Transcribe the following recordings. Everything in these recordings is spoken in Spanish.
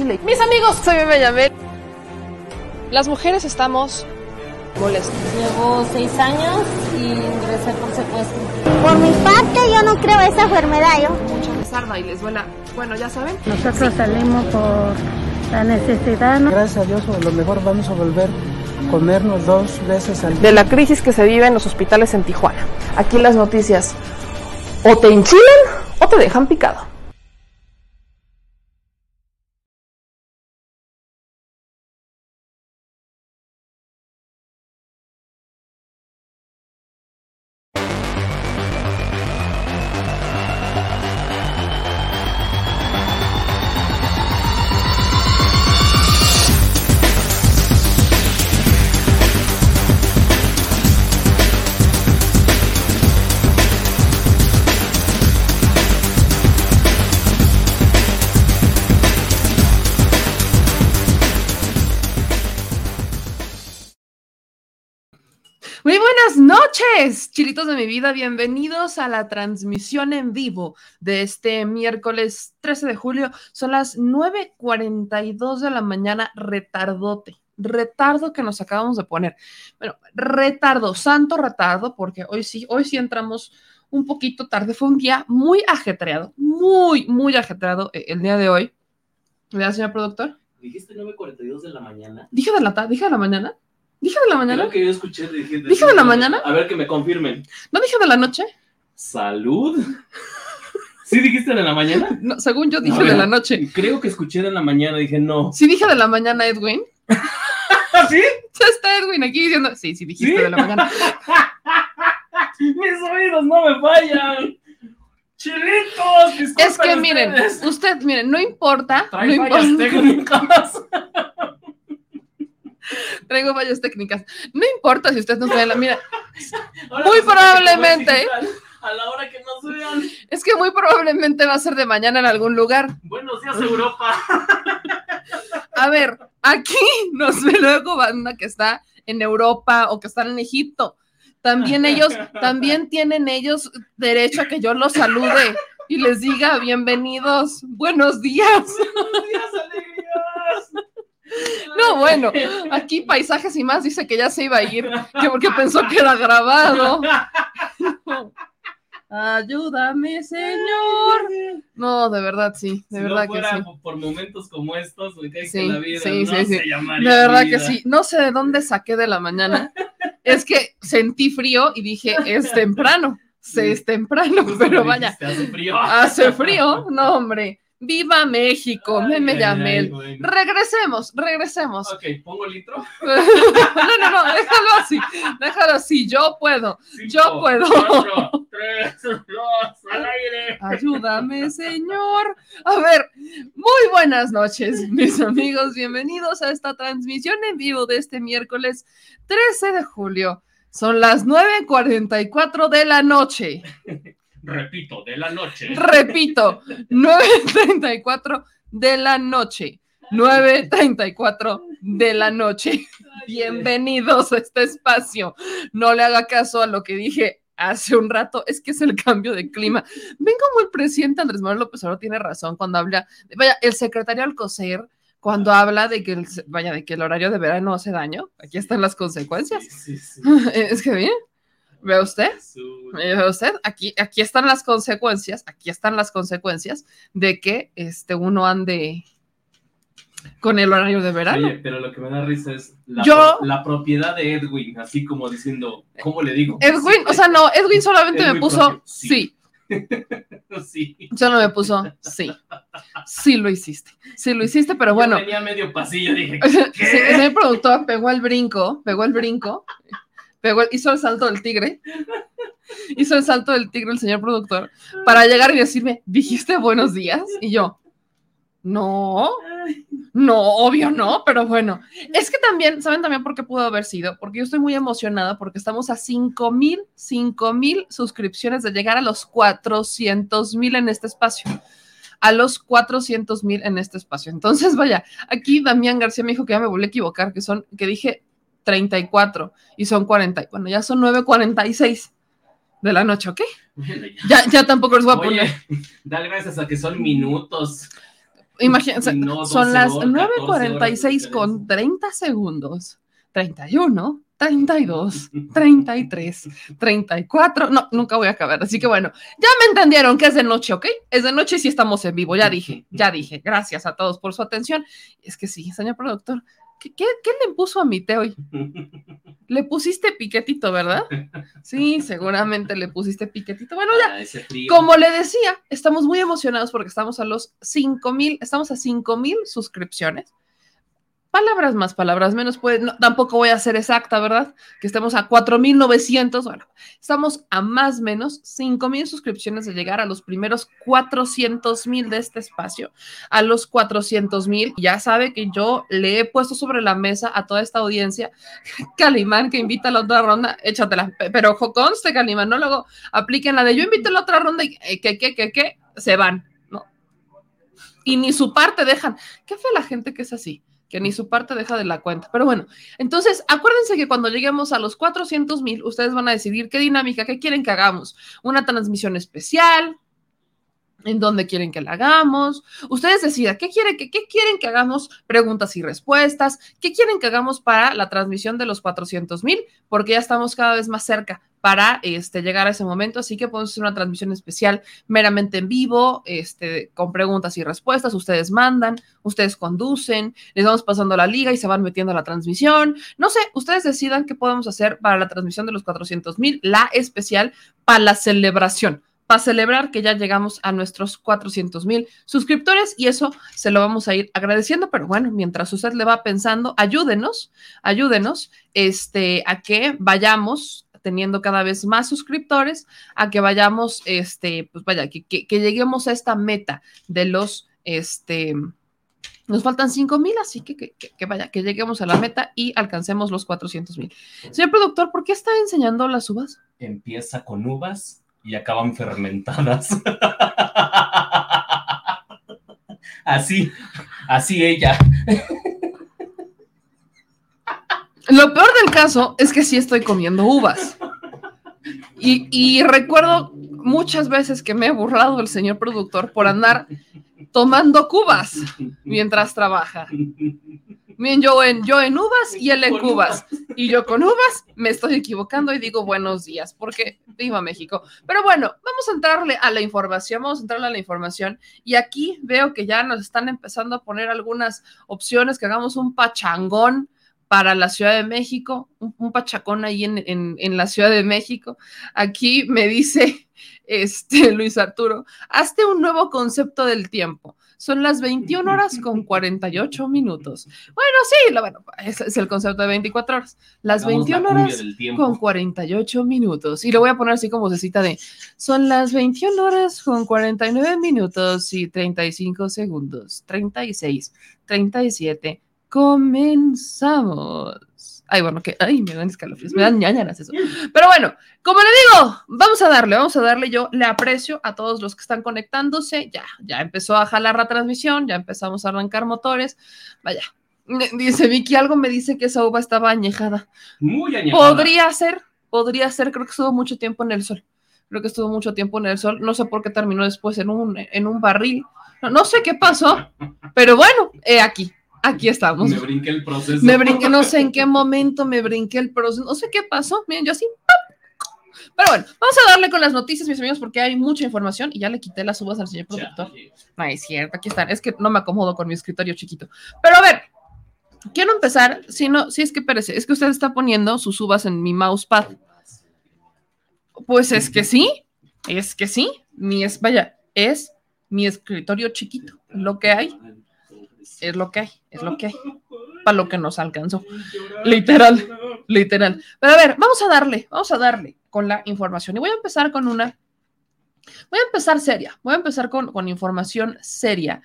chile. Mis amigos, soy Bebe Yamel. Las mujeres estamos molestas. Llevo seis años y ingresé por secuestro. Por mi parte, yo no creo esa enfermedad. Yo. Les arda y les duela. Bueno, ya saben. Nosotros salimos por la necesidad. ¿no? Gracias a Dios, a lo mejor vamos a volver a comernos dos veces al día. De la crisis que se vive en los hospitales en Tijuana. Aquí las noticias o te enchilan o te dejan picado. Chilitos de mi vida. Bienvenidos a la transmisión en vivo de este miércoles 13 de julio. Son las 9:42 de la mañana, retardote. Retardo que nos acabamos de poner. Bueno, retardo, santo retardo, porque hoy sí, hoy sí entramos un poquito tarde. Fue un día muy ajetreado, muy, muy ajetreado eh, el día de hoy. ¿Verdad, señor productor? ¿Dijiste 9.42 de la mañana? ¿Dije de la, ta- dije de la mañana? ¿Dije de la mañana? Creo que yo escuché. Dije, ¿Dije de la mañana? A ver que me confirmen. ¿No dije de la noche? ¿Salud? ¿Sí dijiste de la mañana? No, según yo dije ver. de la noche. Creo que escuché de la mañana. Dije, no. Sí dije de la mañana, Edwin. ¿Ah, sí? Ya está Edwin aquí diciendo, sí, sí dijiste ¿Sí? de la mañana. Mis oídos no me fallan. Chilitos, Es que miren, ustedes. usted, miren, no importa, no Trae fallas importa, técnicas. traigo fallas técnicas. No importa si usted no trae la, mira, Ahora Muy probablemente. digital, A la hora que nos vean. es que muy probablemente va a ser de mañana en algún lugar. Buenos días, Europa. A ver, aquí nos ve luego banda que está en Europa o que están en Egipto. También ellos, también tienen ellos derecho a que yo los salude y les diga bienvenidos, buenos días. Buenos días, alegrías. No, bueno, aquí paisajes y más dice que ya se iba a ir, que porque pensó que era grabado. No. Ayúdame, Señor. No, de verdad sí, de si verdad no que sí. por- por momentos como estos, me cae Sí, que la vida sí, no sí, se De verdad que sí. No sé de dónde saqué de la mañana. Es que sentí frío y dije, es temprano. Se es temprano, Justo pero vaya, dijiste, hace frío. hace frío. No, hombre. Viva México, Ay, meme ay, Yamel. ay, bueno. Regresemos, regresemos. Ok, pongo el intro. No, no, no, déjalo así, déjalo así, yo puedo. Yo puedo. cuatro, tres, dos, al aire. Ayúdame, Señor. A ver, muy buenas noches, mis amigos. Bienvenidos a esta transmisión en vivo de este miércoles 13 de julio. Son las 9:44 de la noche. Repito, de la noche. Repito, 9:34 de la noche. 9:34 de la noche. Bienvenidos a este espacio. No le haga caso a lo que dije hace un rato, es que es el cambio de clima. Ven como el presidente Andrés Manuel López Obrador tiene razón cuando habla, vaya, el secretario Alcocer, cuando habla de que el, vaya, de que el horario de verano hace daño, aquí están las consecuencias. Sí, sí, sí. Es que bien, ¿ve usted? Azul. ¿Ve usted? Aquí, aquí están las consecuencias, aquí están las consecuencias de que este, uno ande con el horario de verano. Oye, pero lo que me da risa es la, Yo- pro- la propiedad de Edwin, así como diciendo, ¿cómo le digo? Edwin, o sea, no, Edwin solamente me puso propio, sí. sí. sí. Solo me puso sí. Sí lo hiciste. Sí lo hiciste, pero bueno. Yo tenía medio pasillo, dije, el productor pegó el brinco, pegó el brinco, pegó hizo el salto del tigre, hizo el salto del tigre el señor productor para llegar y decirme, ¿dijiste buenos días? Y yo, no, no, obvio no, pero bueno. Es que también, ¿saben también por qué pudo haber sido? Porque yo estoy muy emocionada porque estamos a 5 mil, 5 mil suscripciones de llegar a los 400 mil en este espacio. A los 400 mil en este espacio. Entonces, vaya, aquí Damián García me dijo que ya me volví a equivocar, que son, que dije 34 y son 40. Bueno, ya son 9.46 de la noche, ¿ok? ya. Ya, tampoco les voy a poner. Oye, da gracias a que son minutos. Imagínense, No, 12 son las horas, 9.46 14 con 30 segundos. 31, 32, 33, 34. No, nunca voy a acabar. Así que bueno, ya me entendieron que es de noche, ¿ok? Es de noche y sí estamos en vivo. Ya dije, ya dije. Gracias a todos por su atención. Es que sí, señor productor, ¿qué, qué, qué le puso a mi té hoy? Le pusiste piquetito, ¿verdad? Sí, seguramente le pusiste piquetito. Bueno, ya. Ah. Como le decía, estamos muy emocionados porque estamos a los 5 mil, estamos a 5 mil suscripciones. Palabras más, palabras menos, pues tampoco voy a ser exacta, ¿verdad? Que estemos a 4.900, bueno, estamos a más o menos 5.000 suscripciones de llegar a los primeros 400.000 de este espacio, a los 400.000. Ya sabe que yo le he puesto sobre la mesa a toda esta audiencia, Calimán, que invita a la otra ronda, échatela, Pe- pero conste, Calimán, no luego apliquen la de yo invito a la otra ronda y eh, que, que, que, que, se van, ¿no? Y ni su parte dejan. Qué fea la gente que es así que ni su parte deja de la cuenta. Pero bueno, entonces acuérdense que cuando lleguemos a los 400 mil, ustedes van a decidir qué dinámica, qué quieren que hagamos. Una transmisión especial, en dónde quieren que la hagamos. Ustedes decidan qué, quieren que, qué quieren que hagamos, preguntas y respuestas, qué quieren que hagamos para la transmisión de los 400 mil, porque ya estamos cada vez más cerca para este, llegar a ese momento, así que podemos hacer una transmisión especial meramente en vivo, este, con preguntas y respuestas, ustedes mandan, ustedes conducen, les vamos pasando la liga y se van metiendo a la transmisión, no sé, ustedes decidan qué podemos hacer para la transmisión de los 400 mil, la especial para la celebración, para celebrar que ya llegamos a nuestros 400 mil suscriptores y eso se lo vamos a ir agradeciendo, pero bueno, mientras usted le va pensando, ayúdenos, ayúdenos este, a que vayamos teniendo cada vez más suscriptores, a que vayamos, este, pues vaya, que, que, lleguemos a esta meta de los, este, nos faltan 5 mil, así que, que, que, vaya, que lleguemos a la meta y alcancemos los 400 mil. Señor productor, ¿por qué está enseñando las uvas? Empieza con uvas y acaban fermentadas. así, así ella. Lo peor del caso es que sí estoy comiendo uvas. Y, y, recuerdo muchas veces que me he burlado el señor productor por andar tomando cubas mientras trabaja. Bien, yo en, yo en uvas y él en cubas. Y yo con uvas me estoy equivocando y digo buenos días, porque viva México. Pero bueno, vamos a entrarle a la información, vamos a entrarle a la información. Y aquí veo que ya nos están empezando a poner algunas opciones, que hagamos un pachangón para la Ciudad de México, un, un pachacón ahí en, en, en, la Ciudad de México. Aquí me dice este, Luis Arturo, hazte un nuevo concepto del tiempo. Son las 21 horas con 48 minutos. Bueno, sí, lo, bueno, es el concepto de 24 horas. Las Hagamos 21 la cumbia horas con 48 minutos. Y lo voy a poner así como vocecita de, son las 21 horas con 49 minutos y 35 segundos. 36, 37, comenzamos. Ay, bueno, que, ay, me dan escalofríos, me dan ñañaras eso. Pero bueno, como le digo, vamos a darle, vamos a darle. Yo le aprecio a todos los que están conectándose. Ya, ya empezó a jalar la transmisión, ya empezamos a arrancar motores. Vaya, dice Vicky, algo me dice que esa uva estaba añejada. Muy añejada. Podría ser, podría ser, creo que estuvo mucho tiempo en el sol. Creo que estuvo mucho tiempo en el sol. No sé por qué terminó después en un, en un barril. No, no sé qué pasó, pero bueno, aquí. Aquí estamos. Me brinqué el proceso. Me brinqué, no sé en qué momento me brinqué el proceso. No sé qué pasó. Miren, yo así. Pero bueno, vamos a darle con las noticias, mis amigos, porque hay mucha información y ya le quité las uvas al señor productor. No es cierto, aquí están. Es que no me acomodo con mi escritorio chiquito. Pero a ver, quiero empezar. Si no, si es que parece, es que usted está poniendo sus uvas en mi mousepad. Pues es que sí, es que sí. Mi es, vaya, es mi escritorio chiquito. Lo que hay es lo que hay, es lo que hay, para lo que nos alcanzó. Literal, literal. Pero a ver, vamos a darle, vamos a darle con la información. Y voy a empezar con una, voy a empezar seria, voy a empezar con, con información seria,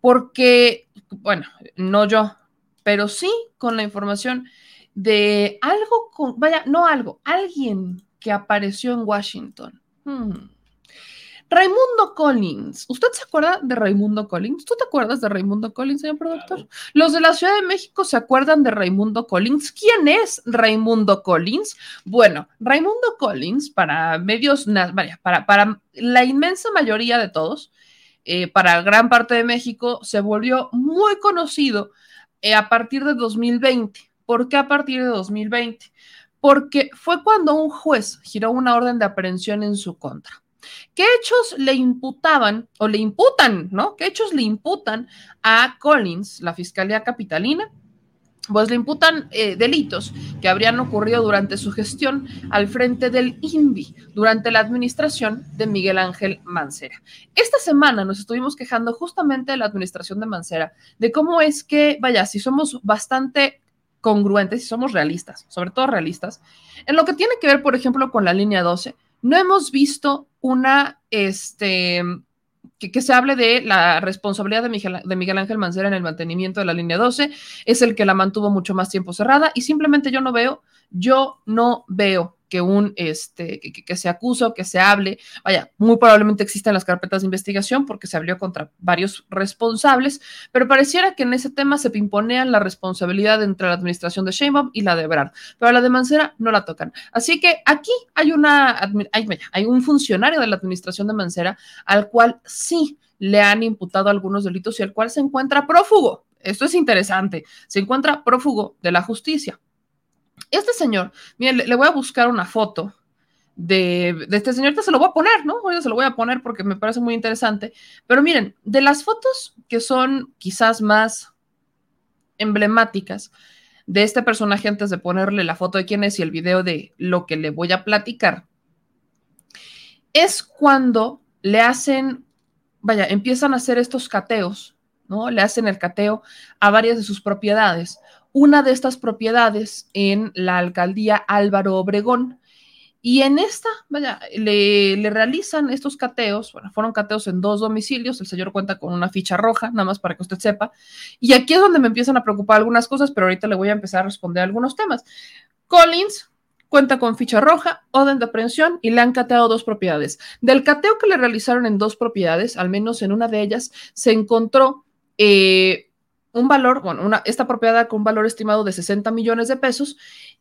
porque, bueno, no yo, pero sí con la información de algo, con, vaya, no algo, alguien que apareció en Washington. Hmm. Raimundo Collins. ¿Usted se acuerda de Raimundo Collins? ¿Tú te acuerdas de Raimundo Collins, señor productor? Los de la Ciudad de México se acuerdan de Raimundo Collins. ¿Quién es Raimundo Collins? Bueno, Raimundo Collins, para medios, para, para la inmensa mayoría de todos, eh, para gran parte de México, se volvió muy conocido eh, a partir de 2020. ¿Por qué a partir de 2020? Porque fue cuando un juez giró una orden de aprehensión en su contra. ¿Qué hechos le imputaban o le imputan, no? ¿Qué hechos le imputan a Collins, la Fiscalía Capitalina? Pues le imputan eh, delitos que habrían ocurrido durante su gestión al frente del INVI, durante la administración de Miguel Ángel Mancera. Esta semana nos estuvimos quejando justamente de la administración de Mancera, de cómo es que, vaya, si somos bastante congruentes, si somos realistas, sobre todo realistas, en lo que tiene que ver, por ejemplo, con la línea 12, no hemos visto una, este, que, se hable de la responsabilidad de Miguel, de Miguel, Ángel Mancera en el mantenimiento de la línea 12, es el que la mantuvo mucho más tiempo cerrada y simplemente yo no veo, yo no veo que un, este, que, se acuse o que se hable, vaya, muy probablemente existen las carpetas de investigación porque se abrió contra varios responsables, pero pareciera que en ese tema se imponían la responsabilidad entre la administración de Sheinbaum y la de Ebrard, pero a la de Mancera no la tocan. Así que aquí hay una, hay, hay un funcionario de la administración de Mancera al cual sí le han imputado algunos delitos y al cual se encuentra prófugo. Esto es interesante. Se encuentra prófugo de la justicia. Este señor, miren, le, voy a buscar una foto de, este señor, se lo voy a poner, ¿no? Ahorita se lo voy a poner porque me parece muy interesante. Pero miren, de las fotos que son quizás más emblemáticas de este personaje antes de ponerle la foto de quién es y el video de lo que le voy a platicar, es cuando le hacen, vaya, empiezan a hacer estos cateos, ¿no? Le hacen el cateo a varias de sus propiedades una de estas propiedades en la alcaldía Álvaro Obregón. Y en esta, vaya, le, realizan estos cateos, bueno, fueron cateos en dos domicilios, el señor cuenta con una ficha roja, nada más para que usted sepa. Y aquí es donde me empiezan a preocupar algunas cosas, pero ahorita le voy a empezar a responder algunos temas. Collins cuenta con ficha roja, orden de aprehensión y le han cateado dos propiedades. Del cateo que le realizaron en dos propiedades, al menos en una de ellas, se encontró eh, un valor, bueno, una, esta propiedad con un valor estimado de 60 millones de pesos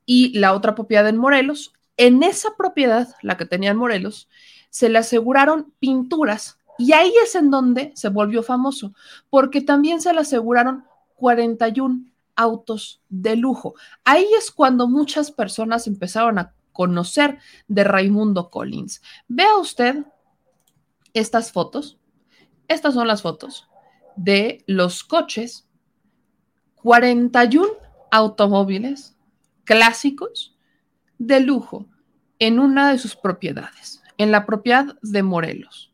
y la otra propiedad en Morelos. En esa propiedad, la que tenía en Morelos, se le aseguraron pinturas y ahí es en donde se volvió famoso, porque también se le aseguraron 41 autos de lujo. Ahí es cuando muchas personas empezaron a conocer de Raimundo Collins. Vea usted estas fotos. Estas son las fotos de los coches 41 automóviles clásicos de lujo en una de sus propiedades, en la propiedad de Morelos.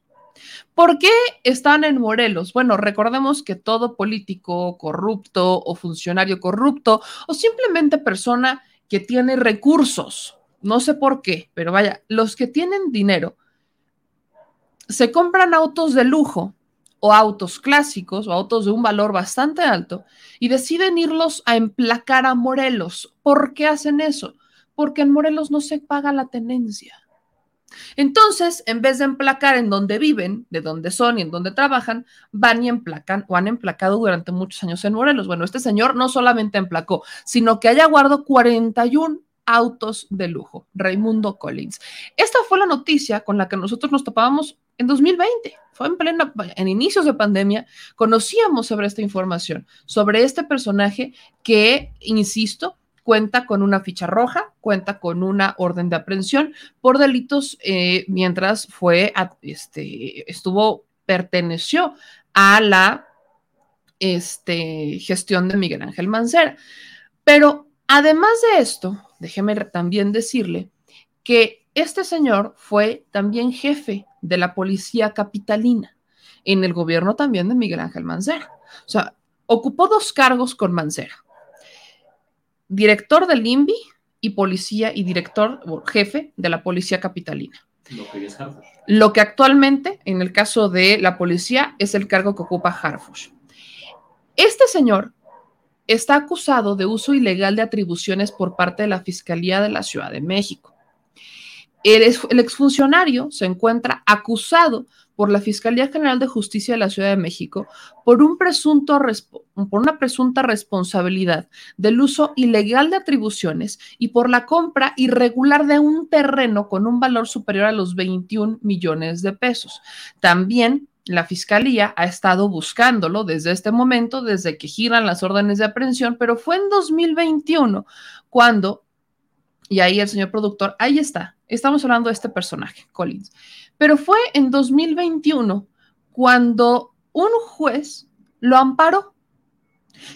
¿Por qué están en Morelos? Bueno, recordemos que todo político corrupto o funcionario corrupto o simplemente persona que tiene recursos, no sé por qué, pero vaya, los que tienen dinero se compran autos de lujo o autos clásicos o autos de un valor bastante alto y deciden irlos a emplacar a Morelos. ¿Por qué hacen eso? Porque en Morelos no se paga la tenencia. Entonces, en vez de emplacar en donde viven, de donde son y en donde trabajan, van y emplacan o han emplacado durante muchos años en Morelos. Bueno, este señor no solamente emplacó, sino que haya guardado 41 autos de lujo, Raimundo Collins. Esta fue la noticia con la que nosotros nos topábamos en 2020, fue en plena, en inicios de pandemia, conocíamos sobre esta información, sobre este personaje que, insisto, cuenta con una ficha roja, cuenta con una orden de aprehensión por delitos eh, mientras fue, este, estuvo, perteneció a la este, gestión de Miguel Ángel Mancera. Pero además de esto, déjeme también decirle que este señor fue también jefe de la policía capitalina en el gobierno también de Miguel Ángel Mancera. O sea, ocupó dos cargos con Mancera. Director del INVI y policía y director jefe de la policía capitalina. Lo que, Lo que actualmente, en el caso de la policía, es el cargo que ocupa Harfush. Este señor está acusado de uso ilegal de atribuciones por parte de la Fiscalía de la Ciudad de México. El, exfuncionario se encuentra acusado por la Fiscalía General de Justicia de la Ciudad de México por una presunta responsabilidad del uso ilegal de atribuciones y por la compra irregular de un terreno con un valor superior a los 21 millones de pesos. También la fiscalía ha estado buscándolo desde este momento, desde que giran las órdenes de aprehensión, pero fue en 2021 cuando, y ahí el señor productor, ahí está, estamos hablando de este personaje, Collins, pero fue en 2021 cuando un juez lo amparó.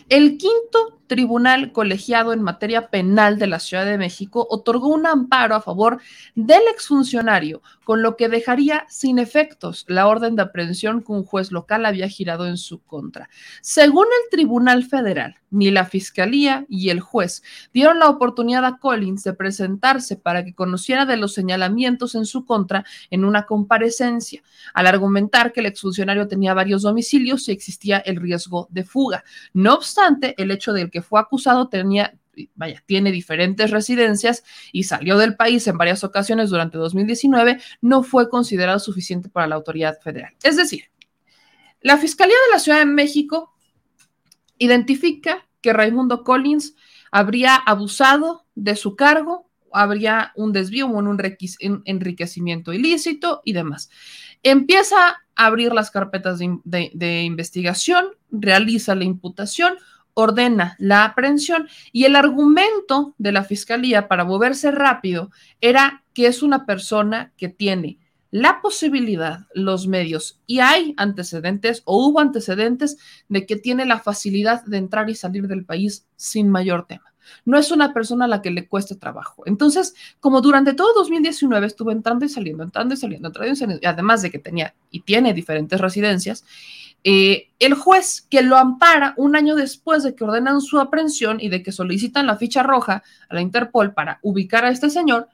El quinto Tribunal Colegiado en Materia Penal de la Ciudad de México otorgó un amparo a favor del exfuncionario, con lo que dejaría sin efectos la orden de aprehensión que un juez local había girado en su contra. Según el Tribunal Federal, ni la Fiscalía y el juez dieron la oportunidad a Collins de presentarse para que conociera de los señalamientos en su contra en una comparecencia, al argumentar que el exfuncionario tenía varios domicilios y existía el riesgo de fuga. No obstante, el hecho del que fue acusado tenía, vaya, tiene diferentes residencias y salió del país en varias ocasiones durante 2019, no fue considerado suficiente para la autoridad federal. Es decir, la Fiscalía de la Ciudad de México identifica que Raimundo Collins habría abusado de su cargo, habría un desvío o un enriquecimiento ilícito y demás. Empieza a abrir las carpetas de, de, de investigación, realiza la imputación, ordena la aprehensión y el argumento de la fiscalía para moverse rápido era que es una persona que tiene la posibilidad, los medios y hay antecedentes o hubo antecedentes de que tiene la facilidad de entrar y salir del país sin mayor tema. No es una persona a la que le cueste trabajo. Entonces, como durante todo 2019 estuvo entrando y saliendo, entrando y saliendo, entrando y saliendo, además de que tenía y tiene diferentes residencias, eh, el juez que lo ampara un año después de que ordenan su aprehensión y de que solicitan la ficha roja a la Interpol para ubicar a este señor,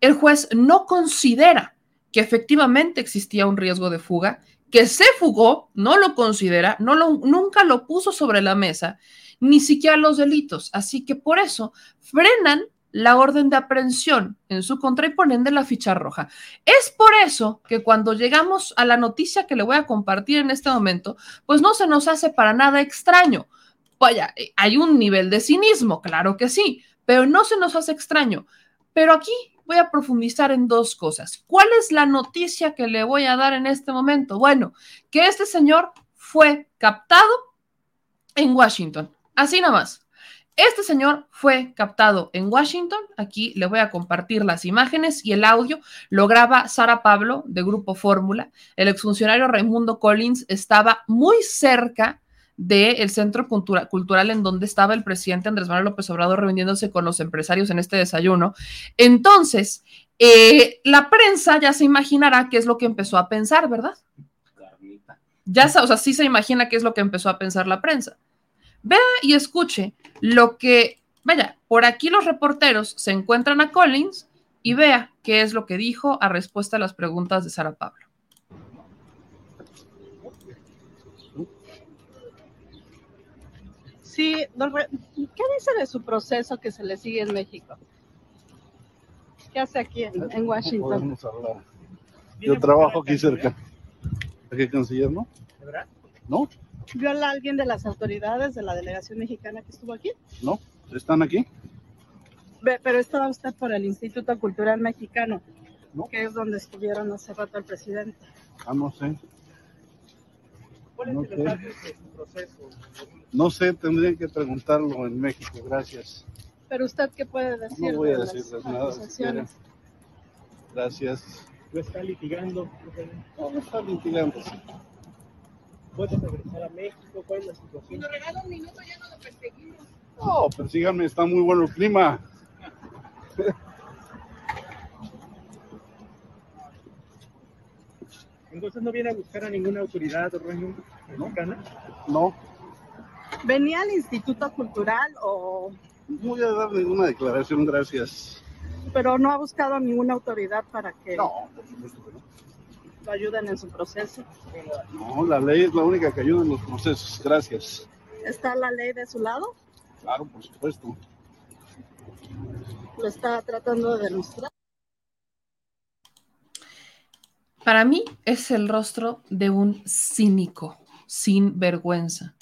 el juez no considera que efectivamente existía un riesgo de fuga, que se fugó, no lo considera, no lo, nunca lo puso sobre la mesa, ni siquiera los delitos. Así que por eso frenan la orden de aprehensión en su contra y ponen de la ficha roja. Es por eso que cuando llegamos a la noticia que le voy a compartir en este momento, pues no se nos hace para nada extraño. Vaya, hay un nivel de cinismo, claro que sí, pero no se nos hace extraño. Pero aquí voy a profundizar en dos cosas. ¿Cuál es la noticia que le voy a dar en este momento? Bueno, que este señor fue captado en Washington. Así nada más. Este señor fue captado en Washington. Aquí le voy a compartir las imágenes y el audio. Lo graba Sara Pablo de Grupo Fórmula. El exfuncionario Raimundo Collins estaba muy cerca del centro cultural en donde estaba el presidente Andrés Manuel López Obrador reuniéndose con los empresarios en este desayuno. Entonces, eh, la prensa ya se imaginará qué es lo que empezó a pensar, ¿verdad? Ya, o sea, sí se imagina qué es lo que empezó a pensar la prensa. Vea y escuche lo que, vaya, por aquí los reporteros se encuentran a Collins y vea qué es lo que dijo a respuesta a las preguntas de Sara Pablo. Sí, ¿qué dice de su proceso que se le sigue en México? ¿Qué hace aquí en, en Washington? Yo trabajo aquí cerca. ¿A qué canciller, no? verdad? ¿No? ¿Vio a alguien de las autoridades de la delegación mexicana que estuvo aquí? No, están aquí. Ve, Pero estaba usted por el Instituto Cultural Mexicano, No. que es donde estuvieron hace rato el presidente. Ah, no sé. ¿Cuál es No el sé. su proceso? No sé, tendrían que preguntarlo en México. Gracias. Pero usted qué puede decir No voy a de las decirles nada si? Gracias. ¿Lo está litigando? No, no está litigando. ¿Puede regresar a México? ¿Cuál es la situación? No, persíganme, está muy bueno el clima. Entonces no viene a buscar a ninguna autoridad Raimundo, mexicana. No, ¿Venía al Instituto Cultural o...? no voy a dar ninguna declaración, gracias. Pero no ha buscado a ninguna autoridad para que No, por supuesto que no. Lo ayuden en su proceso. No, la ley es la única que ayuda en los procesos. Gracias. ¿Está la ley de su lado? Claro, por supuesto. ¿Lo está tratando de demostrar? Para mí es el rostro de un cínico, sin vergüenza.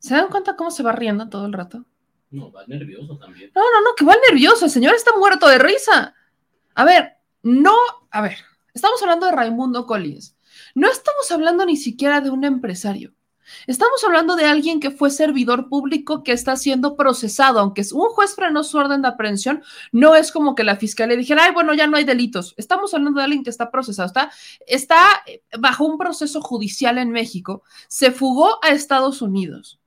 ¿Se dan cuenta cómo se va riendo todo el rato? No, va nervioso también. No, no, no, que va nervioso. El señor está muerto de risa. A ver, no, a ver, estamos hablando de Raimundo Collins. No estamos hablando ni siquiera de un empresario. Estamos hablando de alguien que fue servidor público que está siendo procesado, aunque un juez frenó su orden de aprehensión, no es como que la fiscalía dijera, ay, bueno, ya no hay delitos. Estamos hablando de alguien que está procesado, está, está bajo un proceso judicial en México, se fugó a Estados Unidos.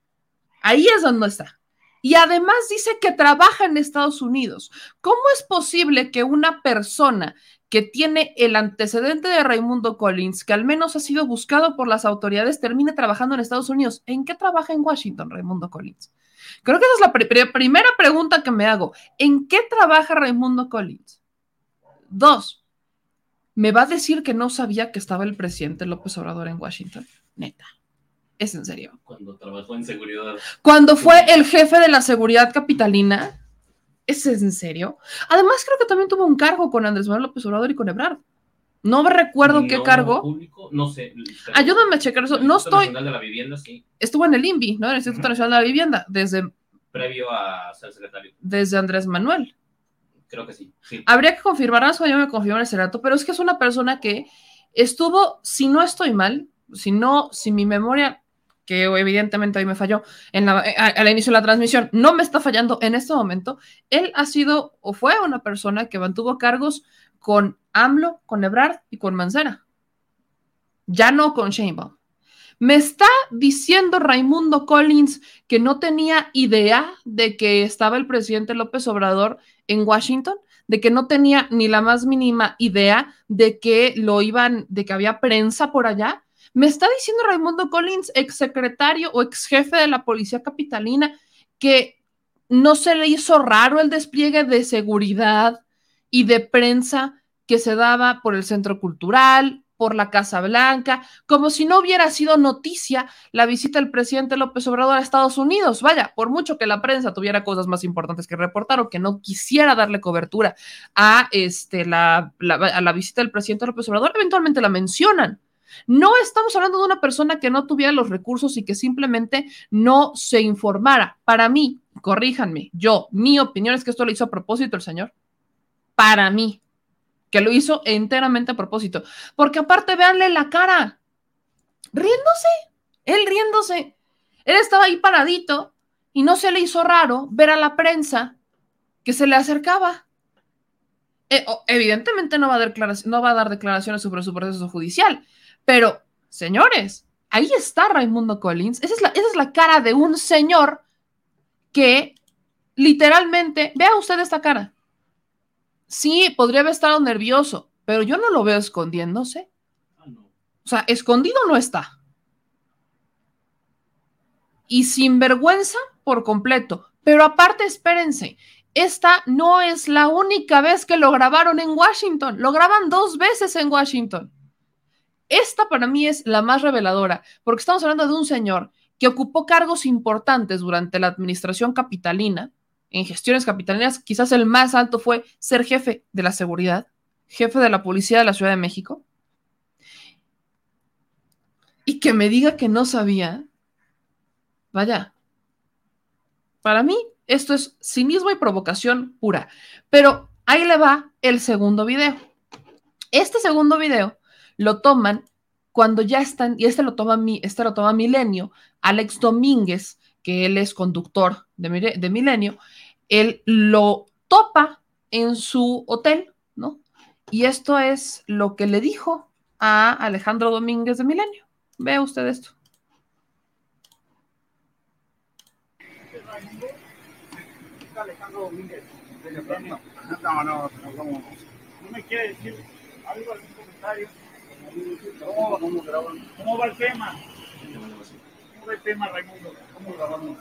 Ahí es donde está. Y además dice que trabaja en Estados Unidos. ¿Cómo es posible que una persona que tiene el antecedente de Raimundo Collins, que al menos ha sido buscado por las autoridades, termine trabajando en Estados Unidos? ¿En qué trabaja en Washington Raimundo Collins? Creo que esa es la primera pregunta que me hago. ¿En qué trabaja Raimundo Collins? Dos, ¿me va a decir que no sabía que estaba el presidente López Obrador en Washington? Neta. Es en serio. Cuando trabajó en seguridad. Cuando fue el jefe de la seguridad capitalina. ¿Es en serio? Además, creo que también tuvo un cargo con Andrés Manuel López Obrador y con Ebrard. No me recuerdo qué cargo. Público, no sé. Ayúdame a checar eso. No estoy. Nacional de la Vivienda, sí. Estuvo en el INVI, ¿no? En el Instituto Nacional de la Vivienda, desde. Previo a ser secretario. Desde Andrés Manuel. Creo que sí. sí. Habría que confirmar, eso yo me confirmo en ese rato, pero es que es una persona que estuvo, si no estoy mal, si no, si mi memoria que evidentemente hoy me falló en la, al inicio de la transmisión, no me está fallando en este momento, él ha sido o fue una persona que mantuvo cargos con AMLO, con Ebrard y con Mancera. Ya no con Sheinbaum. Me está diciendo Raimundo Collins que no tenía idea de que estaba el presidente López Obrador en Washington, de que no tenía ni la más mínima idea de que lo iban, de que había prensa por allá. Me está diciendo Raimundo Collins, ex secretario o ex jefe de la policía capitalina, que no se le hizo raro el despliegue de seguridad y de prensa que se daba por el centro cultural, por la Casa Blanca, como si no hubiera sido noticia la visita del presidente López Obrador a Estados Unidos. Vaya, por mucho que la prensa tuviera cosas más importantes que reportar o que no quisiera darle cobertura a, este, la, a la visita del presidente López Obrador, eventualmente la mencionan. No estamos hablando de una persona que no tuviera los recursos y que simplemente no se informara. Para mí, corríjanme, yo, mi opinión es que esto lo hizo a propósito el señor. Para mí, que lo hizo enteramente a propósito. Porque aparte, véanle la cara, riéndose, él riéndose. Él estaba ahí paradito y no se le hizo raro ver a la prensa que se le acercaba. Eh, evidentemente no va, a no va a dar declaraciones sobre su proceso judicial, pero, señores, ahí está Raimundo Collins. Esa es la, cara de un señor que literalmente, vea usted esta cara. Sí, podría haber estado nervioso, pero yo no lo veo escondiéndose. O sea, escondido no está. Y sin vergüenza por completo. Pero aparte, espérense, esta no es la única vez que lo grabaron en Washington. Lo graban dos veces en Washington. Esta para mí es la más reveladora, porque estamos hablando de un señor que ocupó cargos importantes durante la administración capitalina, en gestiones capitalinas, quizás el más alto fue ser jefe de la seguridad, jefe de la policía de la Ciudad de México, y que me diga que no sabía, vaya, para mí esto es cinismo y provocación pura, pero ahí le va el segundo video. Este segundo video lo toman cuando ya están, y este lo toma, este lo toma Milenio, Alex Domínguez, que él es conductor de, de Milenio, él lo topa en su hotel, ¿no? Y esto es lo que le dijo a Alejandro Domínguez de Milenio. Vea usted esto. Alejandro Domínguez No, no, no, no, me quiere decir algo, comentario. ¿Cómo, va el tema? ¿Cómo va el tema, Raimundo? ¿Cómo grabamos?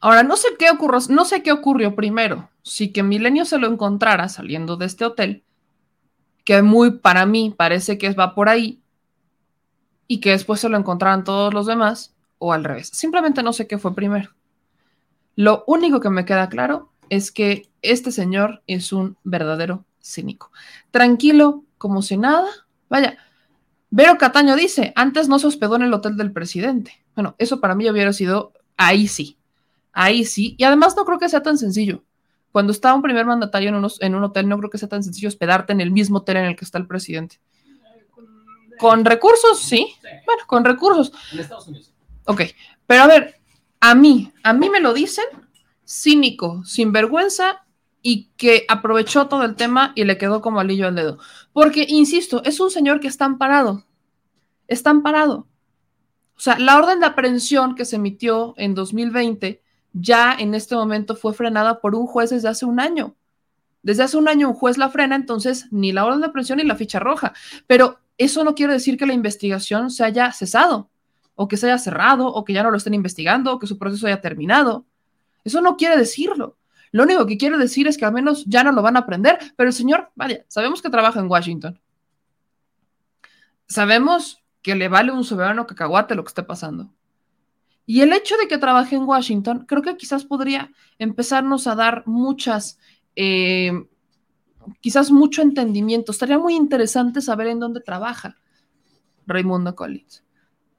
Ahora, no sé qué ocurrió, no sé qué ocurrió primero. Si que Milenio se lo encontrara saliendo de este hotel, que muy para mí parece que va por ahí, y que después se lo encontraran todos los demás, o al revés. Simplemente no sé qué fue primero. Lo único que me queda claro es que este señor es un verdadero cínico. Tranquilo, como si nada. Vaya, Vero Cataño dice, antes no se hospedó en el hotel del presidente. Bueno, eso para mí hubiera sido, ahí sí, ahí sí. Y además no creo que sea tan sencillo. Cuando está un primer mandatario en, un hotel, no creo que sea tan sencillo hospedarte en el mismo hotel en el que está el presidente. Con recursos, sí. Bueno, con recursos. En Estados Unidos. Ok, pero a ver, a mí, a mí me lo dicen cínico, sinvergüenza y que aprovechó todo el tema y le quedó como alillo al dedo. Porque, insisto, es un señor que está amparado. Está amparado. O sea, la orden de aprehensión que se emitió en 2020 ya en este momento fue frenada por un juez desde hace un año. Desde hace un año un juez la frena, entonces ni la orden de aprehensión ni la ficha roja. Pero eso no quiere decir que la investigación se haya cesado, o que se haya cerrado, o que ya no lo estén investigando, o que su proceso haya terminado. Eso no quiere decirlo. Lo único que quiere decir es que al menos ya no lo van a aprender, pero el señor, vaya, sabemos que trabaja en Washington. Sabemos que le vale un soberano cacahuate lo que esté pasando. Y el hecho de que trabaje en Washington, creo que quizás podría empezarnos a dar muchas, eh, quizás mucho entendimiento. Estaría muy interesante saber en dónde trabaja Raimundo Collins.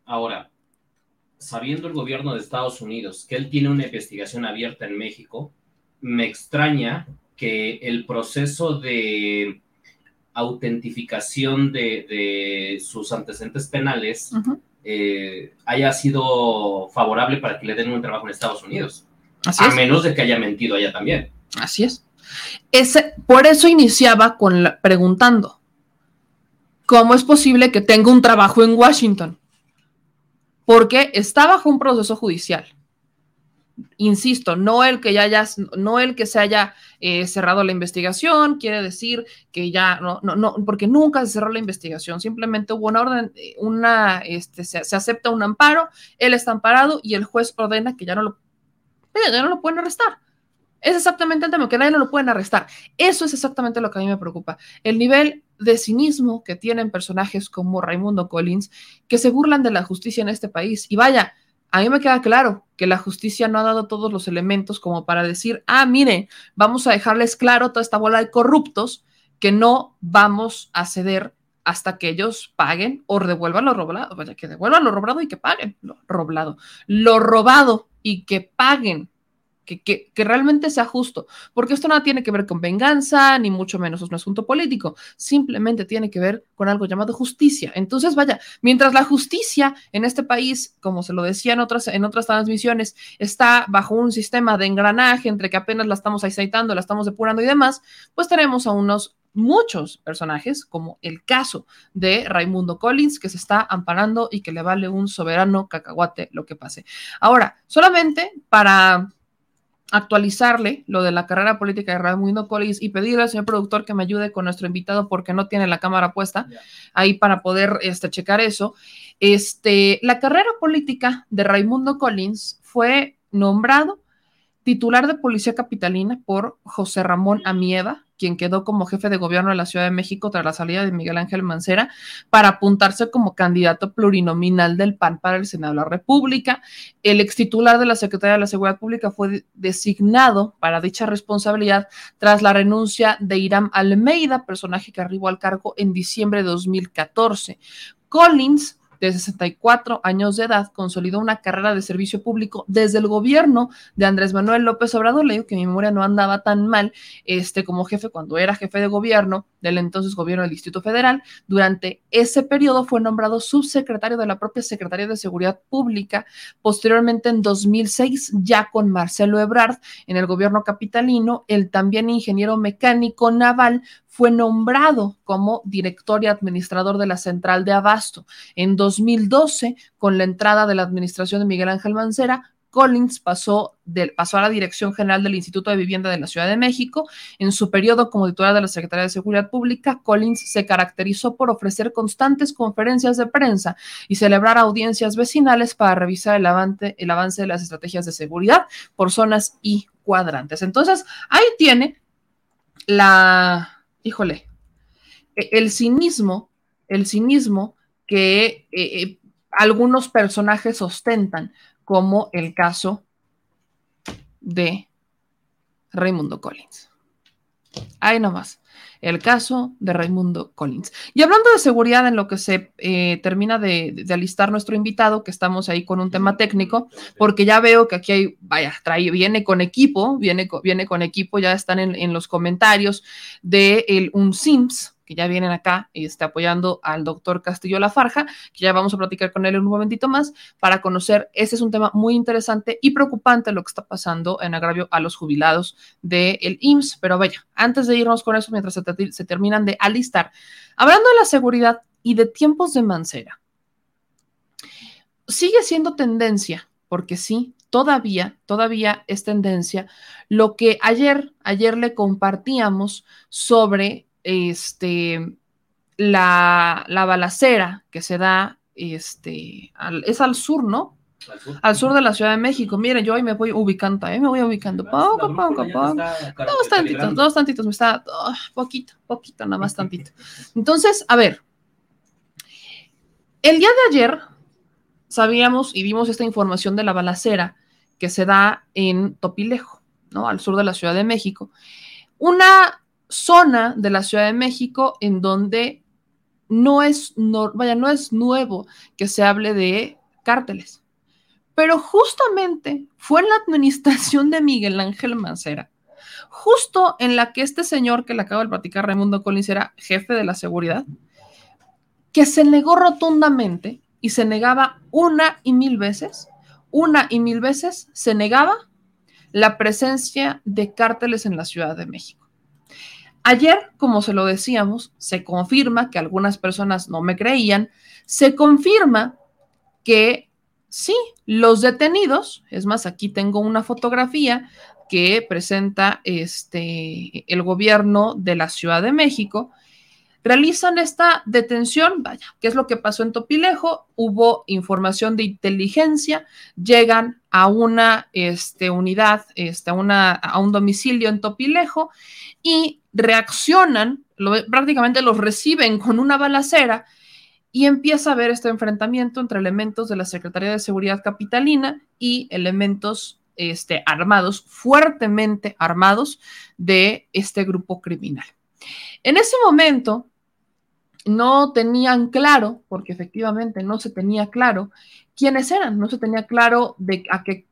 Ahora, sabiendo el gobierno de Estados Unidos que él tiene una investigación abierta en México, me extraña que el proceso de autentificación de, de sus antecedentes penales eh, haya sido favorable para que le den un trabajo en Estados Unidos. Así a es. menos de que haya mentido allá también. Así es. Ese, por eso iniciaba con preguntando, ¿cómo es posible que tenga un trabajo en Washington? Porque está bajo un proceso judicial. Insisto, no el que ya haya, no el que se haya eh, cerrado la investigación, quiere decir que ya no, no, no, porque nunca se cerró la investigación, simplemente hubo una orden, eh, una, este, se, se acepta un amparo, él está amparado y el juez ordena que ya no lo, ya no lo pueden arrestar. Es exactamente el tema, que nadie no lo pueden arrestar. Eso es exactamente lo que a mí me preocupa. El nivel de cinismo que tienen personajes como Raimundo Collins, que se burlan de la justicia en este país. Y vaya, a mí me queda claro que la justicia no ha dado todos los elementos como para decir, ah, miren, vamos a dejarles claro toda esta bola de corruptos que no vamos a ceder hasta que ellos paguen o devuelvan lo robado, vaya, que devuelvan lo robado y que paguen lo roblado, lo robado y que paguen que, realmente sea justo, porque esto nada tiene que ver con venganza, ni mucho menos es un asunto político, simplemente tiene que ver con algo llamado justicia. Entonces, vaya, mientras la justicia en este país, como se lo decía otras, en otras transmisiones, está bajo un sistema de engranaje entre que apenas la estamos aceitando, la estamos depurando y demás, pues tenemos a unos muchos personajes, como el caso de Raimundo Collins, que se está amparando y que le vale un soberano cacahuate lo que pase. Ahora, solamente para actualizarle lo de la carrera política de Raimundo Collins y pedirle al señor productor que me ayude con nuestro invitado porque no tiene la cámara puesta yeah. ahí para poder este, checar eso. Este, la carrera política de Raimundo Collins fue nombrado titular de Policía Capitalina por José Ramón Amieva, quien quedó como jefe de gobierno de la Ciudad de México tras la salida de Miguel Ángel Mancera, para apuntarse como candidato plurinominal del PAN para el Senado de la República. El ex titular de la Secretaría de la Seguridad Pública fue designado para dicha responsabilidad tras la renuncia de Iram Almeida, personaje que arribó al cargo en diciembre de 2014. Collins de 64 años de edad, consolidó una carrera de servicio público desde el gobierno de Andrés Manuel López Obrador. Le digo que mi memoria no andaba tan mal este, como jefe cuando era jefe de gobierno del entonces gobierno del Distrito Federal. Durante ese periodo fue nombrado subsecretario de la propia Secretaría de Seguridad Pública. Posteriormente, en 2006, ya con Marcelo Ebrard en el gobierno capitalino, el también ingeniero mecánico naval fue nombrado como director y administrador de la central de Abasto. En 2012, con la entrada de la administración de Miguel Ángel Mancera, Collins pasó, pasó, a la Dirección General del Instituto de Vivienda de la Ciudad de México. En su periodo como titular de la Secretaría de Seguridad Pública, Collins se caracterizó por ofrecer constantes conferencias de prensa y celebrar audiencias vecinales para revisar el el avance de las estrategias de seguridad por zonas y cuadrantes. Entonces, ahí tiene la, híjole, el cinismo, el cinismo que eh, algunos personajes ostentan, como el caso de Raimundo Collins. Ahí nomás. El caso de Raimundo Collins. Y hablando de seguridad, en lo que se eh, termina de, alistar nuestro invitado, que estamos ahí con un tema técnico, porque ya veo que aquí hay, vaya, trae, viene con equipo, viene, viene con equipo, ya están en, en los comentarios de el, un Sims, que ya vienen acá y está apoyando al doctor Castillo Lafarja, que ya vamos a platicar con él en un momentito más para conocer. Este es un tema muy interesante y preocupante lo que está pasando en agravio a los jubilados del de IMSS. Pero vaya, antes de irnos con eso, mientras se, se terminan de alistar, hablando de la seguridad y de tiempos de Mancera, sigue siendo tendencia, porque sí, todavía, todavía es tendencia, lo que ayer, ayer le compartíamos sobre este, la, la balacera que se da, este, al, es al sur, ¿no? Al sur. al sur. de la Ciudad de México. Miren, yo hoy me voy ubicando, ¿eh? me voy ubicando poco, poco, poco. Dos tantitos, dos tantitos, me está, oh, poquito, poquito, nada más tantito. Entonces, a ver, el día de ayer sabíamos y vimos esta información de la balacera que se da en Topilejo, ¿no? Al sur de la Ciudad de México. Una zona de la Ciudad de México en donde no es, vaya, no es nuevo que se hable de cárteles. Pero justamente fue en la administración de Miguel Ángel Mancera, justo en la que este señor que le acabo de platicar, Raimundo Collins, era jefe de la seguridad, que se negó rotundamente y se negaba una y mil veces, una y mil veces se negaba la presencia de cárteles en la Ciudad de México. Ayer, como se lo decíamos, se confirma que algunas personas no me creían, se confirma que sí, los detenidos, es más, aquí tengo una fotografía que presenta este, el gobierno de la Ciudad de México, realizan esta detención, vaya, ¿qué es lo que pasó en Topilejo? Hubo información de inteligencia, llegan a una este, unidad, este, a, una, a un domicilio en Topilejo y reaccionan, prácticamente los reciben con una balacera y empieza a haber este enfrentamiento entre elementos de la Secretaría de Seguridad Capitalina y elementos este, armados, fuertemente armados de este grupo criminal. En ese momento no tenían claro, porque efectivamente no se tenía claro quiénes eran, no se tenía claro de a qué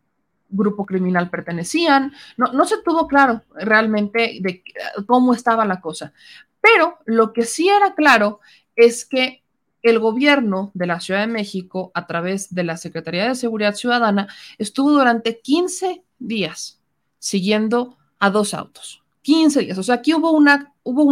grupo criminal pertenecían, no, se tuvo claro realmente de cómo estaba la cosa. Pero lo que sí era claro es que el gobierno de la Ciudad de México, a través de la Secretaría de Seguridad Ciudadana, estuvo durante 15 días siguiendo a dos autos. 15 días. O sea, aquí hubo, un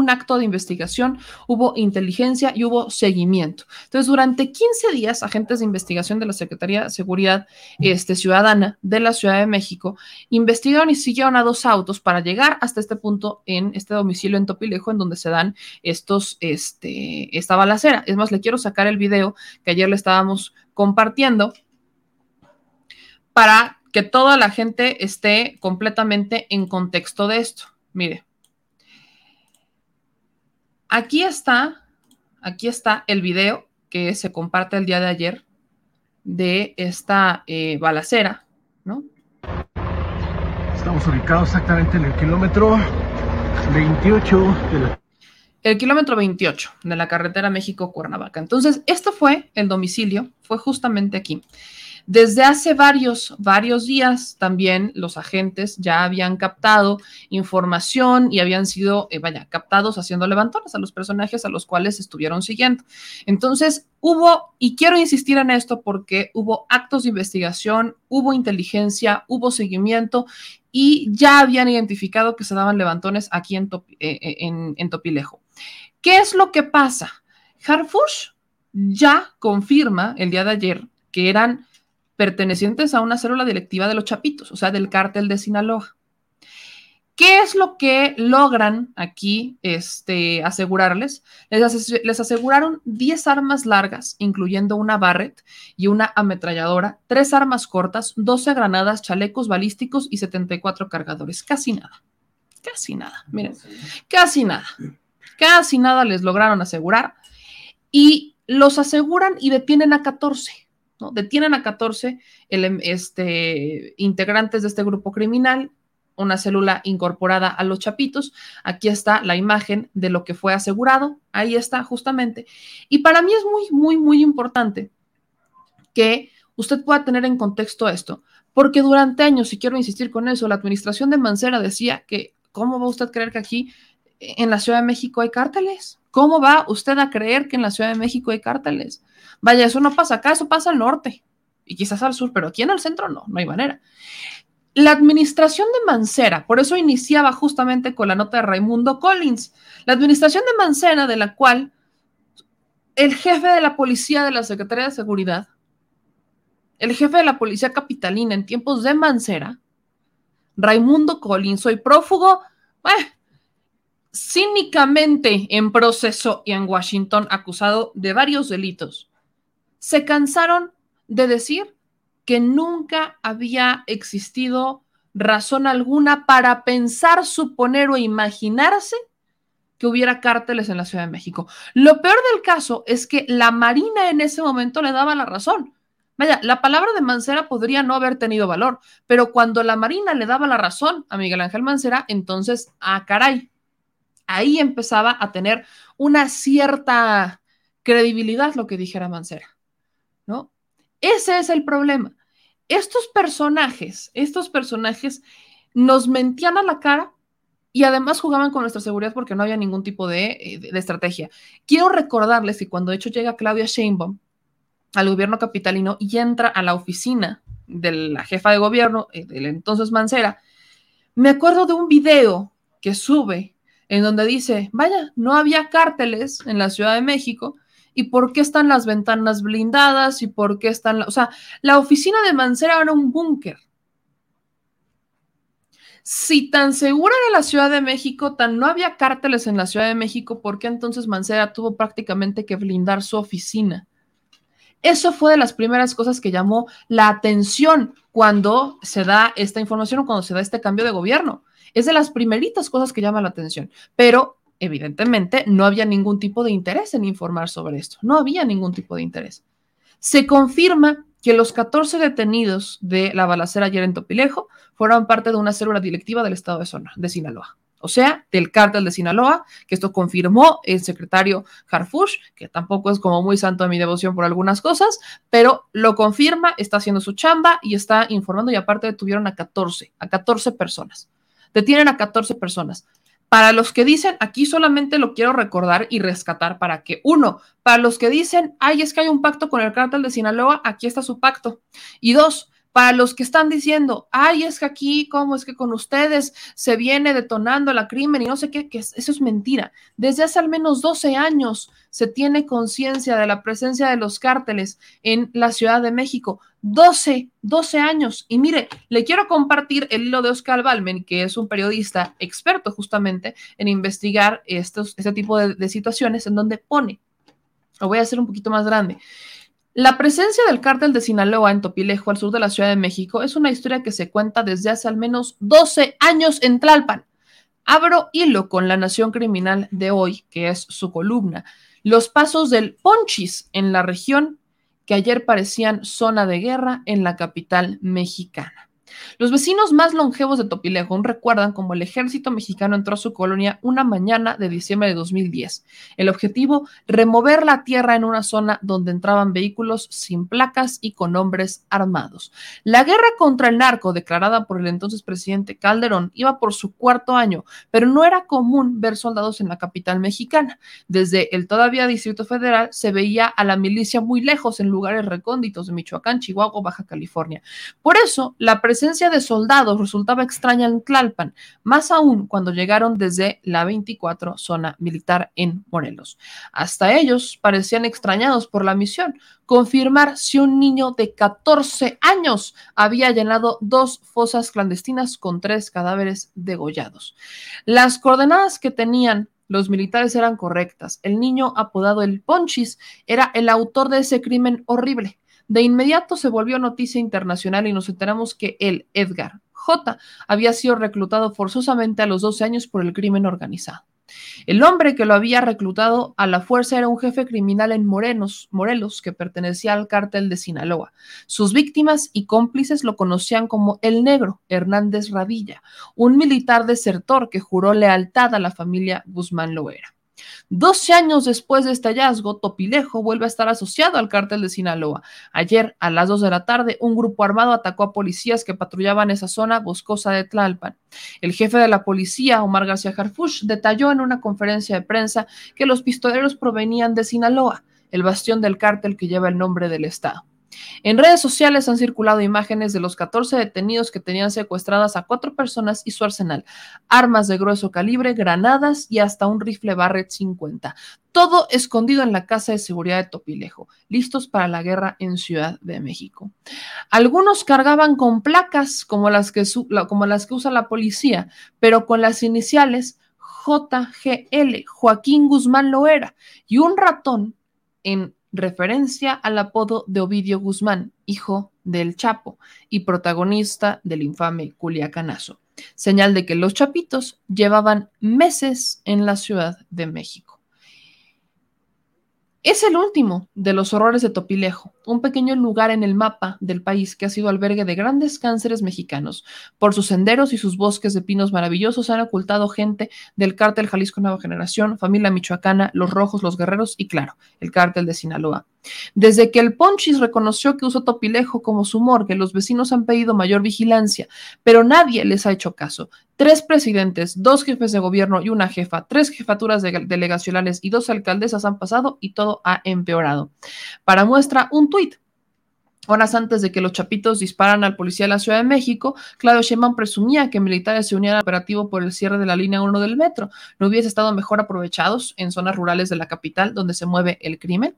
acto de investigación, hubo inteligencia y hubo seguimiento. Entonces, durante 15 días, agentes de investigación de la Secretaría de Seguridad este, Ciudadana de la Ciudad de México investigaron y siguieron a dos autos para llegar hasta este punto en este domicilio en Topilejo, en donde se dan estos, este, esta balacera. Es más, le quiero sacar el video que ayer le estábamos compartiendo para que toda la gente esté completamente en contexto de esto. Mire, aquí está, aquí está el video que se comparte el día de ayer de esta eh, balacera, ¿no? Estamos ubicados exactamente en el kilómetro 28 de la... El kilómetro 28 de la carretera México-Cuernavaca. Entonces, esto fue el domicilio, fue justamente aquí. Desde hace varios, varios días también los agentes ya habían captado información y habían sido, eh, vaya, captados haciendo levantones a los personajes a los cuales estuvieron siguiendo. Entonces, hubo, y quiero insistir en esto porque hubo actos de investigación, hubo inteligencia, hubo seguimiento y ya habían identificado que se daban levantones aquí en, eh, eh, en, en Topilejo. ¿Qué es lo que pasa? Harfush ya confirma el día de ayer que eran pertenecientes a una célula directiva de los Chapitos, o sea, del cártel de Sinaloa. ¿Qué es lo que logran aquí este, asegurarles? Les, aseguraron 10 armas largas, incluyendo una Barrett y una ametralladora, tres armas cortas, 12 granadas, chalecos balísticos y 74 cargadores. Casi nada. Casi nada. Miren, casi nada. Casi nada les lograron asegurar. Y los aseguran y detienen a 14 Detienen a 14 este, integrantes de este grupo criminal una célula incorporada a los chapitos. Aquí está la imagen de lo que fue asegurado. Ahí está justamente. Y para mí es muy, muy, muy importante que usted pueda tener en contexto esto, porque durante años, y quiero insistir con eso, la administración de Mancera decía que, ¿cómo va usted a creer que aquí en la Ciudad de México hay cárteles? ¿Cómo va usted a creer que en la Ciudad de México hay cárteles? Vaya, eso no pasa acá, eso pasa al norte y quizás al sur, pero aquí en el centro no, no hay manera. La administración de Mancera, por eso iniciaba justamente con la nota de Raimundo Collins, la administración de Mancera, de la cual el jefe de la policía de la Secretaría de Seguridad, el jefe de la policía capitalina en tiempos de Mancera, Raimundo Collins, soy prófugo, eh, cínicamente en proceso y en Washington acusado de varios delitos, se cansaron de decir que nunca había existido razón alguna para pensar, suponer o imaginarse que hubiera cárteles en la Ciudad de México. Lo peor del caso es que la Marina en ese momento le daba la razón. Vaya, la palabra de Mancera podría no haber tenido valor, pero cuando la Marina le daba la razón a Miguel Ángel Mancera, entonces, ah, caray, ahí empezaba a tener una cierta credibilidad lo que dijera Mancera, ¿no? Ese es el problema. Estos personajes, estos personajes nos mentían a la cara y además jugaban con nuestra seguridad porque no había ningún tipo de, eh, estrategia. Quiero recordarles que cuando de hecho llega Claudia Sheinbaum al gobierno capitalino y entra a la oficina de la jefa de gobierno, eh, del entonces Mancera, me acuerdo de un video que sube en donde dice, vaya, no había cárteles en la Ciudad de México, y por qué están las ventanas blindadas y por qué están, o sea, la oficina de Mancera era un búnker. Si tan segura era la Ciudad de México, tan no había cárteles en la Ciudad de México, ¿por qué entonces Mancera tuvo prácticamente que blindar su oficina? Eso fue de las primeras cosas que llamó la atención cuando se da esta información o cuando se da este cambio de gobierno. Es de las primeritas cosas que llama la atención. Pero evidentemente no había ningún tipo de interés en informar sobre esto, no había ningún tipo de interés. Se confirma que los 14 detenidos de la balacera ayer en Topilejo fueron parte de una célula directiva del estado de, Zona, de Sinaloa, o sea, del cártel de Sinaloa, que esto confirmó el secretario Harfush, que tampoco es como muy santo de mi devoción por algunas cosas, pero lo confirma, está haciendo su chamba y está informando y aparte detuvieron a 14, a 14 personas. Detienen a 14 personas. Para los que dicen, aquí solamente lo quiero recordar y rescatar para que, uno, para los que dicen, ay, es que hay un pacto con el cártel de Sinaloa, aquí está su pacto. Y dos, para los que están diciendo, ay, es que aquí, ¿cómo es que con ustedes se viene detonando la crimen y no sé qué? Eso es mentira. Desde hace al menos 12 años se tiene conciencia de la presencia de los cárteles en la Ciudad de México. 12, 12 años. Y mire, le quiero compartir el hilo de Oscar Balmen, que es un periodista experto justamente en investigar estos, este tipo de, de situaciones en donde pone, lo voy a hacer un poquito más grande. La presencia del cártel de Sinaloa en Topilejo, al sur de la Ciudad de México, es una historia que se cuenta desde hace al menos 12 años en Tlalpan. Abro hilo con la Nación Criminal de hoy, que es su columna. Los pasos del Ponchis en la región que ayer parecían zona de guerra en la capital mexicana. Los vecinos más longevos de Topilejo recuerdan cómo el ejército mexicano entró a su colonia una mañana de diciembre de 2010. El objetivo, remover la tierra en una zona donde entraban vehículos sin placas y con hombres armados. La guerra contra el narco, declarada por el entonces presidente Calderón, iba por su cuarto año, pero no era común ver soldados en la capital mexicana. Desde el todavía Distrito Federal se veía a la milicia muy lejos en lugares recónditos de Michoacán, Chihuahua, Baja California. Por eso, la presencia de soldados resultaba extraña en Tlalpan, más aún cuando llegaron desde la 24 zona militar en Morelos. Hasta ellos parecían extrañados por la misión, confirmar si un niño de 14 años había llenado dos fosas clandestinas con tres cadáveres degollados. Las coordenadas que tenían los militares eran correctas. El niño apodado el Ponchis era el autor de ese crimen horrible. De inmediato se volvió noticia internacional y nos enteramos que él, Edgar J., había sido reclutado forzosamente a los 12 años por el crimen organizado. El hombre que lo había reclutado a la fuerza era un jefe criminal en Morenos, Morelos que pertenecía al cártel de Sinaloa. Sus víctimas y cómplices lo conocían como el negro Hernández Radilla, un militar desertor que juró lealtad a la familia Guzmán Loera. 12 años después de este hallazgo, Topilejo vuelve a estar asociado al cártel de Sinaloa. Ayer, a las 2 de la tarde, un grupo armado atacó a policías que patrullaban esa zona boscosa de Tlalpan. El jefe de la policía, Omar García Harfush, detalló en una conferencia de prensa que los pistoleros provenían de Sinaloa, el bastión del cártel que lleva el nombre del Estado. En redes sociales han circulado imágenes de los 14 detenidos que tenían secuestradas a cuatro personas y su arsenal, armas de grueso calibre, granadas y hasta un rifle Barrett 50. Todo escondido en la casa de seguridad de Topilejo, listos para la guerra en Ciudad de México. Algunos cargaban con placas como las que, como las que usa la policía, pero con las iniciales JGL, Joaquín Guzmán Loera, y un ratón en referencia al apodo de Ovidio Guzmán, hijo del Chapo y protagonista del infame Culiacanazo, señal de que los chapitos llevaban meses en la Ciudad de México. Es el último de los horrores de Topilejo, un pequeño lugar en el mapa del país que ha sido albergue de grandes cánceres mexicanos. Por sus senderos y sus bosques de pinos maravillosos han ocultado gente del cártel Jalisco Nueva Generación, familia michoacana, los rojos, los guerreros y claro, el cártel de Sinaloa. Desde que el Ponchis reconoció que usó Topilejo como su morgue, los vecinos han pedido mayor vigilancia, pero nadie les ha hecho caso. Tres presidentes, dos jefes de gobierno y una jefa, tres jefaturas delegacionales y dos alcaldesas han pasado y todo ha empeorado. Para muestra, un tuit Horas antes de que los chapitos disparan al policía de la Ciudad de México, Claudio Sheinbaum presumía que militares se unían al operativo por el cierre de la línea 1 del metro. ¿No hubiese estado mejor aprovechados en zonas rurales de la capital donde se mueve el crimen?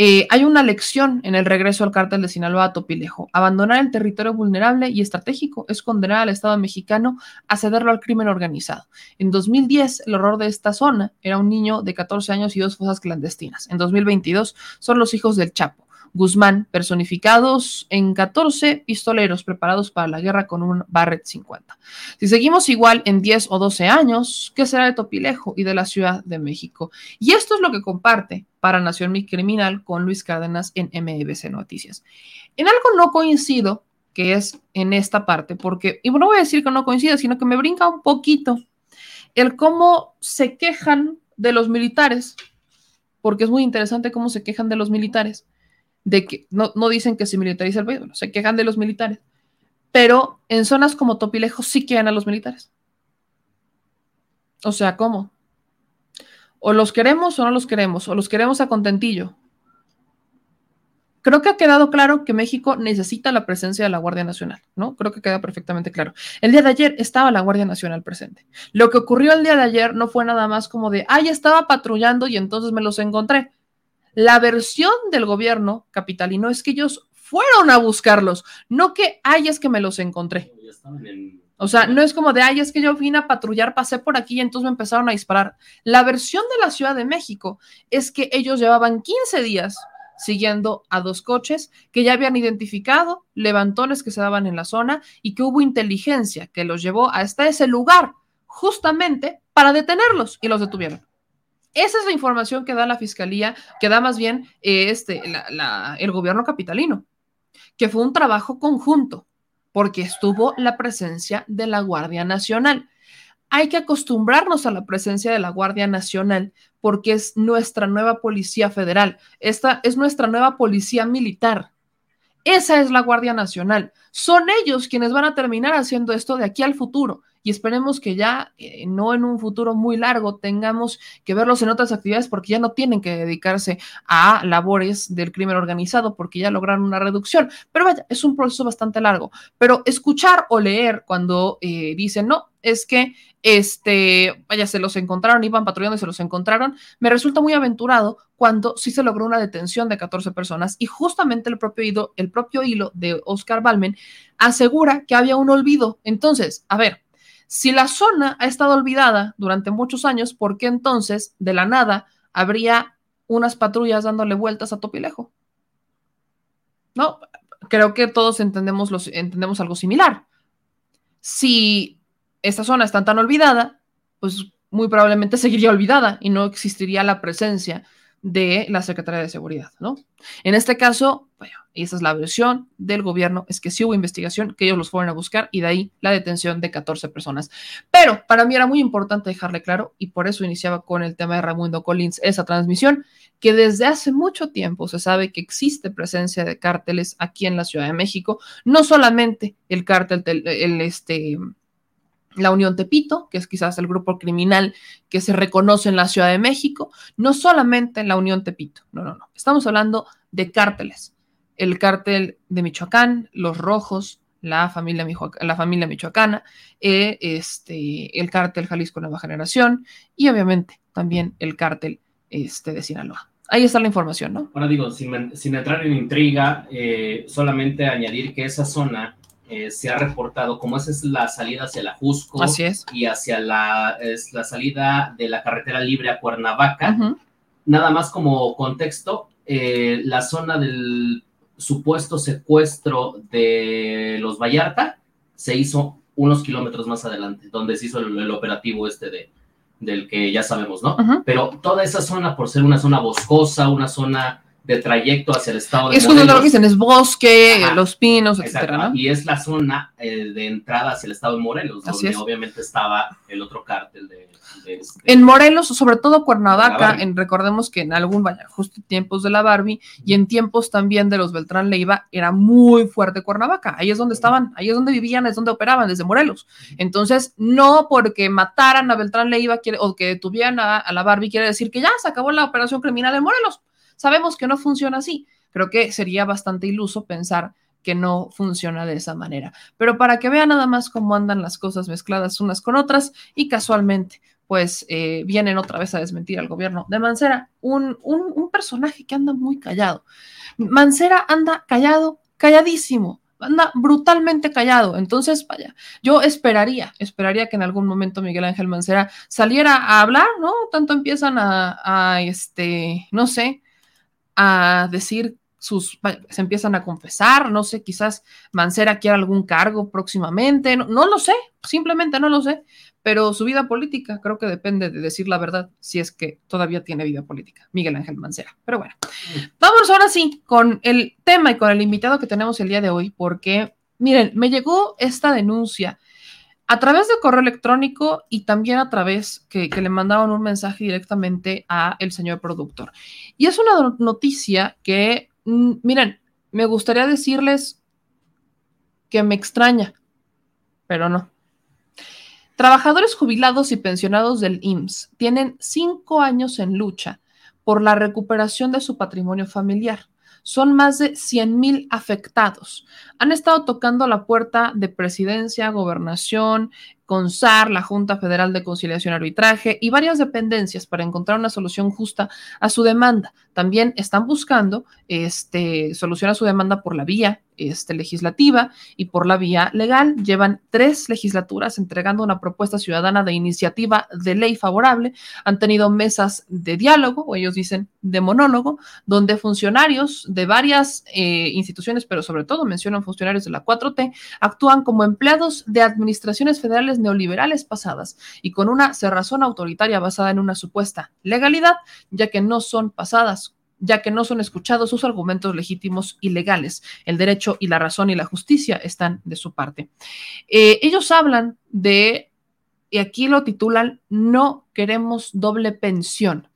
Eh, hay una lección en el regreso al cártel de Sinaloa a Topilejo. Abandonar el territorio vulnerable y estratégico es condenar al Estado mexicano a cederlo al crimen organizado. En 2010, el horror de esta zona era un niño de 14 años y dos fosas clandestinas. En 2022, son los hijos del Chapo. Guzmán, personificados en 14 pistoleros preparados para la guerra con un Barrett 50. Si seguimos igual en 10 o 12 años, ¿qué será de Topilejo y de la Ciudad de México? Y esto es lo que comparte para Nación Criminal con Luis Cárdenas en MBC Noticias. En algo no coincido, que es en esta parte, porque, y no voy a decir que no coincida, sino que me brinca un poquito el cómo se quejan de los militares, porque es muy interesante cómo se quejan de los militares de que no, dicen que se militariza el país, se quejan de los militares, pero en zonas como Topilejo sí quieren a los militares. O sea, ¿cómo? O los queremos o no los queremos, o los queremos a contentillo. Creo que ha quedado claro que México necesita la presencia de la Guardia Nacional, ¿no? Creo que queda perfectamente claro. El día de ayer estaba la Guardia Nacional presente. Lo que ocurrió el día de ayer no fue nada más como de, ay, estaba patrullando y entonces me los encontré. La versión del gobierno capitalino es que ellos fueron a buscarlos, no que, ay, es que me los encontré. O sea, no es como de, ay, es que yo vine a patrullar, pasé por aquí y entonces me empezaron a disparar. La versión de la Ciudad de México es que ellos llevaban 15 días siguiendo a dos coches que ya habían identificado, levantones que se daban en la zona y que hubo inteligencia que los llevó hasta ese lugar justamente para detenerlos y los detuvieron. Esa es la información que da la fiscalía, que da más bien eh, este, el gobierno capitalino, que fue un trabajo conjunto, porque estuvo la presencia de la Guardia Nacional. Hay que acostumbrarnos a la presencia de la Guardia Nacional porque es nuestra nueva policía federal, esta es nuestra nueva policía militar. Esa es la Guardia Nacional. Son ellos quienes van a terminar haciendo esto de aquí al futuro y esperemos que ya eh, no en un futuro muy largo tengamos que verlos en otras actividades porque ya no tienen que dedicarse a labores del crimen organizado porque ya lograron una reducción. Pero vaya, es un proceso bastante largo. Pero escuchar o leer cuando eh, dicen, no, es que este, vaya, se los encontraron, iban patrullando y se los encontraron, me resulta muy aventurado cuando sí se logró una detención de 14 personas y justamente el propio hilo, el propio hilo de Oscar Balmen asegura que había un olvido. Entonces, a ver, si la zona ha estado olvidada durante muchos años, ¿por qué entonces de la nada habría unas patrullas dándole vueltas a Topilejo? No, creo que todos entendemos, los, entendemos algo similar. Si esta zona está tan olvidada, pues muy probablemente seguiría olvidada y no existiría la presencia de la Secretaría de Seguridad, ¿no? En este caso, bueno, esa es la versión del gobierno, es que sí hubo investigación, que ellos los fueron a buscar y de ahí la detención de 14 personas. Pero para mí era muy importante dejarle claro, y por eso iniciaba con el tema de Raimundo Collins esa transmisión, que desde hace mucho tiempo se sabe que existe presencia de cárteles aquí en la Ciudad de México, no solamente el cártel, el, este, la Unión Tepito, que es quizás el grupo criminal que se reconoce en la Ciudad de México, no solamente la Unión Tepito, no, no, no, estamos hablando de cárteles, el cártel de Michoacán, los Rojos, la familia, la familia michoacana, eh, este, el cártel Jalisco Nueva Generación y obviamente también el cártel este, de Sinaloa. Ahí está la información, ¿no? Ahora digo, sin, entrar en intriga, eh, solamente añadir que esa zona eh, se ha reportado como esa es la salida hacia la Jusco Así es. y hacia la, es la salida de la carretera libre a Cuernavaca. Nada más como contexto, eh, la zona del supuesto secuestro de los Vallarta se hizo unos kilómetros más adelante, donde se hizo el, operativo este de, del que ya sabemos, ¿no? Pero toda esa zona, por ser una zona boscosa, una zona de trayecto hacia el estado de es Morelos. Es lo que dicen, es bosque, los pinos, etcétera, ¿no? Y es la zona eh, de entrada hacia el estado de Morelos, donde obviamente estaba el otro cártel de, este En Morelos, sobre todo Cuernavaca, en, recordemos que en algún, vaya, justo tiempos de la Barbie y en tiempos también de los Beltrán Leiva, era muy fuerte Cuernavaca. Ahí es donde estaban, ahí es donde vivían, es donde operaban, desde Morelos. Entonces, no porque mataran a Beltrán Leiva o que detuvieran a, a la Barbie quiere decir que ya se acabó la operación criminal en Morelos Sabemos que no funciona así. Creo que sería bastante iluso pensar que no funciona de esa manera. Pero para que vean nada más cómo andan las cosas mezcladas unas con otras y casualmente, pues eh, vienen otra vez a desmentir al gobierno de Mancera, un, un personaje que anda muy callado. Mancera anda callado, calladísimo anda brutalmente callado. Entonces, vaya, yo esperaría, esperaría que en algún momento Miguel Ángel Mancera saliera a hablar, ¿no? Tanto empiezan a, a este, no sé, a decir sus, se empiezan a confesar, no sé, quizás Mancera quiera algún cargo próximamente, no, no, lo sé, simplemente no lo sé, pero su vida política creo que depende de decir la verdad, si es que todavía tiene vida política, Miguel Ángel Mancera. Pero bueno, vamos ahora sí con el tema y con el invitado que tenemos el día de hoy, porque miren, me llegó esta denuncia a través de correo electrónico y también a través que, le mandaban un mensaje directamente a el señor productor. Y es una noticia que, mm, miren, me gustaría decirles que me extraña, pero no. Trabajadores jubilados y pensionados del IMSS tienen cinco años en lucha por la recuperación de su patrimonio familiar. Son más de 100 mil afectados. Han estado tocando la puerta de presidencia, gobernación, CONSAR, la Junta Federal de Conciliación y Arbitraje y varias dependencias para encontrar una solución justa a su demanda. También están buscando este, solución a su demanda por la vía este, legislativa y por la vía legal. Llevan tres legislaturas entregando una propuesta ciudadana de iniciativa de ley favorable. Han tenido mesas de diálogo, o ellos dicen de monólogo, donde funcionarios de varias eh, instituciones, pero sobre todo mencionan funcionarios de la 4T, actúan como empleados de administraciones federales neoliberales pasadas y con una cerrazón autoritaria basada en una supuesta legalidad, ya que no son pasadas ya que no son escuchados sus argumentos legítimos y legales. El derecho y la razón y la justicia están de su parte. Eh, ellos hablan de, y aquí lo titulan, no queremos doble pensión.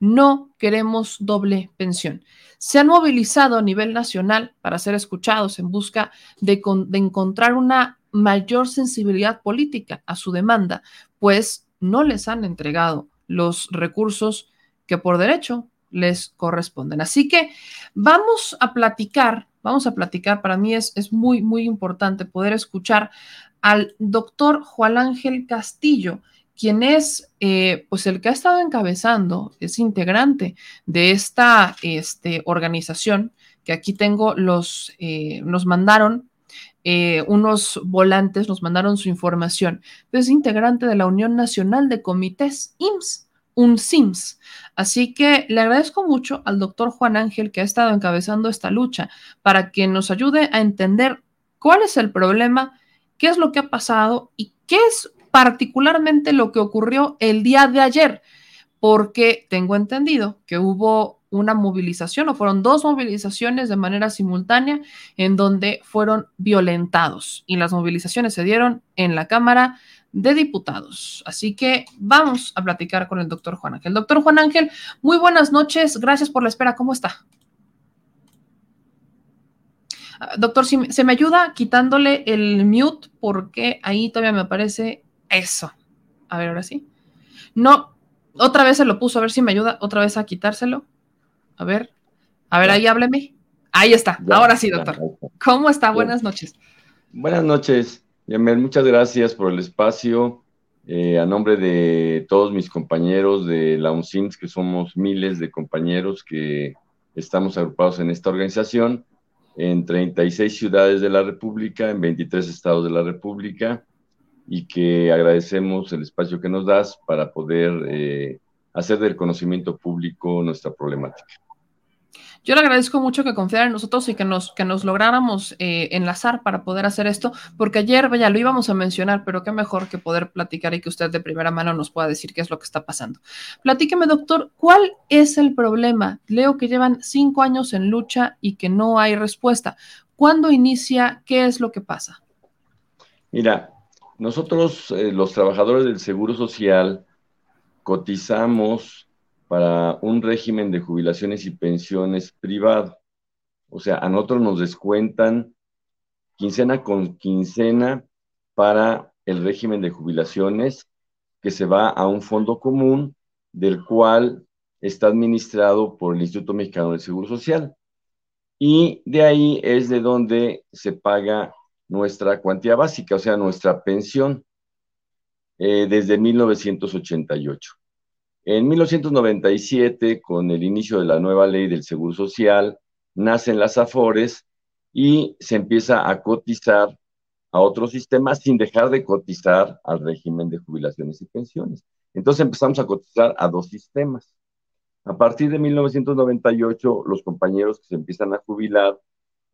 No queremos doble pensión. Se han movilizado a nivel nacional para ser escuchados en busca de, de encontrar una mayor sensibilidad política a su demanda, pues no les han entregado los recursos que por derecho les corresponden. Así que vamos a platicar, vamos a platicar, para mí es, es muy, muy importante poder escuchar al doctor Juan Ángel Castillo, quien es eh, pues el que ha estado encabezando, es integrante de esta este, organización, que aquí tengo los, eh, nos mandaron eh, unos volantes, nos mandaron su información, es integrante de la Unión Nacional de Comités IMSS, un SIMS. Así que le agradezco mucho al doctor Juan Ángel que ha estado encabezando esta lucha para que nos ayude a entender cuál es el problema, qué es lo que ha pasado y qué es particularmente lo que ocurrió el día de ayer, porque tengo entendido que hubo una movilización o fueron dos movilizaciones de manera simultánea en donde fueron violentados y las movilizaciones se dieron en la Cámara de Diputados. Así que vamos a platicar con el doctor Juan Ángel. Doctor Juan Ángel, muy buenas noches, gracias por la espera, ¿cómo está? Ah, doctor, si se me ayuda quitándole el mute porque ahí todavía me aparece eso. A ver, ahora sí. No, otra vez se lo puso, a ver si me ayuda otra vez a quitárselo. A ver, a ver, ahí hábleme. Ahí está, ahora sí, doctor. ¿Cómo está? Buenas noches. Buenas noches, Yamel, muchas gracias por el espacio. Eh, a nombre de todos mis compañeros de la UNCINS, que somos miles de compañeros que estamos agrupados en esta organización, en 36 ciudades de la República, en 23 estados de la República, y que agradecemos el espacio que nos das para poder eh, hacer del conocimiento público nuestra problemática. Yo le agradezco mucho que confiara en nosotros y que nos, que nos lográramos eh, enlazar para poder hacer esto, porque ayer, vaya, lo íbamos a mencionar, pero qué mejor que poder platicar y que usted de primera mano nos pueda decir qué es lo que está pasando. Platíqueme, doctor, ¿cuál es el problema? Leo que llevan cinco años en lucha y que no hay respuesta. ¿Cuándo inicia? ¿Qué es lo que pasa? Mira, nosotros, eh, los trabajadores del Seguro Social, cotizamos para un régimen de jubilaciones y pensiones privado. O sea, a nosotros nos descuentan quincena con quincena para el régimen de jubilaciones que se va a un fondo común del cual está administrado por el Instituto Mexicano del Seguro Social. Y de ahí es de donde se paga nuestra cuantía básica, o sea, nuestra pensión, eh, desde 1988. En 1997, con el inicio de la nueva ley del Seguro Social, nacen las AFORES y se empieza a cotizar a otros sistemas sin dejar de cotizar al régimen de jubilaciones y pensiones. Entonces empezamos a cotizar a dos sistemas. A partir de 1998, los compañeros que se empiezan a jubilar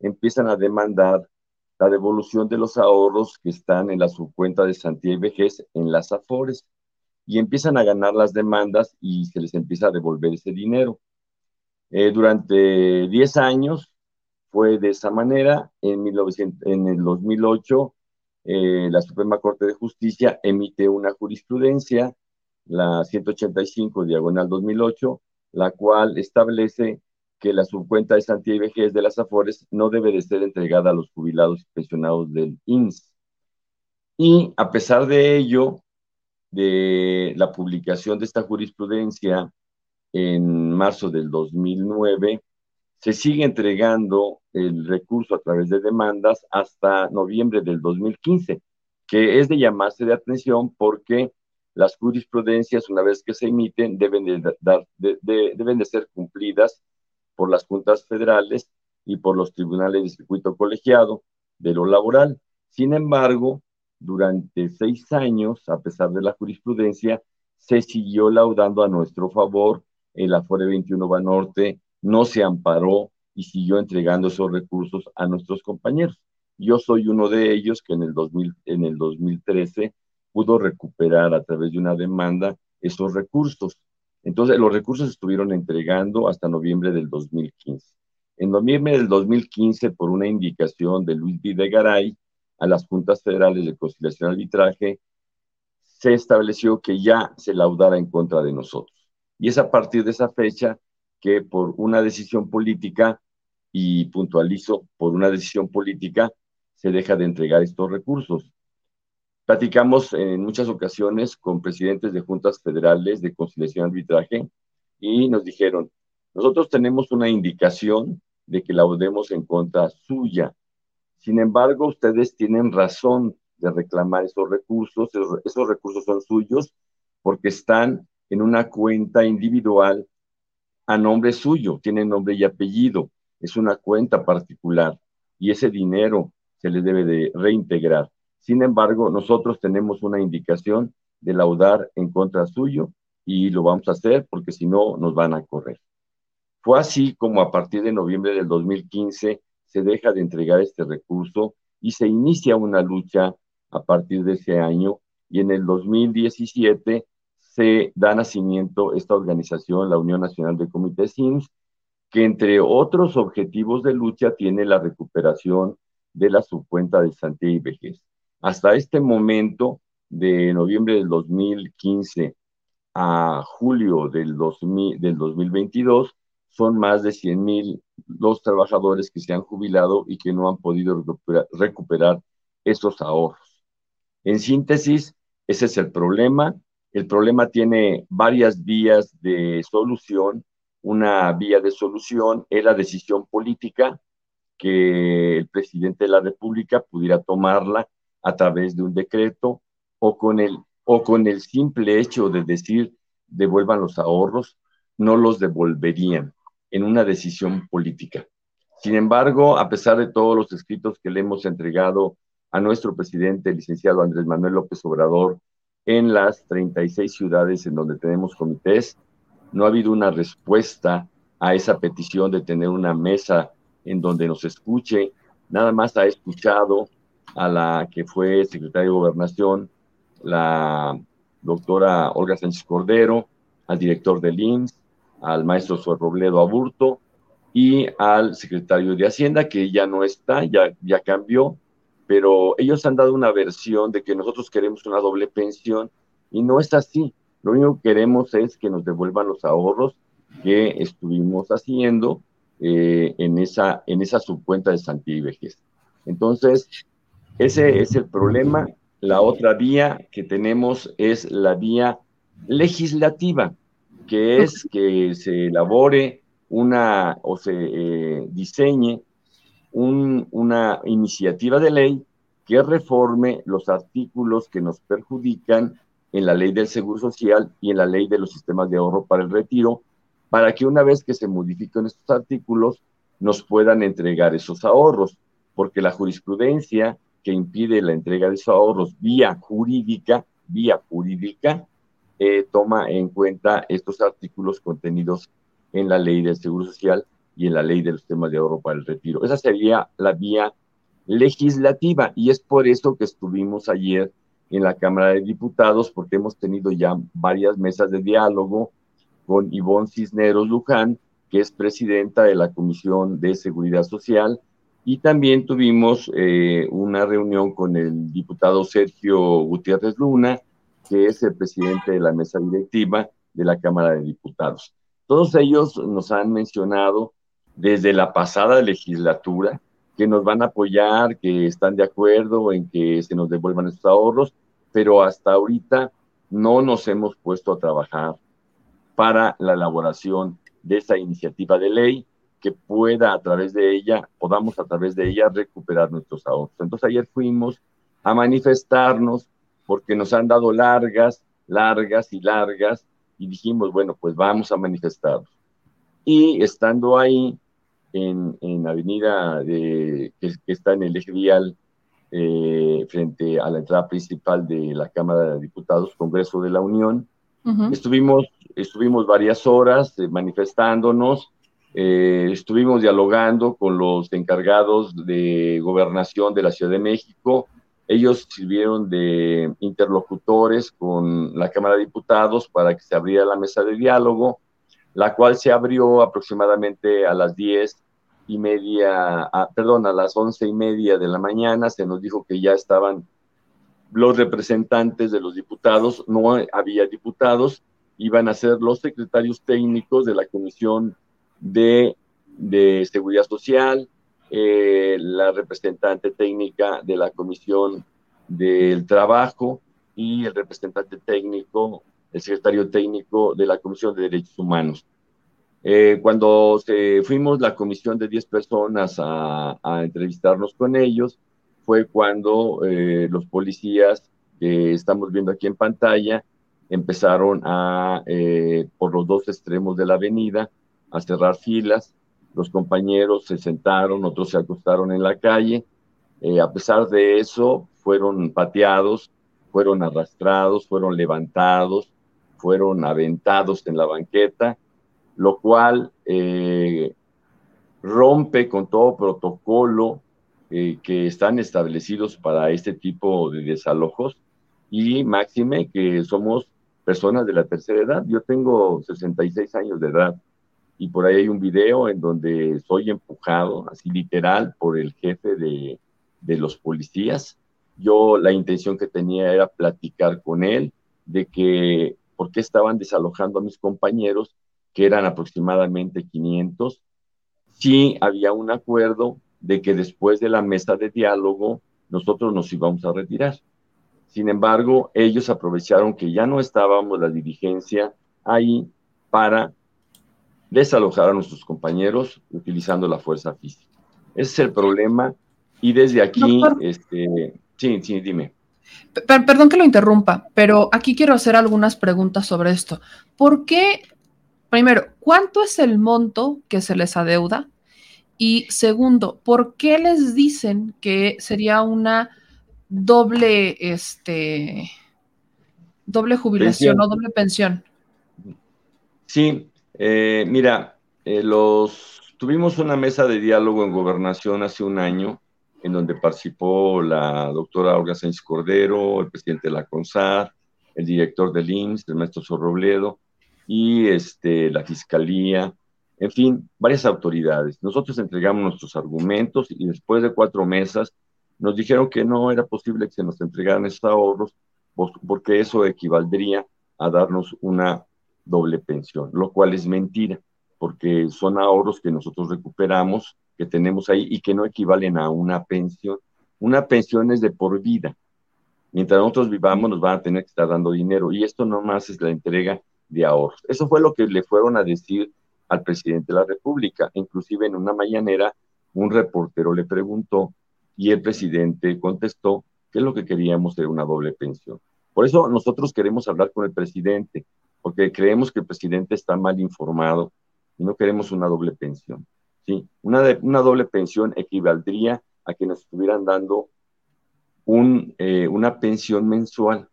empiezan a demandar la devolución de los ahorros que están en la subcuenta de Santía y Vejez en las AFORES y empiezan a ganar las demandas y se les empieza a devolver ese dinero. Eh, durante 10 años fue de esa manera. En, 1900, en el 2008, eh, la Suprema Corte de Justicia emite una jurisprudencia, la 185 diagonal 2008, la cual establece que la subcuenta de Santía y Vejez de las Afores no debe de ser entregada a los jubilados y pensionados del INS. Y a pesar de ello, de la publicación de esta jurisprudencia en marzo del 2009, se sigue entregando el recurso a través de demandas hasta noviembre del 2015, que es de llamarse de atención porque las jurisprudencias, una vez que se emiten, deben de, deben de ser cumplidas por las juntas federales y por los tribunales de circuito colegiado de lo laboral. Sin embargo, durante seis años, a pesar de la jurisprudencia, se siguió laudando a nuestro favor. El Afore 21 Banorte no se amparó y siguió entregando esos recursos a nuestros compañeros. Yo soy uno de ellos que en el, 2000, en el 2013 pudo recuperar a través de una demanda esos recursos. Entonces, los recursos estuvieron entregando hasta noviembre del 2015. En noviembre del 2015, por una indicación de Luis Videgaray, a las juntas federales de conciliación y arbitraje, se estableció que ya se laudara en contra de nosotros. Y es a partir de esa fecha que por una decisión política, y puntualizo, por una decisión política, se deja de entregar estos recursos. Platicamos en muchas ocasiones con presidentes de juntas federales de conciliación y arbitraje y nos dijeron, nosotros tenemos una indicación de que laudemos en contra suya, sin embargo, ustedes tienen razón de reclamar esos recursos, esos, recursos son suyos porque están en una cuenta individual a nombre suyo, tienen nombre y apellido, es una cuenta particular y ese dinero se le debe de reintegrar. Sin embargo, nosotros tenemos una indicación de laudar en contra suyo y lo vamos a hacer porque si no nos van a correr. Fue así como a partir de noviembre del 2015 se deja de entregar este recurso y se inicia una lucha a partir de ese año y en el 2017 se da nacimiento esta organización, la Unión Nacional de Comités SIMS, que entre otros objetivos de lucha tiene la recuperación de la subcuenta de santidad y vejez. Hasta este momento, de noviembre del 2015 a julio del, 2000, del 2022, son más de 100 mil los trabajadores que se han jubilado y que no han podido recuperar, recuperar esos ahorros. En síntesis, ese es el problema. El problema tiene varias vías de solución. Una vía de solución es la decisión política que el presidente de la República pudiera tomarla a través de un decreto o con el, o con el simple hecho de decir devuelvan los ahorros, no los devolverían en una decisión política. Sin embargo, a pesar de todos los escritos que le hemos entregado a nuestro presidente, el licenciado Andrés Manuel López Obrador, en las 36 ciudades en donde tenemos comités, no ha habido una respuesta a esa petición de tener una mesa en donde nos escuche, nada más ha escuchado a la que fue secretaria de Gobernación, la doctora Olga Sánchez Cordero, al director del INS, al maestro Suárez Robledo Aburto y al secretario de Hacienda, que ya no está, ya, ya cambió, pero ellos han dado una versión de que nosotros queremos una doble pensión y no es así. Lo único que queremos es que nos devuelvan los ahorros que estuvimos haciendo eh, en, esa, en esa subcuenta de Santí y Vejez. Entonces, ese es el problema. La otra vía que tenemos es la vía legislativa, que es que se elabore una o se eh, diseñe una iniciativa de ley que reforme los artículos que nos perjudican en la ley del Seguro Social y en la ley de los sistemas de ahorro para el retiro, para que una vez que se modifiquen estos artículos nos puedan entregar esos ahorros, porque la jurisprudencia que impide la entrega de esos ahorros vía jurídica, vía jurídica, eh, toma en cuenta estos artículos contenidos en la ley del Seguro Social y en la ley de los temas de ahorro para el retiro. Esa sería la vía legislativa y es por eso que estuvimos ayer en la Cámara de Diputados porque hemos tenido ya varias mesas de diálogo con Ivonne Cisneros Luján, que es presidenta de la Comisión de Seguridad Social, y también tuvimos eh, una reunión con el diputado Sergio Gutiérrez Luna, que es el presidente de la mesa directiva de la Cámara de Diputados. Todos ellos nos han mencionado desde la pasada legislatura que nos van a apoyar, que están de acuerdo en que se nos devuelvan estos ahorros, pero hasta ahorita no nos hemos puesto a trabajar para la elaboración de esa iniciativa de ley que pueda a través de ella, podamos a través de ella recuperar nuestros ahorros. Entonces ayer fuimos a manifestarnos porque nos han dado largas, largas y largas y dijimos, bueno, pues vamos a manifestarnos. Y estando ahí en, en avenida de, que, está en el eje vial eh, frente a la entrada principal de la Cámara de Diputados, Congreso de la Unión, estuvimos, estuvimos varias horas eh, manifestándonos, eh, estuvimos dialogando con los encargados de gobernación de la Ciudad de México. Ellos sirvieron de interlocutores con la Cámara de Diputados para que se abriera la mesa de diálogo, la cual se abrió aproximadamente a las 10 y media, perdón, a las once y media de la mañana. Se nos dijo que ya estaban los representantes de los diputados, no había diputados, iban a ser los secretarios técnicos de la Comisión de, Seguridad Social, eh, la representante técnica de la Comisión del Trabajo y el representante técnico, el secretario técnico de la Comisión de Derechos Humanos. Eh, cuando fuimos la comisión de 10 personas a, entrevistarnos con ellos, fue cuando eh, los policías que estamos viendo aquí en pantalla empezaron a, por los dos extremos de la avenida, a cerrar filas. Los compañeros se sentaron, otros se acostaron en la calle. Eh, a pesar de eso, fueron pateados, fueron arrastrados, fueron levantados, fueron aventados en la banqueta, lo cual eh, rompe con todo protocolo eh, que están establecidos para este tipo de desalojos y máxime que somos personas de la tercera edad. Yo tengo 66 años de edad y por ahí hay un video en donde soy empujado, así literal, por el jefe de, de los policías. Yo la intención que tenía era platicar con él de que por qué estaban desalojando a mis compañeros, que eran aproximadamente 500. Sí había un acuerdo de que después de la mesa de diálogo nosotros nos íbamos a retirar. Sin embargo, ellos aprovecharon que ya no estábamos la dirigencia ahí para desalojar a nuestros compañeros utilizando la fuerza física. Ese es el problema y desde aquí, este, sí, sí, dime. perdón que lo interrumpa, pero aquí quiero hacer algunas preguntas sobre esto. ¿Por qué, primero, cuánto es el monto que se les adeuda? Y segundo, ¿por qué les dicen que sería una doble, este, doble jubilación o doble pensión? Sí, eh, mira, eh, los tuvimos una mesa de diálogo en gobernación hace un año en donde participó la doctora Olga Sánchez Cordero, el presidente de la CONSAR, el director del IMSS, el maestro Sorrobledo, y este, la Fiscalía, en fin, varias autoridades. Nosotros entregamos nuestros argumentos y después de cuatro mesas nos dijeron que no era posible que se nos entregaran esos ahorros porque eso equivaldría a darnos una doble pensión, lo cual es mentira, porque son ahorros que nosotros recuperamos, que tenemos ahí y que no equivalen a una pensión. Una pensión es de por vida. Mientras nosotros vivamos nos van a tener que estar dando dinero y esto no más es la entrega de ahorros. Eso fue lo que le fueron a decir al presidente de la República. Inclusive en una mañanera un reportero le preguntó y el presidente contestó que lo que queríamos era una doble pensión. Por eso nosotros queremos hablar con el presidente, porque creemos que el presidente está mal informado y no queremos una doble pensión. ¿sí? Una, una doble pensión equivaldría a que nos estuvieran dando un, eh, una pensión mensual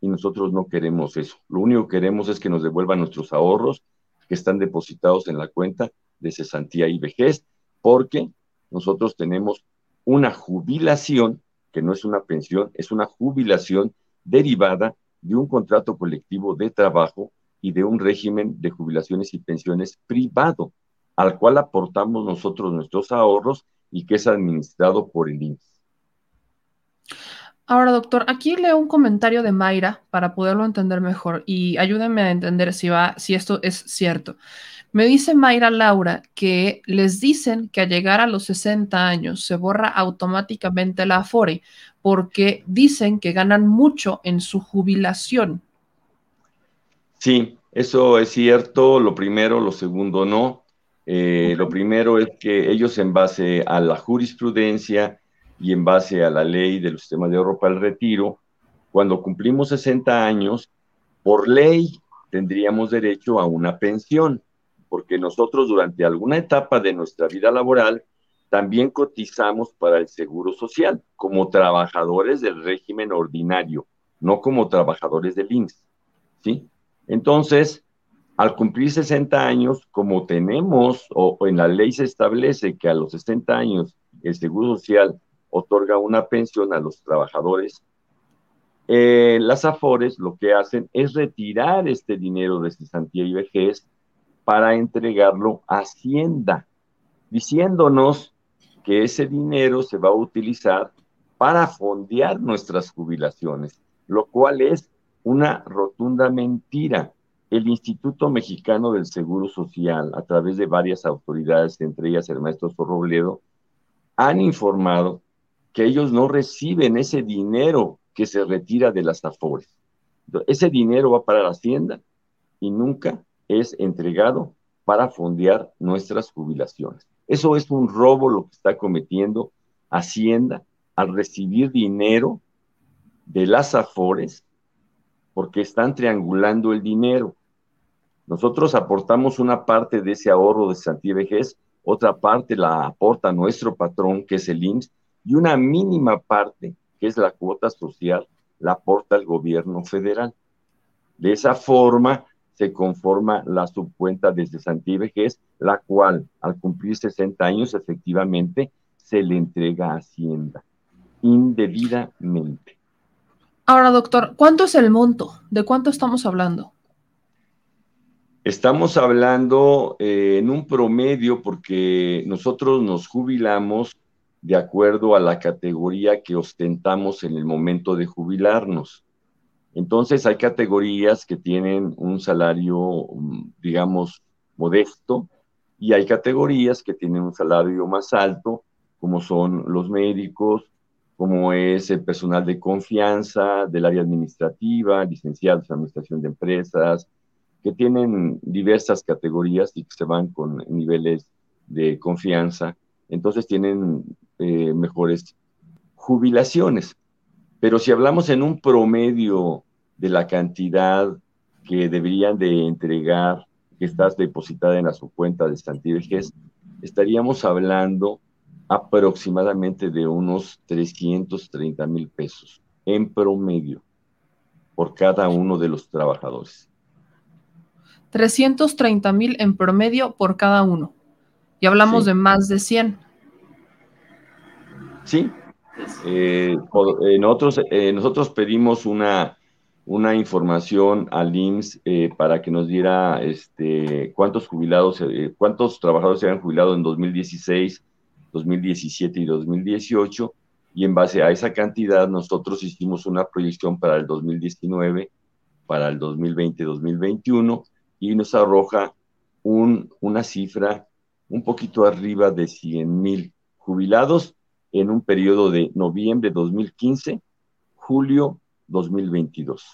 y nosotros no queremos eso. Lo único que queremos es que nos devuelvan nuestros ahorros que están depositados en la cuenta de cesantía y vejez, porque nosotros tenemos una jubilación, que no es una pensión, es una jubilación derivada de un contrato colectivo de trabajo y de un régimen de jubilaciones y pensiones privado, al cual aportamos nosotros nuestros ahorros y que es administrado por el INSS. Ahora, doctor, aquí leo un comentario de Mayra para poderlo entender mejor y ayúdenme a entender si, va, si esto es cierto. Me dice Mayra Laura que les dicen que al llegar a los 60 años se borra automáticamente la Afore porque dicen que ganan mucho en su jubilación. Sí, eso es cierto. Lo primero, lo segundo no. Eh, lo primero es que ellos en base a la jurisprudencia y en base a la ley del sistema de ahorro para el retiro, cuando cumplimos 60 años, por ley tendríamos derecho a una pensión, porque nosotros durante alguna etapa de nuestra vida laboral también cotizamos para el seguro social como trabajadores del régimen ordinario, no como trabajadores del IMSS, ¿sí? Entonces, al cumplir 60 años, como tenemos o, en la ley se establece que a los 60 años el Seguro Social otorga una pensión a los trabajadores, eh, las AFORES lo que hacen es retirar este dinero de cesantía y vejez para entregarlo a Hacienda, diciéndonos que ese dinero se va a utilizar para fondear nuestras jubilaciones, lo cual es una rotunda mentira. El Instituto Mexicano del Seguro Social, a través de varias autoridades, entre ellas el maestro Zorrobledo, han informado que ellos no reciben ese dinero que se retira de las AFORES. Ese dinero va para la Hacienda y nunca es entregado para fondear nuestras jubilaciones. Eso es un robo lo que está cometiendo Hacienda al recibir dinero de las AFORES porque están triangulando el dinero. Nosotros aportamos una parte de ese ahorro de Santía Vejez, otra parte la aporta nuestro patrón, que es el IMSS, y una mínima parte, que es la cuota social, la aporta el gobierno federal. De esa forma se conforma la subcuenta de Santía Vejez, la cual al cumplir 60 años efectivamente se le entrega a Hacienda indebidamente. Ahora, doctor, ¿cuánto es el monto? ¿De cuánto estamos hablando? Estamos hablando eh, en un promedio porque nosotros nos jubilamos de acuerdo a la categoría que ostentamos en el momento de jubilarnos. Entonces hay categorías que tienen un salario, mm, digamos, modesto y hay categorías que tienen un salario más alto, como son los médicos, como es el personal de confianza del área administrativa, licenciados en administración de empresas, que tienen diversas categorías y que se van con niveles de confianza, entonces tienen eh, mejores jubilaciones. Pero si hablamos en un promedio de la cantidad que deberían de entregar, que está depositada en la su cuenta de Santibejez, estaríamos hablando aproximadamente de unos 330 mil pesos en promedio por cada uno de los trabajadores. 330 mil en promedio por cada uno. Y hablamos de más de 100. Sí. Eh, eh, nosotros, eh, nosotros pedimos una, una información al IMSS para que nos diera este, cuántos jubilados, cuántos trabajadores se habían jubilado en 2016, 2017 y 2018. Y en base a esa cantidad, nosotros hicimos una proyección para el 2019, para el 2020-2021 y nos arroja un, una cifra un poquito arriba de 100 mil jubilados en un periodo de noviembre 2015, julio 2022.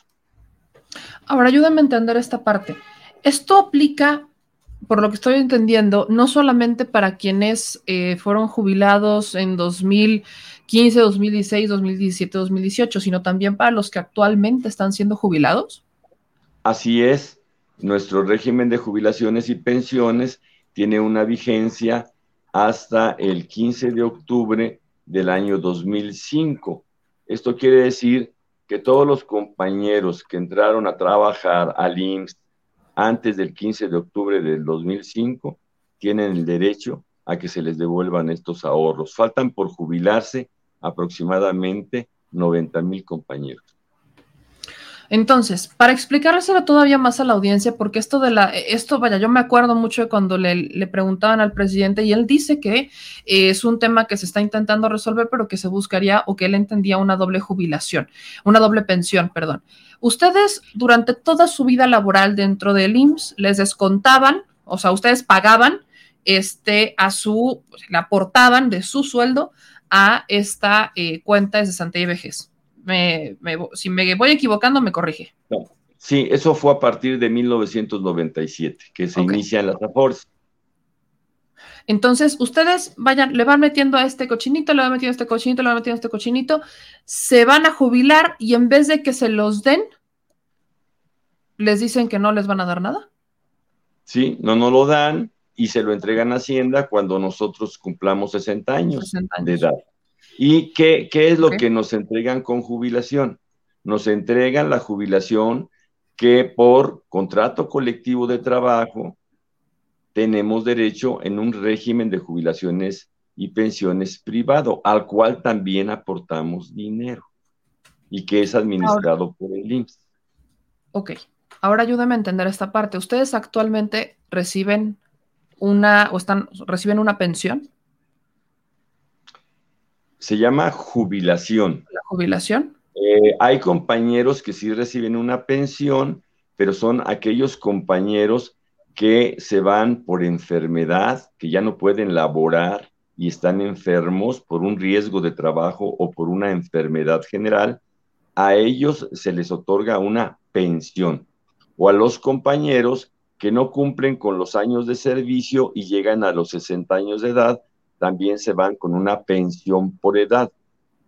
Ahora, ayúdame a entender esta parte. Esto aplica, por lo que estoy entendiendo, no solamente para quienes eh, fueron jubilados en 2015, 2016, 2017, 2018, sino también para los que actualmente están siendo jubilados. Así es, nuestro régimen de jubilaciones y pensiones tiene una vigencia hasta el 15 de octubre del año 2005. Esto quiere decir que todos los compañeros que entraron a trabajar al IMSS antes del 15 de octubre del 2005 tienen el derecho a que se les devuelvan estos ahorros. Faltan por jubilarse aproximadamente 90 mil compañeros. Entonces, para explicárselo todavía más a la audiencia, porque esto de la, esto, vaya, yo me acuerdo mucho de cuando le, preguntaban al presidente y él dice que eh, es un tema que se está intentando resolver, pero que se buscaría o que él entendía una doble jubilación, una doble pensión, perdón. Ustedes durante toda su vida laboral dentro del IMSS les descontaban, o sea, ustedes pagaban este a su, le aportaban de su sueldo a esta eh, cuenta de cesantía y vejez si me voy equivocando, me corrige. Sí, eso fue a partir de 1997, que se inician las AFORS. Entonces, ustedes vayan, le van metiendo a este cochinito, le van metiendo a este cochinito, le van metiendo a este cochinito, se van a jubilar y en vez de que se los den, les dicen que no les van a dar nada. Sí, no nos lo dan y se lo entregan a Hacienda cuando nosotros cumplamos 60 años, de edad. ¿Y qué, es lo que nos entregan con jubilación? Nos entregan la jubilación que por contrato colectivo de trabajo tenemos derecho en un régimen de jubilaciones y pensiones privado, al cual también aportamos dinero y que es administrado por el IMSS. Ok, ahora ayúdame a entender esta parte. ¿Ustedes actualmente reciben una o están reciben una pensión? Se llama jubilación. ¿La jubilación? Eh, hay compañeros que sí reciben una pensión, pero son aquellos compañeros que se van por enfermedad, que ya no pueden laborar y están enfermos por un riesgo de trabajo o por una enfermedad general, a ellos se les otorga una pensión. O a los compañeros que no cumplen con los años de servicio y llegan a los 60 años de edad, también se van con una pensión por edad.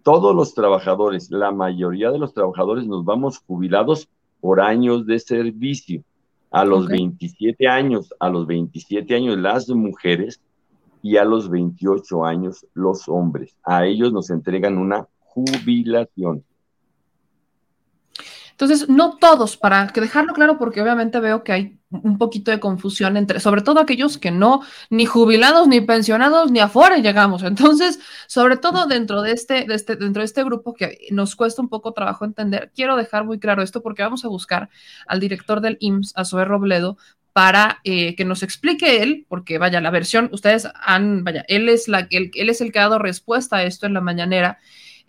Todos los trabajadores, la mayoría de los trabajadores nos vamos jubilados por años de servicio. A los 27 años, a los 27 años las mujeres y a los 28 años los hombres. A ellos nos entregan una jubilación. Entonces, no todos, para que dejarlo claro, porque obviamente veo que hay un poquito de confusión entre, sobre todo aquellos que no, ni jubilados, ni pensionados, ni afuera llegamos. Entonces, sobre todo dentro de este, de este, dentro de este grupo que nos cuesta un poco trabajo entender, quiero dejar muy claro esto porque vamos a buscar al director del IMSS, a Robledo, para eh, que nos explique él, porque vaya, la versión, ustedes han, vaya, él es, la, él, él es el que ha dado respuesta a esto en la mañanera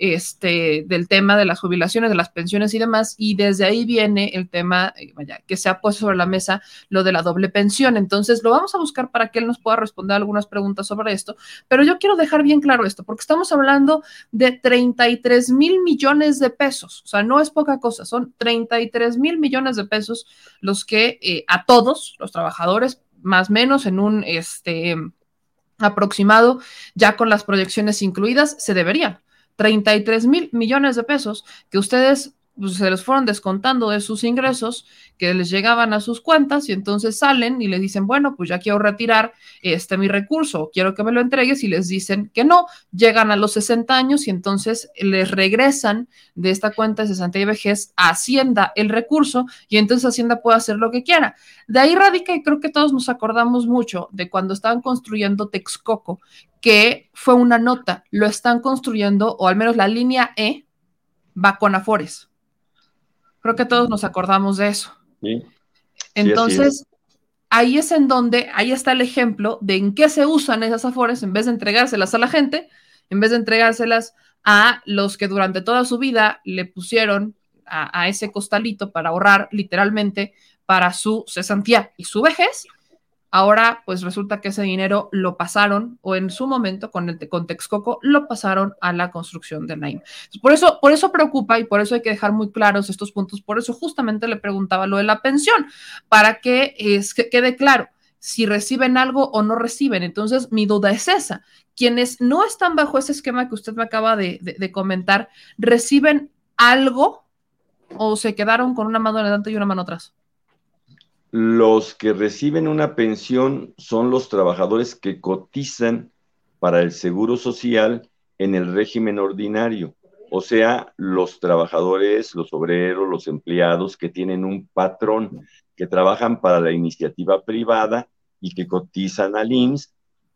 este, del tema de las jubilaciones, de las pensiones y demás, y desde ahí viene el tema, eh, que se ha puesto sobre la mesa lo de la doble pensión. Entonces, lo vamos a buscar para que él nos pueda responder algunas preguntas sobre esto, pero yo quiero dejar bien claro esto, porque estamos hablando de 33 mil millones de pesos, o sea, no es poca cosa, son 33 mil millones de pesos los que eh, a todos los trabajadores, más o menos en un, este, aproximado, ya con las proyecciones incluidas, se deberían 33 mil millones de pesos que ustedes pues, se les fueron descontando de sus ingresos que les llegaban a sus cuentas y entonces salen y les dicen, bueno, pues ya quiero retirar este mi recurso, quiero que me lo entregues y les dicen que no, llegan a los 60 años y entonces les regresan de esta cuenta de 60 y vejez a Hacienda el recurso y entonces Hacienda puede hacer lo que quiera. De ahí radica y creo que todos nos acordamos mucho de cuando estaban construyendo Texcoco, que fue una nota, lo están construyendo, o al menos la línea E va con Afores Creo que todos nos acordamos de eso. Entonces, ahí es en donde, ahí está el ejemplo de en qué se usan esas afores en vez de entregárselas a la gente, en vez de entregárselas a los que durante toda su vida le pusieron a, a ese costalito para ahorrar literalmente para su cesantía y su vejez, Ahora, pues resulta que ese dinero lo pasaron, o en su momento con el con Texcoco, lo pasaron a la construcción de Naim. Por eso, por eso preocupa y por eso hay que dejar muy claros estos puntos. Por eso justamente le preguntaba lo de la pensión, para que, es, que quede claro si reciben algo o no reciben. Entonces, mi duda es esa. Quienes no están bajo ese esquema que usted me acaba de, de comentar, ¿reciben algo o se quedaron con una mano adelante y una mano atrás? Los que reciben una pensión son los trabajadores que cotizan para el seguro social en el régimen ordinario, o sea, los trabajadores, los obreros, los empleados que tienen un patrón, que trabajan para la iniciativa privada y que cotizan al IMSS,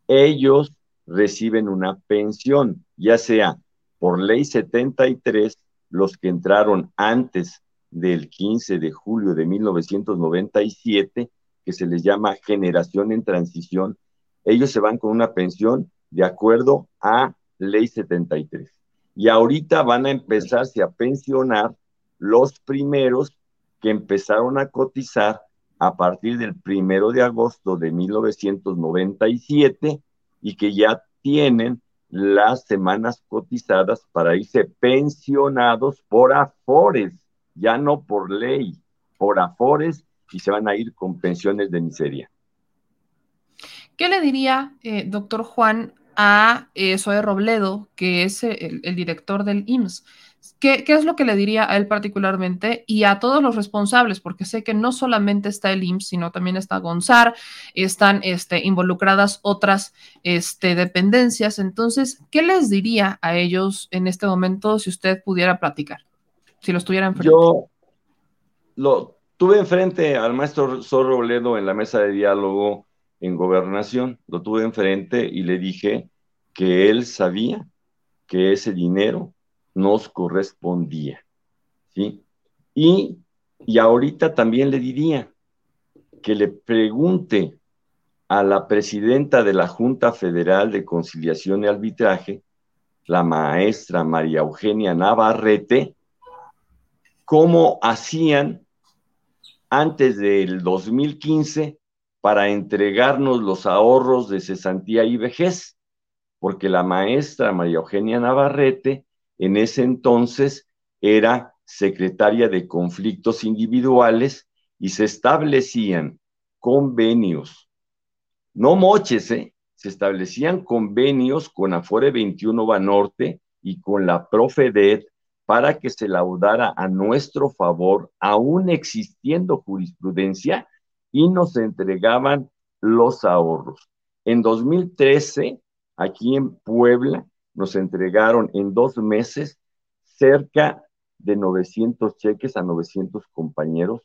ellos reciben una pensión, ya sea por ley 73, los que entraron antes del 15 de julio de 1997, que se les llama generación en transición, ellos se van con una pensión de acuerdo a ley 73. Y ahorita van a empezarse a pensionar los primeros que empezaron a cotizar a partir del primero de agosto de 1997 y que ya tienen las semanas cotizadas para irse pensionados por afores ya no por ley, por afores y se van a ir con pensiones de miseria. ¿Qué le diría, eh, doctor Juan, a eh, Robledo, que es el, director del IMSS? ¿Qué, es lo que le diría a él particularmente y a todos los responsables? Porque sé que no solamente está el IMSS, sino también está Gonzar, están este, involucradas otras este, dependencias. Entonces, ¿qué les diría a ellos en este momento si usted pudiera platicar? Si lo estuviera enfrente? Yo lo tuve enfrente al maestro Zorro Ledo en la mesa de diálogo en gobernación, lo tuve enfrente y le dije que él sabía que ese dinero nos correspondía, ¿sí? Y, y ahorita también le diría que le pregunte a la presidenta de la Junta Federal de Conciliación y Arbitraje, la maestra María Eugenia Navarrete, cómo hacían antes del 2015 para entregarnos los ahorros de cesantía y vejez, porque la maestra María Eugenia Navarrete en ese entonces era secretaria de conflictos individuales y se establecían convenios, no moches, ¿eh? se establecían convenios con Afore 21 Banorte y con la Profedet para que se laudara a nuestro favor, aún existiendo jurisprudencia, y nos entregaban los ahorros. En 2013, aquí en Puebla, nos entregaron en dos meses cerca de 900 cheques a 900 compañeros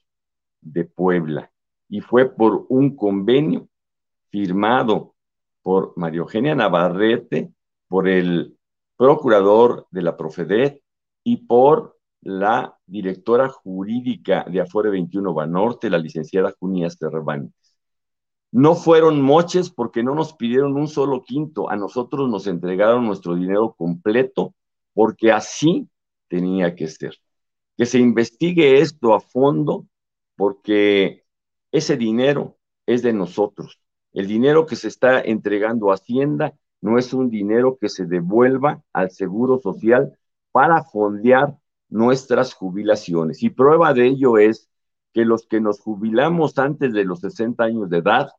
de Puebla. y fue por un convenio firmado por María Eugenia Navarrete, por el procurador de la Profedet y por la directora jurídica de Afore 21 Banorte, la licenciada Junías Cervantes. No fueron moches porque no nos pidieron un solo quinto, a nosotros nos entregaron nuestro dinero completo porque así tenía que ser. Que se investigue esto a fondo porque ese dinero es de nosotros. El dinero que se está entregando a Hacienda no es un dinero que se devuelva al Seguro Social para fondear nuestras jubilaciones. Y prueba de ello es que los que nos jubilamos antes de los 60 años de edad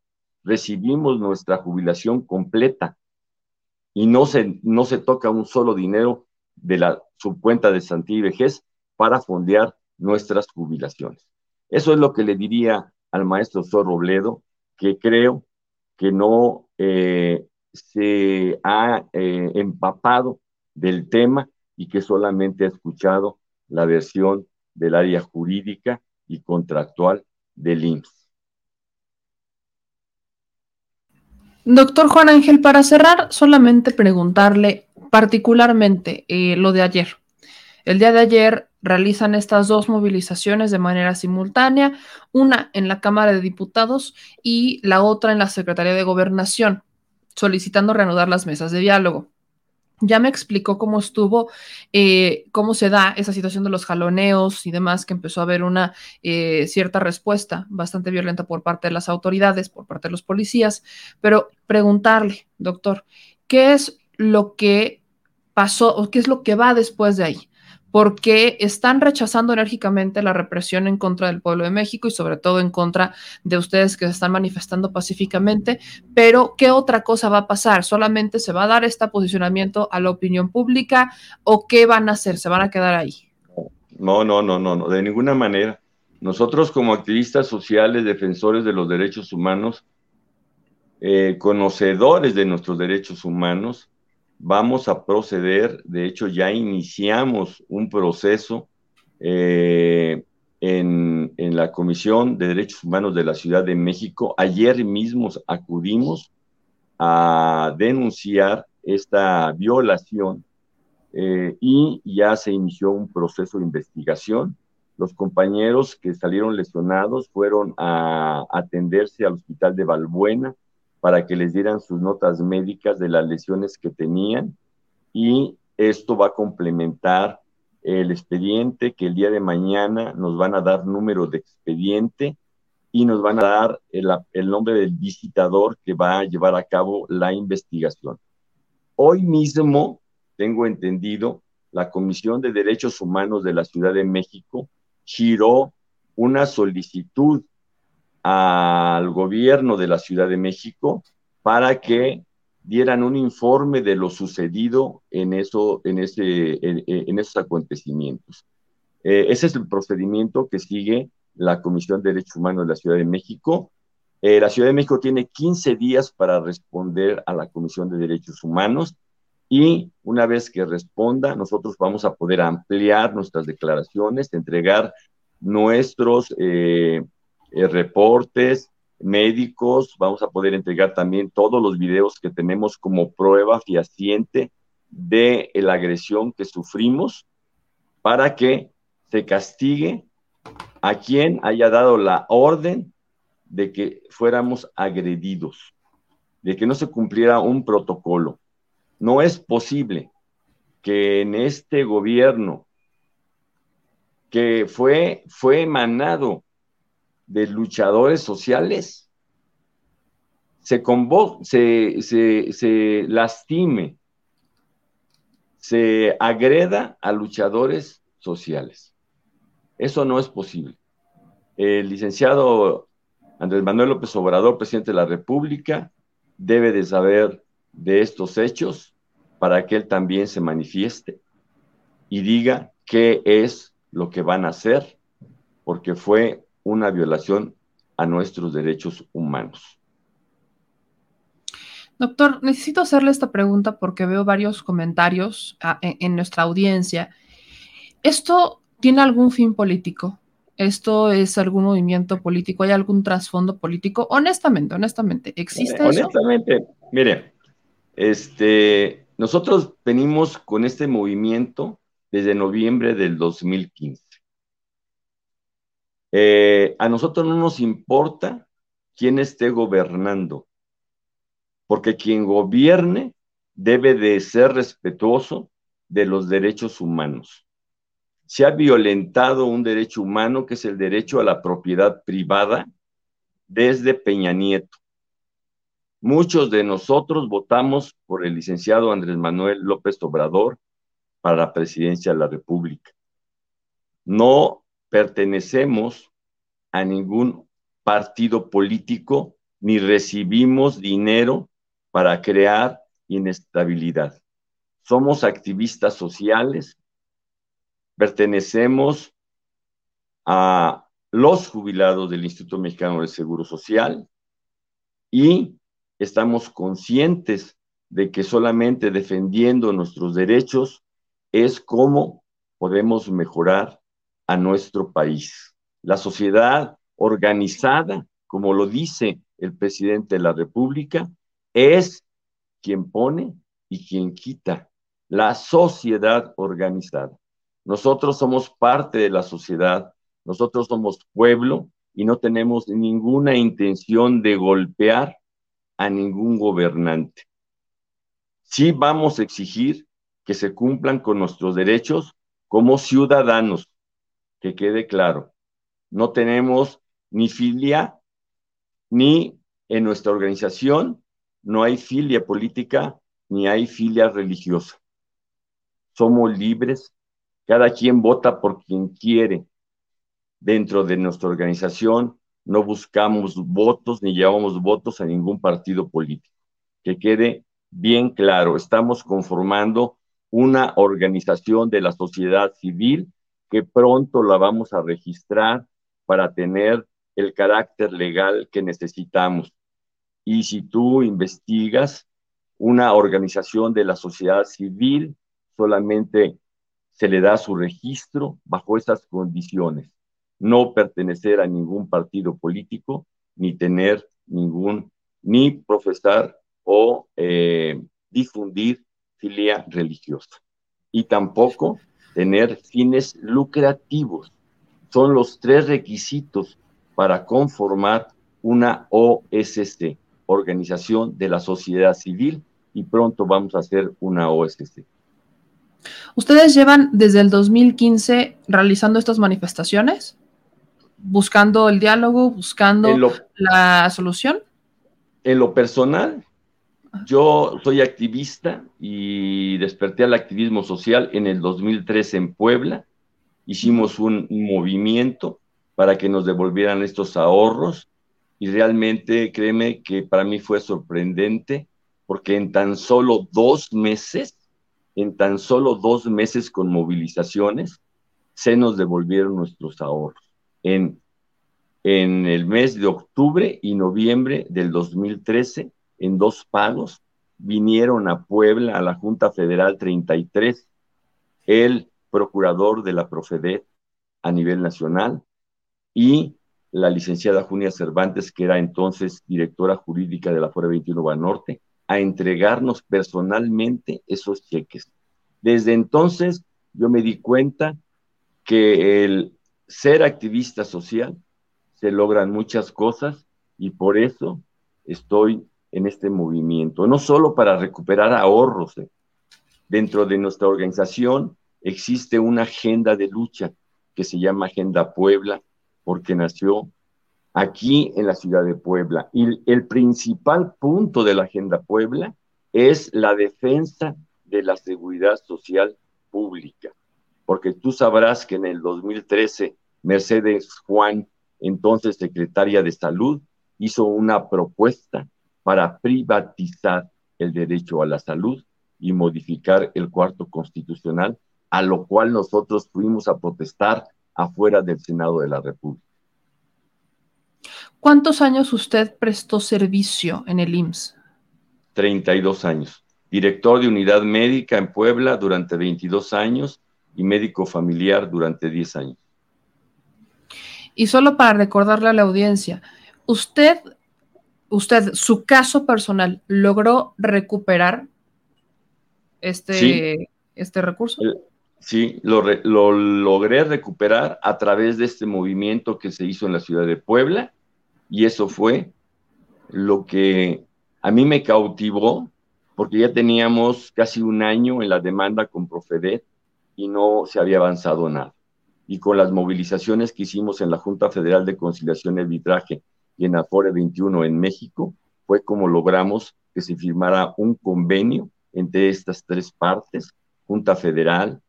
recibimos nuestra jubilación completa y no se, no se toca un solo dinero de la subcuenta de Santí y Vejez para fondear nuestras jubilaciones. Eso es lo que le diría al maestro Sor Robledo, que creo que no eh, se ha eh, empapado del tema y que solamente ha escuchado la versión del área jurídica y contractual del IMSS. Doctor Juan Ángel, para cerrar, solamente preguntarle particularmente eh, lo de ayer. El día de ayer realizan estas dos movilizaciones de manera simultánea, una en la Cámara de Diputados y la otra en la Secretaría de Gobernación, solicitando reanudar las mesas de diálogo. Ya me explicó cómo estuvo, eh, cómo se da esa situación de los jaloneos y demás, que empezó a haber una eh, cierta respuesta bastante violenta por parte de las autoridades, por parte de los policías, pero preguntarle, doctor, ¿qué es lo que pasó o qué es lo que va después de ahí? Porque están rechazando enérgicamente la represión en contra del pueblo de México y sobre todo en contra de ustedes que se están manifestando pacíficamente, pero ¿qué otra cosa va a pasar? ¿Solamente se va a dar este posicionamiento a la opinión pública o qué van a hacer? ¿Se van a quedar ahí? No, no, no, no, no de ninguna manera. Nosotros como activistas sociales, defensores de los derechos humanos, eh, conocedores de nuestros derechos humanos, vamos a proceder, de hecho ya iniciamos un proceso eh, en, en, la Comisión de Derechos Humanos de la Ciudad de México. Ayer mismo acudimos a denunciar esta violación eh, y ya se inició un proceso de investigación. Los compañeros que salieron lesionados fueron a atenderse al hospital de Balbuena, para que les dieran sus notas médicas de las lesiones que tenían y esto va a complementar el expediente que el día de mañana nos van a dar número de expediente y nos van a dar el, el, nombre del visitador que va a llevar a cabo la investigación. Hoy mismo, tengo entendido, la Comisión de Derechos Humanos de la Ciudad de México giró una solicitud al gobierno de la Ciudad de México para que dieran un informe de lo sucedido en, eso, en, ese, en, esos acontecimientos. Eh, ese es el procedimiento que sigue la Comisión de Derechos Humanos de la Ciudad de México. Eh, la Ciudad de México tiene 15 días para responder a la Comisión de Derechos Humanos y una vez que responda, nosotros vamos a poder ampliar nuestras declaraciones, entregar nuestros eh, eh, reportes médicos, vamos a poder entregar también todos los videos que tenemos como prueba fehaciente de la agresión que sufrimos para que se castigue a quien haya dado la orden de que fuéramos agredidos, de que no se cumpliera un protocolo. No es posible que en este gobierno que fue, fue emanado de luchadores sociales se, se, se lastime, se agreda a luchadores sociales. Eso no es posible. El licenciado Andrés Manuel López Obrador, presidente de la República, debe de saber de estos hechos para que él también se manifieste y diga qué es lo que van a hacer, porque fue una violación a nuestros derechos humanos. Doctor, necesito hacerle esta pregunta porque veo varios comentarios ah, en, nuestra audiencia. ¿Esto tiene algún fin político? ¿Esto es algún movimiento político? ¿Hay algún trasfondo político? Honestamente, honestamente, ¿existe eso? Honestamente, mire, este, nosotros venimos con este movimiento desde noviembre del 2015. Eh, a nosotros no nos importa quién esté gobernando, porque quien gobierne debe de ser respetuoso de los derechos humanos. Se ha violentado un derecho humano que es el derecho a la propiedad privada desde Peña Nieto. Muchos de nosotros votamos por el licenciado Andrés Manuel López Obrador para la presidencia de la República. No pertenecemos a ningún partido político ni recibimos dinero para crear inestabilidad. Somos activistas sociales, pertenecemos a los jubilados del Instituto Mexicano del Seguro Social y estamos conscientes de que solamente defendiendo nuestros derechos es como podemos mejorar a nuestro país. La sociedad organizada, como lo dice el presidente de la República, es quien pone y quien quita. La sociedad organizada. Nosotros somos parte de la sociedad, nosotros somos pueblo y no tenemos ninguna intención de golpear a ningún gobernante. Sí vamos a exigir que se cumplan con nuestros derechos como ciudadanos, que quede claro. No tenemos ni filia, ni en nuestra organización no hay filia política, ni hay filia religiosa. Somos libres, cada quien vota por quien quiere. Dentro de nuestra organización no buscamos votos ni llevamos votos a ningún partido político. Que quede bien claro, estamos conformando una organización de la sociedad civil que pronto la vamos a registrar para tener el carácter legal que necesitamos. Y si tú investigas una organización de la sociedad civil, solamente se le da su registro bajo esas condiciones. No pertenecer a ningún partido político, ni tener ningún, ni profesar o eh, difundir filia religiosa. Y tampoco tener fines lucrativos. Son los tres requisitos para conformar una OSC, Organización de la Sociedad Civil, y pronto vamos a hacer una OSC. ¿Ustedes llevan desde el 2015 realizando estas manifestaciones? ¿Buscando el diálogo, buscando la solución? En lo personal, yo soy activista y desperté al activismo social en el 2013 en Puebla. Hicimos un movimiento para que nos devolvieran estos ahorros y realmente créeme que para mí fue sorprendente porque en tan solo dos meses, en tan solo dos meses con movilizaciones, se nos devolvieron nuestros ahorros. En, en el mes de octubre y noviembre del 2013, en dos pagos, vinieron a Puebla, a la Junta Federal 33, el procurador de la Profedet a nivel nacional y la licenciada Junia Cervantes, que era entonces directora jurídica de la Fuera 21 Banorte, a entregarnos personalmente esos cheques. Desde entonces yo me di cuenta que el ser activista social se logran muchas cosas y por eso estoy en este movimiento, no solo para recuperar ahorros. Eh. Dentro de nuestra organización existe una agenda de lucha que se llama Agenda Puebla, porque nació aquí en la ciudad de Puebla. Y el principal punto de la Agenda Puebla es la defensa de la seguridad social pública, porque tú sabrás que en el 2013 Mercedes Juan, entonces secretaria de Salud, hizo una propuesta para privatizar el derecho a la salud y modificar el cuarto constitucional, a lo cual nosotros fuimos a protestar afuera del Senado de la República. ¿Cuántos años usted prestó servicio en el IMSS? 32 años. Director de unidad médica en Puebla durante 22 años y médico familiar durante 10 años. Y solo para recordarle a la audiencia, usted, usted, su caso personal, ¿logró recuperar este, este recurso? Sí, lo, lo, logré recuperar a través de este movimiento que se hizo en la ciudad de Puebla y eso fue lo que a mí me cautivó porque ya teníamos casi un año en la demanda con Profedet y no se había avanzado nada. Y con las movilizaciones que hicimos en la Junta Federal de Conciliación y Arbitraje en Afore 21 en México, fue como logramos que se firmara un convenio entre estas tres partes, Junta Federal,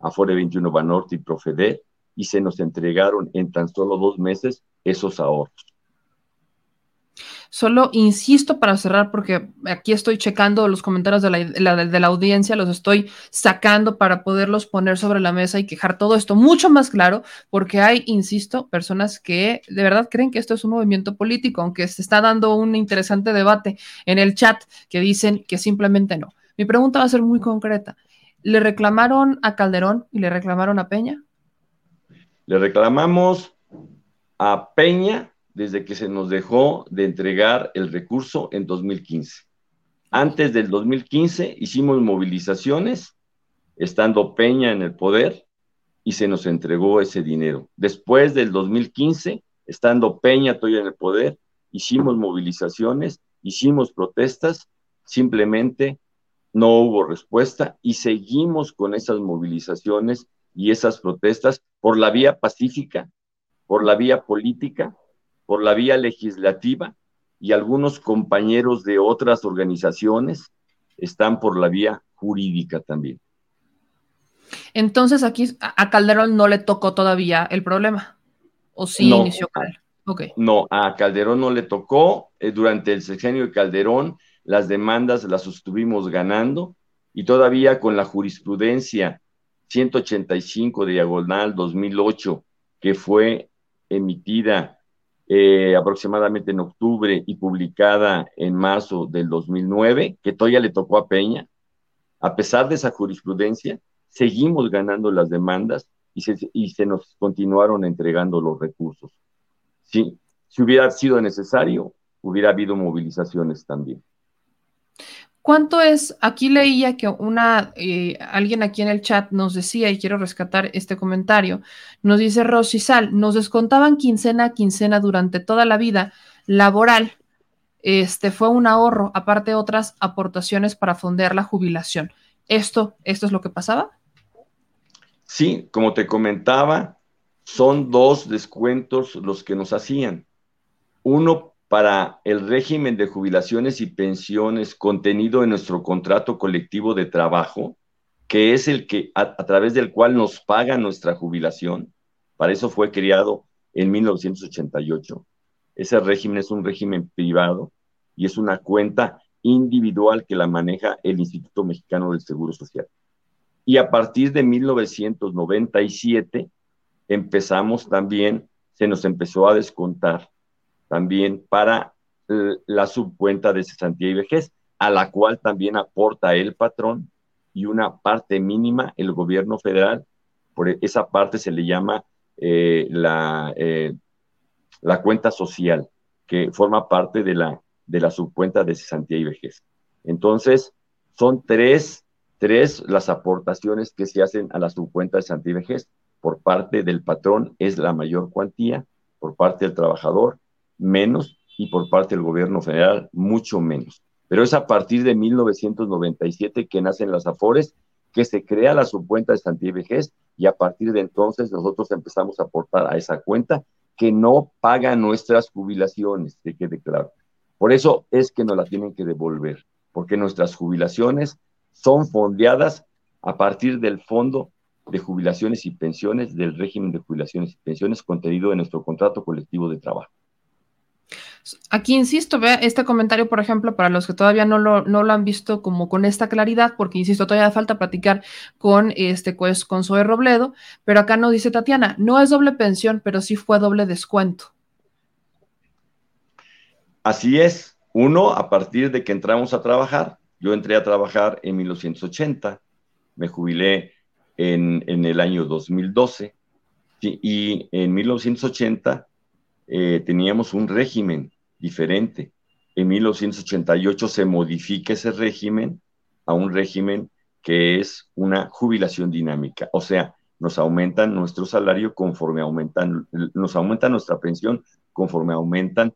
Afore 21 Banorte y Profeder, y se nos entregaron en tan solo dos meses esos ahorros. Solo insisto para cerrar, porque aquí estoy checando los comentarios de la, de la, audiencia, los estoy sacando para poderlos poner sobre la mesa y quejar todo esto mucho más claro, porque hay, insisto, personas que de verdad creen que esto es un movimiento político, aunque se está dando un interesante debate en el chat que dicen que simplemente no. Mi pregunta va a ser muy concreta. ¿Le reclamaron a Calderón y le reclamaron a Peña? Le reclamamos a Peña desde que se nos dejó de entregar el recurso en 2015. Antes del 2015 hicimos movilizaciones, estando Peña en el poder, y se nos entregó ese dinero. Después del 2015, estando Peña todavía en el poder, hicimos movilizaciones, hicimos protestas, simplemente no hubo respuesta y seguimos con esas movilizaciones y esas protestas por la vía pacífica, por la vía política, por la vía legislativa y algunos compañeros de otras organizaciones están por la vía jurídica también. Entonces aquí a Calderón no le tocó todavía el problema. ¿O sí inició Calderón? No, a Calderón no le tocó. Eh, durante el sexenio de Calderón las demandas las estuvimos ganando y todavía con la jurisprudencia 185 de diagonal 2008 que fue emitida eh, aproximadamente en octubre y publicada en marzo del 2009, que todavía le tocó a Peña, a pesar de esa jurisprudencia, seguimos ganando las demandas y se, y se nos continuaron entregando los recursos. si hubiera sido necesario, hubiera habido movilizaciones también. ¿Cuánto es? Aquí leía que una, eh, alguien aquí en el chat nos decía, y quiero rescatar este comentario, nos dice Rosisal, nos descontaban quincena a quincena durante toda la vida laboral. Este fue un ahorro, aparte otras aportaciones para fondear la jubilación. ¿Esto, ¿Esto es lo que pasaba? Sí, como te comentaba, son dos descuentos los que nos hacían. Uno para el régimen de jubilaciones y pensiones contenido en nuestro contrato colectivo de trabajo, que es el que a, través del cual nos paga nuestra jubilación. Para eso fue creado en 1988. Ese régimen es un régimen privado y es una cuenta individual que la maneja el Instituto Mexicano del Seguro Social. Y a partir de 1997 empezamos también, se nos empezó a descontar también para la subcuenta de cesantía y vejez, a la cual también aporta el patrón y una parte mínima el gobierno federal. Por esa parte se le llama eh, la, eh, la cuenta social, que forma parte de la, de la subcuenta de cesantía y vejez. Entonces, son tres, tres las aportaciones que se hacen a la subcuenta de cesantía y vejez. Por parte del patrón es la mayor cuantía, por parte del trabajador menos y por parte del gobierno federal mucho menos. Pero es a partir de 1997 que nacen las AFORES, que se crea la subcuenta de Santí Vejez y a partir de entonces nosotros empezamos a aportar a esa cuenta que no paga nuestras jubilaciones, que quede claro. Por eso es que nos la tienen que devolver, porque nuestras jubilaciones son fondeadas a partir del Fondo de Jubilaciones y Pensiones del régimen de jubilaciones y pensiones contenido en nuestro contrato colectivo de trabajo. Aquí insisto, vea este comentario, por ejemplo, para los que todavía no lo, no lo han visto como con esta claridad, porque insisto, todavía falta platicar con este pues, con Zoe Robledo, pero acá no dice Tatiana, no es doble pensión, pero sí fue doble descuento. Así es. Uno, a partir de que entramos a trabajar, yo entré a trabajar en 1980, me jubilé en, en el año 2012, y en 1980 eh, teníamos un régimen diferente. En 1988 se modifica ese régimen a un régimen que es una jubilación dinámica, o sea, nos aumentan nuestro salario conforme aumentan, nos aumenta nuestra pensión conforme aumentan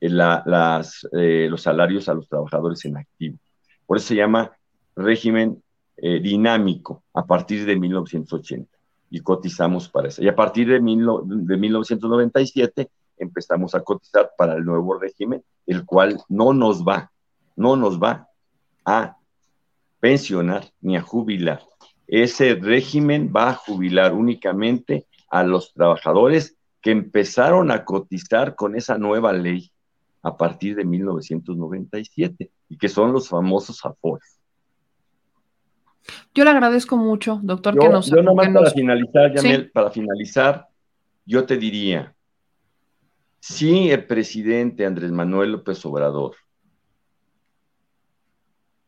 eh, las, eh, los salarios a los trabajadores en activo. Por eso se llama régimen dinámico a partir de 1980 y cotizamos para eso. Y a partir de, de 1997 empezamos a cotizar para el nuevo régimen, el cual no nos va, no nos va a pensionar ni a jubilar. Ese régimen va a jubilar únicamente a los trabajadores que empezaron a cotizar con esa nueva ley a partir de 1997 y que son los famosos AFORES. Yo le agradezco mucho, doctor, yo, que nos... Yo nomás que para finalizar, Sí. Yamel, para finalizar, yo te diría, si el presidente Andrés Manuel López Obrador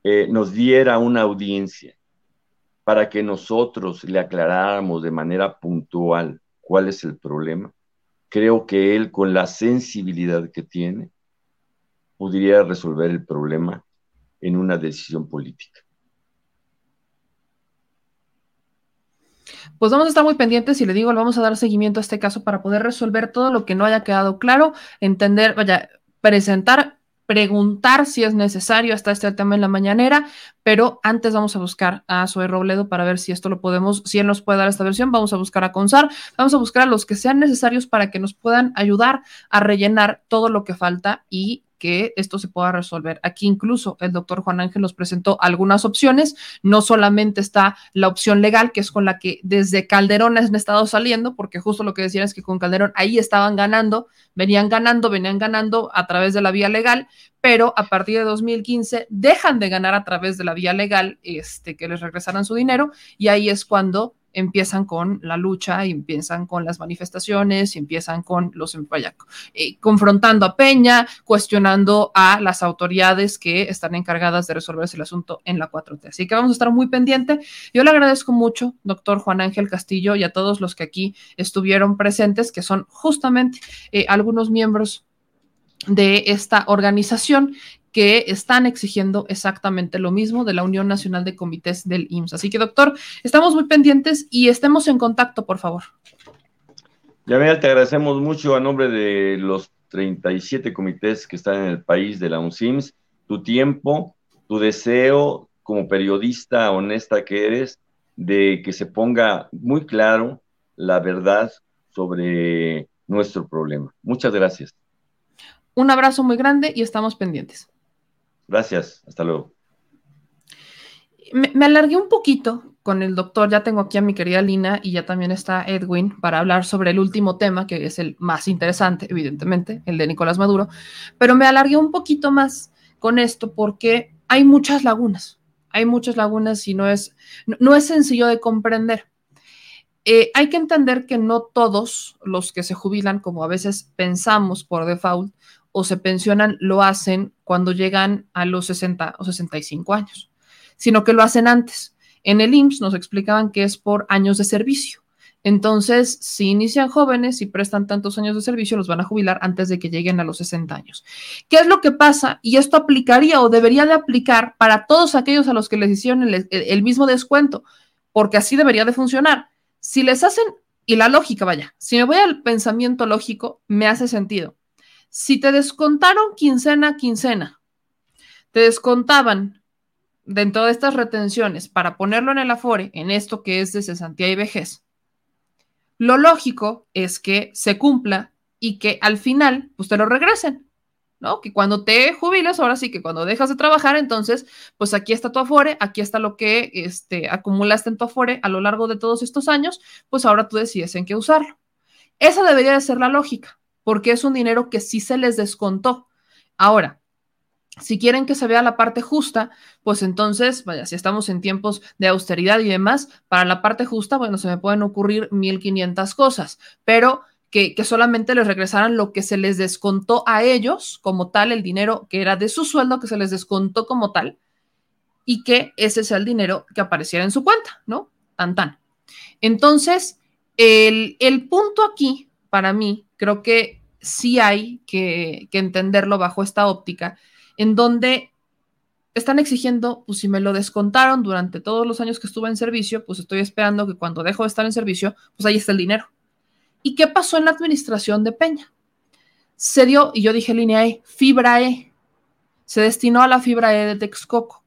eh, nos diera una audiencia para que nosotros le aclaráramos de manera puntual cuál es el problema, creo que él con la sensibilidad que tiene podría resolver el problema en una decisión política. Pues vamos a estar muy pendientes y le digo, le vamos a dar seguimiento a este caso para poder resolver todo lo que no haya quedado claro, entender, vaya, presentar, preguntar si es necesario hasta este tema en la mañanera, pero antes vamos a buscar a Zoe Robledo para ver si esto lo podemos, si él nos puede dar esta versión, vamos a buscar a Consar, vamos a buscar a los que sean necesarios para que nos puedan ayudar a rellenar todo lo que falta y que esto se pueda resolver. Aquí incluso el doctor Juan Ángel nos presentó algunas opciones, no solamente está la opción legal, que es con la que desde Calderón han estado saliendo, porque justo lo que decían es que con Calderón ahí estaban ganando, venían ganando, venían ganando a través de la vía legal, pero a partir de 2015 dejan de ganar a través de la vía legal, este, que les regresaran su dinero, y ahí es cuando empiezan con la lucha, y empiezan con las manifestaciones, y empiezan con los vaya, eh, confrontando a Peña, cuestionando a las autoridades que están encargadas de resolver el asunto en la 4T. Así que vamos a estar muy pendiente. Yo le agradezco mucho, doctor Juan Ángel Castillo, y a todos los que aquí estuvieron presentes, que son justamente eh, algunos miembros de esta organización que están exigiendo exactamente lo mismo de la Unión Nacional de Comités del IMSS. Así que, doctor, estamos muy pendientes y estemos en contacto, por favor. Yamel, te agradecemos mucho a nombre de los 37 comités que están en el país de la UNSIMS, tu tiempo, tu deseo como periodista honesta que eres, de que se ponga muy claro la verdad sobre nuestro problema. Muchas gracias. Un abrazo muy grande y estamos pendientes. Gracias. Hasta luego. Me, me, alargué un poquito con el doctor, ya tengo aquí a mi querida Lina y ya también está Edwin para hablar sobre el último tema, que es el más interesante, evidentemente, el de Nicolás Maduro, pero me alargué un poquito más con esto porque hay muchas lagunas, hay muchas lagunas y no es, no, no es sencillo de comprender. Eh, hay que entender que no todos los que se jubilan, como a veces pensamos por default, o se pensionan, lo hacen cuando llegan a los 60 o 65 años, sino que lo hacen antes. En el IMSS nos explicaban que es por años de servicio. Entonces, si inician jóvenes y prestan tantos años de servicio, los van a jubilar antes de que lleguen a los 60 años. ¿Qué es lo que pasa? Y esto aplicaría o debería de aplicar para todos aquellos a los que les hicieron el, el mismo descuento, porque así debería de funcionar. Si les hacen, y la lógica, vaya, si me voy al pensamiento lógico, me hace sentido. Si te descontaron quincena quincena, te descontaban dentro de estas retenciones para ponerlo en el Afore, en esto que es de cesantía y vejez, lo lógico es que se cumpla y que al final, pues te lo regresen, ¿no? Que cuando te jubiles, ahora sí que cuando dejas de trabajar, entonces, pues aquí está tu Afore, aquí está lo que este, acumulaste en tu Afore a lo largo de todos estos años, pues ahora tú decides en qué usarlo. Esa debería de ser la lógica, porque es un dinero que sí se les descontó. Ahora, si quieren que se vea la parte justa, pues entonces, vaya, si estamos en tiempos de austeridad y demás, para la parte justa, bueno, se me pueden ocurrir 1500 cosas, pero que, solamente les regresaran lo que se les descontó a ellos como tal, el dinero que era de su sueldo, que se les descontó como tal, y que ese sea el dinero que apareciera en su cuenta, ¿no? Tan tan. Entonces, el punto aquí, para mí, creo que sí hay que, entenderlo bajo esta óptica, en donde están exigiendo, pues si me lo descontaron durante todos los años que estuve en servicio, pues estoy esperando que cuando dejo de estar en servicio, pues ahí está el dinero. ¿Y qué pasó en la administración de Peña? Se dio, y yo dije línea E, fibra E. Se destinó a la fibra E de Texcoco.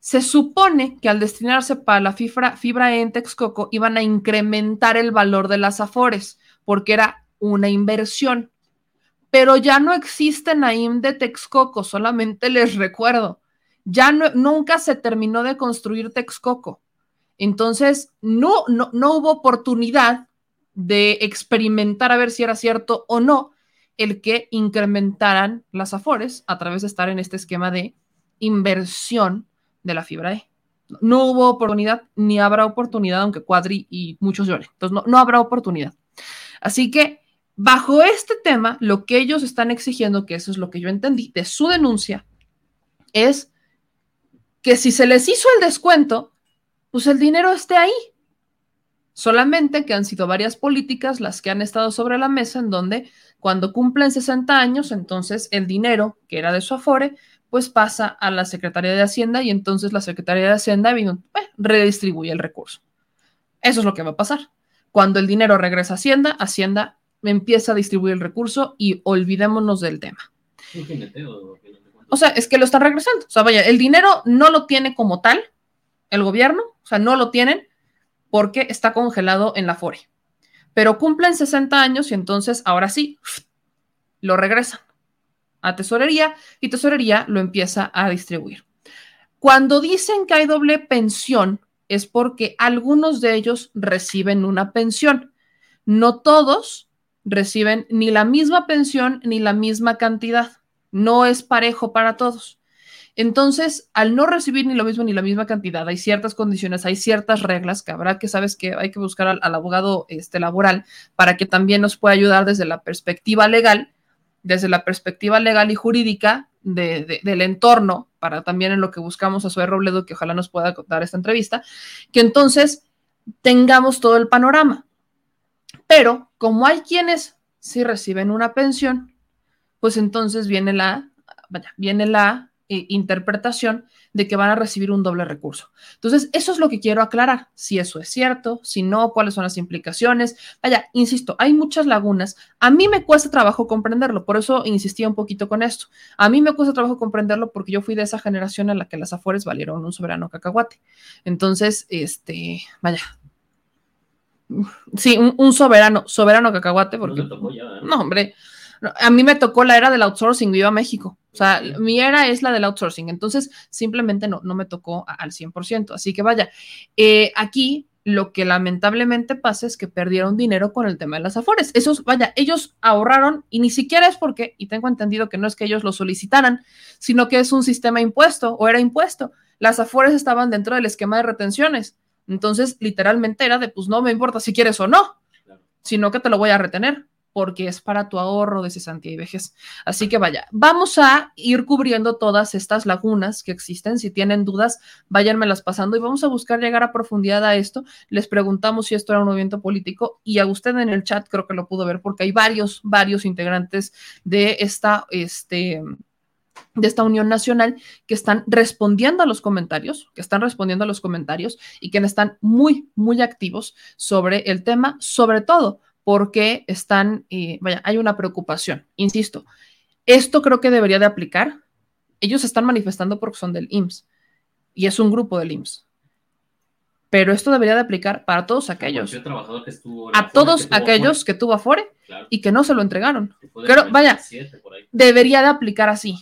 Se supone que al destinarse para la fibra, fibra E en Texcoco iban a incrementar el valor de las afores, porque era una inversión pero ya no existe Naim de Texcoco, solamente les recuerdo. Ya nunca se terminó de construir Texcoco. Entonces, no, no, no hubo oportunidad de experimentar a ver si era cierto o no el que incrementaran las afores a través de estar en este esquema de inversión de la fibra E. No hubo oportunidad, ni habrá oportunidad, aunque Cuadri y muchos lloren. Entonces, no, no habrá oportunidad. Así que Bajo este tema, lo que ellos están exigiendo, que eso es lo que yo entendí de su denuncia, es que si se les hizo el descuento, pues el dinero esté ahí. Solamente que han sido varias políticas las que han estado sobre la mesa en donde cuando cumplen 60 años, entonces el dinero que era de su afore, pues pasa a la Secretaría de Hacienda y entonces la Secretaría de Hacienda eh, redistribuye el recurso. Eso es lo que va a pasar. Cuando el dinero regresa a Hacienda, Hacienda empieza a distribuir el recurso y olvidémonos del tema. O sea, es que lo están regresando. O sea, vaya, el dinero no lo tiene como tal el gobierno, o sea, no lo tienen porque está congelado en la FORE. Pero cumplen 60 años y entonces ahora sí, lo regresan a tesorería y tesorería lo empieza a distribuir. Cuando dicen que hay doble pensión es porque algunos de ellos reciben una pensión. No todos, reciben ni la misma pensión ni la misma cantidad. No es parejo para todos. Entonces, al no recibir ni lo mismo ni la misma cantidad, hay ciertas condiciones, hay ciertas reglas que habrá que, sabes que hay que buscar al, abogado este, laboral para que también nos pueda ayudar desde la perspectiva legal, desde la perspectiva legal y jurídica del entorno, para también en lo que buscamos a Zoe Robledo, que ojalá nos pueda dar esta entrevista, que entonces tengamos todo el panorama. Pero como hay quienes sí reciben una pensión, pues entonces viene la, viene la eh, interpretación de que van a recibir un doble recurso. Entonces, eso es lo que quiero aclarar, si eso es cierto, si no, cuáles son las implicaciones. Vaya, insisto, hay muchas lagunas. A mí me cuesta trabajo comprenderlo, por eso insistía un poquito con esto. A mí me cuesta trabajo comprenderlo porque yo fui de esa generación en la que las afores valieron un soberano cacahuate. Entonces, este, vaya, Sí, un, soberano, soberano cacahuate, porque. No, hombre. A mí me tocó la era del outsourcing, viva México. O sea, mi era es la del outsourcing. Entonces, simplemente no, no me tocó al 100%. Así que vaya, eh, aquí lo que lamentablemente pasa es que perdieron dinero con el tema de las afores. Esos, vaya, ellos ahorraron y ni siquiera es porque, y tengo entendido que no es que ellos lo solicitaran, sino que es un sistema impuesto o era impuesto. Las afores estaban dentro del esquema de retenciones. Entonces, literalmente era de, pues no me importa si quieres o no, sino que te lo voy a retener porque es para tu ahorro de cesantía y vejez. Así que vaya, vamos a ir cubriendo todas estas lagunas que existen. Si tienen dudas, váyanmelas pasando y vamos a buscar llegar a profundidad a esto. Les preguntamos si esto era un movimiento político y a usted en el chat creo que lo pudo ver porque hay varios, varios integrantes de esta, este, de esta Unión Nacional que están respondiendo a los comentarios, que están respondiendo a los comentarios y que están muy, muy activos sobre el tema, sobre todo porque están, eh, vaya, hay una preocupación, insisto, esto creo que debería de aplicar. Ellos están manifestando porque son del IMSS y es un grupo del IMSS. Pero esto debería de aplicar para todos aquellos. a todos aquellos que tuvo Afore y que no se lo entregaron. Pero vaya, debería de aplicar así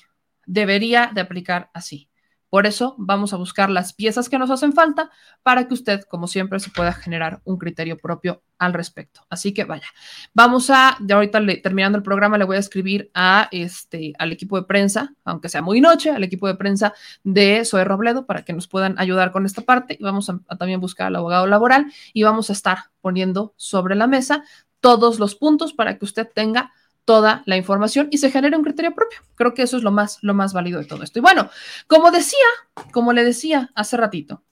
debería de aplicar así. Por eso vamos a buscar las piezas que nos hacen falta para que usted, como siempre, se pueda generar un criterio propio al respecto. Así que vaya, vamos a, ya ahorita terminando el programa, le voy a escribir a este, al equipo de prensa, aunque sea muy noche, al equipo de prensa de Zoe Robledo para que nos puedan ayudar con esta parte. Y vamos a también buscar al abogado laboral y vamos a estar poniendo sobre la mesa todos los puntos para que usted tenga toda la información y se genere un criterio propio. Creo que eso es lo más, lo más válido de todo esto. Y bueno, como decía, como le decía hace ratito,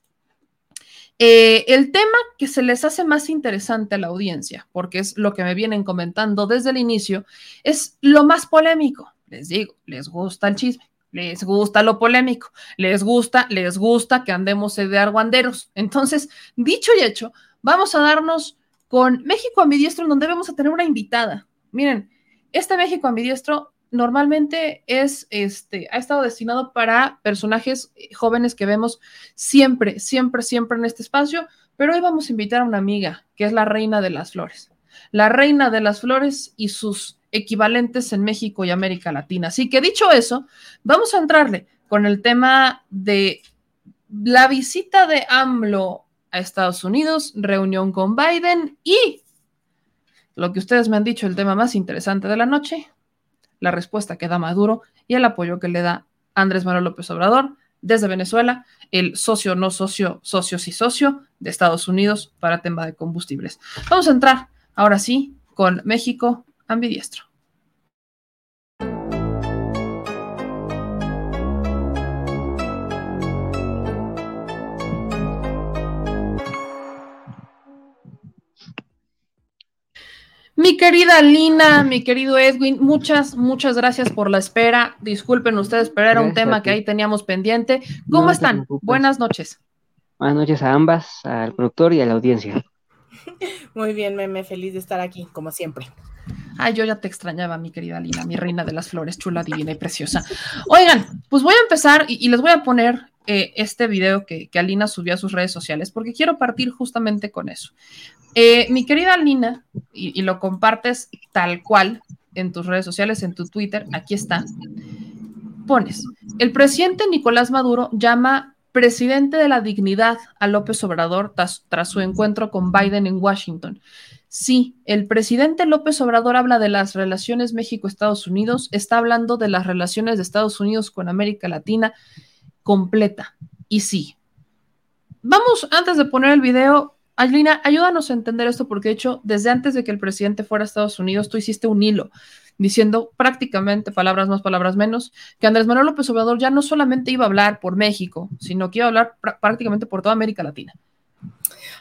Eh, el tema que se les hace más interesante a la audiencia, porque es lo que me vienen comentando desde el inicio, es lo más polémico. Les digo, les gusta el chisme, les gusta lo polémico, les gusta, les gusta que andemos de argüanderos. Entonces, dicho y hecho, vamos a darnos con México ambidiestro, en donde vamos a tener una invitada. Miren, este México ambidiestro normalmente es, este, ha estado destinado para personajes jóvenes que vemos siempre, siempre, siempre en este espacio, pero hoy vamos a invitar a una amiga que es la reina de las flores, la reina de las flores y sus equivalentes en México y América Latina. Así que dicho eso, vamos a entrarle con el tema de la visita de AMLO a Estados Unidos, reunión con Biden y lo que ustedes me han dicho, el tema más interesante de la noche, la respuesta que da Maduro y el apoyo que le da Andrés Manuel López Obrador desde Venezuela, el socio, no socio, socio sí socio de Estados Unidos para tema de combustibles. Vamos a entrar ahora sí con México ambidiestro. Mi querida Lina, mi querido Edwin, muchas, muchas gracias por la espera. Disculpen ustedes, pero era un tema que ahí teníamos pendiente. ¿Cómo están? Buenas noches. Buenas noches a ambas, al productor y a la audiencia. Muy bien, Meme, feliz de estar aquí, como siempre. Ay, yo ya te extrañaba, mi querida Lina, mi reina de las flores, chula, divina y preciosa. Oigan, pues voy a empezar y, les voy a poner eh, este video que, que, Alina subió a sus redes sociales, porque quiero partir justamente con eso. Eh, mi querida Alina, y, y, lo compartes tal cual en tus redes sociales, en tu Twitter, aquí está, pones, el presidente Nicolás Maduro llama presidente de la dignidad a López Obrador tras, tras su encuentro con Biden en Washington. Sí, el presidente López Obrador habla de las relaciones México-Estados Unidos, está hablando de las relaciones de Estados Unidos con América Latina completa. Y sí. Vamos, antes de poner el video, Aylina, ayúdanos a entender esto, porque de hecho, desde antes de que el presidente fuera a Estados Unidos, tú hiciste un hilo diciendo prácticamente, palabras más, palabras menos, que Andrés Manuel López Obrador ya no solamente iba a hablar por México, sino que iba a hablar prácticamente por toda América Latina.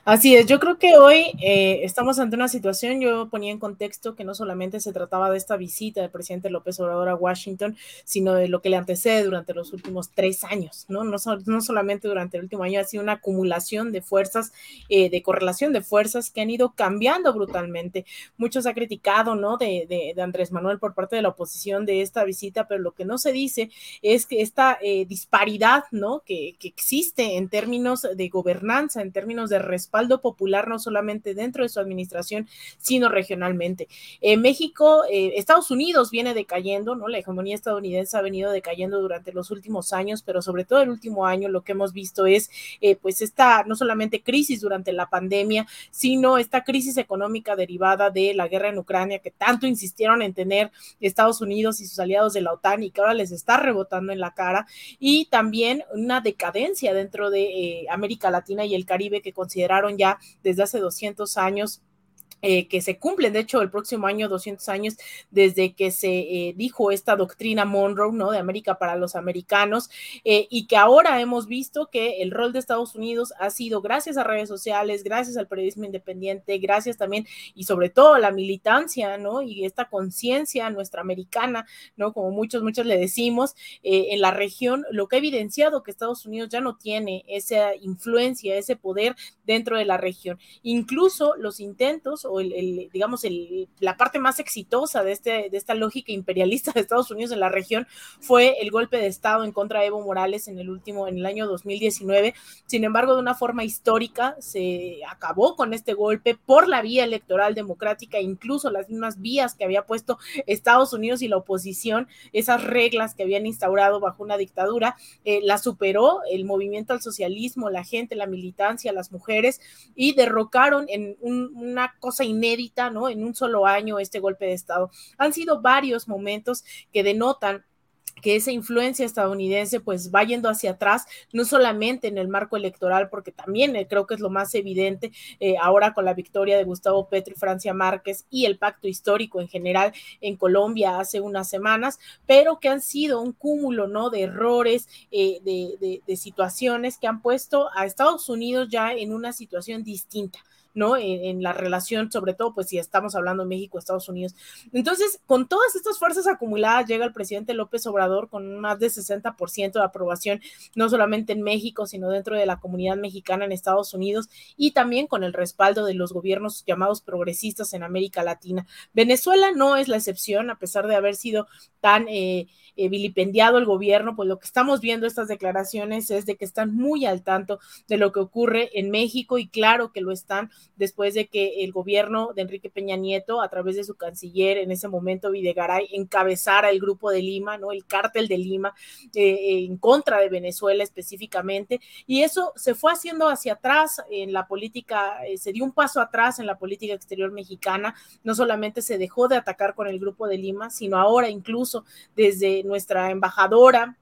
Así es, yo creo que hoy eh, estamos ante una situación, yo ponía en contexto que no solamente se trataba de esta visita del presidente López Obrador a Washington, sino de lo que le antecede durante los últimos tres años, ¿no? No, no solamente durante el último año, ha sido una acumulación de fuerzas, eh, de correlación de fuerzas que han ido cambiando brutalmente. Muchos ha criticado, ¿no? De, Andrés Manuel por parte de la oposición de esta visita, pero lo que no se dice es que esta eh, disparidad, ¿no? Que, que existe en términos de gobernanza, en términos de respeto popular no solamente dentro de su administración, sino regionalmente. En México, eh, Estados Unidos viene decayendo, ¿no? La hegemonía estadounidense ha venido decayendo durante los últimos años, pero sobre todo el último año lo que hemos visto es, eh, pues, esta no solamente crisis durante la pandemia, sino esta crisis económica derivada de la guerra en Ucrania que tanto insistieron en tener Estados Unidos y sus aliados de la OTAN y que ahora les está rebotando en la cara, y también una decadencia dentro de eh, América Latina y el Caribe que consideraron ya desde hace 200 años eh, que se cumplen, de hecho, el próximo año 200 años desde que se eh, dijo esta doctrina Monroe, ¿no? De América para los americanos, eh, y que ahora hemos visto que el rol de Estados Unidos ha sido gracias a redes sociales, gracias al periodismo independiente, gracias también y sobre todo a la militancia, ¿no? Y esta conciencia nuestra americana, ¿no? Como muchos, muchos le decimos, en la región, lo que ha evidenciado que Estados Unidos ya no tiene esa influencia, ese poder dentro de la región. Incluso los intentos el, digamos, el, la parte más exitosa de, este, de esta lógica imperialista de Estados Unidos en la región fue el golpe de Estado en contra de Evo Morales en el último, en el año 2019. Sin embargo, de una forma histórica se acabó con este golpe por la vía electoral democrática, incluso las mismas vías que había puesto Estados Unidos y la oposición, esas reglas que habían instaurado bajo una dictadura, eh, la superó el movimiento al socialismo, la gente, la militancia, las mujeres, y derrocaron en una cosa inédita, ¿no? En un solo año este golpe de Estado. Han sido varios momentos que denotan que esa influencia estadounidense pues va yendo hacia atrás, no solamente en el marco electoral, porque también eh, creo que es lo más evidente eh, ahora con la victoria de Gustavo Petro y Francia Márquez y el pacto histórico en general en Colombia hace unas semanas, pero que han sido un cúmulo, ¿no? De errores, eh, de, de situaciones que han puesto a Estados Unidos ya en una situación distinta. ¿No? En, la relación, sobre todo, pues si estamos hablando de México, Estados Unidos. Entonces, con todas estas fuerzas acumuladas, llega el presidente López Obrador con más de 60% de aprobación, no solamente en México, sino dentro de la comunidad mexicana en Estados Unidos y también con el respaldo de los gobiernos llamados progresistas en América Latina. Venezuela no es la excepción, a pesar de haber sido tan... Eh, eh, vilipendiado el gobierno, pues lo que estamos viendo estas declaraciones es de que están muy al tanto de lo que ocurre en México y claro que lo están después de que el gobierno de Enrique Peña Nieto, a través de su canciller en ese momento, Videgaray, encabezara el grupo de Lima, ¿no? El cártel de Lima eh, en contra de Venezuela específicamente y eso se fue haciendo hacia atrás en la política, eh, se dio un paso atrás en la política exterior mexicana, no solamente se dejó de atacar con el grupo de Lima, sino ahora incluso desde nuestra embajadora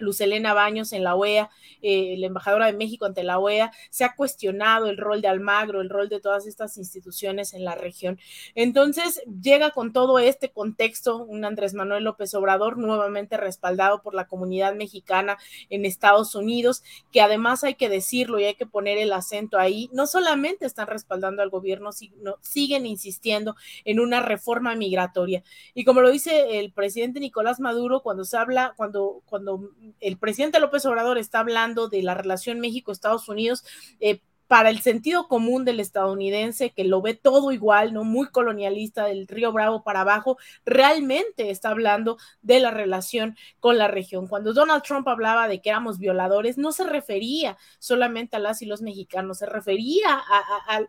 Luz Elena Baños en la OEA, eh, la embajadora de México ante la OEA, se ha cuestionado el rol de Almagro, el rol de todas estas instituciones en la región. Entonces, llega con todo este contexto un Andrés Manuel López Obrador nuevamente respaldado por la comunidad mexicana en Estados Unidos, que además hay que decirlo y hay que poner el acento ahí, no solamente están respaldando al gobierno, sino siguen insistiendo en una reforma migratoria. Y como lo dice el presidente Nicolás Maduro, cuando se habla, cuando, cuando el presidente López Obrador está hablando de la relación México-Estados Unidos, eh, para el sentido común del estadounidense que lo ve todo igual, ¿no? Muy colonialista del río Bravo para abajo, realmente está hablando de la relación con la región. Cuando Donald Trump hablaba de que éramos violadores, no se refería solamente a las y los mexicanos, se refería a,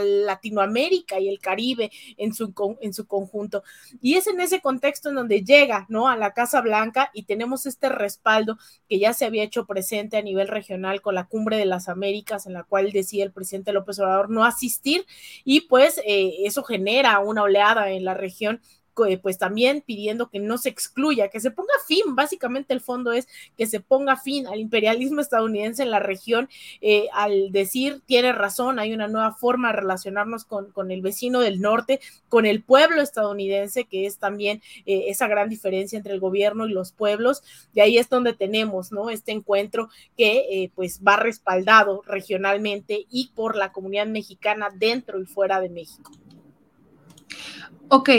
Latinoamérica y el Caribe en su, en su conjunto. Y es en ese contexto en donde llega, ¿no? A la Casa Blanca y tenemos este respaldo que ya se había hecho presente a nivel regional con la Cumbre de las Américas, en la cual decía el presidente López Obrador no asistir y pues eh, eso genera una oleada en la región pues también pidiendo que no se excluya, que se ponga fin, básicamente el fondo es que se ponga fin al imperialismo estadounidense en la región, eh, al decir, tiene razón, hay una nueva forma de relacionarnos con, con, el vecino del norte, con el pueblo estadounidense, que es también eh, esa gran diferencia entre el gobierno y los pueblos, y ahí es donde tenemos, ¿no? Este encuentro que pues va respaldado regionalmente y por la comunidad mexicana dentro y fuera de México. Ok,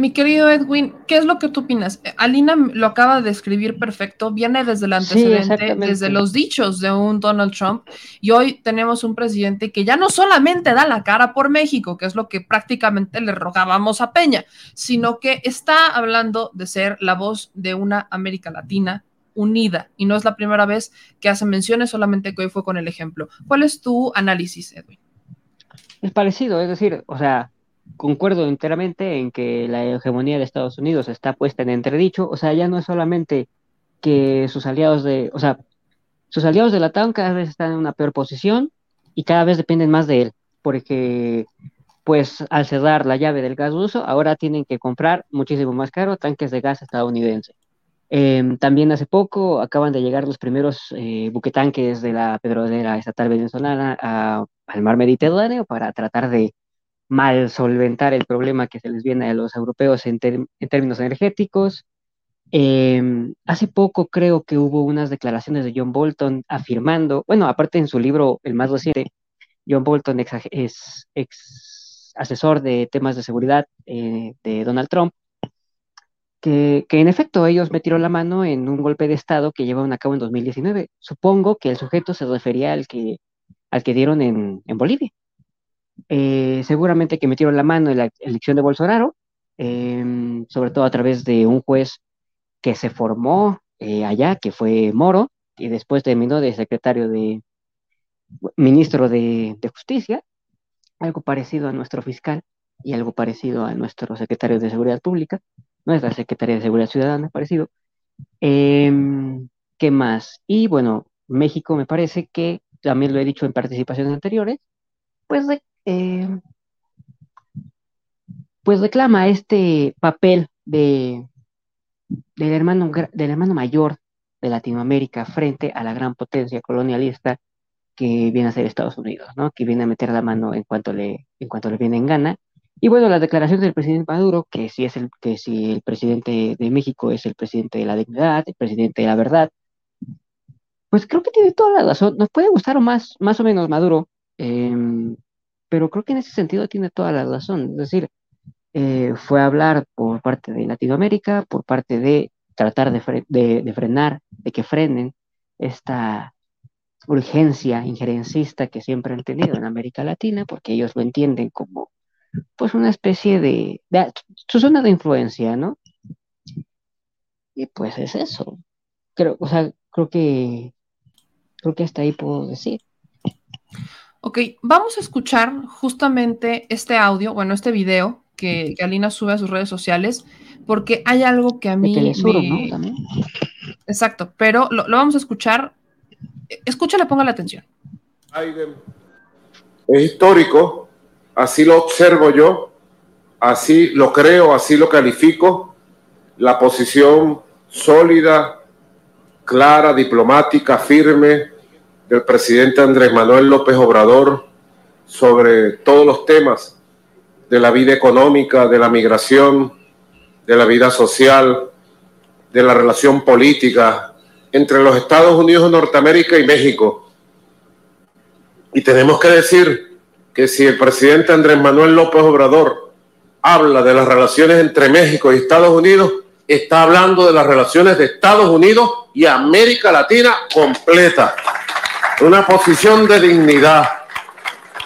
mi querido Edwin, ¿qué es lo que tú opinas? Alina lo acaba de escribir perfecto, viene desde el antecedente, desde los dichos de un Donald Trump, y hoy tenemos un presidente que ya no solamente da la cara por México, que es lo que prácticamente le rogábamos a Peña, sino que está hablando de ser la voz de una América Latina unida, y no es la primera vez que hace menciones, solamente que hoy fue con el ejemplo. ¿Cuál es tu análisis, Edwin? Es parecido, es decir, o sea, concuerdo enteramente en que la hegemonía de Estados Unidos está puesta en entredicho, o sea, ya no es solamente que sus aliados de, o sea, sus aliados de la TAN cada vez están en una peor posición y cada vez dependen más de él, porque pues al cerrar la llave del gas ruso, ahora tienen que comprar muchísimo más caro tanques de gas estadounidense. Em, también hace poco acaban de llegar los primeros eh, buquetanques de la pedrodera estatal venezolana al mar Mediterráneo para tratar de mal solventar el problema que se les viene a los europeos en, términos energéticos. Em, hace poco creo que hubo unas declaraciones de John Bolton afirmando, bueno, aparte en su libro, el más reciente, John Bolton es ex asesor de temas de seguridad eh, de Donald Trump, que, en efecto ellos metieron la mano en un golpe de Estado que llevaron a cabo en 2019. Supongo que el sujeto se refería al que, al que dieron en Bolivia. Eh, seguramente que metieron la mano en la elección de Bolsonaro, em, sobre todo a través de un juez que se formó eh, allá, que fue Moro, y después terminó de secretario de ministro de, Justicia, algo parecido a nuestro fiscal y algo parecido a nuestro secretario de Seguridad Pública, nuestra secretaria de Seguridad Ciudadana, parecido. Em, ¿Qué más? Y bueno, México me parece que, también lo he dicho en participaciones anteriores, pues eh, pues reclama este papel de, del hermano, del hermano mayor de Latinoamérica frente a la gran potencia colonialista que viene a ser Estados Unidos, ¿no? Que viene a meter la mano en cuanto le, en cuanto le viene en gana. Y bueno, la declaración del presidente Maduro, que si es el, que si el presidente de México es el presidente de la dignidad, el presidente de la verdad, pues creo que tiene toda la razón. Nos puede gustar más, más o menos Maduro, em, pero creo que en ese sentido tiene toda la razón. Es decir, eh, fue a hablar por parte de Latinoamérica, por parte de tratar de, de, frenar, de que frenen esta urgencia injerencista que siempre han tenido en América Latina, porque ellos lo entienden como pues una especie de, su zona de influencia, ¿no? Y pues es eso. Creo, o sea, creo que creo que hasta ahí puedo decir. Ok, vamos a escuchar justamente este audio, bueno, este video que, Alina sube a sus redes sociales, porque hay algo que a mí... me... Exacto, pero lo, vamos a escuchar. Escúchale, ponga la atención. Es histórico, así lo observo yo, así lo creo, así lo califico, la posición sólida, clara, diplomática, firme del presidente Andrés Manuel López Obrador sobre todos los temas de la vida económica, de la migración, de la vida social, de la relación política entre los Estados Unidos de Norteamérica y México. Y tenemos que decir que si el presidente Andrés Manuel López Obrador habla de las relaciones entre México y Estados Unidos, está hablando de las relaciones de Estados Unidos y América Latina completa una posición de dignidad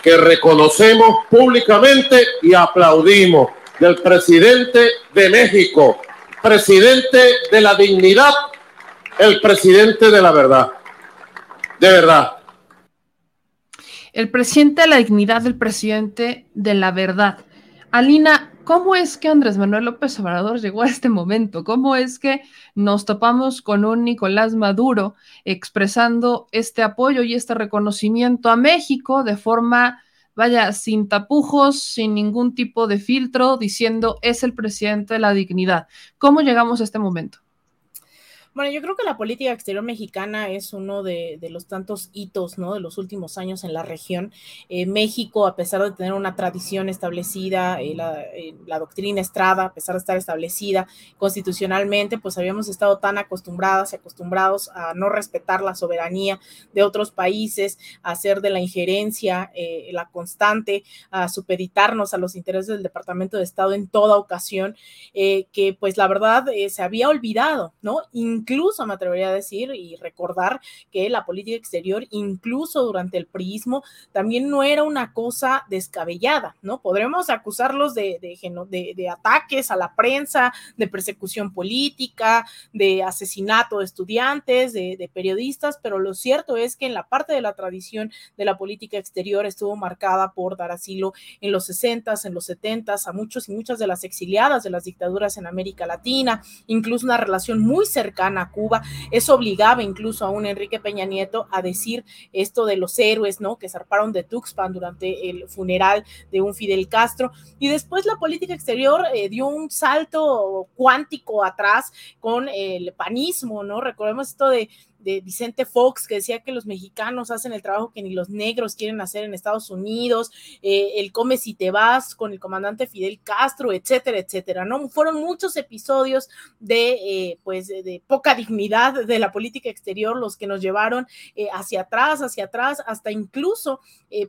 que reconocemos públicamente y aplaudimos del presidente de México, presidente de la dignidad, el presidente de la verdad. De verdad. El presidente de la dignidad, el presidente de la verdad. Alina, ¿Cómo es que Andrés Manuel López Obrador llegó a este momento? ¿Cómo es que nos topamos con un Nicolás Maduro expresando este apoyo y este reconocimiento a México de forma, vaya, sin tapujos, sin ningún tipo de filtro, diciendo es el presidente de la dignidad? ¿Cómo llegamos a este momento? Bueno, yo creo que la política exterior mexicana es uno de, los tantos hitos, ¿no? De los últimos años en la región. Eh, México, a pesar de tener una tradición establecida, eh, eh, la, doctrina Estrada, a pesar de estar establecida constitucionalmente, pues habíamos estado tan acostumbradas y acostumbrados a no respetar la soberanía de otros países, a hacer de la injerencia la constante, a supeditarnos a los intereses del Departamento de Estado en toda ocasión, que pues la verdad se había olvidado, ¿no? Incluso me atrevería a decir y recordar que la política exterior, incluso durante el priismo, también no era una cosa descabellada, ¿no? Podremos acusarlos de, de, ataques a la prensa, de persecución política, de asesinato de estudiantes, de, periodistas, pero lo cierto es que en la parte de la tradición de la política exterior estuvo marcada por dar asilo en los 60 en los 70 a muchos y muchas de las exiliadas de las dictaduras en América Latina, incluso una relación muy cercana a Cuba. Eso obligaba incluso a un Enrique Peña Nieto a decir esto de los héroes, ¿no? Que zarparon de Tuxpan durante el funeral de un Fidel Castro. Y después la política exterior eh, dio un salto cuántico atrás con el panismo, ¿no? Recordemos esto de de Vicente Fox, que decía que los mexicanos hacen el trabajo que ni los negros quieren hacer en Estados Unidos, eh, el come si te vas con el comandante Fidel Castro, etcétera, etcétera, ¿no? Fueron muchos episodios de, eh, pues, de, poca dignidad de la política exterior los que nos llevaron eh, hacia atrás, hacia atrás, hasta incluso,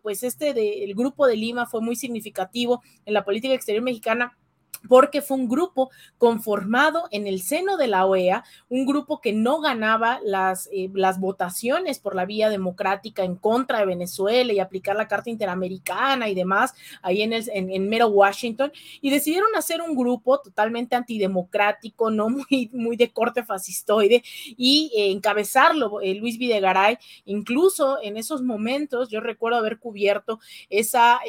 pues, este del grupo de Lima fue muy significativo en la política exterior mexicana porque fue un grupo conformado en el seno de la OEA, un grupo que no ganaba las, eh, las votaciones por la vía democrática en contra de Venezuela y aplicar la Carta Interamericana y demás, ahí en, el, en, mero Washington, y decidieron hacer un grupo totalmente antidemocrático, no muy, muy de corte fascistoide, y eh, encabezarlo eh, Luis Videgaray, incluso en esos momentos, yo recuerdo haber cubierto esa,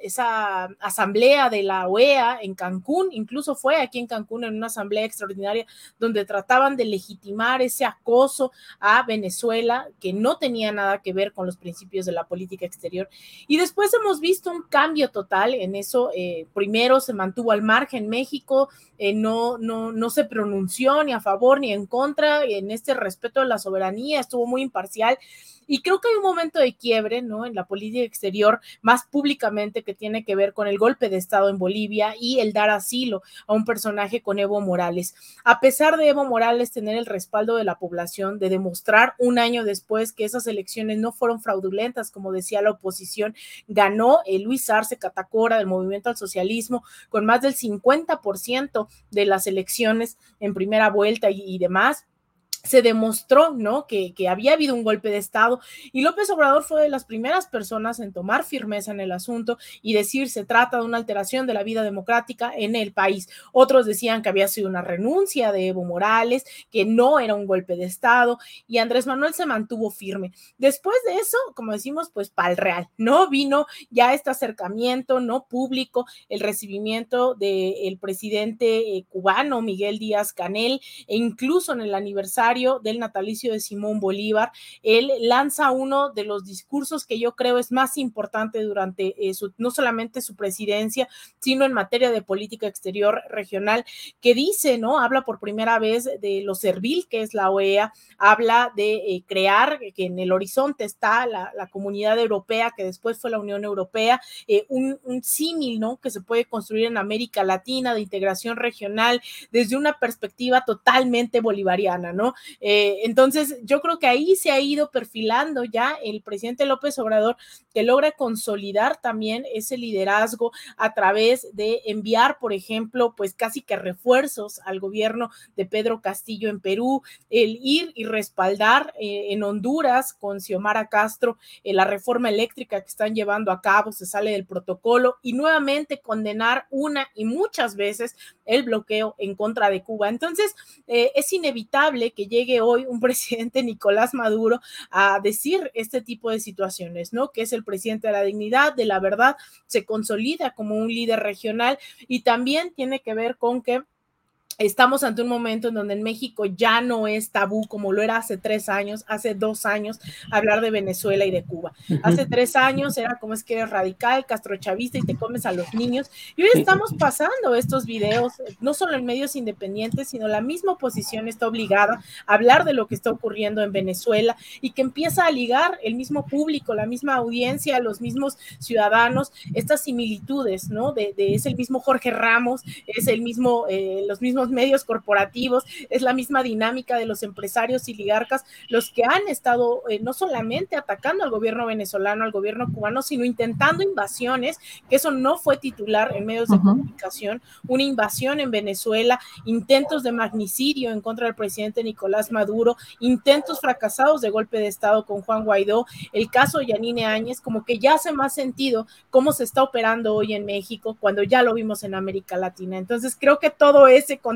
esa asamblea de la OEA en Cancún, Incluso fue aquí en Cancún en una asamblea extraordinaria donde trataban de legitimar ese acoso a Venezuela que no tenía nada que ver con los principios de la política exterior. Y después hemos visto un cambio total en eso. Eh, primero se mantuvo al margen México, eh, no, no, no se pronunció ni a favor ni en contra en este respeto de la soberanía, estuvo muy imparcial. Y creo que hay un momento de quiebre, ¿no? En la política exterior, más públicamente, que tiene que ver con el golpe de Estado en Bolivia y el dar asilo a un personaje con Evo Morales. A pesar de Evo Morales tener el respaldo de la población, de demostrar un año después que esas elecciones no fueron fraudulentas, como decía la oposición, ganó el Luis Arce Catacora del Movimiento al Socialismo con más del 50% de las elecciones en primera vuelta y, y demás se demostró, ¿no? Que, había habido un golpe de Estado y López Obrador fue de las primeras personas en tomar firmeza en el asunto y decir se trata de una alteración de la vida democrática en el país. Otros decían que había sido una renuncia de Evo Morales, que no era un golpe de Estado y Andrés Manuel se mantuvo firme. Después de eso, como decimos, pues para el real, ¿no? Vino ya este acercamiento, ¿no? Público, el recibimiento del presidente eh, cubano Miguel Díaz Canel e incluso en el aniversario del natalicio de Simón Bolívar, él lanza uno de los discursos que yo creo es más importante durante eh, su, no solamente su presidencia, sino en materia de política exterior regional, que dice, ¿no? Habla por primera vez de lo servil que es la OEA, habla de eh, crear, que en el horizonte está la, comunidad europea, que después fue la Unión Europea, eh, un, símil, ¿no? Que se puede construir en América Latina de integración regional desde una perspectiva totalmente bolivariana, Eh, entonces, yo creo que ahí se ha ido perfilando ya el presidente López Obrador, que logra consolidar también ese liderazgo a través de enviar, por ejemplo, pues casi que refuerzos al gobierno de Pedro Castillo en Perú, el ir y respaldar eh, en Honduras con Xiomara Castro eh, la reforma eléctrica que están llevando a cabo, se sale del protocolo y nuevamente condenar una y muchas veces el bloqueo en contra de Cuba. Entonces, es inevitable que llegue hoy un presidente Nicolás Maduro a decir este tipo de situaciones, ¿no? Que es el presidente de la dignidad, de la verdad, se consolida como un líder regional y también tiene que ver con que Estamos ante un momento en donde en México ya no es tabú como lo era hace tres años, hace dos años, hablar de Venezuela y de Cuba. Hace tres años era como es que eres radical, castrochavista y te comes a los niños. Y hoy estamos pasando estos videos, no solo en medios independientes, sino la misma oposición está obligada a hablar de lo que está ocurriendo en Venezuela y que empieza a ligar el mismo público, la misma audiencia, los mismos ciudadanos, estas similitudes, ¿no? De, de es el mismo Jorge Ramos, es el mismo, eh, los mismos medios corporativos, es la misma dinámica de los empresarios y ligarcas los que han estado eh, no solamente atacando al gobierno venezolano, al gobierno cubano, sino intentando invasiones, que eso no fue titular en medios de uh -huh. comunicación, una invasión en Venezuela, intentos de magnicidio en contra del presidente Nicolás Maduro, intentos fracasados de golpe de Estado con Juan Guaidó, el caso de Yanine Áñez, como que ya hace más sentido cómo se está operando hoy en México cuando ya lo vimos en América Latina. Entonces creo que todo ese contexto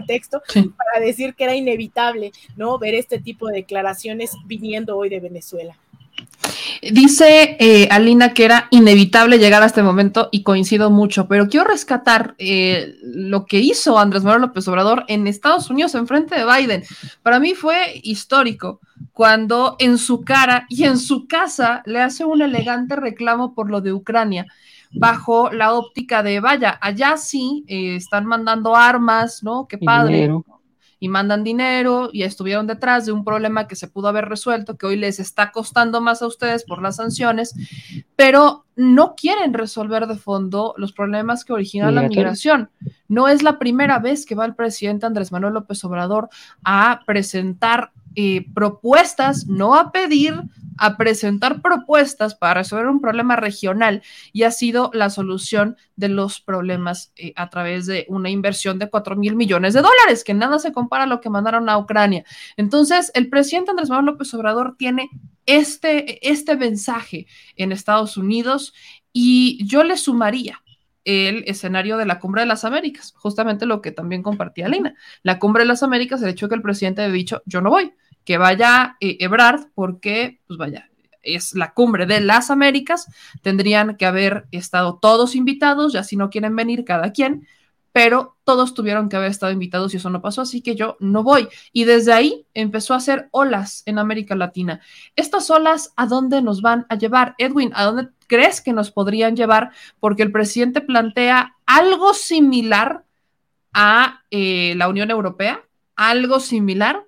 sí. para decir que era inevitable, ¿no? Ver este tipo de declaraciones viniendo hoy de Venezuela. Dice eh, Alina que era inevitable llegar a este momento y coincido mucho, pero quiero rescatar eh, lo que hizo Andrés Manuel López Obrador en Estados Unidos en frente de Biden. Para mí fue histórico cuando en su cara y en su casa le hace un elegante reclamo por lo de Ucrania bajo la óptica de, vaya, allá sí eh, están mandando armas, ¿no? Qué padre. Y mandan dinero y estuvieron detrás de un problema que se pudo haber resuelto, que hoy les está costando más a ustedes por las sanciones, pero no quieren resolver de fondo los problemas que originan la migración. No es la primera vez que va el presidente Andrés Manuel López Obrador a presentar eh, propuestas, no a pedir, a presentar propuestas para resolver un problema regional y ha sido la solución de los problemas eh, a través de una inversión de 4 mil millones de dólares, que nada se compara a lo que mandaron a Ucrania. Entonces, el presidente Andrés Manuel López Obrador tiene este, este mensaje en Estados Unidos y yo le sumaría el escenario de la Cumbre de las Américas, justamente lo que también compartía Lina. La Cumbre de las Américas, el hecho que el presidente había dicho, yo no voy, que vaya eh, Ebrard, porque, pues vaya, es la cumbre de las Américas, tendrían que haber estado todos invitados, ya si no quieren venir cada quien, pero todos tuvieron que haber estado invitados y eso no pasó, así que yo no voy. Y desde ahí empezó a hacer olas en América Latina. Estas olas, ¿a dónde nos van a llevar? Edwin, ¿a dónde crees que nos podrían llevar? Porque el presidente plantea algo similar a eh, la Unión Europea, algo similar,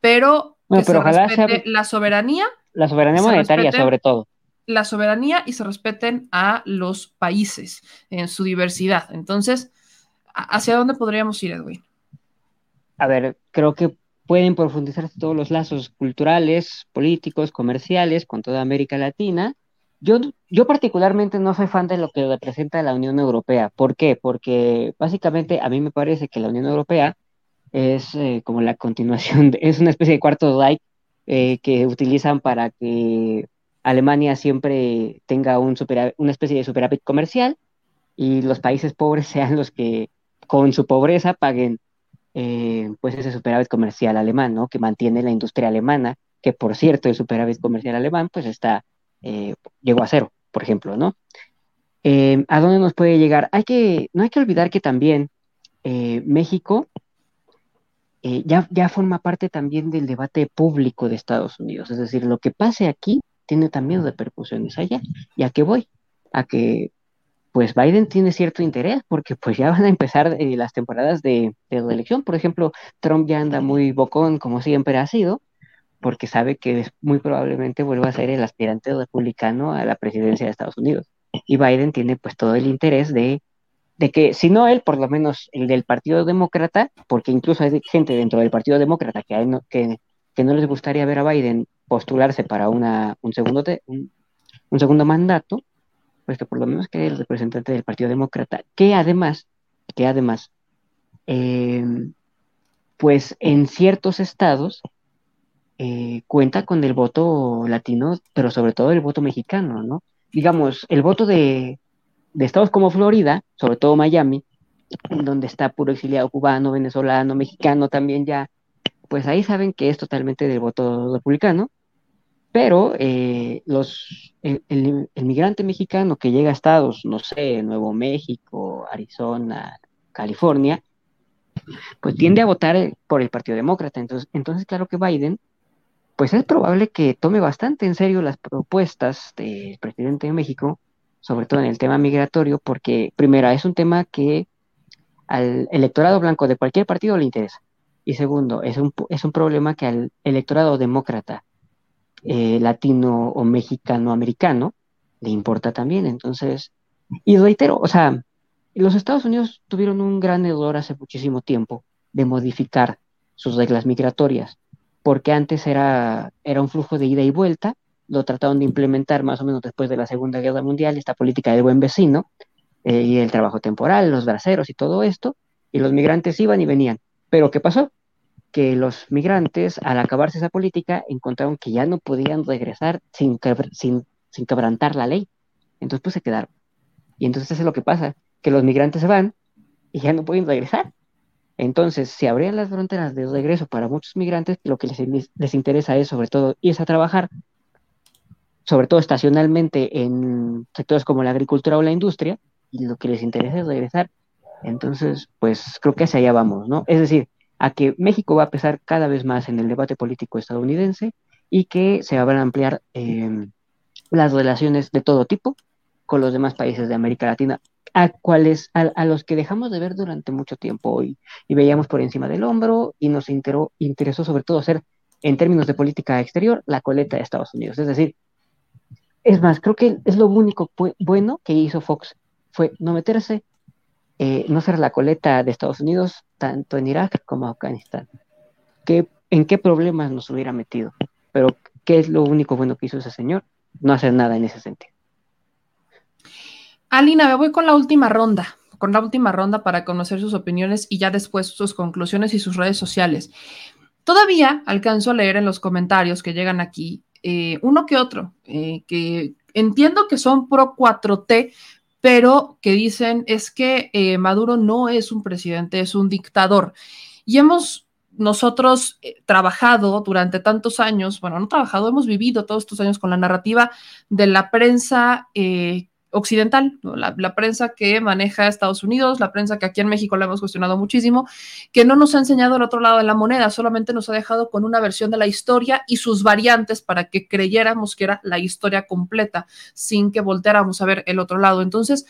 pero que se respete la soberanía. La soberanía monetaria, sobre todo. La soberanía y se respeten a los países en su diversidad. Entonces, ¿hacia dónde podríamos ir, Edwin? A ver, creo que pueden profundizarse todos los lazos culturales, políticos, comerciales con toda América Latina. Yo, yo particularmente no soy fan de lo que representa la Unión Europea. ¿Por qué? Porque básicamente a mí me parece que la Unión Europea es eh, como la continuación, es una especie de cuarto like eh, que utilizan para que Alemania siempre tenga un una especie de superávit comercial y los países pobres sean los que con su pobreza paguen eh, pues ese superávit comercial alemán, ¿no? Que mantiene la industria alemana, que por cierto el superávit comercial alemán pues está, llegó a cero, por ejemplo, ¿no? ¿A dónde nos puede llegar? Hay que, no hay que olvidar que también México eh, ya, ya forma parte también del debate público de Estados Unidos. Es decir, lo que pase aquí tiene también repercusiones allá. ¿Y a qué voy? A que pues Biden tiene cierto interés porque pues ya van a empezar eh, las temporadas de, de elección. Por ejemplo, Trump ya anda muy bocón como siempre ha sido porque sabe que muy probablemente vuelva a ser el aspirante republicano a la presidencia de Estados Unidos. Y Biden tiene pues todo el interés de de que si no él, por lo menos el del Partido Demócrata, porque incluso hay gente dentro del Partido Demócrata que, no, que, no les gustaría ver a Biden postularse para una, un, segundo un, segundo mandato, pues que por lo menos que el representante del Partido Demócrata, que además, que además, eh, pues en ciertos estados eh, cuenta con el voto latino, pero sobre todo el voto mexicano, ¿no? Digamos, el voto de, de estados como Florida, sobre todo Miami, donde está puro exiliado cubano, venezolano, mexicano también ya, pues ahí saben que es totalmente del voto republicano, pero eh, los, el, el, migrante mexicano que llega a estados, no sé, Nuevo México, Arizona, California, pues tiende a votar por el Partido Demócrata. Entonces, entonces claro que Biden, pues es probable que tome bastante en serio las propuestas del presidente de México sobre todo en el tema migratorio, porque primero es un tema que al electorado blanco de cualquier partido le interesa. Y segundo, es un, es un problema que al electorado demócrata, eh, latino o mexicano americano, le importa también. Entonces, y reitero, o sea, los Estados Unidos tuvieron un gran error hace muchísimo tiempo de modificar sus reglas migratorias, porque antes era, era un flujo de ida y vuelta, lo trataron de implementar más o menos después de la Segunda Guerra Mundial, esta política del buen vecino eh, y el trabajo temporal, los braceros y todo esto, y los migrantes iban y venían. Pero ¿qué pasó? Que los migrantes, al acabarse esa política, encontraron que ya no podían regresar sin, sin, sin quebrantar la ley. Entonces, pues se quedaron. Y entonces eso es lo que pasa, que los migrantes se van y ya no pueden regresar. Entonces, si abrían las fronteras de regreso para muchos migrantes, lo que les, les interesa es sobre todo irse a trabajar sobre todo estacionalmente en sectores como la agricultura o la industria, y lo que les interesa es regresar. Entonces, pues creo que hacia allá vamos, ¿no? Es decir, a que México va a pesar cada vez más en el debate político estadounidense y que se van a ampliar em, las relaciones de todo tipo con los demás países de América Latina, a, cuales, a, los que dejamos de ver durante mucho tiempo hoy y veíamos por encima del hombro y nos interesó sobre todo ser, en términos de política exterior, la coleta de Estados Unidos. Es decir, es más, creo que es lo único bueno que hizo Fox, fue no meterse, eh, no ser la coleta de Estados Unidos, tanto en Irak como en Afganistán. ¿Qué, ¿En qué problemas nos hubiera metido? Pero, ¿qué es lo único bueno que hizo ese señor? No hacer nada en ese sentido. Alina, me voy con la última ronda, con la última ronda para conocer sus opiniones y ya después sus conclusiones y sus redes sociales. Todavía alcanzo a leer en los comentarios que llegan aquí eh, uno que otro, eh, que entiendo que son pro 4T, pero que dicen es que eh, Maduro no es un presidente, es un dictador. Y hemos nosotros trabajado durante tantos años, bueno, no trabajado, hemos vivido todos estos años con la narrativa de la prensa occidental, la, la, prensa que maneja Estados Unidos, la prensa que aquí en México la hemos cuestionado muchísimo, que no nos ha enseñado el otro lado de la moneda, solamente nos ha dejado con una versión de la historia y sus variantes para que creyéramos que era la historia completa, sin que volteáramos a ver el otro lado. Entonces,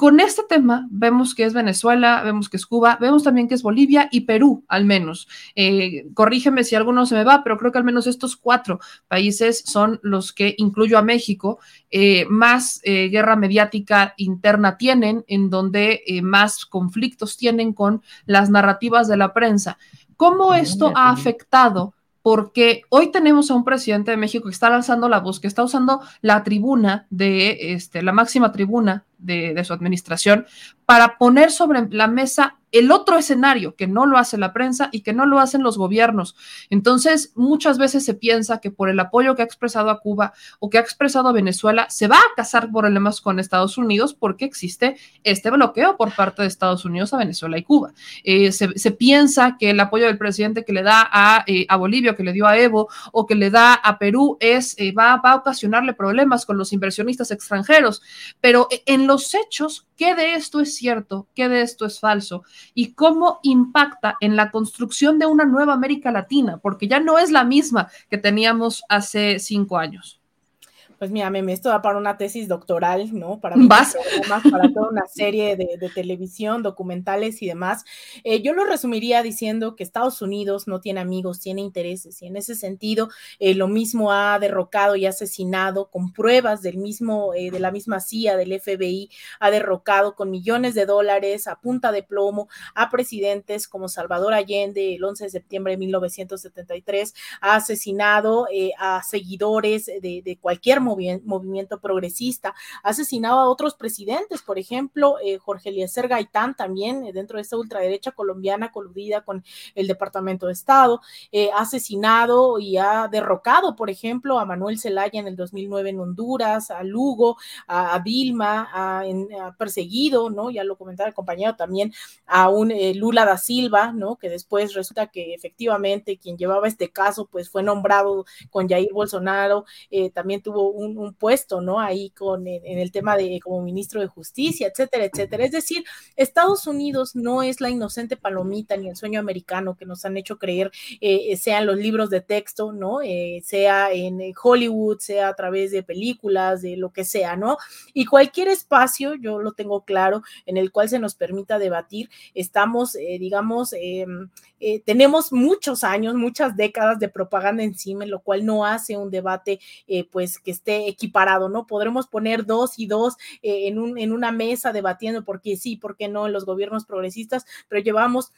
con este tema vemos que es Venezuela, vemos que es Cuba, vemos también que es Bolivia y Perú, al menos. Eh, corrígeme si alguno se me va, pero creo que al menos estos cuatro países son los que, incluyo a México, eh, más eh, guerra mediática interna tienen, en donde más conflictos tienen con las narrativas de la prensa. ¿Cómo esto ha afectado? porque hoy tenemos a un presidente de México que está lanzando la voz, que está usando la tribuna de este, la máxima tribuna de, su administración para poner sobre la mesa el otro escenario que no lo hace la prensa y que no lo hacen los gobiernos. Entonces, muchas veces se piensa que por el apoyo que ha expresado a Cuba o que ha expresado a Venezuela, se va a casar problemas con Estados Unidos porque existe este bloqueo por parte de Estados Unidos a Venezuela y Cuba. Eh, se, piensa que el apoyo del presidente que le da a, eh, a, Bolivia, que le dio a Evo o que le da a Perú es, eh, va, va a ocasionarle problemas con los inversionistas extranjeros. Pero en los hechos, ¿qué de esto es cierto? ¿Qué de esto es falso? y cómo impacta en la construcción de una nueva América Latina, porque ya no es la misma que teníamos hace cinco años pues mira, esto va para una tesis doctoral, ¿no? Para, ¿Vas? para toda una serie de, de, televisión, documentales y demás. Eh, yo lo resumiría diciendo que Estados Unidos no tiene amigos, tiene intereses y en ese sentido eh, lo mismo ha derrocado y asesinado con pruebas del mismo, eh, de la misma CIA, del FBI, ha derrocado con millones de dólares a punta de plomo a presidentes como Salvador Allende el 11 de septiembre de 1973, ha asesinado a seguidores de, de cualquier movimiento progresista, ha asesinado a otros presidentes, por ejemplo, eh, Jorge Eliezer Gaitán también eh, dentro de esta ultraderecha colombiana coludida con el Departamento de Estado, eh, ha asesinado y ha derrocado, por ejemplo, a Manuel Zelaya en el 2009 en Honduras, a Lugo, a, a Vilma, ha, perseguido, ¿no? Ya lo comentaba el compañero también, a un Lula da Silva, ¿no? Que después resulta que efectivamente quien llevaba este caso, pues fue nombrado con Jair Bolsonaro, también tuvo un, un, puesto, ¿no? Ahí con en el tema de como ministro de justicia, etcétera, etcétera. Es decir, Estados Unidos no es la inocente palomita ni el sueño americano que nos han hecho creer, eh, sean los libros de texto, ¿no? Eh, sea en Hollywood, sea a través de películas, de lo que sea, ¿no? Y cualquier espacio, yo lo tengo claro, en el cual se nos permita debatir, estamos, eh, digamos, em, eh, tenemos muchos años, muchas décadas de propaganda encima, lo cual no hace un debate, eh, pues, que esté equiparado, ¿no? Podremos poner dos y dos eh, en, un, en una mesa debatiendo porque sí, porque no en los gobiernos progresistas, pero llevamos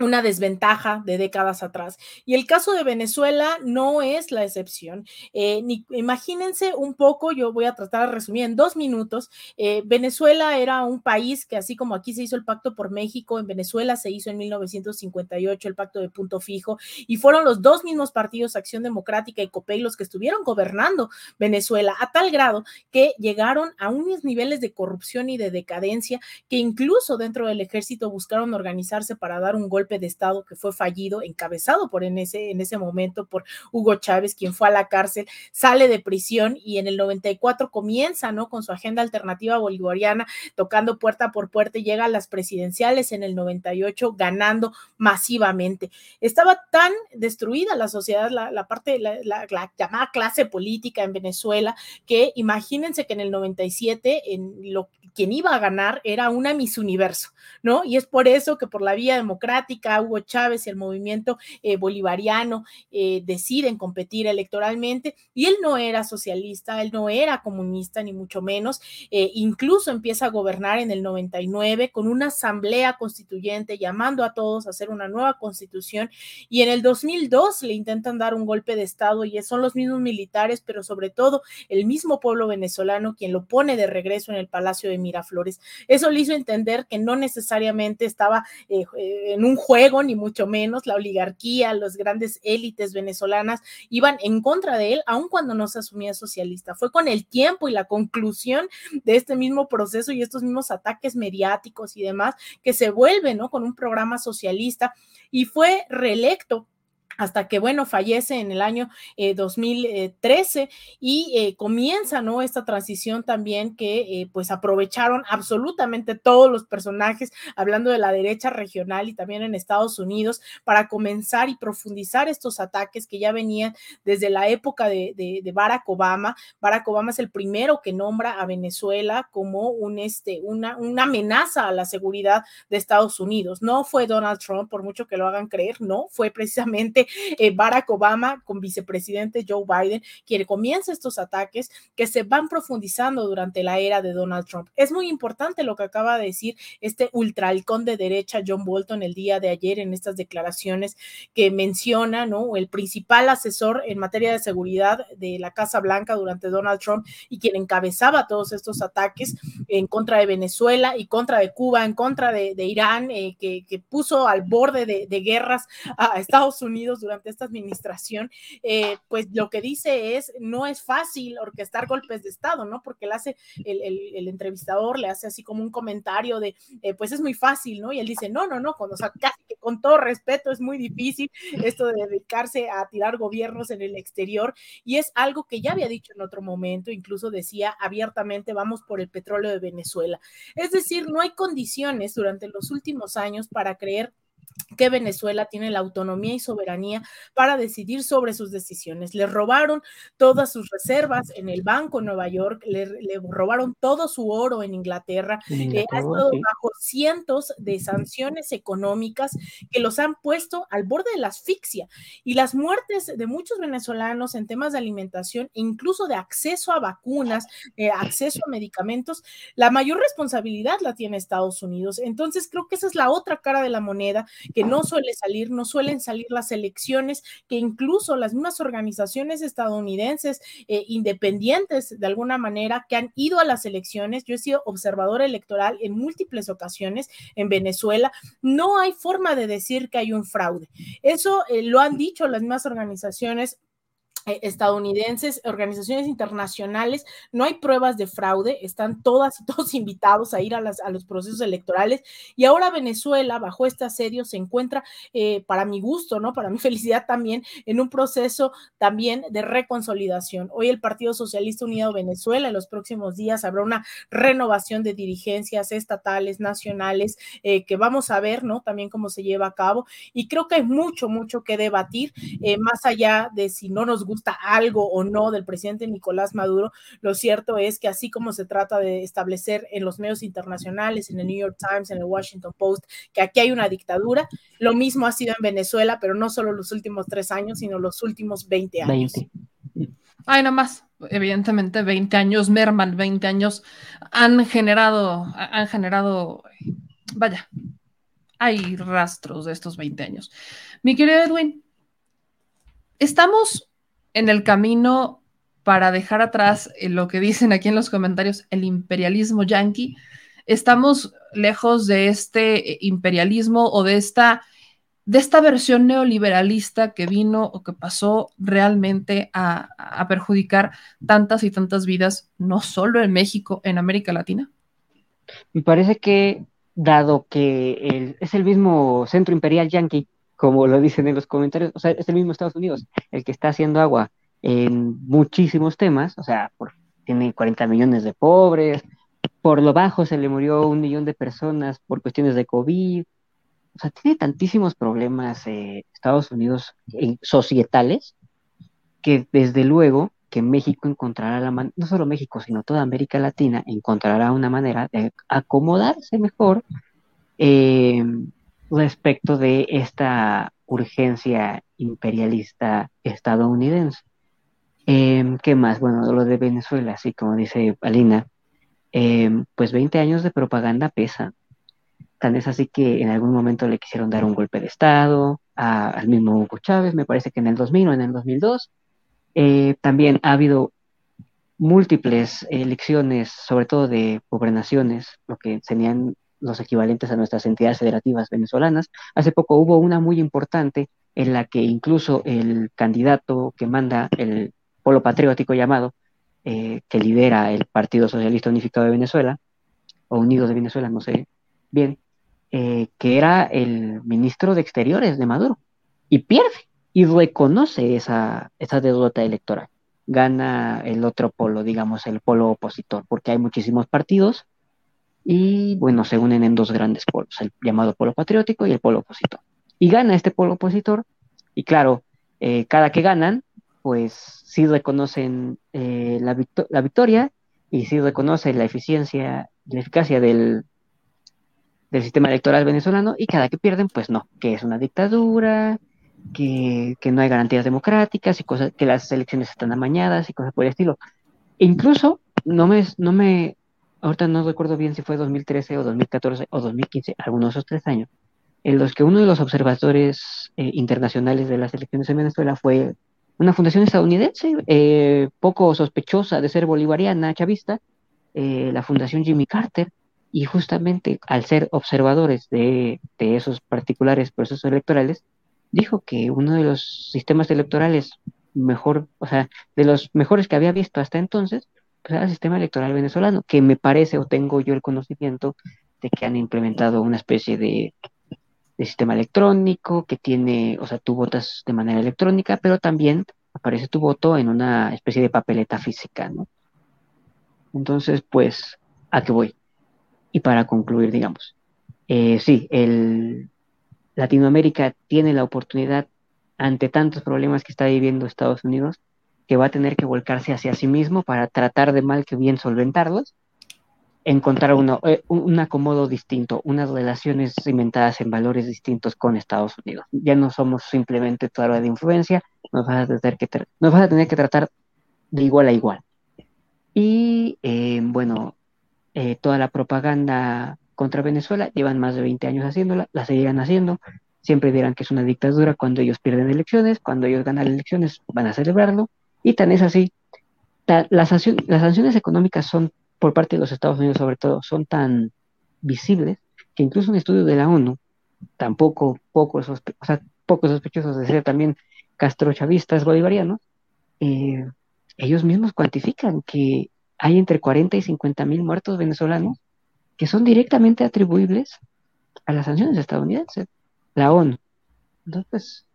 una desventaja de décadas atrás. Y el caso de Venezuela no es la excepción. Eh, ni, imagínense un poco, yo voy a tratar de resumir en dos minutos. Eh, Venezuela era un país que así como aquí se hizo el pacto por México, en Venezuela se hizo en 1958 el pacto de punto fijo y fueron los dos mismos partidos, Acción Democrática y COPEI, los que estuvieron gobernando Venezuela a tal grado que llegaron a unos niveles de corrupción y de decadencia que incluso dentro del ejército buscaron organizarse para dar un golpe de Estado que fue fallido, encabezado por en ese, en ese momento por Hugo Chávez, quien fue a la cárcel, sale de prisión y en el 94 comienza, ¿no? Con su agenda alternativa bolivariana, tocando puerta por puerta llega a las presidenciales en el 98, ganando masivamente. Estaba tan destruida la sociedad, la, la parte, la, la, la, llamada clase política en Venezuela, que imagínense que en el 97, en lo, quien iba a ganar era una Miss Universo, ¿no? Y es por eso que por la vía democrática, Hugo Chávez y el movimiento eh, bolivariano eh, deciden competir electoralmente y él no era socialista, él no era comunista, ni mucho menos, eh, incluso empieza a gobernar en el 99 con una asamblea constituyente llamando a todos a hacer una nueva constitución y en el 2002 le intentan dar un golpe de Estado y son los mismos militares, pero sobre todo el mismo pueblo venezolano quien lo pone de regreso en el Palacio de Miraflores. Eso le hizo entender que no necesariamente estaba en un juego, ni mucho menos, la oligarquía, las grandes élites venezolanas iban en contra de él, aun cuando no se asumía socialista. Fue con el tiempo y la conclusión de este mismo proceso y estos mismos ataques mediáticos y demás que se vuelve, ¿no? Con un programa socialista y fue reelecto hasta que, bueno, fallece en el año 2013 eh, y eh, comienza, ¿no? Esta transición también que, eh, pues, aprovecharon absolutamente todos los personajes, hablando de la derecha regional y también en Estados Unidos, para comenzar y profundizar estos ataques que ya venían desde la época de, de, Barack Obama. Barack Obama es el primero que nombra a Venezuela como un, este, una, una amenaza a la seguridad de Estados Unidos. No fue Donald Trump, por mucho que lo hagan creer, no, fue precisamente eh, Barack Obama con vicepresidente Joe Biden, quien comienza estos ataques que se van profundizando durante la era de Donald Trump. Es muy importante lo que acaba de decir este ultralcón de derecha John Bolton el día de ayer en estas declaraciones que menciona, ¿no? El principal asesor en materia de seguridad de la Casa Blanca durante Donald Trump y quien encabezaba todos estos ataques en contra de Venezuela y contra de Cuba, en contra de, Irán, eh, que, puso al borde de guerras a Estados Unidos durante esta administración, eh, pues lo que dice es, no es fácil orquestar golpes de Estado, ¿no? Porque le hace, el, entrevistador le hace así como un comentario de, eh, pues es muy fácil, ¿no? Y él dice, no, no, no, o sea, casi que con todo respeto es muy difícil esto de dedicarse a tirar gobiernos en el exterior y es algo que ya había dicho en otro momento, incluso decía abiertamente, vamos por el petróleo de Venezuela. Es decir, no hay condiciones durante los últimos años para creer que Venezuela tiene la autonomía y soberanía para decidir sobre sus decisiones. Le robaron todas sus reservas en el Banco de Nueva York, le, robaron todo su oro en Inglaterra, eh, ha estado bajo cientos de sanciones económicas que los han puesto al borde de la asfixia y las muertes de muchos venezolanos en temas de alimentación e incluso de acceso a vacunas, eh, acceso a medicamentos, la mayor responsabilidad la tiene Estados Unidos. Entonces creo que esa es la otra cara de la moneda que no suele salir, no suelen salir las elecciones, que incluso las mismas organizaciones estadounidenses eh, independientes de alguna manera que han ido a las elecciones, yo he sido observador electoral en múltiples ocasiones en Venezuela, no hay forma de decir que hay un fraude. Eso eh, lo han dicho las mismas organizaciones estadounidenses, organizaciones internacionales, no hay pruebas de fraude, están todas y todos invitados a ir a, los procesos electorales y ahora Venezuela bajo este asedio se encuentra, eh, para mi gusto, ¿no? Para mi felicidad también, en un proceso también de reconsolidación. Hoy el Partido Socialista Unido Venezuela en los próximos días habrá una renovación de dirigencias estatales, nacionales, eh, que vamos a ver, ¿no? También cómo se lleva a cabo y creo que hay mucho, mucho que debatir, más allá de si no nos gusta gusta algo o no del presidente Nicolás Maduro, lo cierto es que así como se trata de establecer en los medios internacionales, en el New York Times, en el Washington Post, que aquí hay una dictadura, lo mismo ha sido en Venezuela, pero no solo los últimos tres años, sino los últimos 20 años. Ay, nada más, evidentemente 20 años merman, 20 años han generado, han generado, vaya, hay rastros de estos 20 años. Mi querido Edwin, estamos en el camino para dejar atrás eh, lo que dicen aquí en los comentarios, el imperialismo yanqui. Estamos lejos de este eh, imperialismo o de esta, de esta versión neoliberalista que vino o que pasó realmente a, a perjudicar tantas y tantas vidas, no solo en México, en América Latina. Me parece que, dado que es el mismo centro imperial yanqui, como lo dicen en los comentarios, o sea, es el mismo Estados Unidos el que está haciendo agua en muchísimos temas, o sea, tiene 40 millones de pobres, por lo bajo se le murió un millón de personas por cuestiones de COVID, o sea, tiene tantísimos problemas eh, Estados Unidos eh, societales que desde luego que México encontrará la manera, no solo México, sino toda América Latina encontrará una manera de acomodarse mejor eh, respecto de esta urgencia imperialista estadounidense. Em, ¿Qué más? Bueno, lo de Venezuela, así como dice Alina, em, pues 20 años de propaganda pesa. Tan es así que en algún momento le quisieron dar un golpe de Estado al mismo Hugo Chávez, me parece que en el 2000 o en el 2002. Eh, también ha habido múltiples elecciones, sobre todo de gobernaciones, lo que tenían los equivalentes a nuestras entidades federativas venezolanas. Hace poco hubo una muy importante en la que incluso el candidato que manda el polo patriótico llamado, eh, que lidera el Partido Socialista Unificado de Venezuela, o Unidos de Venezuela, no sé bien, eh, que era el ministro de Exteriores de Maduro, y pierde, y reconoce esa, esa derrota electoral. Gana el otro polo, digamos, el polo opositor, porque hay muchísimos partidos y, bueno, se unen en dos grandes polos, el llamado polo patriótico y el polo opositor. Y gana este polo opositor y, claro, eh, cada que ganan, pues sí reconocen eh, la, victoria y sí reconocen la eficiencia, la eficacia del, del sistema electoral venezolano y cada que pierden, pues no, que es una dictadura, que, no hay garantías democráticas y cosas, que las elecciones están amañadas y cosas por el estilo. Incluso, no me, no me, ahorita no recuerdo bien si fue 2013 o 2014 o 2015, algunos de esos tres años, en los que uno de los observadores eh, internacionales de las elecciones en Venezuela fue una fundación estadounidense, eh, poco sospechosa de ser bolivariana, chavista, eh, la Fundación Jimmy Carter, y justamente al ser observadores de, esos particulares procesos electorales, dijo que uno de los sistemas electorales mejor, o sea, de los mejores que había visto hasta entonces, pues el sistema electoral venezolano, que me parece o tengo yo el conocimiento de que han implementado una especie de, de sistema electrónico que tiene, o sea, tú votas de manera electrónica, pero también aparece tu voto en una especie de papeleta física, ¿no? Entonces, pues, ¿a qué voy? Y para concluir, digamos, eh, sí, el, Latinoamérica tiene la oportunidad ante tantos problemas que está viviendo Estados Unidos, que va a tener que volcarse hacia sí mismo para tratar de mal que bien solventarlos, encontrar uno, eh, un acomodo distinto, unas relaciones cimentadas en valores distintos con Estados Unidos. Ya no somos simplemente tu área de influencia, nos vas a tener que, nos vas a tener que tratar de igual a igual. Y eh, bueno, eh, toda la propaganda contra Venezuela llevan más de 20 años haciéndola, la seguirán haciendo, siempre dirán que es una dictadura cuando ellos pierden elecciones, cuando ellos ganan elecciones van a celebrarlo, y tan es así. las, sanciones económicas son, por parte de los Estados Unidos sobre todo, son tan visibles que incluso un estudio de la ONU, tampoco poco, o sea, poco sospechosos de ser también castrochavistas bolivarianos, eh, ellos mismos cuantifican que hay entre 40 y 50 mil muertos venezolanos que son directamente atribuibles a las sanciones estadounidenses, la ONU. Entonces,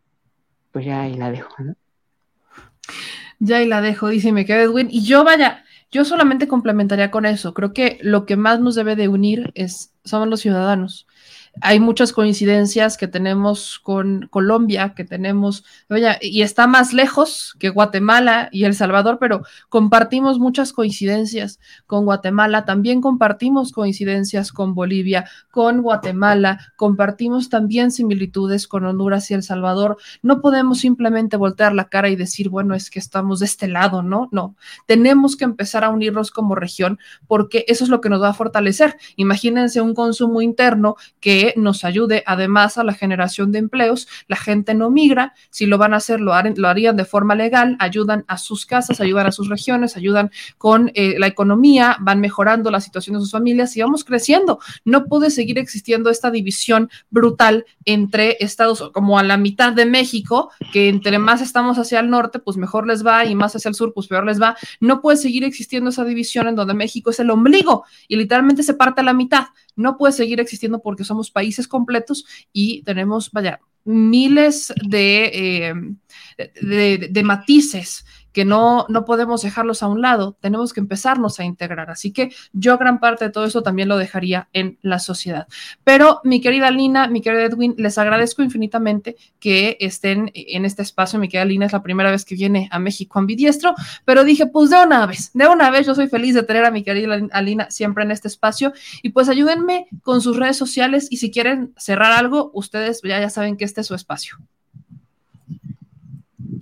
pues ya ahí la dejo, ¿no? Ya ahí la dejo, dice me queda Edwin. Y yo, vaya, yo solamente complementaría con eso. Creo que lo que más nos debe de unir es, somos los ciudadanos hay muchas coincidencias que tenemos con Colombia, que tenemos, oye, y está más lejos que Guatemala y El Salvador, pero compartimos muchas coincidencias con Guatemala, también compartimos coincidencias con Bolivia, con Guatemala, compartimos también similitudes con Honduras y El Salvador. No podemos simplemente voltear la cara y decir, bueno, es que estamos de este lado, ¿no? No, tenemos que empezar a unirnos como región porque eso es lo que nos va a fortalecer. Imagínense un consumo interno que nos ayude además a la generación de empleos. La gente no migra, si lo van a hacer, lo, harían de forma legal, ayudan a sus casas, ayudan a sus regiones, ayudan con eh, la economía, van mejorando la situación de sus familias y vamos creciendo. No puede seguir existiendo esta división brutal entre estados como a la mitad de México, que entre más estamos hacia el norte, pues mejor les va y más hacia el sur, pues peor les va. No puede seguir existiendo esa división en donde México es el ombligo y literalmente se parte a la mitad no puede seguir existiendo porque somos países completos y tenemos, vaya, miles de, eh, de, matices que no, no podemos dejarlos a un lado, tenemos que empezarnos a integrar. Así que yo gran parte de todo eso también lo dejaría en la sociedad. Pero mi querida Lina, mi querida Edwin, les agradezco infinitamente que estén en este espacio. Mi querida Lina es la primera vez que viene a México ambidiestro, pero dije, pues de una vez, de una vez yo soy feliz de tener a mi querida Lina siempre en este espacio y pues ayúdenme con sus redes sociales y si quieren cerrar algo, ustedes ya, ya saben que este es su espacio.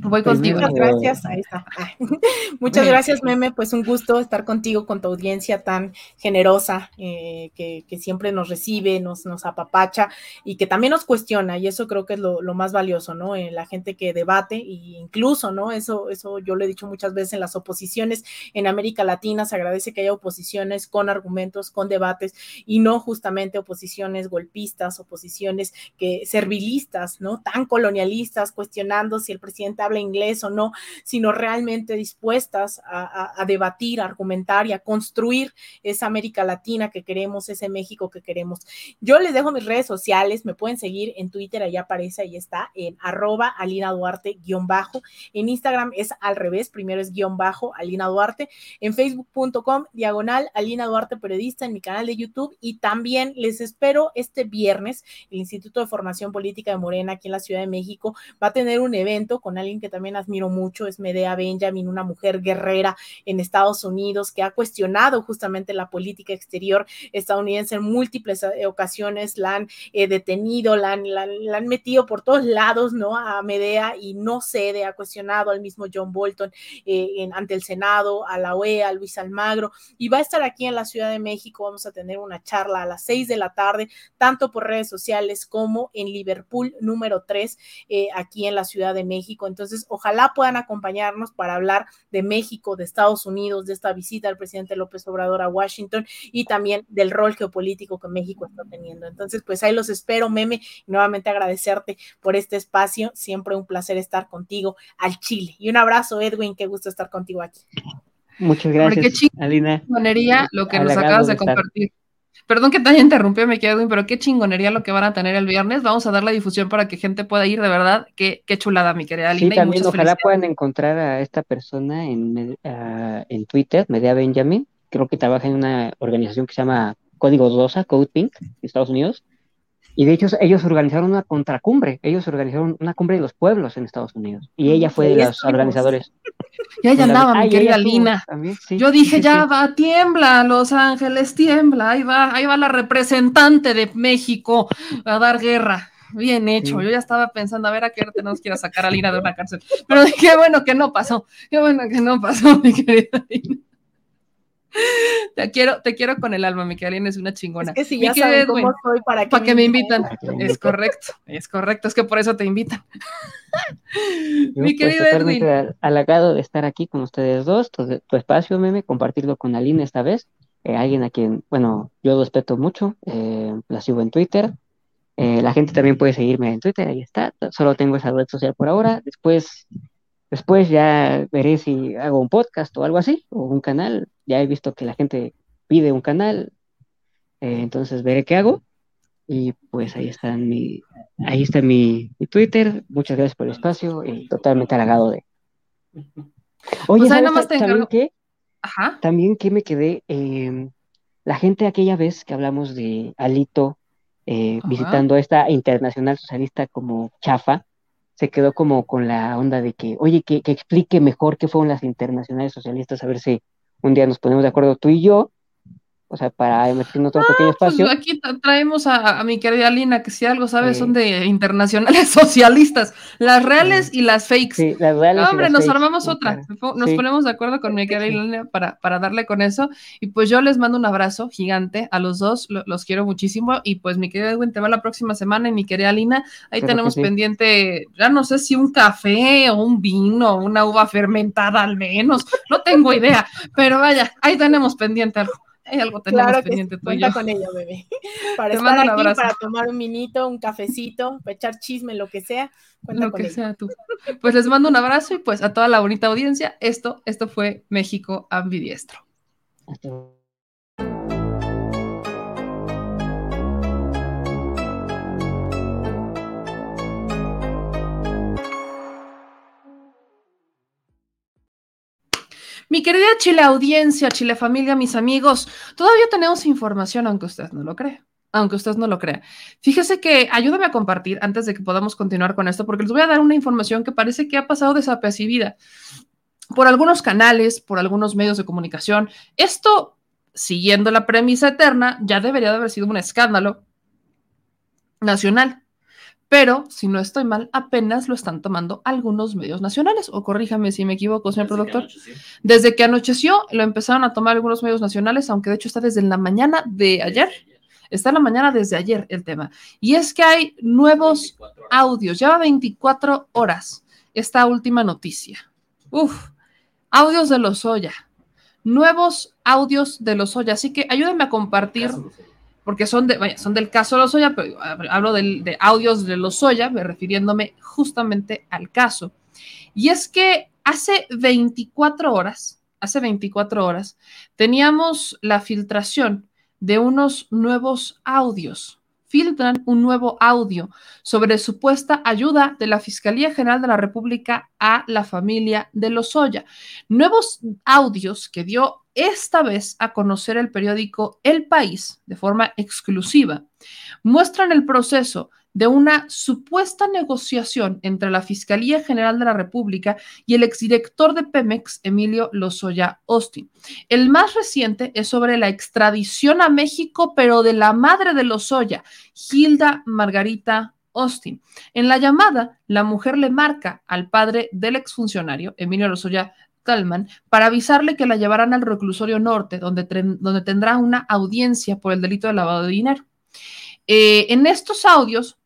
Voy pues contigo. Muchas gracias. Ahí está. Muchas gracias, Meme. Pues un gusto estar contigo, con tu audiencia tan generosa, eh, que, siempre nos recibe, nos, nos apapacha y que también nos cuestiona. Y eso creo que es lo, más valioso, ¿no? En la gente que debate e incluso, ¿no? Eso, eso yo lo he dicho muchas veces en las oposiciones en América Latina. Se agradece que haya oposiciones con argumentos, con debates y no justamente oposiciones golpistas, oposiciones que servilistas, ¿no? Tan colonialistas, cuestionando si el presidente habla inglés o no, sino realmente dispuestas a, a debatir, a argumentar y a construir esa América Latina que queremos, ese México que queremos. Yo les dejo mis redes sociales, me pueden seguir en Twitter, ahí aparece, ahí está, en arroba Alina Duarte guion bajo. En Instagram es al revés, primero es guion bajo Alina Duarte. En facebook.com diagonal Alina Duarte Periodista en mi canal de YouTube y también les espero este viernes. El Instituto de Formación Política de Morena aquí en la Ciudad de México va a tener un evento con alguien que también admiro mucho, es Medea Benjamin, una mujer guerrera en Estados Unidos que ha cuestionado justamente la política exterior estadounidense en múltiples eh, ocasiones, la han eh, detenido, la han, la, han metido por todos lados, ¿no? A Medea y no cede, ha cuestionado al mismo John Bolton eh, en, ante el Senado, a la OEA, a Luis Almagro, y va a estar aquí en la Ciudad de México. Vamos a tener una charla a las seis de la tarde, tanto por redes sociales como en Liverpool número 3, eh, aquí en la Ciudad de México. Entonces, ojalá puedan acompañarnos para hablar de México, de Estados Unidos, de esta visita del presidente López Obrador a Washington y también del rol geopolítico que México está teniendo. Entonces, pues ahí los espero, meme, y nuevamente agradecerte por este espacio. Siempre un placer estar contigo al Chile. Y un abrazo, Edwin, qué gusto estar contigo aquí. Muchas gracias, Alina. chingonería lo que nos Halagado acabas de de estar. compartir. Perdón que te haya interrumpido, me Edwin, pero qué chingonería lo que van a tener el viernes. Vamos a dar la difusión para que gente pueda ir, de verdad. Qué, qué chulada, mi querida Sí, también ojalá puedan encontrar a esta persona en, ah, en Twitter, Medea Benjamin. Creo que trabaja en una organización que se llama Código Rosa, Code Pink, Estados Unidos. Y de hecho, ellos organizaron una contracumbre. Ellos organizaron una cumbre de los pueblos en Estados Unidos. Y ella fue de los organizadores. Y ahí andaba, mi querida ella Lina. también, sí, Yo dije, sí, ya sí. va, tiembla, Los Ángeles, tiembla. Ahí va, ahí va la representante de México a dar guerra. Bien hecho. Yo ya estaba pensando, a ver a qué hora tenemos que ir a sacar a Lina de una cárcel. Pero qué bueno que no pasó. Qué bueno que no pasó, mi querida Lina. Te quiero, te quiero con el alma, mi querida Lina, es una chingona. Es que si ya querida saben Edwin, cómo soy, ¿para que me invitan. Es correcto, es correcto, es que por eso te invitan. Yo, Mi pues, querido totalmente Edwin. hal- halagado de estar aquí con ustedes dos, tu, tu espacio, meme, compartirlo con Aline esta vez, eh, alguien a quien, bueno, yo respeto mucho, eh, la sigo en Twitter, eh, la gente también puede seguirme en Twitter, ahí está, solo tengo esa red social por ahora, después, después ya veré si hago un podcast o algo así, o un canal, ya he visto que la gente pide un canal, eh, entonces veré qué hago, y pues ahí está mi, ahí está mi, mi Twitter. Muchas gracias por el espacio y totalmente halagado de. Oye, Pues ¿sabes nomás te también? Ajá. También que me quedé, eh, la gente aquella vez que hablamos de Alito eh, visitando esta internacional socialista como chafa, se quedó como con la onda de que, oye, que, que explique mejor qué fueron las internacionales socialistas, a ver si un día nos ponemos de acuerdo tú y yo, o sea, para meternos otro pequeño Pues espacio. aquí tra- traemos a, a mi querida Lina, que si algo sabe, Sí. son de internacionales socialistas, las reales y las fakes. Sí, las reales No, y hombre, las nos fakes, armamos otra. Nos ponemos de acuerdo con mi querida Lina para, para darle con eso. Y pues yo les mando un abrazo gigante a los dos, lo- los quiero muchísimo. Y pues mi querida Edwin te va la próxima semana y mi querida Lina, ahí tenemos pendiente, ya no sé si un café o un vino, una uva fermentada al menos, no tengo idea, pero vaya, ahí tenemos pendiente algo. Hay algo tenemos Claro que pendiente cuenta con ello, bebé. Para Te estar mando un aquí, abrazo. para tomar un minito, un cafecito, para echar chisme, lo que sea, cuenta lo con que ello. sea tú. Pues les mando un abrazo y pues a toda la bonita audiencia, esto, esto fue México Ambidiestro. Mi querida Chile audiencia, Chile familia, mis amigos, todavía tenemos información, aunque usted no lo cree. Aunque usted no lo crea. Fíjese que ayúdame a compartir antes de que podamos continuar con esto, porque les voy a dar una información que parece que ha pasado desapercibida por algunos canales, por algunos medios de comunicación. Esto, siguiendo la premisa eterna, ya debería de haber sido un escándalo nacional. Pero, si no estoy mal, apenas lo están tomando algunos medios nacionales. O corríjame si me equivoco, señor productor. Desde que anocheció, lo empezaron a tomar algunos medios nacionales, aunque de hecho está desde la mañana de ayer. Está en la mañana desde ayer el tema. Y es que hay nuevos audios. Lleva 24 horas esta última noticia. Uf, audios de Lozoya. Nuevos audios de Lozoya. Así que ayúdenme a compartir porque son, de, vaya, son del caso Lozoya, pero hablo de audios de Lozoya, refiriéndome justamente al caso. Y es que hace 24 horas, hace 24 horas, teníamos la filtración de unos nuevos audios filtran un nuevo audio sobre supuesta ayuda de la Fiscalía General de la República a la familia de Lozoya. Nuevos audios que dio esta vez a conocer el periódico El País de forma exclusiva muestran el proceso de una supuesta negociación entre la Fiscalía General de la República y el exdirector de Pemex, Emilio Lozoya Austin. El más reciente es sobre la extradición a México, pero de la madre de Lozoya, Hilda Margarita Austin. En la llamada, la mujer le marca al padre del exfuncionario, Emilio Lozoya Talman, para avisarle que la llevarán al reclusorio norte, donde, donde tendrá una audiencia por el delito de lavado de dinero. Eh, en estos audios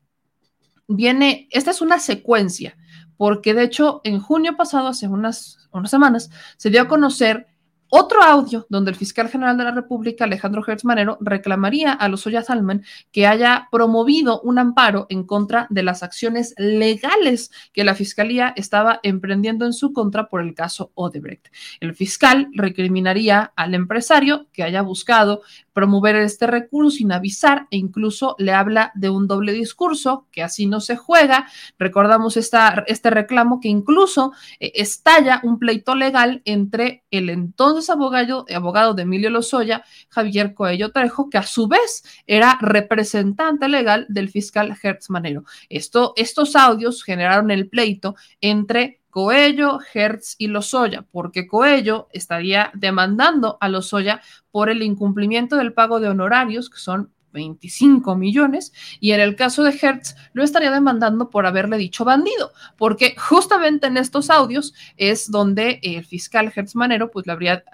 viene, esta es una secuencia, porque de hecho en junio pasado, hace unas, unas semanas, se dio a conocer otro audio donde el fiscal general de la República, Alejandro Hertz Manero, reclamaría a los Oya Salman que haya promovido un amparo en contra de las acciones legales que la fiscalía estaba emprendiendo en su contra por el caso Odebrecht. El fiscal recriminaría al empresario que haya buscado promover este recurso sin avisar e incluso le habla de un doble discurso, que así no se juega. Recordamos esta, este reclamo que incluso eh, estalla un pleito legal entre el entonces abogado, abogado de Emilio Lozoya, Javier Coello Trejo, que a su vez era representante legal del fiscal Hertz Manero. Esto, estos audios generaron el pleito entre Coello, Hertz y Lozoya, porque Coello estaría demandando a Lozoya por el incumplimiento del pago de honorarios, que son 25 millones, y en el caso de Hertz lo estaría demandando por haberle dicho bandido, porque justamente en estos audios es donde el fiscal Hertz Manero pues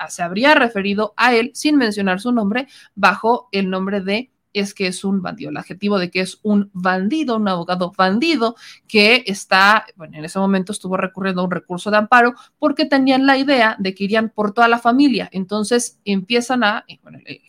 se habría referido a él sin mencionar su nombre bajo el nombre de es que es un bandido, el adjetivo de que es un bandido, un abogado bandido que está, bueno, en ese momento estuvo recurriendo a un recurso de amparo porque tenían la idea de que irían por toda la familia. Entonces empiezan a, eh, bueno, eh,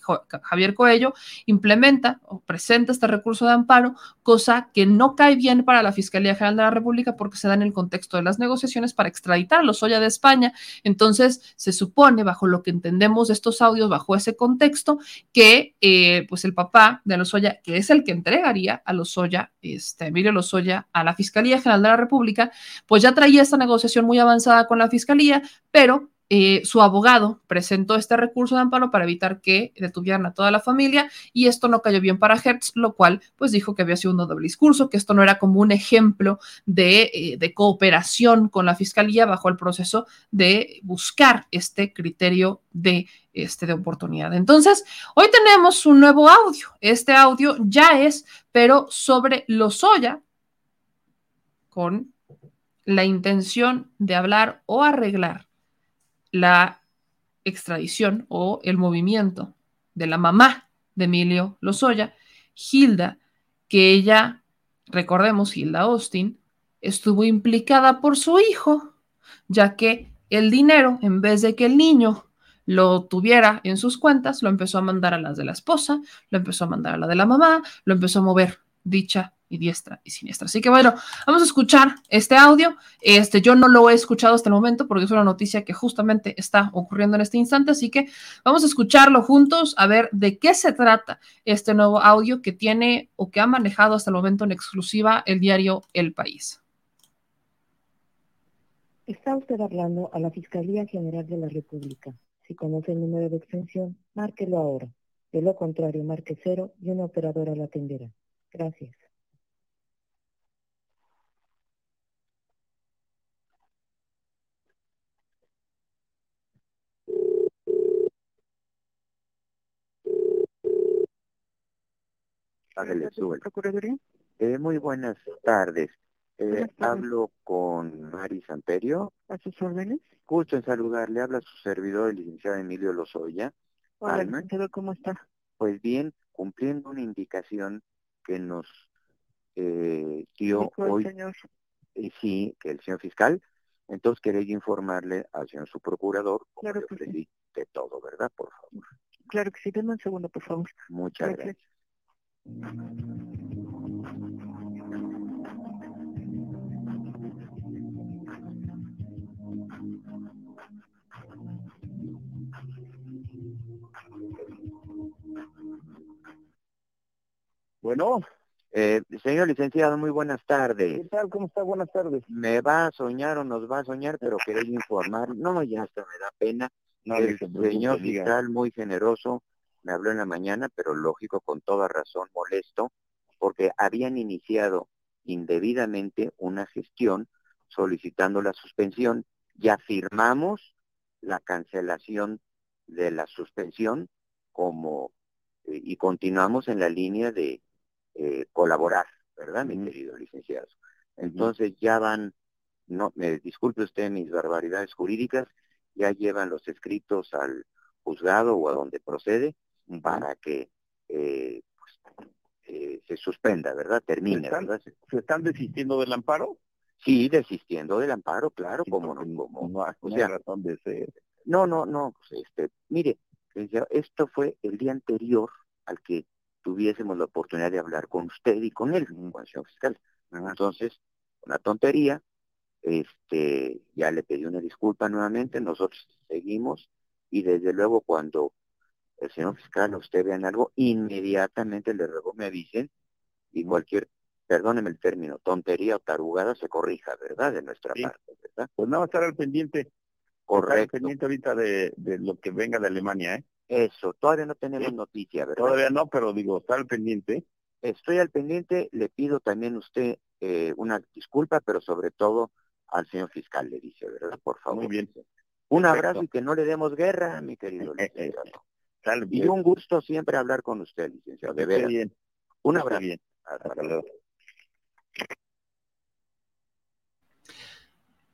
Javier Coello implementa o presenta este recurso de amparo, cosa que no cae bien para la Fiscalía General de la República porque se da en el contexto de las negociaciones para extraditar a de España. Entonces se supone, bajo lo que entendemos de estos audios, bajo ese contexto, que eh, pues el papá de Lozoya, que es el que entregaría a Lozoya, este, Emilio Lozoya, a la Fiscalía General de la República, pues ya traía esta negociación muy avanzada con la Fiscalía, pero eh, su abogado presentó este recurso de amparo para evitar que detuvieran a toda la familia y esto no cayó bien para Hertz, lo cual pues dijo que había sido un doble discurso, que esto no era como un ejemplo de, eh, cooperación con la fiscalía bajo el proceso de buscar este criterio de, este, de oportunidad. Entonces, hoy tenemos un nuevo audio. Este audio ya es, pero sobre Lozoya, con la intención de hablar o arreglar la extradición o el movimiento de la mamá de Emilio Lozoya, Hilda, que ella, recordemos, Hilda Austin, estuvo implicada por su hijo, ya que el dinero, en vez de que el niño lo tuviera en sus cuentas, lo empezó a mandar a las de la esposa, lo empezó a mandar a la de la mamá, lo empezó a mover dicha y diestra y siniestra. Así que bueno, vamos a escuchar este audio. Este, yo no lo he escuchado hasta el momento porque es una noticia que justamente está ocurriendo en este instante, así que vamos a escucharlo juntos a ver de qué se trata este nuevo audio que tiene o que ha manejado hasta el momento en exclusiva el diario El País. Está usted hablando a la Fiscalía General de la República. Si conoce el número de extensión, márquelo ahora. De lo contrario, marque cero y una operadora la atenderá. Gracias. Eh, muy buenas tardes. Eh, hablo con Mari Samperio. ¿A sus órdenes? Gusto en saludarle. Habla su servidor, el licenciado Emilio Lozoya. Hola, ¿cómo está? Pues bien, cumpliendo una indicación que nos eh, dio hoy. Señor? Eh, sí, que el señor fiscal. Entonces quería informarle al señor su procurador claro que sí. de todo, ¿verdad? Por favor. Claro que sí. Denme un segundo, por favor. Muchas gracias. Bueno. Eh, señor licenciado, muy buenas tardes. ¿Qué tal? ¿Cómo está? Buenas tardes. Me va a soñar o nos va a soñar, pero queréis informar. No, ya hasta me da pena. El señor fiscal muy generoso me habló en la mañana, pero lógico, con toda razón, molesto, porque habían iniciado indebidamente una gestión solicitando la suspensión. Ya firmamos la cancelación de la suspensión como eh, y continuamos en la línea de eh, colaborar, ¿verdad, mi querido licenciado? Entonces ya van, no, me disculpe usted mis barbaridades jurídicas, ya llevan los escritos al juzgado o a donde procede para que eh, pues, eh, se suspenda, ¿verdad? Termine, están- ¿verdad? ¿Se están desistiendo del amparo? Sí, desistiendo del amparo, claro, como no, como, No, hay- o sea, razón de ser. no, no, no, pues, este, mire, esto fue el día anterior al que tuviésemos la oportunidad de hablar con usted y con él, con señor fiscal. Entonces, una tontería, este, ya le pedí una disculpa nuevamente, nosotros seguimos y desde luego cuando el señor fiscal o usted vean algo, inmediatamente le ruego me avisen y cualquier, perdóneme el término, tontería o tarugada se corrija, ¿verdad? De nuestra parte, ¿verdad? Pues nada, estar al pendiente. Estar al Correcto. pendiente ahorita de, de lo que venga de Alemania, ¿eh? Eso, todavía no tenemos noticia, ¿verdad? Todavía no, pero digo, estar al pendiente. Estoy al pendiente, le pido también a usted eh, una disculpa, pero sobre todo al señor fiscal le dice, ¿verdad? Por favor. Muy bien. Un Perfecto. abrazo y que no le demos guerra, mi querido licenciado. Y pues. un gusto siempre hablar con usted, licenciado, de veras. bien. Un abrazo. bien. Hasta luego.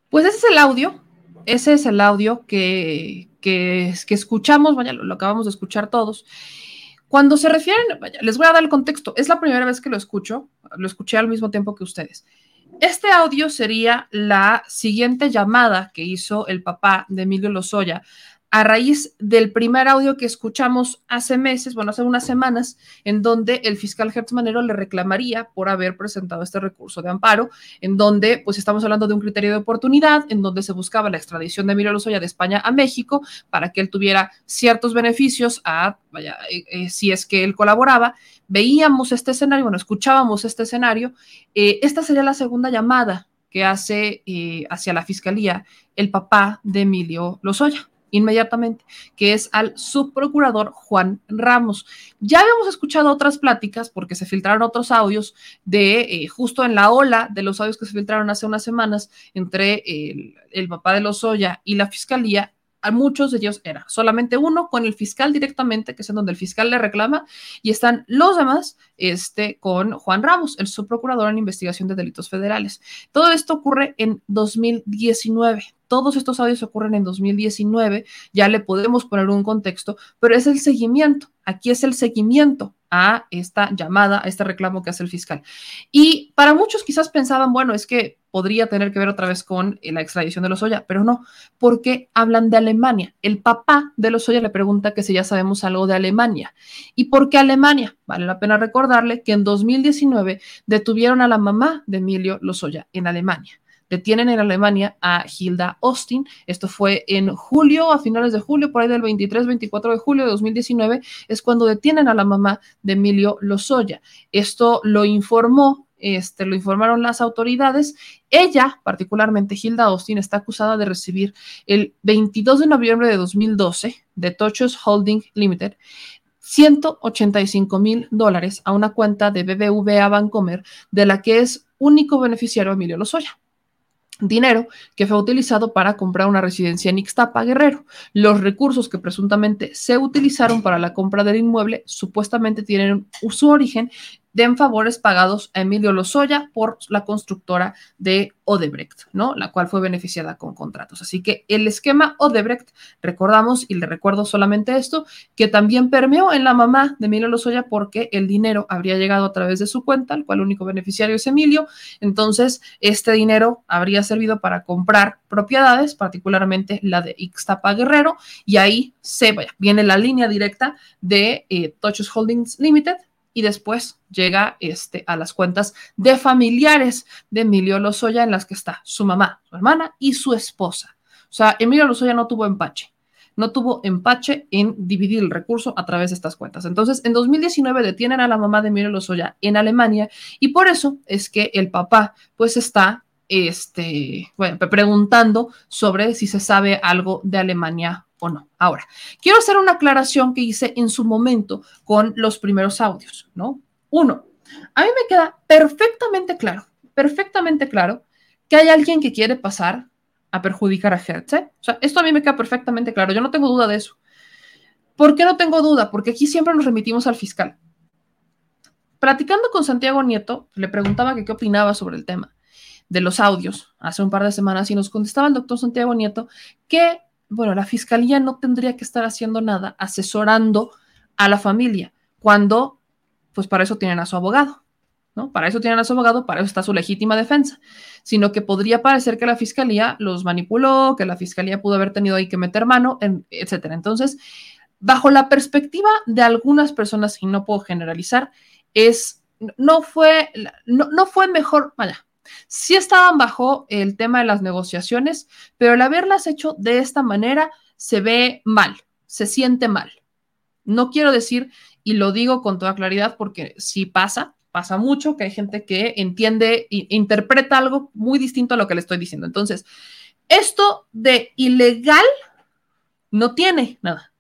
Pues ese es el audio, ese es el audio que, que, que escuchamos, vaya, lo, lo acabamos de escuchar todos. Cuando se refieren, vaya, les voy a dar el contexto, es la primera vez que lo escucho, lo escuché al mismo tiempo que ustedes. Este audio sería la siguiente llamada que hizo el papá de Emilio Lozoya a raíz del primer audio que escuchamos hace meses, bueno, hace unas semanas, en donde el fiscal Hertz Manero le reclamaría por haber presentado este recurso de amparo, en donde pues estamos hablando de un criterio de oportunidad, en donde se buscaba la extradición de Emilio Lozoya de España a México para que él tuviera ciertos beneficios a, vaya, eh, eh, si es que él colaboraba. Veíamos este escenario, bueno, escuchábamos este escenario. Eh, esta sería la segunda llamada que hace eh, hacia la fiscalía el papá de Emilio Lozoya inmediatamente, que es al subprocurador Juan Ramos. Ya habíamos escuchado otras pláticas porque se filtraron otros audios de eh, justo en la ola de los audios que se filtraron hace unas semanas entre el, papá de Lozoya y la fiscalía. A muchos de ellos era solamente uno con el fiscal directamente, que es en donde el fiscal le reclama, y están los demás este, con Juan Ramos, el subprocurador en investigación de delitos federales. Todo esto ocurre en 2019. Todos estos audios ocurren en 2019, ya le podemos poner un contexto, pero es el seguimiento. Aquí es el seguimiento a esta llamada, a este reclamo que hace el fiscal. Y para muchos quizás pensaban, bueno, es que podría tener que ver otra vez con la extradición de Lozoya, pero no, porque hablan de Alemania. El papá de Lozoya le pregunta que si ya sabemos algo de Alemania. ¿Y por qué Alemania? Vale la pena recordarle que en 2019 detuvieron a la mamá de Emilio Lozoya en Alemania detienen en Alemania a Hilda Austin. Esto fue en julio, a finales de julio, por ahí del 23-24 de julio de 2019, es cuando detienen a la mamá de Emilio Lozoya. Esto lo informó, este, lo informaron las autoridades. Ella, particularmente Hilda Austin, está acusada de recibir el 22 de noviembre de 2012 de Tochos Holding Limited 185 mil dólares a una cuenta de BBVA Bancomer, de la que es único beneficiario Emilio Lozoya dinero que fue utilizado para comprar una residencia en Ixtapa, Guerrero. Los recursos que presuntamente se utilizaron para la compra del inmueble supuestamente tienen su origen de en favores pagados a Emilio Lozoya por la constructora de Odebrecht, ¿no? La cual fue beneficiada con contratos. Así que el esquema Odebrecht, recordamos, y le recuerdo solamente esto, que también permeó en la mamá de Emilio Lozoya porque el dinero habría llegado a través de su cuenta, el cual único beneficiario es Emilio. Entonces, este dinero habría servido para comprar propiedades, particularmente la de Ixtapa Guerrero, y ahí se vaya, viene la línea directa de eh, Holdings Limited, y después llega este, a las cuentas de familiares de Emilio Lozoya en las que está su mamá, su hermana y su esposa. O sea, Emilio Lozoya no tuvo empache. no tuvo empache en dividir el recurso a través de estas cuentas. Entonces, en 2019 detienen a la mamá de Emilio Lozoya en Alemania y por eso es que el papá pues está este, bueno, preguntando sobre si se sabe algo de Alemania o no. Ahora, quiero hacer una aclaración que hice en su momento con los primeros audios, ¿no? Uno, a mí me queda perfectamente claro, perfectamente claro que hay alguien que quiere pasar a perjudicar a Hertz. ¿eh? O sea, esto a mí me queda perfectamente claro, yo no tengo duda de eso. ¿Por qué no tengo duda? Porque aquí siempre nos remitimos al fiscal. Platicando con Santiago Nieto, le preguntaba qué opinaba sobre el tema de los audios hace un par de semanas y nos contestaba el doctor Santiago Nieto que, bueno, la fiscalía no tendría que estar haciendo nada asesorando a la familia cuando, pues para eso tienen a su abogado, ¿no? Para eso tienen a su abogado, para eso está su legítima defensa, sino que podría parecer que la fiscalía los manipuló, que la fiscalía pudo haber tenido ahí que meter mano, etcétera. Entonces, bajo la perspectiva de algunas personas, y no puedo generalizar, es, no fue, no, no fue mejor, vaya, Sí estaban bajo el tema de las negociaciones, pero al haberlas hecho de esta manera se ve mal, se siente mal. No quiero decir, y lo digo con toda claridad porque sí pasa, pasa mucho que hay gente que entiende e interpreta algo muy distinto a lo que le estoy diciendo. Entonces, esto de ilegal no tiene nada,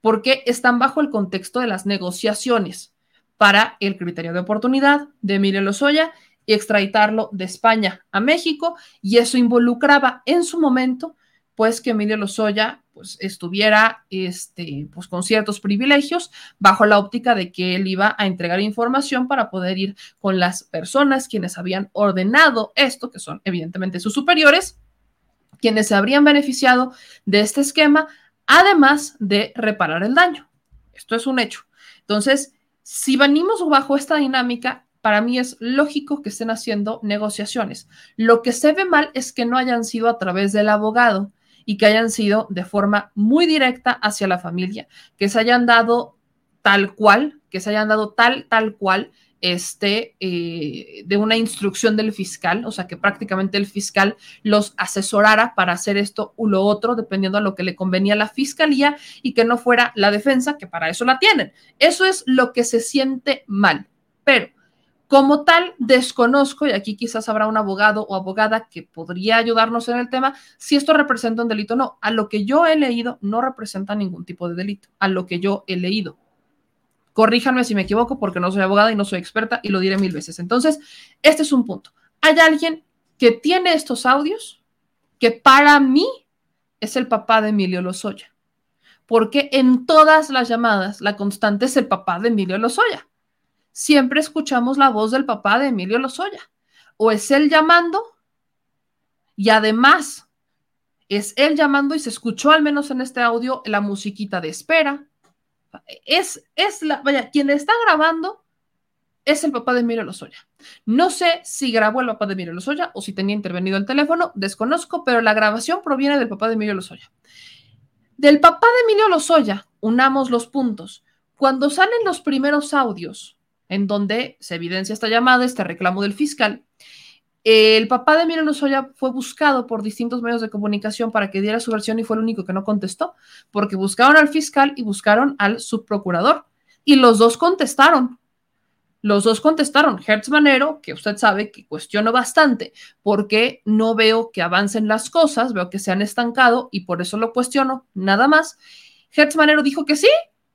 porque están bajo el contexto de las negociaciones para el criterio de oportunidad de Emilio Lozoya y extraditarlo de España a México y eso involucraba en su momento pues que Emilio Lozoya pues estuviera este pues con ciertos privilegios bajo la óptica de que él iba a entregar información para poder ir con las personas quienes habían ordenado esto que son evidentemente sus superiores quienes se habrían beneficiado de este esquema además de reparar el daño. Esto es un hecho. Entonces si venimos bajo esta dinámica para mí es lógico que estén haciendo negociaciones. Lo que se ve mal es que no hayan sido a través del abogado y que hayan sido de forma muy directa hacia la familia, que se hayan dado tal cual, que se hayan dado tal, tal cual, este, eh, de una instrucción del fiscal, o sea, que prácticamente el fiscal los asesorara para hacer esto u lo otro, dependiendo a lo que le convenía a la fiscalía y que no fuera la defensa, que para eso la tienen. Eso es lo que se siente mal. Pero como tal, desconozco, y aquí quizás habrá un abogado o abogada que podría ayudarnos en el tema, si esto representa un delito o no. A lo que yo he leído, no representa ningún tipo de delito, a lo que yo he leído. Corríjanme si me equivoco porque no soy abogada y no soy experta y lo diré mil veces. Entonces, este es un punto. Hay alguien que tiene estos audios que para mí es el papá de Emilio Lozoya. Porque en todas las llamadas la constante es el papá de Emilio Lozoya siempre escuchamos la voz del papá de Emilio Lozoya. O es él llamando y además es él llamando y se escuchó al menos en este audio la musiquita de espera. Es, es la, vaya, quien está grabando es el papá de Emilio Lozoya. No sé si grabó el papá de Emilio Lozoya o si tenía intervenido el teléfono, desconozco, pero la grabación proviene del papá de Emilio Lozoya. Del papá de Emilio Lozoya, unamos los puntos. Cuando salen los primeros audios en donde se evidencia esta llamada, este reclamo del fiscal. El papá de Emilio Lozoya fue buscado por distintos medios de comunicación para que diera su versión y fue el único que no contestó, porque buscaron al fiscal y buscaron al subprocurador. Y los dos contestaron. Los dos contestaron. Hertz Manero, que usted sabe que cuestiono bastante porque no veo que avancen las cosas, veo que se han estancado y por eso lo cuestiono, nada más. Hertz Manero dijo que sí,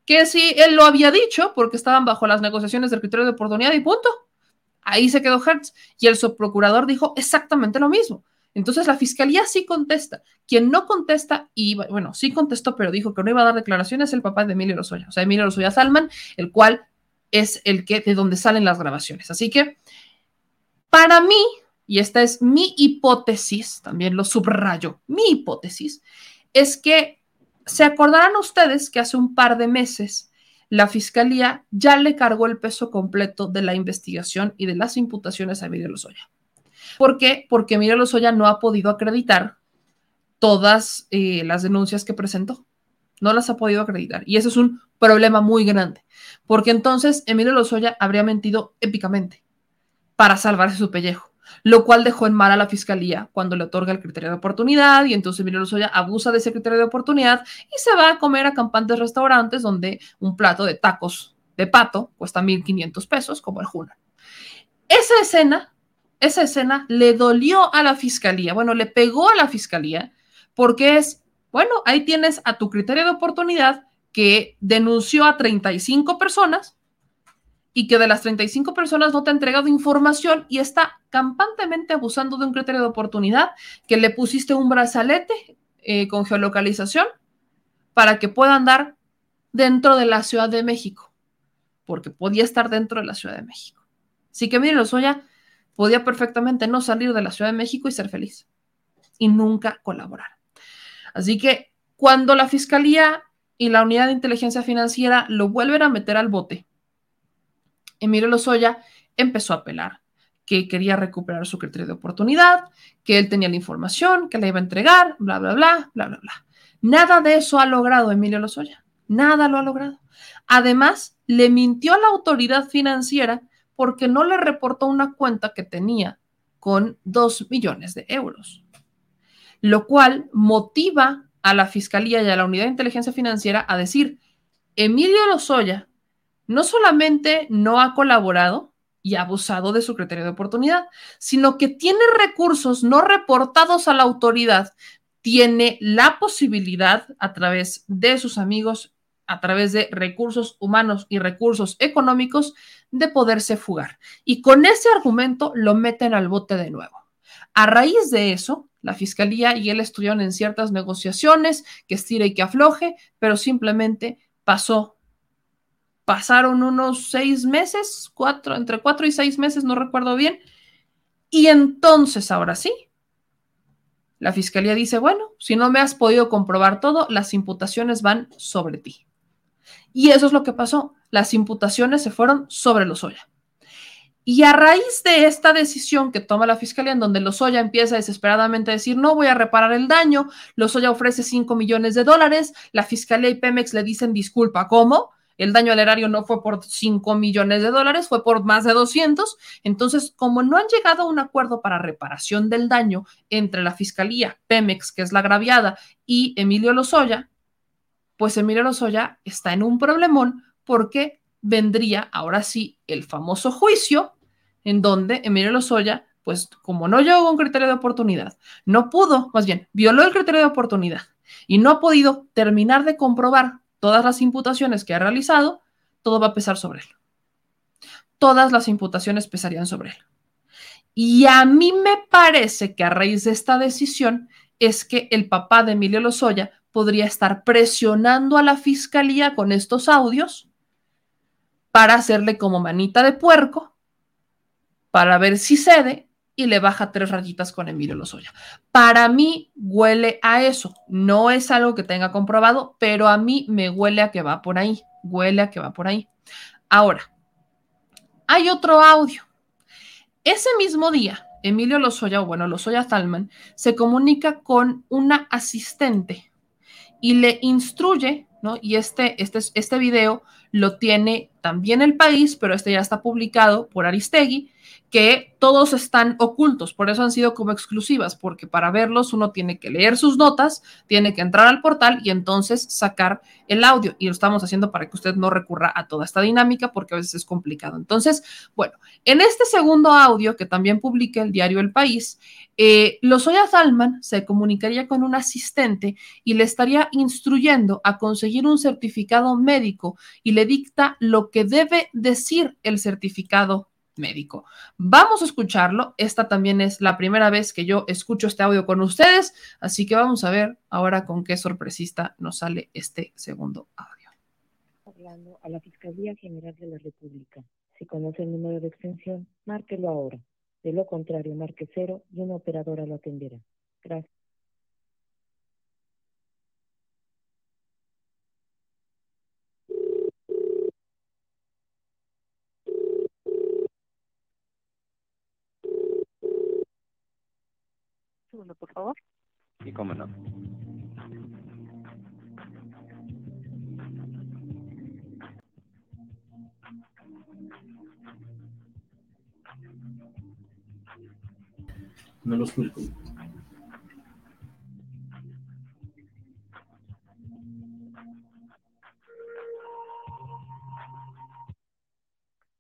que si él lo había dicho, porque estaban bajo las negociaciones del criterio de oportunidad y punto. Ahí se quedó Hertz y el subprocurador dijo exactamente lo mismo. Entonces la fiscalía sí contesta. Quien no contesta, y bueno, sí contestó, pero dijo que no iba a dar declaraciones, es el papá de Emilio Lozoya, o sea, Emilio Lozoya Salman, el cual es el que de donde salen las grabaciones. Así que, para mí, y esta es mi hipótesis, también lo subrayo, mi hipótesis, es que se acordarán ustedes que hace un par de meses la fiscalía ya le cargó el peso completo de la investigación y de las imputaciones a Emilio Lozoya. ¿Por qué? Porque Emilio Lozoya no ha podido acreditar todas eh, las denuncias que presentó. No las ha podido acreditar. Y eso es un problema muy grande. Porque entonces Emilio Lozoya habría mentido épicamente para salvarse su pellejo. Lo cual dejó en mal a la fiscalía cuando le otorga el criterio de oportunidad y entonces Emilio Lozoya abusa de ese criterio de oportunidad y se va a comer a campantes restaurantes donde un plato de tacos de pato cuesta 1.500 pesos como el Juna. Esa escena, esa escena le dolió a la fiscalía, bueno, le pegó a la fiscalía porque es, bueno, ahí tienes a tu criterio de oportunidad que denunció a 35 personas y que de las 35 personas no te ha entregado información y está campantemente abusando de un criterio de oportunidad que le pusiste un brazalete eh, con geolocalización para que pueda andar dentro de la Ciudad de México, porque podía estar dentro de la Ciudad de México. Así que miren, Lozoya podía perfectamente no salir de la Ciudad de México y ser feliz y nunca colaborar. Así que cuando la Fiscalía y la Unidad de Inteligencia Financiera lo vuelven a meter al bote, Emilio Lozoya empezó a apelar, que quería recuperar su criterio de oportunidad, que él tenía la información, que la iba a entregar, bla, bla, bla, bla, bla, bla. Nada de eso ha logrado Emilio Lozoya. Nada lo ha logrado. Además, le mintió a la autoridad financiera porque no le reportó una cuenta que tenía con dos millones de euros, lo cual motiva a la Fiscalía y a la Unidad de Inteligencia Financiera a decir, Emilio Lozoya no solamente no ha colaborado y ha abusado de su criterio de oportunidad, sino que tiene recursos no reportados a la autoridad, tiene la posibilidad a través de sus amigos, a través de recursos humanos y recursos económicos, de poderse fugar. Y con ese argumento lo meten al bote de nuevo. A raíz de eso, la fiscalía y él estuvieron en ciertas negociaciones, que estire y que afloje, pero simplemente pasó pasaron unos seis meses, cuatro, entre cuatro y seis meses, no recuerdo bien. Y entonces, ahora sí, la fiscalía dice, bueno, si no me has podido comprobar todo, las imputaciones van sobre ti. Y eso es lo que pasó. Las imputaciones se fueron sobre Lozoya. Y a raíz de esta decisión que toma la fiscalía, en donde Lozoya empieza desesperadamente a decir, no voy a reparar el daño, Lozoya ofrece 5 millones de dólares, la fiscalía y Pemex le dicen, disculpa, ¿cómo? El daño al erario no fue por 5 millones de dólares, fue por más de 200. Entonces, como no han llegado a un acuerdo para reparación del daño entre la Fiscalía, Pemex, que es la agraviada, y Emilio Lozoya, pues Emilio Lozoya está en un problemón porque vendría ahora sí el famoso juicio en donde Emilio Lozoya, pues como no llegó a un criterio de oportunidad, no pudo, más bien, violó el criterio de oportunidad y no ha podido terminar de comprobar todas las imputaciones que ha realizado, todo va a pesar sobre él. Todas las imputaciones pesarían sobre él. Y a mí me parece que a raíz de esta decisión es que el papá de Emilio Lozoya podría estar presionando a la fiscalía con estos audios para hacerle como manita de puerco, para ver si cede y le baja tres rayitas con Emilio Lozoya. Para mí huele a eso. No es algo que tenga comprobado, pero a mí me huele a que va por ahí. Huele a que va por ahí. Ahora, hay otro audio. Ese mismo día, Emilio Lozoya, o bueno, Lozoya Talman, se comunica con una asistente y le instruye, ¿no? Y este, este, este video lo tiene también el país, pero este ya está publicado por Aristegui que todos están ocultos, por eso han sido como exclusivas, porque para verlos uno tiene que leer sus notas, tiene que entrar al portal y entonces sacar el audio. Y lo estamos haciendo para que usted no recurra a toda esta dinámica, porque a veces es complicado. Entonces, bueno, en este segundo audio que también publica el diario El País, eh, Lozoya Salman se comunicaría con un asistente y le estaría instruyendo a conseguir un certificado médico y le dicta lo que debe decir el certificado médico. Vamos a escucharlo. Esta también es la primera vez que yo escucho este audio con ustedes, así que vamos a ver ahora con qué sorpresista nos sale este segundo audio. Hablando a la Fiscalía General de la República. Si conoce el número de extensión, márquelo ahora. De lo contrario, marque cero y una operadora lo atenderá. Gracias. Segundo, por favor. Sí, cómo no. No los publico.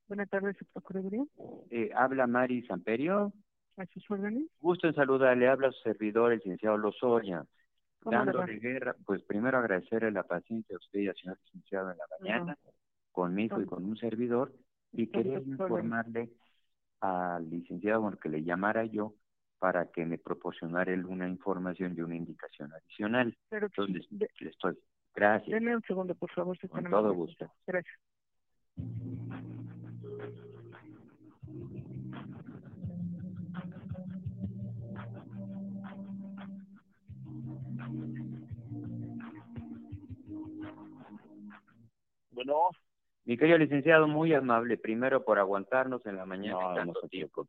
Buenas tardes, Procuraduría. Eh, habla Mari Samperio. ¿A sus órdenes? Gusto en saludarle, habla su servidor, el licenciado Lozoya. ¿Cómo le Dándole guerra, pues primero agradecerle la paciencia a usted y al señor licenciado en la mañana, conmigo y con un servidor, y quería órdenes. informarle al licenciado bueno, que le llamara yo para que me proporcionara una información y una indicación adicional. Pero Entonces, de- le estoy. Gracias. Deme un segundo, por favor. si Con todo gusto. Gracias. Bueno, Mi querido licenciado, muy amable, primero por aguantarnos en la mañana No, tanto no tiempo.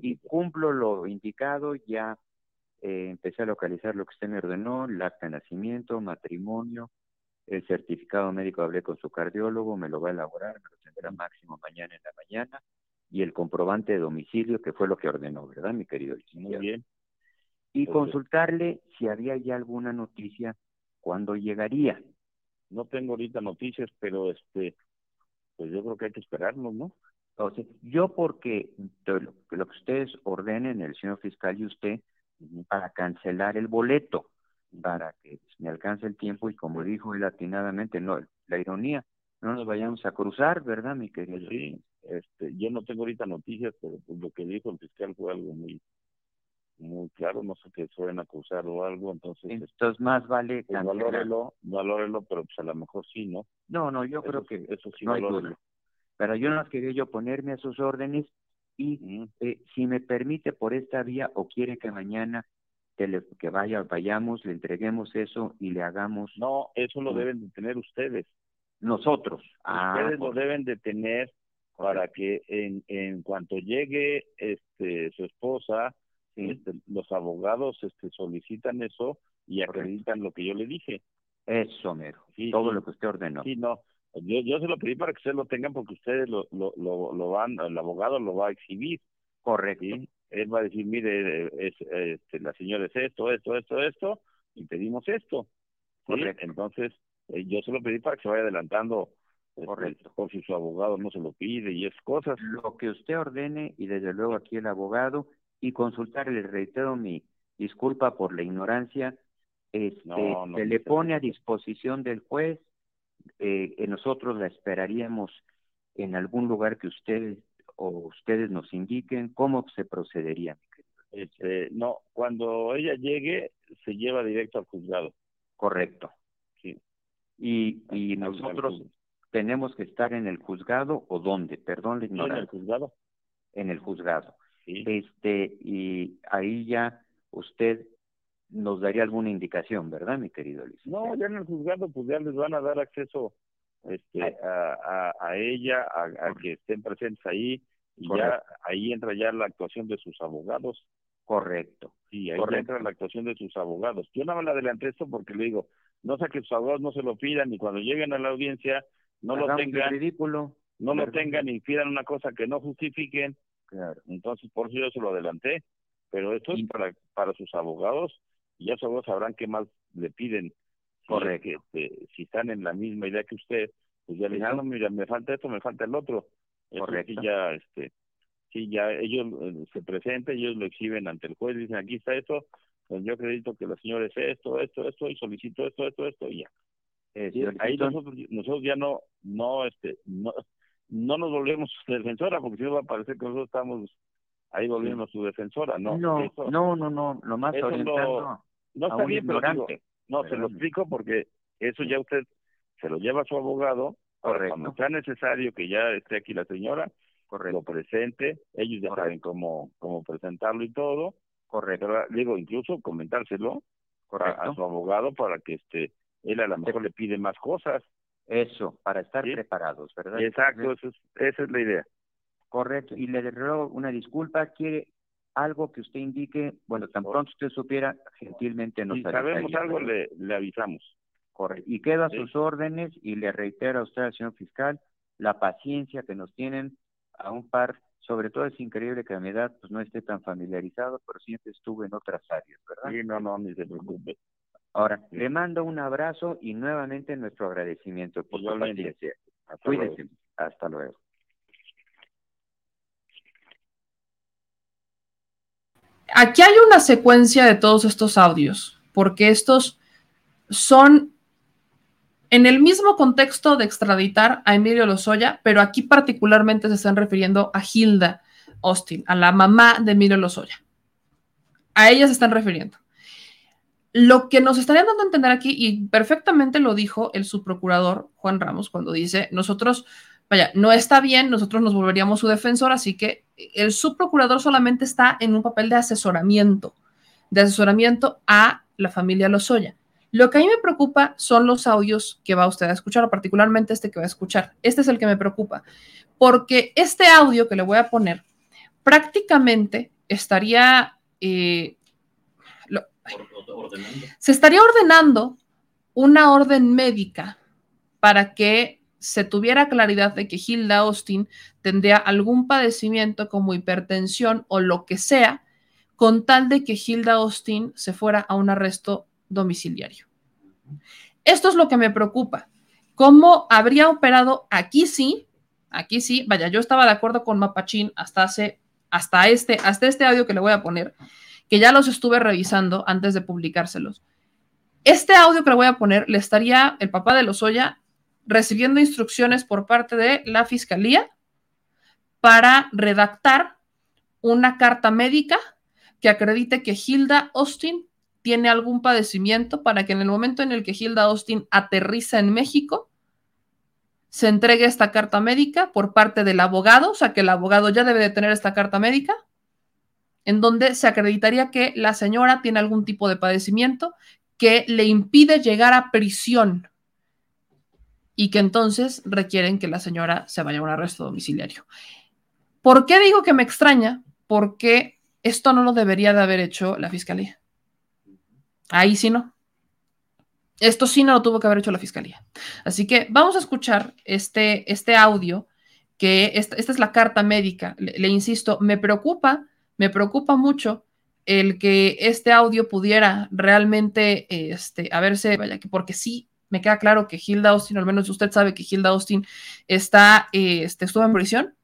Y cumplo lo indicado, ya eh, empecé a localizar lo que usted me ordenó, el acta de nacimiento, matrimonio, el certificado médico, hablé con su cardiólogo, me lo va a elaborar, me lo tendrá máximo mañana en la mañana, y el comprobante de domicilio, que fue lo que ordenó, ¿verdad, mi querido licenciado? Muy bien. Y consultarle si había ya alguna noticia cuándo llegaría. No tengo ahorita noticias, pero este, pues yo creo que hay que esperarnos, ¿no? O sea, yo porque lo, lo que ustedes ordenen, el señor fiscal y usted, para cancelar el boleto, para que me alcance el tiempo y como dijo él atinadamente, no, la ironía, no nos vayamos a cruzar, ¿verdad, mi querido? Sí, este, yo no tengo ahorita noticias, pero pues, lo que dijo el fiscal fue algo muy, muy claro, no sé que a acusar o algo, entonces, este, Entonces más vale pues, valórelo, valórelo, pero pues a lo mejor sí, ¿no? No, no, yo Eso creo que eso sí no hay duda. Pero yo no quería yo ponerme a sus órdenes y eh, si me permite por esta vía o quiere que mañana que, le- que vaya, vayamos, le entreguemos eso y le hagamos No, eso lo Mm. deben de tener ustedes. nosotros. Ah, ustedes lo deben de tener para que en, en cuanto llegue este su esposa, este, los abogados este, solicitan eso y acreditan lo que yo le dije. Eso, mero. Sí, Todo sí. lo que usted ordenó. Sí, no. Yo, yo se lo pedí para que ustedes lo tengan porque ustedes lo, lo, lo, lo van, el abogado lo va a exhibir. Correcto. ¿sí? Él va a decir, mire, es, este, la señora es esto, esto, esto, esto, y pedimos esto. Correcto. Entonces, eh, yo se lo pedí para que se vaya adelantando. este, Correcto. Por si su abogado no se lo pide y esas cosas. Lo que usted ordene y desde luego aquí el abogado y consultar, le reitero mi disculpa por la ignorancia, este, No, no se le pone a disposición del juez, eh, nosotros la esperaríamos en algún lugar que ustedes o ustedes nos indiquen cómo se procedería. Este, no, cuando ella llegue, se lleva directo al juzgado. Correcto. Sí. Y, y Al- nosotros tenemos que estar en el juzgado o dónde, perdón la en ignorancia. el juzgado. en el juzgado. Sí. Este, y ahí ya usted nos daría alguna indicación, ¿verdad, mi querido licenciado? No, ya en el juzgado, pues ya les van a dar acceso este, a, a, a ella, a, a que estén presentes ahí, y Correcto. ya ahí entra ya la actuación de sus abogados. Correcto. Sí, ahí ya entra la actuación de sus abogados. Yo nada más le adelanté esto porque le digo, no sea que sus abogados no se lo pidan y cuando lleguen a la audiencia no lo Hagamos tengan, ridículo. no lo tengan y pidan una cosa que no justifiquen. Claro. Entonces, por eso yo se lo adelanté. Pero esto es para, para sus abogados y ya abogados sabrán qué más le piden. Correcto. que, este, si están en la misma idea que usted, pues ya le dicen, "Ah, no, mira, me falta esto, me falta el otro. Eso Correcto. sí ya, este, sí, ya ellos eh, se presentan, ellos lo exhiben ante el juez, dicen, aquí está esto, pues yo acredito que la señora es esto, esto, esto, y solicito esto, esto, esto, y ya. Eh, Sí, ahí nosotros, nosotros ya no, no, este, no, no nos volvemos su defensora, porque si no va a parecer que nosotros estamos ahí volviendo su defensora, no. no, eso- no, no, no, lo más no está bien, pero digo, no, se lo explico porque eso ya usted se lo lleva a su abogado, Correcto. cuando sea necesario que ya esté aquí la señora, Correcto. lo presente, ellos ya saben cómo, cómo presentarlo y todo, Correcto. pero digo, incluso comentárselo Correcto. a su abogado para que este él a lo mejor le pide más cosas. Eso, para estar Sí. preparados, ¿verdad? Exacto, eso es, esa es la idea. Correcto. Y le ruego una disculpa, quiere algo que usted indique, bueno, tan pronto usted supiera, gentilmente nos Si sabemos algo, le, le avisamos. Correcto. Y queda a Sí. sus órdenes y le reitero a usted, señor fiscal, la paciencia que nos tienen a un par Sobre todo es increíble que a mi edad pues no esté tan familiarizado, pero siempre estuve en otras áreas, ¿verdad? Sí, no, no, ni se preocupe. Ahora, le mando un abrazo y nuevamente nuestro agradecimiento por su paciencia. Hasta Cuídense. luego. Hasta luego. Aquí hay una secuencia de todos estos audios, porque estos son en el mismo contexto de extraditar a Emilio Lozoya, pero aquí particularmente se están refiriendo a Hilda Austin, a la mamá de Emilio Lozoya. A ella se están refiriendo. Lo que nos estarían dando a entender aquí, y perfectamente lo dijo el subprocurador Juan Ramos cuando dice, nosotros, vaya, no está bien, nosotros nos volveríamos su defensor, así que el subprocurador solamente está en un papel de asesoramiento, de asesoramiento a la familia Lozoya. Lo que a mí me preocupa son los audios que va usted a escuchar, o particularmente este que va a escuchar. Este es el que me preocupa, porque este audio que le voy a poner prácticamente estaría... eh, se estaría ordenando una orden médica para que se tuviera claridad de que Hilda Austin tendría algún padecimiento como hipertensión o lo que sea, con tal de que Hilda Austin se fuera a un arresto domiciliario. Esto es lo que me preocupa. ¿Cómo habría operado aquí sí? Aquí sí, vaya, yo estaba de acuerdo con Mapachín hasta hace, hasta este, hasta este audio que le voy a poner, que ya los estuve revisando antes de publicárselos. Este audio que le voy a poner le estaría el papá de Lozoya recibiendo instrucciones por parte de la fiscalía para redactar una carta médica que acredite que Hilda Austin tiene algún padecimiento para que en el momento en el que Hilda Austin aterriza en México, se entregue esta carta médica por parte del abogado, o sea que el abogado ya debe de tener esta carta médica, en donde se acreditaría que la señora tiene algún tipo de padecimiento que le impide llegar a prisión y que entonces requieren que la señora se vaya a un arresto domiciliario. ¿Por qué digo que me extraña? Porque esto no lo debería de haber hecho la fiscalía. Ahí sí no. Esto sí no lo tuvo que haber hecho la fiscalía. Así que vamos a escuchar este, este audio, que esta, es la carta médica. Le insisto, me preocupa, me preocupa mucho el que este audio pudiera realmente este, haberse, vaya, que porque sí me queda claro que Hilda Austin, al menos usted sabe que Hilda Austin está, este, estuvo en prisión.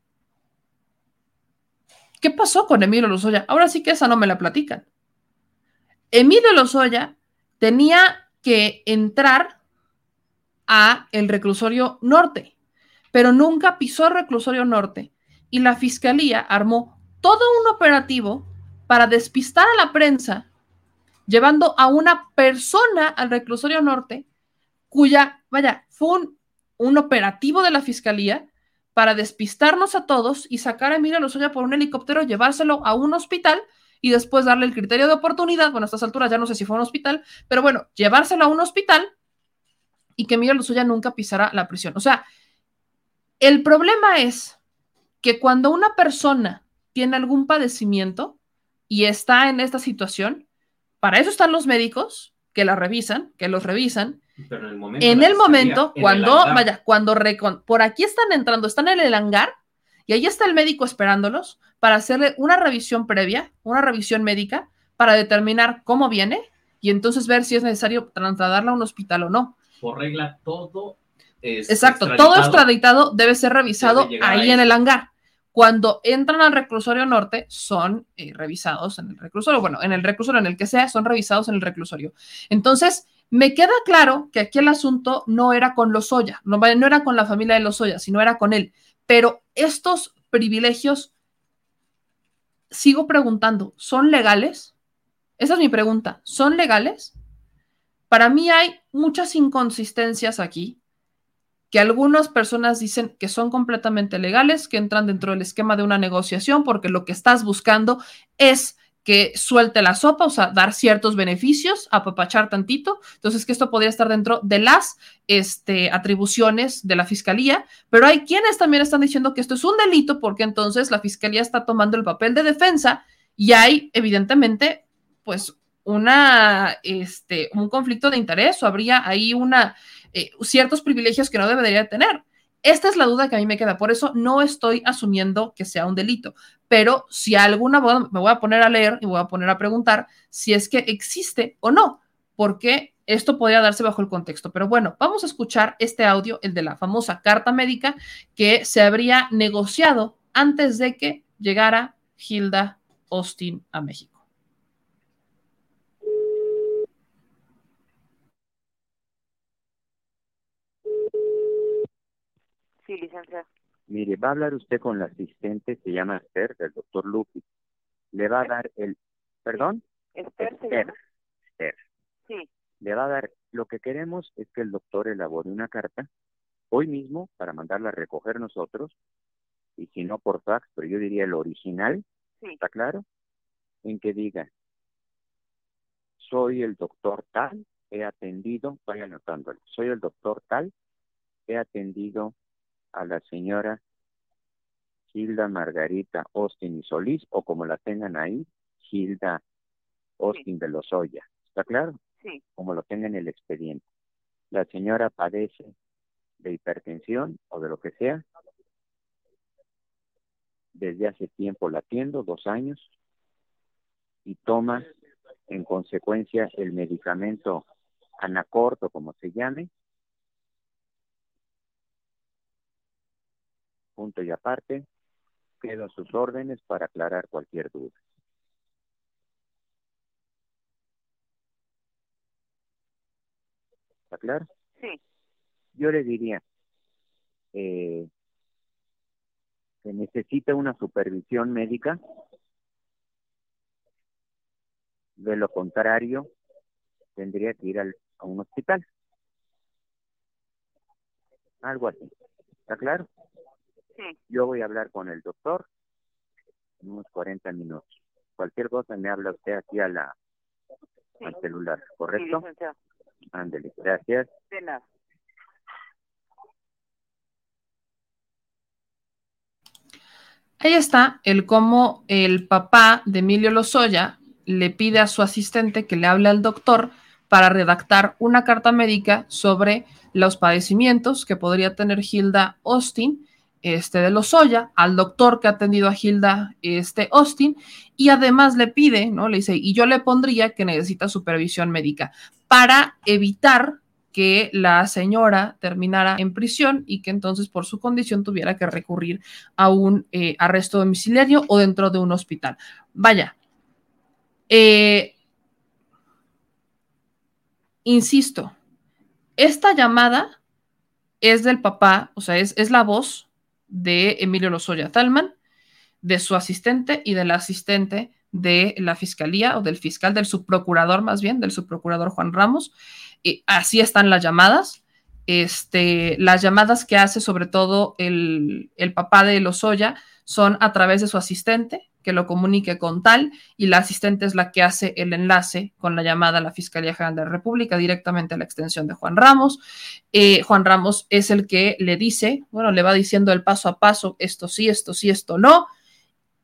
¿Qué pasó con Emilio Lozoya? Ahora sí que esa no me la platican. Emilio Lozoya tenía que entrar a el reclusorio norte, pero nunca pisó reclusorio norte y la fiscalía armó todo un operativo para despistar a la prensa, llevando a una persona al reclusorio norte, cuya, vaya, fue un, un operativo de la fiscalía para despistarnos a todos y sacar a Emilio Lozoya por un helicóptero, llevárselo a un hospital y después darle el criterio de oportunidad. Bueno, a estas alturas ya no sé si fue un hospital, pero bueno, llevárselo a un hospital y que Emilio Lozoya nunca pisara la prisión. O sea, el problema es que cuando una persona tiene algún padecimiento y está en esta situación, para eso están los médicos que la revisan, que los revisan. Pero en el momento, En el momento, en cuando, vaya, cuando recon- por aquí están entrando, están en el hangar y ahí está el médico esperándolos para hacerle una revisión previa, una revisión médica, para determinar cómo viene y entonces ver si es necesario trasladarla a un hospital o no. por regla, todo es Exacto, todo extraditado debe ser revisado Debe ahí. en el hangar. Cuando entran al reclusorio norte, son eh, revisados en el reclusorio. Bueno, en el reclusorio, en el que sea, son revisados en el reclusorio. Entonces, me queda claro que aquí el asunto no era con Lozoya, no, vaya, no era con la familia de Lozoya, sino era con él. Pero estos privilegios, sigo preguntando, ¿son legales? Esa es mi pregunta. ¿Son legales? Para mí hay muchas inconsistencias aquí que algunas personas dicen que son completamente legales, que entran dentro del esquema de una negociación, porque lo que estás buscando es que suelte la sopa, o sea, dar ciertos beneficios, apapachar tantito. Entonces, que esto podría estar dentro de las este, atribuciones de la fiscalía, pero hay quienes también están diciendo que esto es un delito, porque entonces la fiscalía está tomando el papel de defensa y hay, evidentemente, pues una, este, un conflicto de interés o habría ahí una, eh, ciertos privilegios que no debería tener. esta es la duda que a mí me queda. Por eso no estoy asumiendo que sea un delito. Pero si alguna me voy a poner a leer y voy a poner a preguntar si es que existe o no, porque esto podría darse bajo el contexto. Pero bueno, vamos a escuchar este audio, el de la famosa carta médica que se habría negociado antes de que llegara Hilda Austin a México. Sí, licenciado. Mire, va a hablar usted con la asistente, se llama Esther, del doctor Lupi. Le va a dar el... ¿Perdón? Esther se Esther. llama. Esther. Sí. Le va a dar... Lo que queremos es que el doctor elabore una carta hoy mismo para mandarla a recoger nosotros, y si no por fax, pero yo diría el original, Sí. ¿está claro? En que diga, soy el doctor tal, he atendido, vaya anotándolo, soy el doctor tal, he atendido a la señora Hilda Margarita Austin y Solís, o como la tengan ahí, Hilda Austin de Lozoya. ¿Está claro? Sí. Como lo tenga en el expediente. La señora padece de hipertensión o de lo que sea. Desde hace tiempo la atiendo, dos años, y toma en consecuencia el medicamento anacorto, como se llame, punto y aparte, quedo a sus órdenes para aclarar cualquier duda. ¿Está claro? Sí. Yo le diría eh, que necesita una supervisión médica, de lo contrario, tendría que ir al- a un hospital. Algo así. ¿Está claro? Sí. Yo voy a hablar con el doctor en unos 40 minutos. Cualquier cosa me habla usted aquí a la, al celular, Sí, ¿correcto? licenciado. Ándele, gracias. De nada. Ahí está el cómo el papá de Emilio Lozoya le pide a su asistente que le hable al doctor para redactar una carta médica sobre los padecimientos que podría tener Hilda Austin este, de Lozoya, al doctor que ha atendido a Hilda este, Austin, y además le pide, ¿no? Le dice, y yo le pondría que necesita supervisión médica para evitar que la señora terminara en prisión y que entonces por su condición tuviera que recurrir a un eh, arresto domiciliario o dentro de un hospital. Vaya, eh, insisto, esta llamada es del papá, o sea, es, es la voz de Emilio Lozoya Talman, de su asistente y del asistente de la fiscalía o del fiscal, del subprocurador más bien, del subprocurador Juan Ramos. Así están las llamadas. Este, las llamadas que hace sobre todo el, el papá de Lozoya son a través de su asistente, que lo comunique con tal, y la asistente es la que hace el enlace con la llamada a la Fiscalía General de la República directamente a la extensión de Juan Ramos. Eh, Juan Ramos es el que le dice, bueno, le va diciendo el paso a paso, esto sí, esto sí, esto no.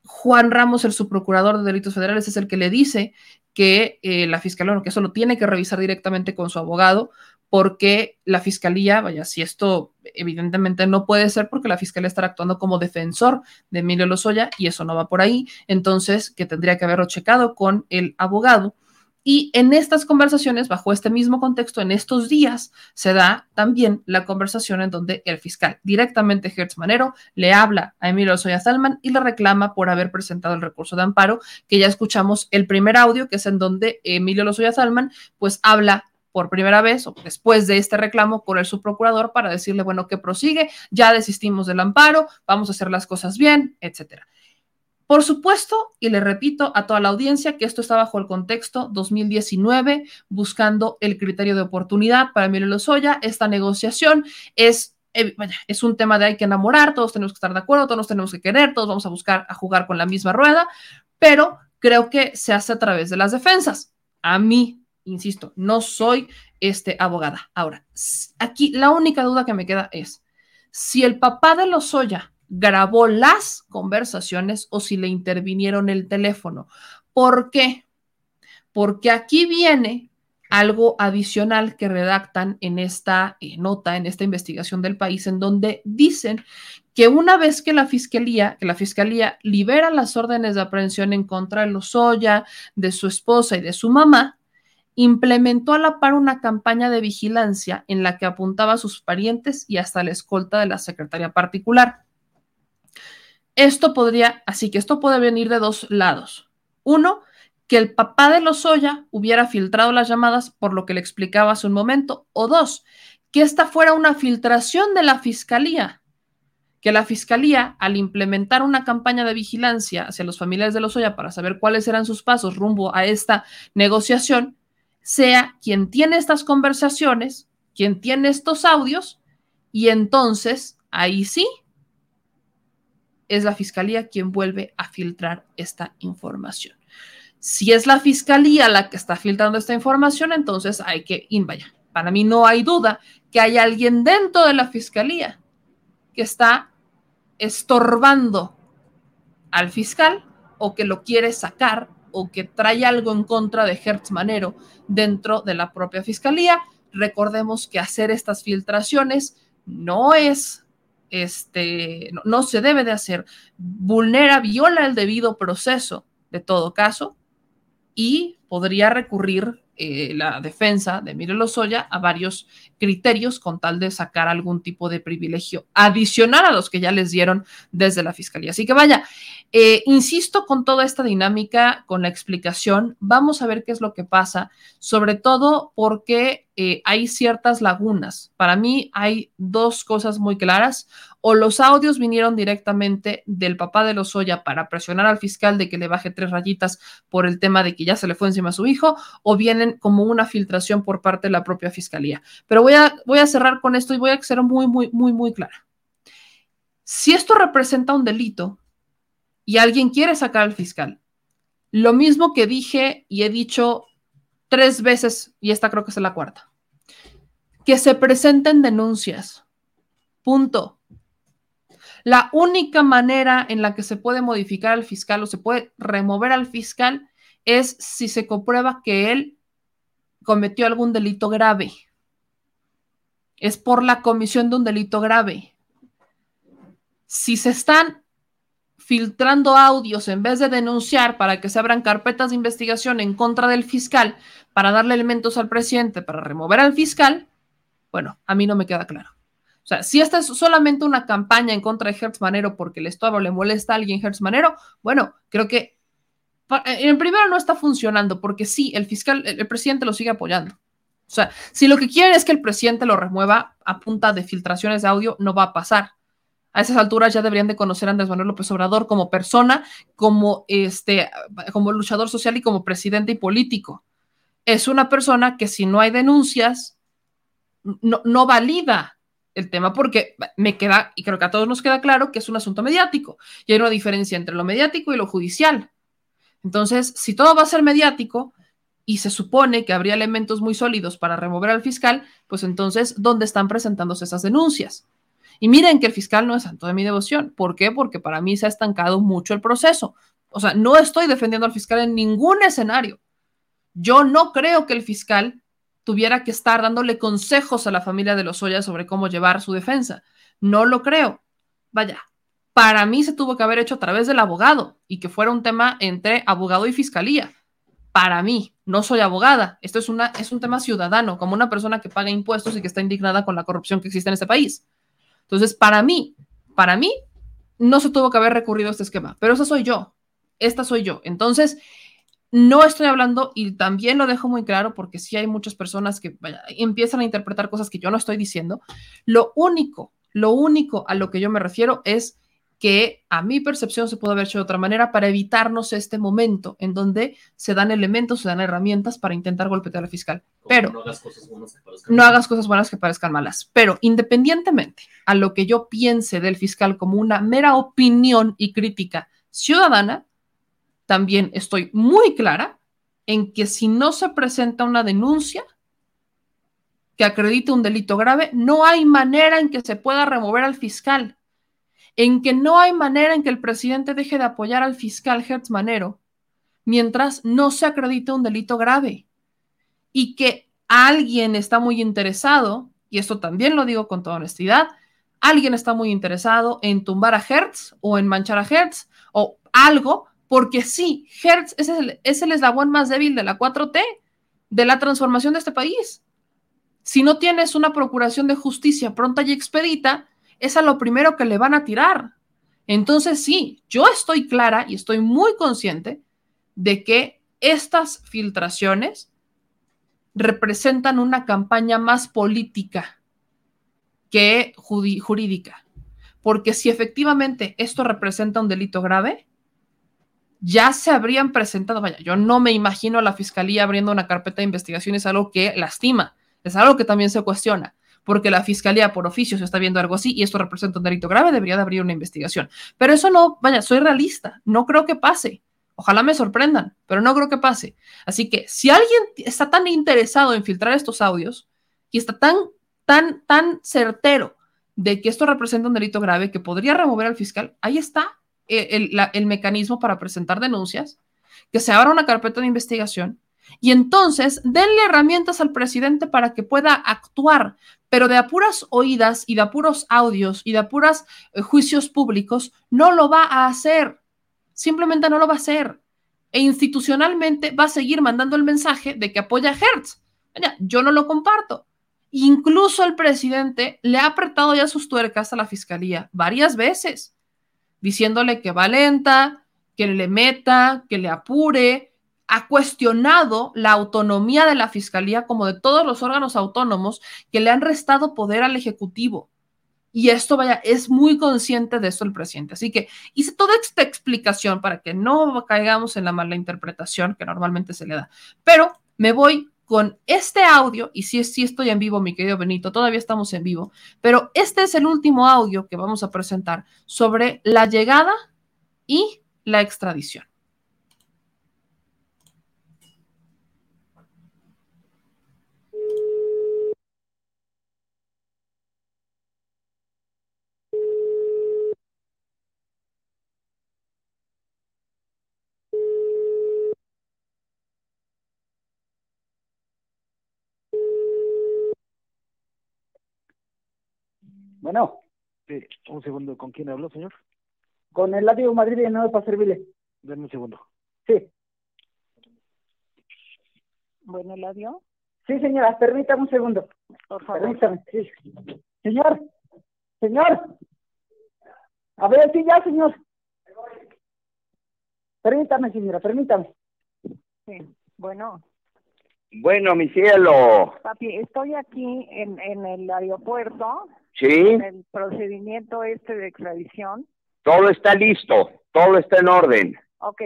Juan Ramos, el subprocurador de delitos federales, es el que le dice que eh, la fiscalía, bueno, que eso lo tiene que revisar directamente con su abogado, porque la fiscalía, vaya, si esto evidentemente no puede ser porque la fiscalía estará actuando como defensor de Emilio Lozoya y eso no va por ahí, entonces que tendría que haberlo checado con el abogado. Y en estas conversaciones, bajo este mismo contexto, en estos días, se da también la conversación en donde el fiscal, directamente Hertz Manero, le habla a Emilio Lozoya Salman y le reclama por haber presentado el recurso de amparo, que ya escuchamos el primer audio, que es en donde Emilio Lozoya Salman, pues habla por primera vez o después de este reclamo con el subprocurador para decirle, bueno, que prosigue, ya desistimos del amparo, vamos a hacer las cosas bien, etcétera. Por supuesto, y le repito a toda la audiencia que esto está bajo el contexto 2019, buscando el criterio de oportunidad para Emilio Lozoya. Esta negociación es, eh, es un tema de hay que enamorar, todos tenemos que estar de acuerdo, todos nos tenemos que querer, todos vamos a buscar a jugar con la misma rueda, pero creo que se hace a través de las defensas. A mí, insisto, no soy este, abogada. Ahora, aquí la única duda que me queda es si el papá de Lozoya grabó las conversaciones o si le intervinieron el teléfono. ¿Por qué? Porque aquí viene algo adicional que redactan en esta eh, nota, en esta investigación del país, en donde dicen que una vez que la fiscalía, que la fiscalía libera las órdenes de aprehensión en contra de Lozoya, de su esposa y de su mamá, implementó a la par una campaña de vigilancia en la que apuntaba a sus parientes y hasta la escolta de la secretaria particular. Esto podría, así que esto puede venir de dos lados. Uno, que el papá de Lozoya hubiera filtrado las llamadas por lo que le explicaba hace un momento. O dos, que esta fuera una filtración de la fiscalía. Que la fiscalía, al implementar una campaña de vigilancia hacia los familiares de Lozoya para saber cuáles eran sus pasos rumbo a esta negociación, sea quien tiene estas conversaciones, quien tiene estos audios, y entonces ahí sí es la fiscalía quien vuelve a filtrar esta información. Si es la fiscalía la que está filtrando esta información, entonces hay que, vaya, para mí no hay duda que hay alguien dentro de la fiscalía que está estorbando al fiscal o que lo quiere sacar o que trae algo en contra de Hertz Manero dentro de la propia fiscalía. Recordemos que hacer estas filtraciones no es, este, no, se debe de hacer, vulnera, viola el debido proceso de todo caso y podría recurrir eh, la defensa de Emilio Lozoya a varios criterios con tal de sacar algún tipo de privilegio adicional a los que ya les dieron desde la fiscalía. Así que vaya, eh, insisto con toda esta dinámica, con la explicación, vamos a ver qué es lo que pasa, sobre todo porque eh, hay ciertas lagunas. Para mí hay dos cosas muy claras o los audios vinieron directamente del papá de Lozoya para presionar al fiscal de que le baje tres rayitas por el tema de que ya se le fue encima a su hijo, o vienen como una filtración por parte de la propia fiscalía. Pero voy voy a cerrar con esto y voy a ser muy, muy, muy, muy clara. Si esto representa un delito y alguien quiere sacar al fiscal, lo mismo que dije y he dicho tres veces, y esta creo que es la cuarta, que se presenten denuncias. Punto. La única manera en la que se puede modificar al fiscal o se puede remover al fiscal es si se comprueba que él cometió algún delito grave. Es por la comisión de un delito grave. Si se están filtrando audios en vez de denunciar para que se abran carpetas de investigación en contra del fiscal para darle elementos al presidente para remover al fiscal, bueno, a mí no me queda claro. O sea, si esta es solamente una campaña en contra de Hertz Manero porque el Estado le molesta a alguien Hertz Manero, bueno, creo que en primero no está funcionando porque sí, el fiscal, el presidente lo sigue apoyando. O sea, si lo que quieren es que el presidente lo remueva a punta de filtraciones de audio, no va a pasar. A esas alturas ya deberían de conocer a Andrés Manuel López Obrador como persona, como este, como luchador social y como presidente y político. Es una persona que si no hay denuncias, no, no valida el tema porque me queda, y creo que a todos nos queda claro que es un asunto mediático y hay una diferencia entre lo mediático y lo judicial. Entonces, si todo va a ser mediático y se supone que habría elementos muy sólidos para remover al fiscal, pues entonces, ¿dónde están presentándose esas denuncias? Y miren que el fiscal no es santo de mi devoción. ¿Por qué? Porque para mí se ha estancado mucho el proceso. O sea, no estoy defendiendo al fiscal en ningún escenario. Yo no creo que el fiscal tuviera que estar dándole consejos a la familia de los Oya sobre cómo llevar su defensa. No lo creo. Vaya, para mí se tuvo que haber hecho a través del abogado y que fuera un tema entre abogado y fiscalía. Para mí, no soy abogada. Esto es, una, es un tema ciudadano, como una persona que paga impuestos y que está indignada con la corrupción que existe en este país. Entonces, para mí, para mí, no se tuvo que haber recurrido a este esquema, pero esa soy yo. Esta soy yo. Entonces, no estoy hablando, y también lo dejo muy claro porque sí hay muchas personas que empiezan a interpretar cosas que yo no estoy diciendo. Lo único, lo único a lo que yo me refiero es que a mi percepción se puede haber hecho de otra manera para evitarnos este momento en donde se dan elementos, se dan herramientas para intentar golpear al fiscal. Pero no hagas cosas buenas que parezcan, no hagas cosas buenas que parezcan malas. Pero independientemente a lo que yo piense del fiscal como una mera opinión y crítica ciudadana, también estoy muy clara en que si no se presenta una denuncia que acredite un delito grave, no hay manera en que se pueda remover al fiscal, en que no hay manera en que el presidente deje de apoyar al fiscal Hertz Manero mientras no se acredite un delito grave. y que alguien está muy interesado, y esto también lo digo con toda honestidad, alguien está muy interesado en tumbar a Hertz o en manchar a Hertz o algo, porque sí, Hertz es el, es el eslabón más débil de la 4T, de la transformación de este país. Si no tienes una procuración de justicia pronta y expedita, es a lo primero que le van a tirar. Entonces, sí, yo estoy clara y estoy muy consciente de que estas filtraciones representan una campaña más política que jurídica. Porque si efectivamente esto representa un delito grave, ya se habrían presentado, vaya, yo no me imagino a la fiscalía abriendo una carpeta de investigación, es algo que lastima, es algo que también se cuestiona, porque la fiscalía por oficio se está viendo algo así y esto representa un delito grave, debería de abrir una investigación. Pero eso no, vaya, soy realista, no creo que pase. Ojalá me sorprendan, pero no creo que pase. Así que si alguien está tan interesado en filtrar estos audios y está tan, tan, tan certero de que esto representa un delito grave que podría remover al fiscal, ahí está el, el mecanismo para presentar denuncias, que se abra una carpeta de investigación y entonces denle herramientas al presidente para que pueda actuar, pero de apuras oídas y de apuros audios y de apuras eh, juicios públicos no lo va a hacer. Simplemente no lo va a hacer. E institucionalmente va a seguir mandando el mensaje de que apoya a Hertz. yo no lo comparto. Incluso el presidente le ha apretado ya sus tuercas a la fiscalía varias veces, diciéndole que va lenta, que le meta, que le apure, ha cuestionado la autonomía de la Fiscalía como de todos los órganos autónomos que le han restado poder al Ejecutivo. Y esto, vaya, es muy consciente de esto el presidente. Así que hice toda esta explicación para que no caigamos en la mala interpretación que normalmente se le da. Pero me voy con este audio, y sí, sí estoy en vivo, mi querido Benito, todavía estamos en vivo, pero este es el último audio que vamos a presentar sobre la llegada y la extradición. Bueno. Sí, un segundo. ¿Con quién hablo, señor? Con el Ladio Madrid y no para servirle. Denme un segundo. Sí. Bueno, Eladio. Sí, señora, permítame un segundo. Por favor. Permítame, sí. Señor, señor. A ver, sí, ya, señor. Permítame, señora, permítame. Sí, bueno. Bueno, mi cielo. Papi, estoy aquí en, en el aeropuerto. Sí. El procedimiento este de extradición. Todo está listo, todo está en orden. Ok.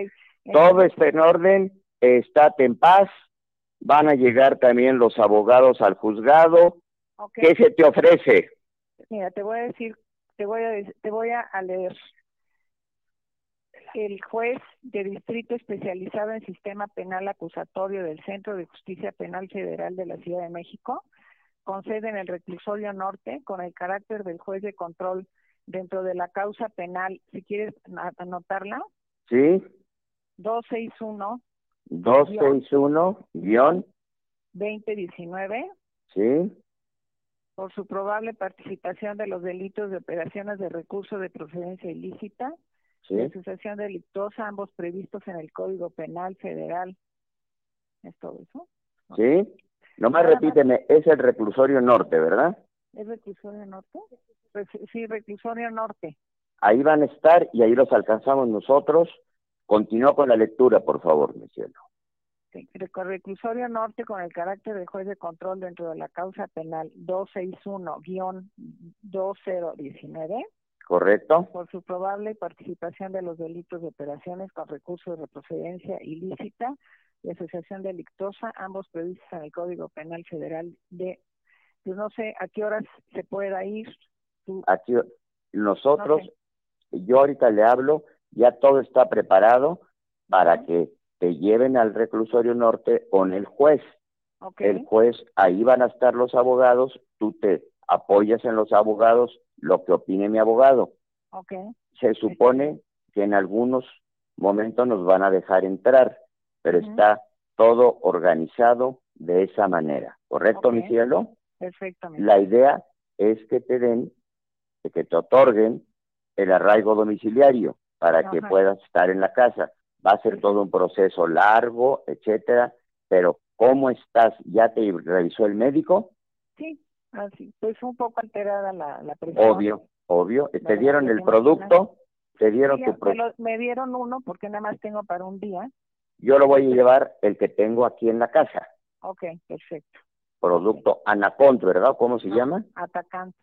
Todo está en orden, estate en paz. Van a llegar también los abogados al juzgado. Ok. ¿Qué se te ofrece? Mira, te voy a decir, te voy a, te voy a leer. El juez de distrito especializado en sistema penal acusatorio del Centro de Justicia Penal Federal de la Ciudad de México, con sede en el reclusorio norte, con el carácter del juez de control dentro de la causa penal, si quieres anotarla, Sí, 261 261 guion, 2019 sí, por su probable participación de los delitos de operaciones de recurso de procedencia ilícita, sí, de asociación delictuosa, ambos previstos en el Código Penal Federal. ¿Es todo eso? sí. Nomás repíteme, es el reclusorio norte, ¿verdad? ¿Es reclusorio norte? Pues, sí, reclusorio norte. Ahí van a estar y ahí los alcanzamos nosotros. Continúa con la lectura, por favor, mi cielo. Sí, Reclusorio norte con el carácter de juez de control dentro de la causa penal 261-2019 ¿Correcto? por su probable participación de los delitos de operaciones con recursos de procedencia ilícita y asociación delictuosa, ambos previstos en el Código Penal Federal de, pues no sé a qué horas se pueda ir. Tú- Aquí nosotros, No yo ahorita le hablo, ya todo está preparado para que te lleven al reclusorio norte con el juez. Ok. El juez, ahí van a estar los abogados, tú te apoyas en los abogados, lo que opine mi abogado. Ok. Se supone que en algunos momentos nos van a dejar entrar, pero está todo organizado, de esa manera, ¿correcto, mi Ok. cielo? Perfectamente. La idea es que te den, de que te otorguen el arraigo domiciliario para que puedas estar en la casa. Va a ser todo un proceso largo, etcétera, pero ¿cómo estás? ¿Ya te revisó el médico? Sí, así. Pues un poco alterada la, la presión. Obvio, obvio. ¿Te dieron el producto? ¿Te dieron Sí, tu me, pro- lo- me dieron uno porque nada más tengo para un día. Yo lo voy a llevar el que tengo aquí en la casa. Ok, perfecto. Producto Anacont, ¿verdad? ¿Cómo se llama? Atacante.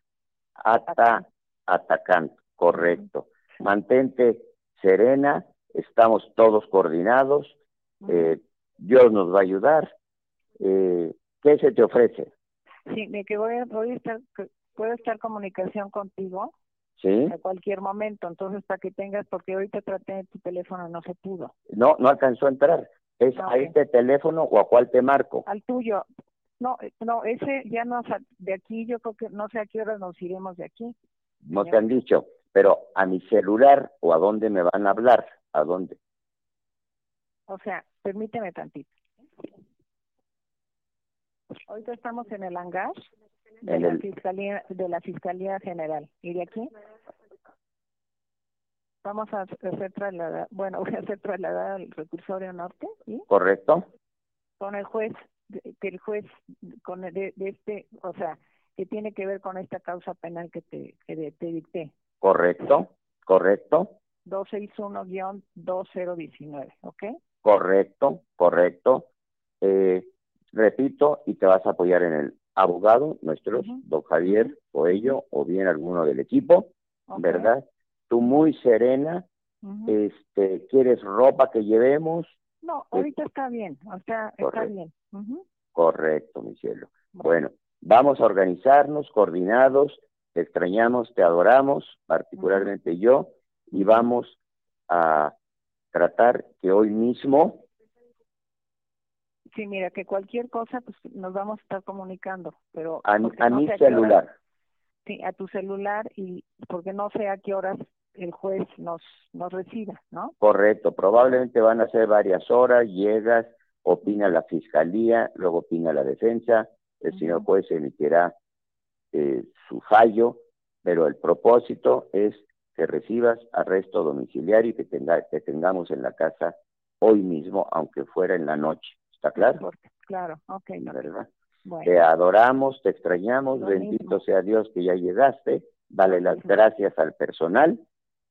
Ata, atacante, correcto. Mantente serena, estamos todos coordinados, eh, Dios nos va a ayudar. Eh, ¿Qué se te ofrece? Sí, de que voy a, voy a estar, puedo estar en comunicación contigo ¿Sí? a cualquier momento. Entonces, para que tengas, porque ahorita traté de tu teléfono, no se pudo. No, no alcanzó a entrar. ¿Es Ah, a este teléfono o a cuál te marco? Al tuyo. No, no, ese ya no, de aquí yo creo que no sé a qué horas nos iremos de aquí. No te han dicho, pero a mi celular o a dónde me van a hablar, a dónde. O sea, permíteme tantito. Ahorita estamos en el hangar de la fiscalía de la fiscalía general y de aquí vamos a hacer trasladar, bueno, voy a hacer trasladar al recursorio norte y ¿Correcto? con el juez que el juez con el de, de este, o sea, que tiene que ver con esta causa penal que te que te dicté. ¿Correcto? ¿Correcto? 261-2019, ¿ok? Correcto, correcto. Eh, repito, y te vas a apoyar en el abogado, nuestro don Javier Coello, o bien alguno del equipo, ¿verdad? Tú muy serena, este, ¿quieres ropa que llevemos? No, ahorita está bien, o sea, está Correcto. bien. Ujú. Correcto, mi cielo. Bueno, vamos a organizarnos, coordinados, te extrañamos, te adoramos, particularmente yo, y vamos a tratar que hoy mismo, Sí, mira, que cualquier cosa, pues nos vamos a estar comunicando, pero... a, a no mi a celular, sí, a tu celular, y porque no sé a qué horas el juez nos, nos reciba, ¿no? correcto, probablemente van a ser varias horas, llegas, opina la fiscalía, luego opina la defensa, el señor juez emitirá eh, su fallo, pero el propósito es que recibas arresto domiciliario y que, tenga, que tengamos en la casa hoy mismo, aunque fuera en la noche. ¿Está claro? Claro, ok. ¿Verdad? Bueno. Te adoramos, te extrañamos, Lo bendito mismo. sea Dios que ya llegaste, dale las gracias al personal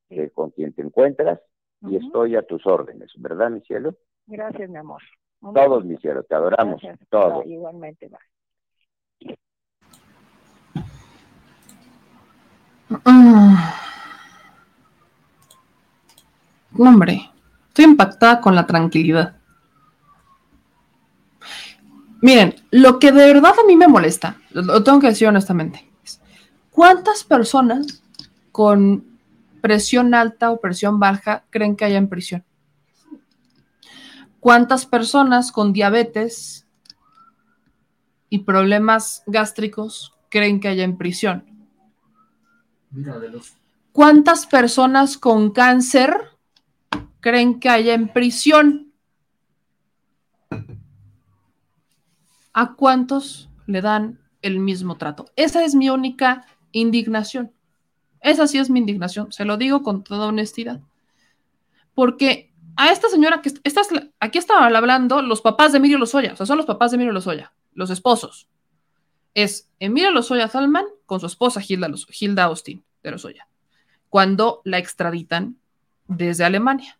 que con quien te encuentras y estoy a tus órdenes, ¿verdad, mi cielo? Gracias, mi amor. Un Todos, mi cielo, te adoramos, Gracias. todos. Bye, igualmente. Mm. No, hombre, estoy impactada con la tranquilidad. Miren, lo que de verdad a mí me molesta, lo tengo que decir honestamente, es ¿cuántas personas con presión alta o presión baja creen que haya en prisión? ¿Cuántas personas con diabetes y problemas gástricos creen que haya en prisión? ¿Cuántas personas con cáncer creen que haya en prisión? ¿A cuántos le dan el mismo trato? Esa es mi única indignación. Esa sí es mi indignación, se lo digo con toda honestidad. Porque a esta señora que esta es la- aquí estaban hablando los papás de Emilio Lozoya, o sea, son los papás de Emilio Lozoya, los esposos. Es Emilio Lozoya Salman con su esposa Hilda, Hilda Austin de Lozoya, cuando la extraditan desde Alemania.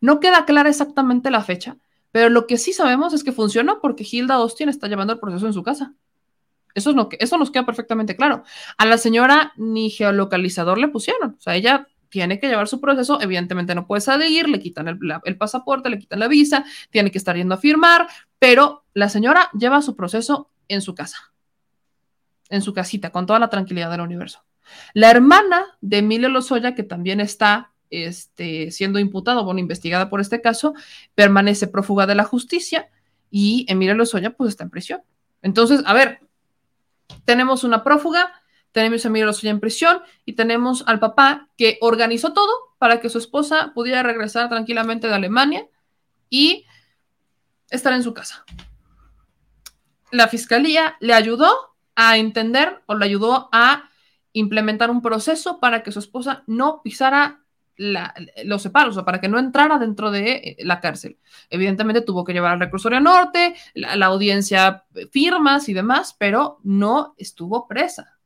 No queda clara exactamente la fecha, pero lo que sí sabemos es que funcionó porque Hilda Austin está llevando el proceso en su casa. Eso, es lo que, eso nos queda perfectamente claro. A la señora ni geolocalizador le pusieron. O sea, ella tiene que llevar su proceso. Evidentemente no puede salir, le quitan el, el pasaporte, le quitan la visa, tiene que estar yendo a firmar, pero la señora lleva su proceso en su casa, en su casita, con toda la tranquilidad del universo. La hermana de Emilio Lozoya, que también está este, siendo imputada, bueno, investigada por este caso, permanece prófuga de la justicia y Emilio Lozoya pues está en prisión. Entonces, a ver, tenemos una prófuga, tenemos a Emilio Lozoya en prisión y tenemos al papá que organizó todo para que su esposa pudiera regresar tranquilamente de Alemania y estar en su casa. la fiscalía le ayudó a entender o le ayudó a implementar un proceso para que su esposa no pisara los separos, o para que no entrara dentro de eh, la cárcel. Evidentemente tuvo que llevar al reclusorio norte, la, la audiencia eh, firmas y demás, pero no estuvo presa.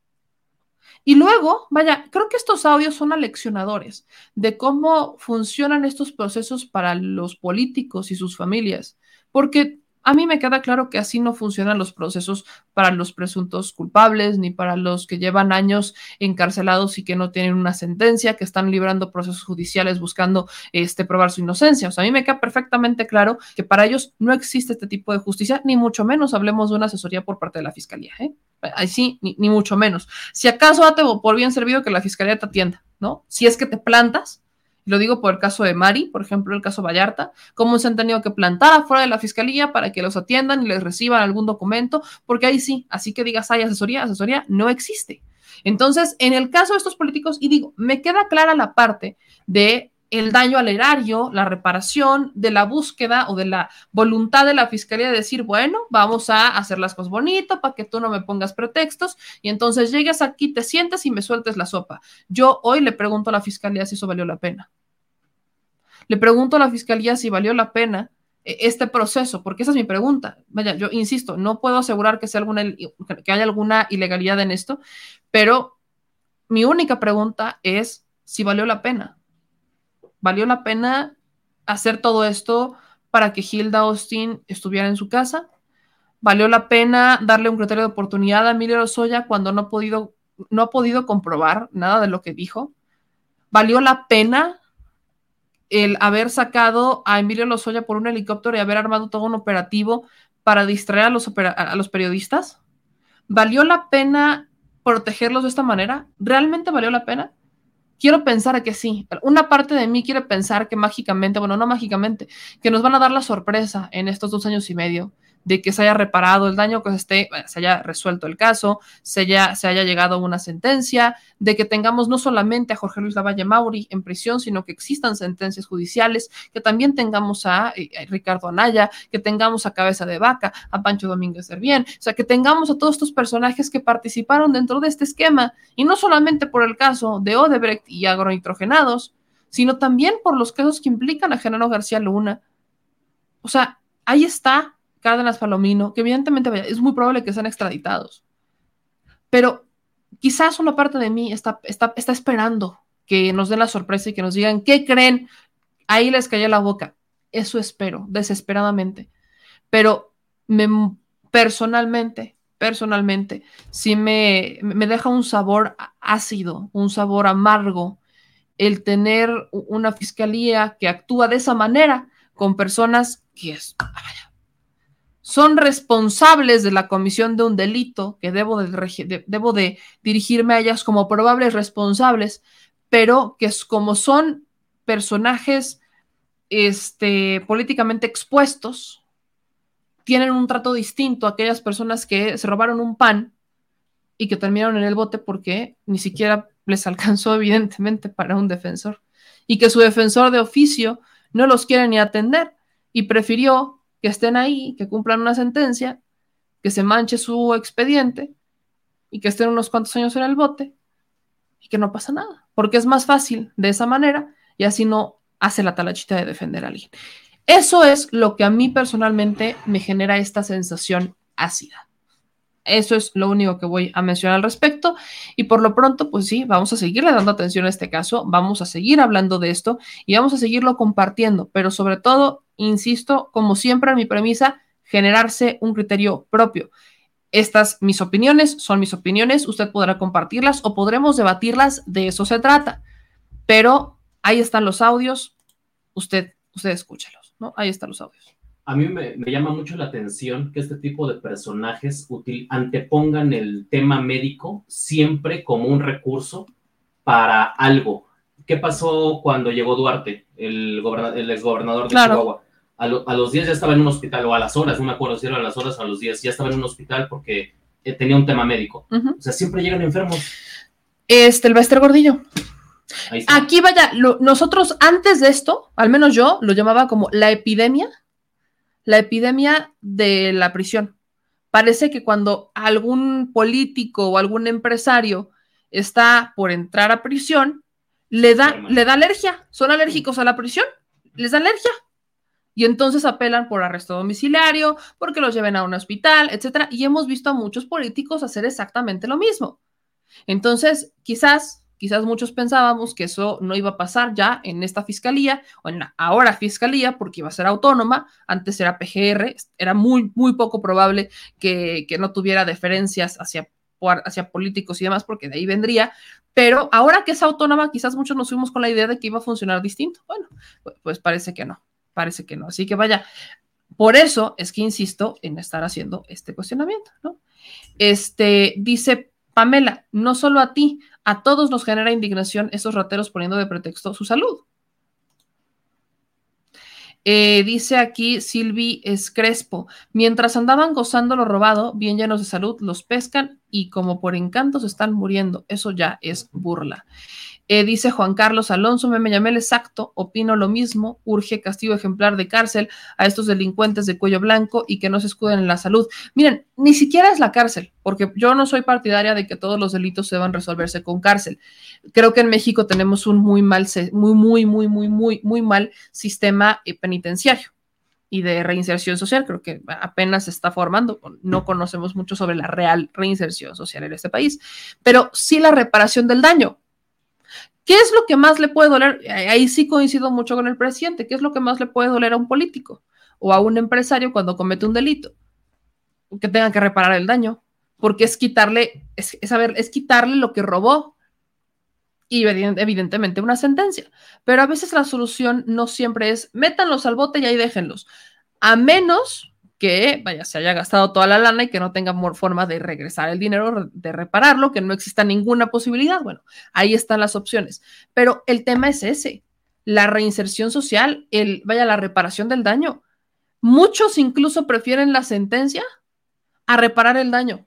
Y luego, vaya, creo que estos audios son aleccionadores de cómo funcionan estos procesos para los políticos y sus familias, porque a mí me queda claro que así no funcionan los procesos para los presuntos culpables, ni para los que llevan años encarcelados y que no tienen una sentencia, que están librando procesos judiciales buscando este, probar su inocencia. O sea, a mí me queda perfectamente claro que para ellos no existe este tipo de justicia, ni mucho menos hablemos de una asesoría por parte de la fiscalía. ¿eh? Ahí sí, ni, ni mucho menos. Si acaso date por bien servido que la fiscalía te atienda, ¿no? Si es que te plantas lo digo por el caso de Mari, por ejemplo, el caso Vallarta, cómo se han tenido que plantar afuera de la fiscalía para que los atiendan y les reciban algún documento, porque ahí sí, así que digas, hay asesoría, asesoría no existe. Entonces, en el caso de estos políticos, y digo, me queda clara la parte de el daño al erario, la reparación, de la búsqueda o de la voluntad de la fiscalía de decir, bueno, vamos a hacer las cosas bonitas para que tú no me pongas pretextos y entonces llegues aquí, te sientes y me sueltes la sopa. Yo hoy le pregunto a la fiscalía si eso valió la pena. Le pregunto a la fiscalía si valió la pena eh, este proceso, porque esa es mi pregunta. Vaya, yo insisto, no puedo asegurar que, sea alguna, que haya alguna ilegalidad en esto, pero mi única pregunta es si valió la pena ¿Valió la pena hacer todo esto para que Hilda Austin estuviera en su casa? ¿Valió la pena darle un criterio de oportunidad a Emilio Lozoya cuando no ha podido, no ha podido comprobar nada de lo que dijo? ¿Valió la pena el haber sacado a Emilio Lozoya por un helicóptero y haber armado todo un operativo para distraer a los, a los periodistas? ¿Valió la pena protegerlos de esta manera? ¿Realmente valió la pena? Quiero pensar que sí. Una parte de mí quiere pensar que mágicamente, bueno, no mágicamente, que nos van a dar la sorpresa en estos dos años y medio de que se haya reparado el daño, que se, esté, se haya resuelto el caso, se haya, se haya llegado a una sentencia, de que tengamos no solamente a Jorge Luis Lavalle Mauri en prisión, sino que existan sentencias judiciales, que también tengamos a, eh, Ricardo Anaya, que tengamos a Cabeza de Vaca, a Pancho Domínguez Servién, o sea, que tengamos a todos estos personajes que participaron dentro de este esquema, y no solamente por el caso de Odebrecht y agronitrogenados, sino también por los casos que implican a Genaro García Luna. O sea, ahí está Cárdenas Palomino, que evidentemente es muy probable que sean extraditados. Pero quizás una parte de mí está, está, está esperando que nos den la sorpresa y que nos digan, ¿qué creen? Ahí les cayó la boca. Eso espero, desesperadamente. Pero me, personalmente, personalmente, sí me, me deja un sabor ácido, un sabor amargo el tener una fiscalía que actúa de esa manera con personas que es, son responsables de la comisión de un delito, que debo de, debo de dirigirme a ellas como probables responsables, pero que es, como son personajes este, políticamente expuestos, tienen un trato distinto a aquellas personas que se robaron un pan y que terminaron en el bote porque ni siquiera les alcanzó evidentemente para un defensor y que su defensor de oficio no los quiere ni atender y prefirió que estén ahí, que cumplan una sentencia, que se manche su expediente y que estén unos cuantos años en el bote y que no pasa nada, porque es más fácil de esa manera y así no hace la talachita de defender a alguien. Eso es lo que a mí personalmente me genera esta sensación ácida. Eso es lo único que voy a mencionar al respecto. Y por lo pronto, pues sí, vamos a seguirle dando atención a este caso, vamos a seguir hablando de esto y vamos a seguirlo compartiendo, pero sobre todo, insisto, como siempre en mi premisa, generarse un criterio propio. Estas mis opiniones son mis opiniones, usted podrá compartirlas o podremos debatirlas, de eso se trata. Pero ahí están los audios, usted, usted escúchelos, ¿no? Ahí están los audios a mí me, llama mucho la atención que este tipo de personajes antepongan el tema médico siempre como un recurso para algo. ¿Qué pasó cuando llegó Duarte, el, el exgobernador de Chihuahua? A, los días ya estaba en un hospital, o a las horas, no me acuerdo si era a las horas o a los días, ya estaba en un hospital porque eh, tenía un tema médico. O sea, siempre llegan enfermos. Este, el Bester Gordillo. Aquí vaya, nosotros antes de esto, al menos yo lo llamaba como la epidemia la epidemia de la prisión, Parece que cuando algún político o algún empresario está por entrar a prisión, le da, le da alergia, son alérgicos a la prisión, les da alergia. Y entonces apelan por arresto domiciliario, porque los lleven a un hospital, etcétera. Y hemos visto a muchos políticos hacer exactamente lo mismo. Entonces, quizás, quizás muchos pensábamos que eso no iba a pasar ya en esta fiscalía o en la ahora fiscalía, porque iba a ser autónoma. Antes era PGR, era muy, muy poco probable que, que no tuviera deferencias hacia hacia políticos y demás, porque de ahí vendría, pero ahora que es autónoma, quizás muchos nos fuimos con la idea de que iba a funcionar distinto. Bueno, pues parece que no, parece que no. Así que vaya, por eso es que insisto en estar haciendo este cuestionamiento, ¿no? Este, dice Pamela, no solo a ti, a todos nos genera indignación esos rateros poniendo de pretexto su salud. Eh, dice aquí Silvi Escrespo, mientras andaban gozando lo robado, bien llenos de salud, los pescan y como por encanto se están muriendo. Eso ya es burla. Eh, dice Juan Carlos Alonso, me, me llamé el exacto, opino lo mismo, urge castigo ejemplar de cárcel a estos delincuentes de cuello blanco y que no se escuden en la salud. Miren, ni siquiera es la cárcel, porque yo no soy partidaria de que todos los delitos se deban resolverse con cárcel. Creo que en México tenemos un muy mal, muy, muy, muy, muy, muy, muy mal sistema eh, penitenciario y de reinserción social, creo que apenas se está formando, no conocemos mucho sobre la real reinserción social en este país, pero sí la reparación del daño. ¿Qué es lo que más le puede doler? Ahí sí coincido mucho con el presidente. ¿Qué es lo que más le puede doler a un político o a un empresario cuando comete un delito? Que tenga que reparar el daño, porque es quitarle, es, es quitarle lo que robó y evidentemente una sentencia. Pero a veces la solución no siempre es métanlos al bote y ahí déjenlos. A menos que, vaya, se haya gastado toda la lana y que no tenga forma de regresar el dinero, de repararlo, que no exista ninguna posibilidad. Bueno, ahí están las opciones. Pero el tema es ese, la reinserción social, el, vaya, la reparación del daño. Muchos incluso prefieren la sentencia a reparar el daño.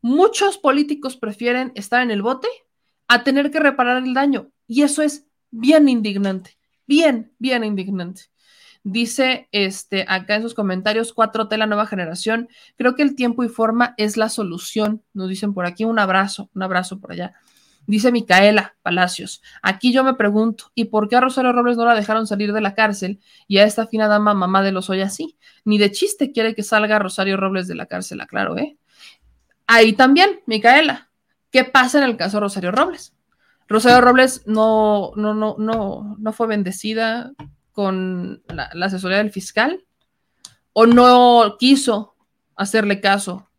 Muchos políticos prefieren estar en el bote a tener que reparar el daño. Y eso es bien indignante, bien, bien indignante. Dice este, acá en sus comentarios 4T, la nueva generación. Creo que el tiempo y forma es la solución. Nos dicen por aquí un abrazo, un abrazo por allá. Dice Micaela Palacios. Aquí yo me pregunto, ¿y por qué a Rosario Robles no la dejaron salir de la cárcel y a esta fina dama mamá de los hoy así? Ni de chiste quiere que salga Rosario Robles de la cárcel, aclaro, ¿eh? Ahí también, Micaela. ¿Qué pasa en el caso de Rosario Robles? Rosario Robles no, no, no, no, no fue bendecida con la, asesoría del fiscal o no quiso hacerle caso.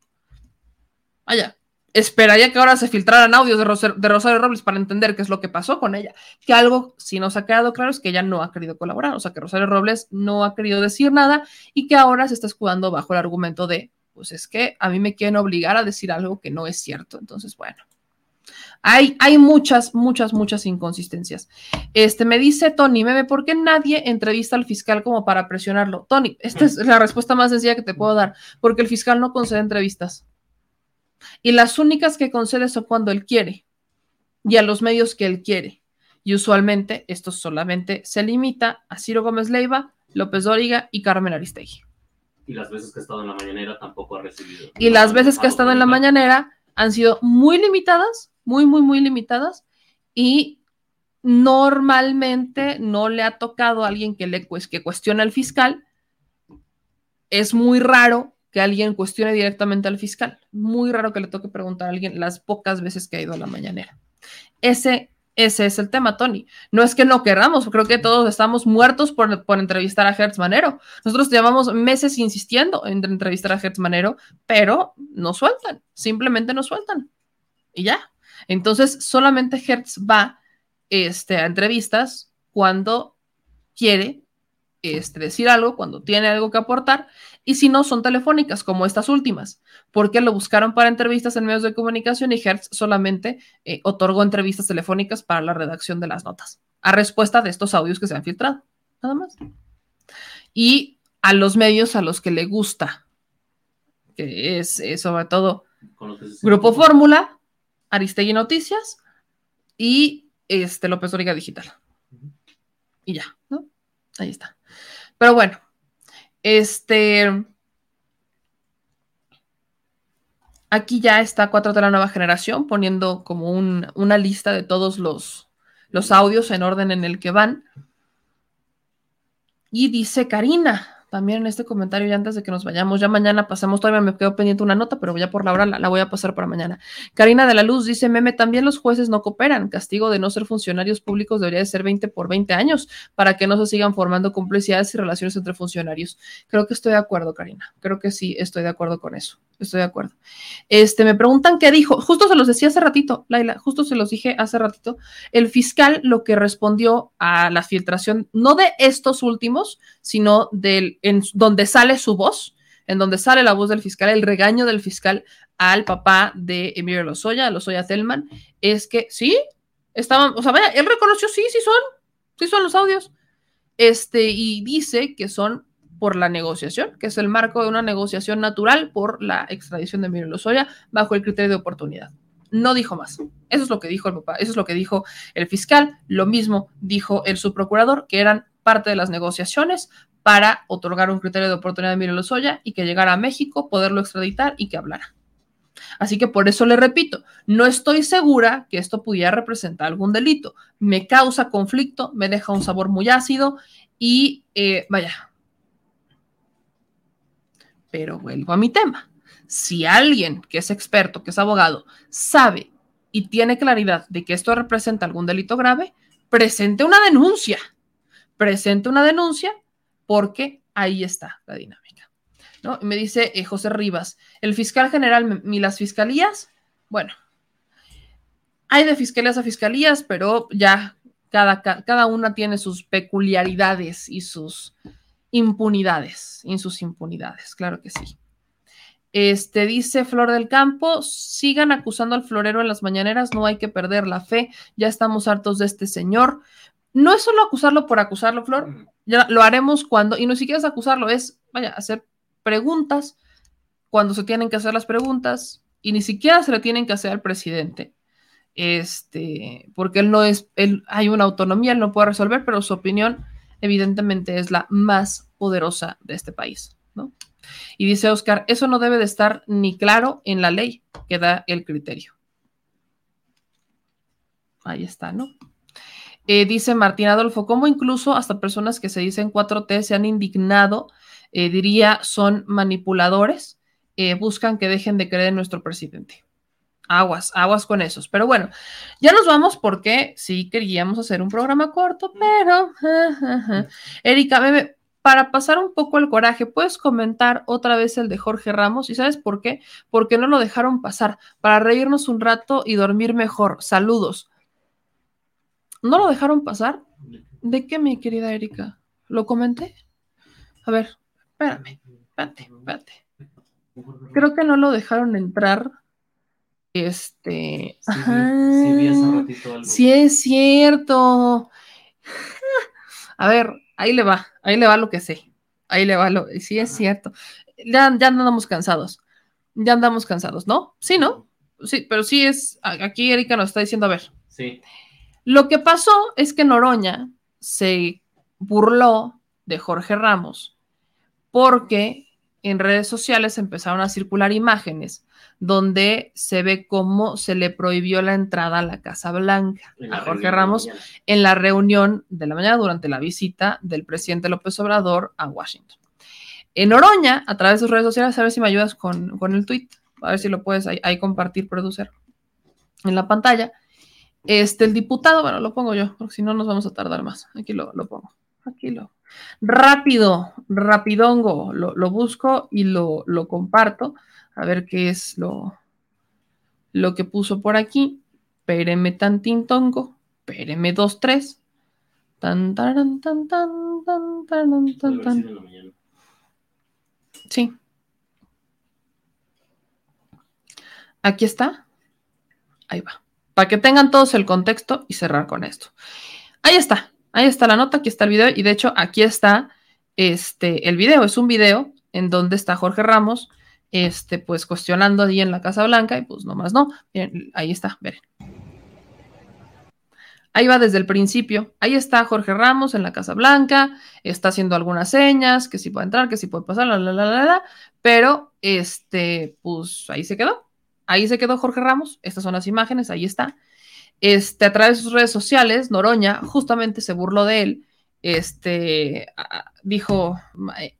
Vaya, esperaría que ahora se filtraran audios de, Rosario Robles para entender qué es lo que pasó con ella. Que algo, si nos ha quedado claro, es que ella no ha querido colaborar, o sea, que Rosario Robles no ha querido decir nada y que ahora se está escudando bajo el argumento de, pues es que a mí me quieren obligar a decir algo que no es cierto. Entonces, bueno. Hay, hay muchas, muchas, muchas inconsistencias. Este, me dice Tony, Meme, ¿por qué nadie entrevista al fiscal como para presionarlo? Tony, esta es la respuesta más sencilla que te puedo dar, porque el fiscal no concede entrevistas. Y las únicas que concede son cuando él quiere y a los medios que él quiere. Y usualmente esto solamente se limita a Ciro Gómez Leiva, López Dóriga y Carmen Aristegui. Y las veces que ha estado en la mañanera tampoco ha recibido. Y las veces que ha estado en la mañanera han sido muy limitadas muy, muy, muy limitadas y normalmente no le ha tocado a alguien que, le, que cuestione al fiscal. Es muy raro que alguien cuestione directamente al fiscal. Muy raro que le toque preguntar a alguien las pocas veces que ha ido a la mañanera. Ese, ese es el tema, Tony. No es que no queramos, creo que todos estamos muertos por, por entrevistar a Hertz Manero. Nosotros llevamos meses insistiendo en entrevistar a Hertz Manero, pero no sueltan, simplemente no sueltan. Y ya, entonces, solamente Hertz va este, a entrevistas cuando quiere este, decir algo, cuando tiene algo que aportar, y si no, son telefónicas, como estas últimas, porque lo buscaron para entrevistas en medios de comunicación y Hertz solamente eh, otorgó entrevistas telefónicas para la redacción de las notas, a respuesta de estos audios que se han filtrado, nada más. Y a los medios a los que le gusta, que es eh, sobre todo Grupo Fórmula, Aristegui Noticias y este López Origa Digital. Y ya, ¿no? Ahí está. Pero bueno, este. Aquí ya está Cuatro de la nueva generación poniendo como un- una lista de todos los, los audios en orden en el que van. Y dice Karina, también en este comentario, ya antes de que nos vayamos, ya mañana pasamos, todavía me quedo pendiente una nota, pero ya por la hora la, la voy a pasar para mañana. Karina de la Luz dice, meme, también los jueces no cooperan. Castigo de no ser funcionarios públicos debería de ser 20 por 20 años para que no se sigan formando complicidades y relaciones entre funcionarios. Creo que estoy de acuerdo, Karina. Creo que sí, estoy de acuerdo con eso. Estoy de acuerdo. Este, me preguntan qué dijo. Justo se los decía hace ratito, Laila, justo se los dije hace ratito. El fiscal lo que respondió a la filtración, no de estos últimos, sino del, en donde sale su voz, en donde sale la voz del fiscal, el regaño del fiscal al papá de Emilio Lozoya, Lozoya Telman, es que sí, estaban, o sea, vaya, él reconoció, sí, sí son, sí son los audios. Este, y dice que son por la negociación, que es el marco de una negociación natural por la extradición de Emilio Lozoya bajo el criterio de oportunidad. No dijo más. Eso es lo que dijo el papá, eso es lo que dijo el fiscal. Lo mismo dijo el subprocurador, que eran parte de las negociaciones para otorgar un criterio de oportunidad a Emilio Lozoya y que llegara a México, poderlo extraditar y que hablara. Así que por eso le repito, no estoy segura que esto pudiera representar algún delito. Me causa conflicto, me deja un sabor muy ácido y eh, vaya. Pero vuelvo a mi tema. Si alguien que es experto, que es abogado, sabe y tiene claridad de que esto representa algún delito grave, presente una denuncia. Presente una denuncia porque ahí está la dinámica. ¿no? Y me dice eh, José Rivas, el fiscal general y las fiscalías, bueno, hay de fiscalías a fiscalías, pero ya cada, cada una tiene sus peculiaridades y sus impunidades, y sus impunidades, claro que sí. Este dice Flor del Campo, sigan acusando al florero en las mañaneras, no hay que perder la fe, ya estamos hartos de este señor. No es solo acusarlo por acusarlo, Flor, ya lo haremos cuando, y no siquiera es acusarlo, es, vaya, hacer preguntas cuando se tienen que hacer las preguntas y ni siquiera se le tienen que hacer al presidente. Este, porque él no es, él hay una autonomía, él no puede resolver, pero su opinión evidentemente es la más poderosa de este país, ¿no? Y dice Oscar, eso no debe de estar ni claro en la ley que da el criterio. Ahí está, ¿no? Eh, dice Martín Adolfo, ¿cómo incluso hasta personas que se dicen 4T se han indignado, eh, diría, son manipuladores, eh, buscan que dejen de creer en nuestro presidente? Aguas, aguas con esos. Pero bueno, ya nos vamos porque sí queríamos hacer un programa corto, pero... Erika, bebé, para pasar un poco el coraje, ¿puedes comentar otra vez el de Jorge Ramos? ¿Y sabes por qué? Porque no lo dejaron pasar, para reírnos un rato y dormir mejor. Saludos. ¿No lo dejaron pasar? ¿De qué, mi querida Erika? ¿Lo comenté? A ver, espérame, espérate, espérate. Creo que no lo dejaron entrar. Este. Sí, sí, vi hace ratito algo. Sí, es cierto. A ver, ahí le va, ahí le va lo que sé. Ahí le va lo. Sí, es cierto. Ya, ya andamos cansados. Ya andamos cansados, ¿no? Sí, ¿no? Sí, pero sí es. Aquí Erika nos está diciendo, a ver. Sí. Lo que pasó es que Noroña se burló de Jorge Ramos porque en redes sociales empezaron a circular imágenes donde se ve cómo se le prohibió la entrada a la Casa Blanca a Jorge Ramos en la reunión de la mañana durante la visita del presidente López Obrador a Washington. En Noroña, a través de sus redes sociales, a ver si me ayudas con, con el tweet, a ver si lo puedes ahí, ahí compartir, producer en la pantalla. Este, el diputado, bueno, lo pongo yo, porque si no nos vamos a tardar más. Aquí lo, lo pongo. Aquí lo. Rápido, rapidongo. Lo, lo busco y lo, lo, comparto. A ver qué es lo, lo que puso por aquí. Péreme tantintongo. Péreme 23. Tan, tan, tan, tan, tan, tan, tan, tan. Sí. Aquí está. Ahí va para que tengan todos el contexto y cerrar con esto. Ahí está, ahí está la nota, aquí está el video y de hecho aquí está este, el video, es un video en donde está Jorge Ramos, este, pues cuestionando allí en la Casa Blanca y pues nomás no, Miren, ahí está, miren. Ahí va desde el principio. Ahí está Jorge Ramos en la Casa Blanca, está haciendo algunas señas, que sí puede entrar, que sí puede pasar, la, la, la, la, la, pero este, pues ahí se quedó. ahí se quedó Jorge Ramos, estas son las imágenes, ahí está. Este, a través de sus redes sociales, Noroña justamente se burló de él. Este dijo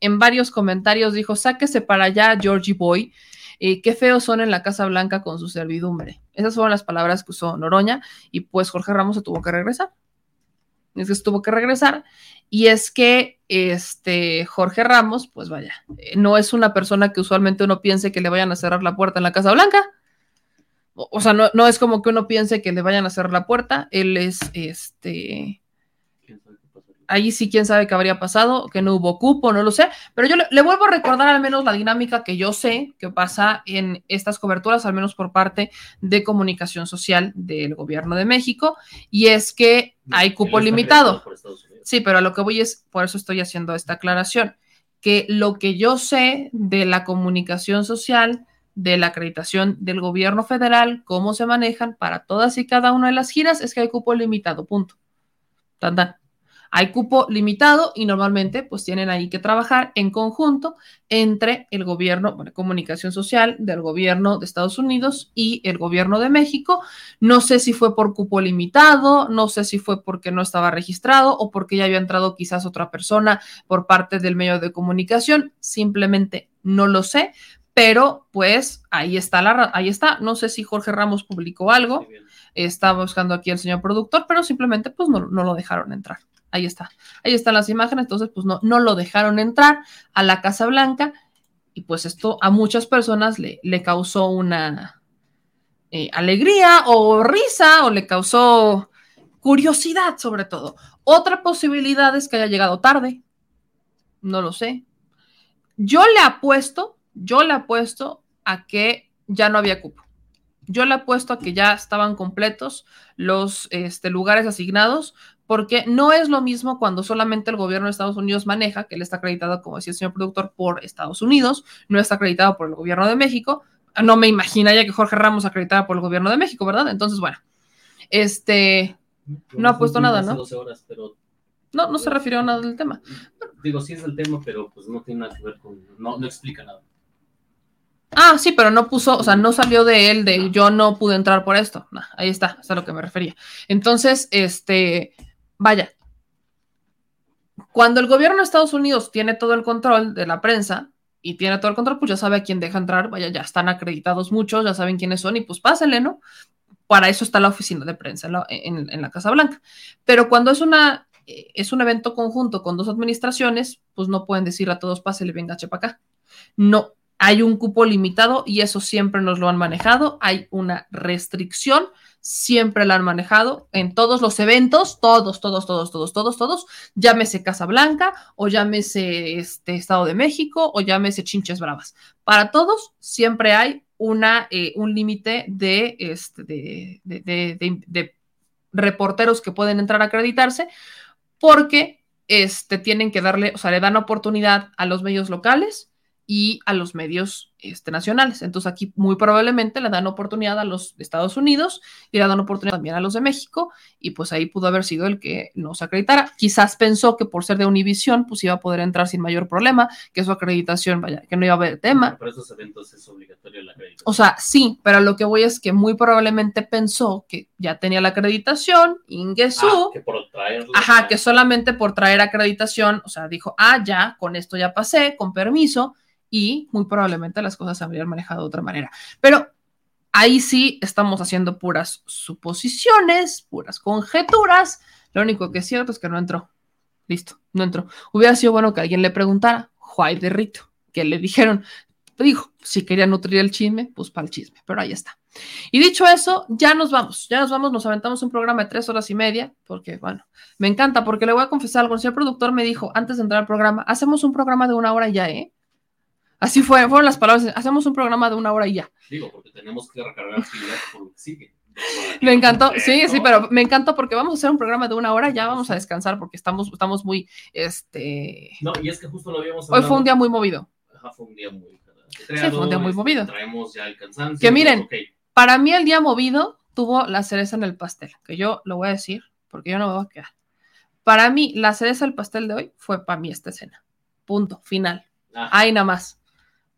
en varios comentarios: dijo, sáquese para allá, Georgie Boy. Eh, qué feos son en la Casa Blanca con su servidumbre. Esas fueron las palabras que usó Noroña, y pues Jorge Ramos se tuvo que regresar. Es que se tuvo que regresar. Y es que este Jorge Ramos, pues vaya, eh, no es una persona que usualmente uno piense que le vayan a cerrar la puerta en la Casa Blanca. O, sea, no, no, es como que uno piense que le vayan a cerrar la puerta. Él es este. Ahí sí, quién sabe qué habría pasado, que no hubo cupo, no lo sé. Pero yo le, le, vuelvo a recordar al menos la dinámica que yo sé que pasa en estas coberturas, al menos por parte de comunicación social del gobierno de México. Y es que hay cupo limitado. Sí, pero a lo que voy es, por eso estoy haciendo esta aclaración, que lo que yo sé de la comunicación social de la acreditación del gobierno federal, cómo se manejan para todas y cada una de las giras, es que hay cupo limitado, punto. Tan. Hay cupo limitado y normalmente pues tienen ahí que trabajar en conjunto entre el gobierno, bueno, comunicación social del gobierno de Estados Unidos y el gobierno de México. No sé si fue por cupo limitado, no sé si fue porque no estaba registrado o porque ya había entrado quizás otra persona por parte del medio de comunicación, simplemente no lo sé, pero pues ahí está la ahí está. No sé si Jorge Ramos publicó algo, estaba buscando aquí el señor productor, pero simplemente pues no, no, lo dejaron entrar. Ahí está, ahí están las imágenes, entonces pues no, no lo dejaron entrar a la Casa Blanca y pues esto a muchas personas le, le causó una eh, alegría o risa o le causó curiosidad sobre todo. Otra posibilidad es que haya llegado tarde, no lo sé. Yo le apuesto yo le apuesto a que ya no había cupo. Yo le apuesto a que ya estaban completos los este, lugares asignados, porque no es lo mismo cuando solamente el gobierno de Estados Unidos maneja, que él está acreditado, como decía el señor productor, por Estados Unidos, no está acreditado por el gobierno de México. No me imaginaría que Jorge Ramos acreditara por el gobierno de México, ¿verdad? Entonces, bueno, este, no ha puesto nada, ¿no? Horas, pero no, no se refirió a nada del tema. Digo, sí es el tema, pero pues no tiene nada que ver con, no, no explica nada. Ah, sí, pero no puso, o sea, no salió de él de yo no pude entrar por esto. ahí está, es a lo que me refería. Entonces, este, vaya, cuando el gobierno de Estados Unidos tiene todo el control de la prensa y tiene todo el control, pues ya sabe a quién deja entrar, vaya, ya están acreditados muchos, ya saben quiénes son y pues pásenle, ¿no? Para eso está la oficina de prensa en, la Casa Blanca. Pero cuando es una es un evento conjunto con dos administraciones, pues no pueden decir a todos, pásele, venga, chepa acá. No, hay un cupo limitado y eso siempre nos lo han manejado. Hay una restricción, siempre la han manejado en todos los eventos, todos, todos, todos, todos, todos, todos. Llámese Casa Blanca o llámese este Estado de México o llámese Chinches Bravas. Para todos siempre hay una, eh, un límite de, este, de, reporteros que pueden entrar a acreditarse porque este, tienen que darle, o sea, le dan oportunidad a los medios locales y a los medios este, nacionales. Entonces aquí muy probablemente le dan oportunidad a los de Estados Unidos y le dan oportunidad también a los de México y pues ahí pudo haber sido el que nos acreditara. Quizás pensó que por ser de Univisión pues iba a poder entrar sin mayor problema, que su acreditación, vaya, que no iba a haber tema. Para esos eventos es obligatorio la acreditación. O sea, sí, pero lo que voy es que muy probablemente pensó que ya tenía la acreditación, Ingesu. Ah, que por traerlo. Ajá, que solamente por traer acreditación, o sea, dijo, ah, ya, con esto ya pasé, con permiso y muy probablemente las cosas se habrían manejado de otra manera. Pero ahí sí estamos haciendo puras suposiciones, puras conjeturas. Lo único que es cierto es que no entró. Listo, no entró. Hubiera sido bueno que alguien le preguntara, Juay de Rito, que le dijeron, dijo, si quería nutrir el chisme, pues para el chisme, pero ahí está. Y dicho eso, ya nos vamos, ya nos vamos, nos aventamos un programa de tres horas y media, porque bueno, me encanta, porque le voy a confesar algo, el productor me dijo antes de entrar al programa, hacemos un programa de una hora ya, ¿eh? Así fue, fueron las palabras. Hacemos un programa de una hora y ya. Digo, porque tenemos que recargar actividad por lo que sigue. Me encantó, sí, sí, pero me encantó porque vamos a hacer un programa de una hora, ya vamos a descansar porque estamos, estamos muy, este... No, y es que justo lo habíamos hablado. Hoy fue un día muy movido. Ajá, fue un día muy... Sí, fue un día muy este, movido. Traemos ya el cansancio. Que miren, okay. para mí el día movido tuvo la cereza en el pastel, que yo lo voy a decir porque yo no me voy a quedar. Para mí, la cereza del pastel de hoy fue para mí esta escena. Punto, final. Ajá. Ahí nada más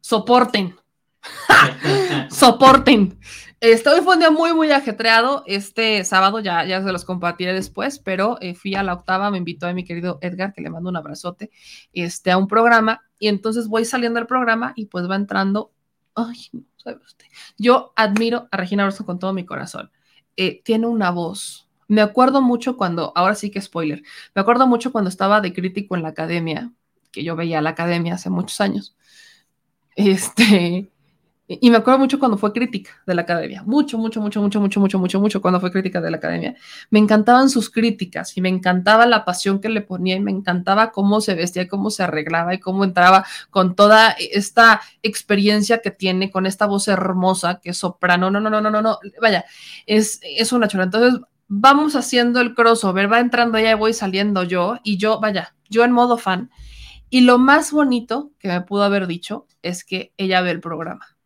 soporten. Soporten. Este, hoy fue un día muy, muy ajetreado. Este sábado ya, ya se los compartiré después, pero eh, fui a la octava, me invitó a mi querido Edgar, que le mando un abrazote, este, a un programa. Y entonces voy saliendo del programa y pues va entrando. Ay, no sabe usted. Yo admiro a Regina Orozco con todo mi corazón. Eh, tiene una voz. Me acuerdo mucho cuando, ahora sí que spoiler, me acuerdo mucho cuando estaba de crítico en la academia, que yo veía la academia hace muchos años. Este, y me acuerdo mucho cuando fue crítica de la academia. Mucho, mucho, mucho, mucho, mucho, mucho, mucho, mucho cuando fue crítica de la academia. Me encantaban sus críticas y me encantaba la pasión que le ponía y me encantaba cómo se vestía, cómo se arreglaba y cómo entraba con toda esta experiencia que tiene, con esta voz hermosa que soprano. No, no, no, no, no, no. Vaya, es, es una chula. Entonces, vamos haciendo el crossover, va entrando ella y voy saliendo yo y yo, vaya, yo en modo fan. Y lo más bonito que me pudo haber dicho es que ella ve el programa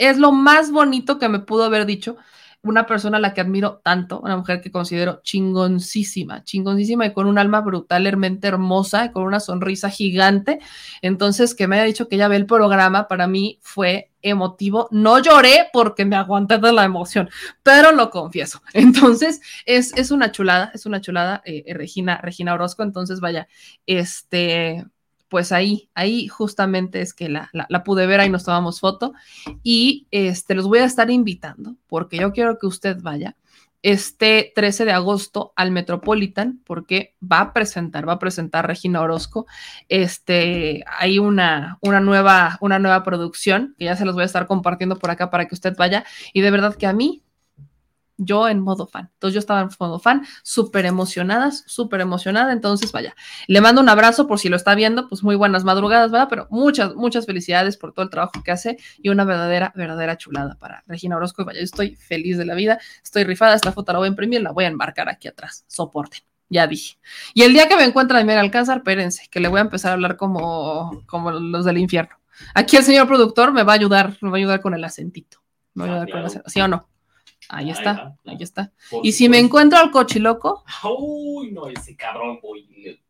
es lo más bonito que me pudo haber dicho una persona a la que admiro tanto, una mujer que considero chingoncísima, chingoncísima y con un alma brutalmente hermosa, y con una sonrisa gigante. Entonces, que me haya dicho que ella ve el programa, para mí fue emotivo. No lloré porque me aguanté de la emoción, pero lo confieso. Entonces, es, es una chulada, es una chulada, eh, Regina, Regina Orozco. Entonces, vaya, este, pues ahí, ahí justamente es que la, pude ver, ahí nos tomamos foto y este, los voy a estar invitando porque yo quiero que usted vaya este 13 de agosto al Metropolitan porque va a presentar, va a presentar Regina Orozco. Este, hay una, una, nueva, una nueva producción que ya se los voy a estar compartiendo por acá para que usted vaya y de verdad que a mí yo en modo fan. Entonces yo estaba en modo fan, súper emocionadas, súper emocionada. Entonces, vaya, le mando un abrazo por si lo está viendo, pues muy buenas madrugadas, ¿verdad? Pero muchas, muchas felicidades por todo el trabajo que hace y una verdadera, verdadera chulada para Regina Orozco. Y vaya, yo estoy feliz de la vida, estoy rifada, esta foto la voy a imprimir, la voy a enmarcar aquí atrás. Soporten. Ya dije. Y el día que me encuentre a Mira Alcázar, espérense, que le voy a empezar a hablar como, como los del infierno. Aquí el señor productor me va a ayudar, me va a ayudar con el acentito. Me va a ayudar con el acentito. ¿Sí o no? Ahí está, ahí está. y si me encuentro al cochiloco. Uy, no, ese cabrón, voy.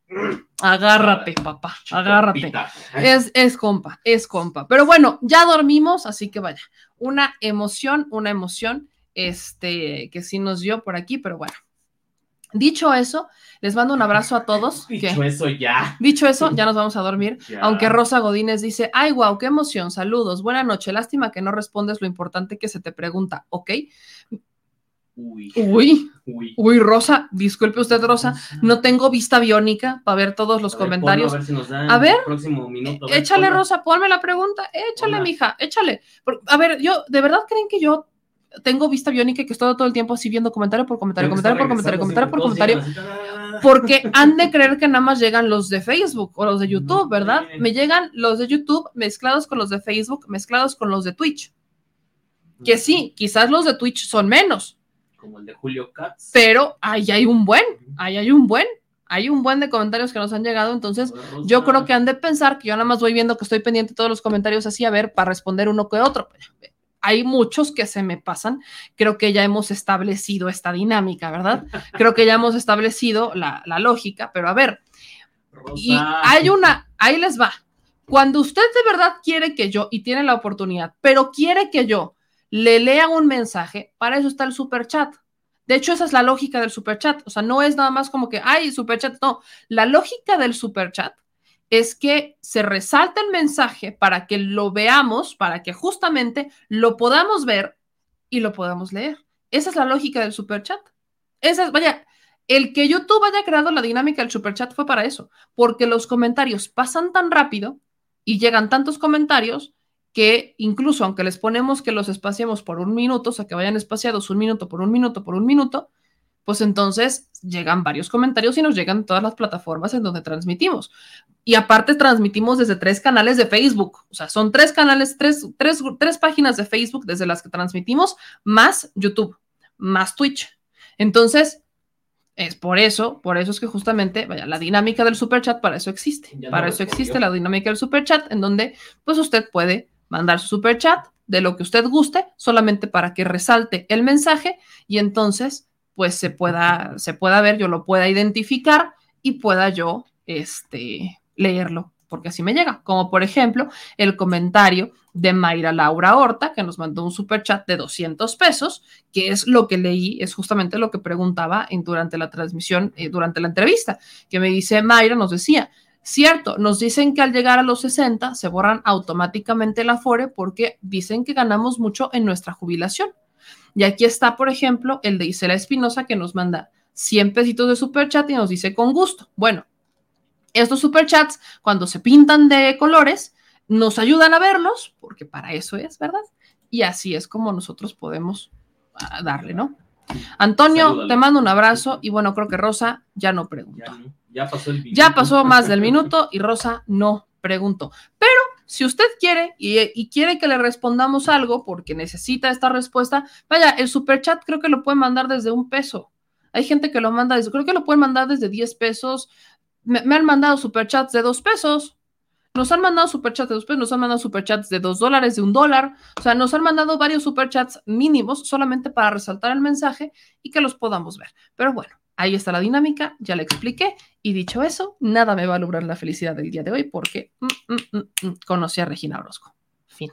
Agárrate, papá, agárrate. Es, es compa, es compa. Pero bueno, ya dormimos, así que vaya. Una emoción, una emoción, este, que sí nos dio por aquí, pero bueno. Dicho eso, les mando un abrazo a todos. Dicho eso, ya. Dicho eso, ya nos vamos a dormir. Aunque Rosa Godínez dice, ay, wow, qué emoción, saludos, buena noche, lástima que no respondes lo importante que se te pregunta, ¿ok? Uy. Uy. Uy. Rosa, disculpe usted, Rosa, no tengo vista biónica para ver todos los comentarios. a ver, échale, Rosa, ponme la pregunta, échale, mija, échale. A ver, yo, ¿de verdad creen que yo tengo vista biónica que estoy todo el tiempo así viendo comentario por comentario, comentario por comentario, comentario por comentario, porque han de creer que nada más llegan los de Facebook o los de YouTube, ¿verdad? Me llegan los de YouTube mezclados con los de Facebook, mezclados con los de Twitch. Que sí, quizás los de Twitch son menos. Como el de Julio Katz. Pero ahí hay un buen, ahí hay un buen. Hay un buen de comentarios que nos han llegado, entonces yo creo que han de pensar que yo nada más voy viendo que estoy pendiente de todos los comentarios así, a ver, para responder uno que otro hay muchos que se me pasan. Creo que ya hemos establecido esta dinámica, ¿verdad? Creo que ya hemos establecido la, lógica, pero a ver, y hay una, ahí les va. Cuando usted de verdad quiere que yo, y tiene la oportunidad, pero quiere que yo le lea un mensaje, para eso está el super chat. De hecho, esa es la lógica del super chat. O sea, no es nada más como que, ay, super chat. No, la lógica del super chat es que se resalta el mensaje para que lo veamos, para que justamente lo podamos ver y lo podamos leer. Esa es la lógica del super chat. Esa es, vaya, el que YouTube haya creado la dinámica del super chat fue para eso, porque los comentarios pasan tan rápido y llegan tantos comentarios que incluso aunque les ponemos que los espaciemos por un minuto, o sea, que vayan espaciados un minuto por un minuto por un minuto, pues entonces llegan varios comentarios y nos llegan todas las plataformas en donde transmitimos. Y aparte transmitimos desde tres canales de Facebook, o sea, son tres canales, tres, tres, tres páginas de Facebook desde las que transmitimos, más YouTube, más Twitch. Entonces, es por eso, por eso es que justamente, vaya, la dinámica del super chat, para eso existe. para eso existe la dinámica del super chat, en donde pues usted puede mandar su super chat de lo que usted guste, solamente para que resalte el mensaje y entonces pues se pueda, se pueda ver, yo lo pueda identificar y pueda yo este, leerlo, porque así me llega. Como por ejemplo el comentario de Mayra Laura Horta, que nos mandó un super chat de 200 pesos, que es lo que leí, es justamente lo que preguntaba en, durante la transmisión, eh, durante la entrevista, que me dice Mayra, nos decía, cierto, nos dicen que al llegar a los 60 se borran automáticamente el afore porque dicen que ganamos mucho en nuestra jubilación. Y aquí está, por ejemplo, el de Isela Espinosa que nos manda 100 pesitos de super chat y nos dice con gusto. Bueno, estos superchats, cuando se pintan de colores, nos ayudan a verlos, porque para eso es, ¿verdad? Y así es como nosotros podemos ah, darle, ¿no? Antonio, te mando un abrazo y bueno, creo que Rosa ya no preguntó. Ya, pasó el Ya pasó más del minuto y Rosa no preguntó. Pero si usted quiere y, quiere que le respondamos algo porque necesita esta respuesta, vaya, el superchat creo que lo puede mandar desde un peso. Hay gente que lo manda desde, creo que lo pueden mandar desde 10 pesos. Me, me han mandado superchats de dos pesos. Nos han mandado superchats de dos pesos, nos han mandado superchats de dos dólares, de un dólar. O sea, nos han mandado varios superchats mínimos solamente para resaltar el mensaje y que los podamos ver. Pero bueno, ahí está la dinámica, ya le expliqué. Y dicho eso, nada me va a lograr la felicidad del día de hoy porque mm, mm, mm, mm conocí a Regina Orozco. Fin.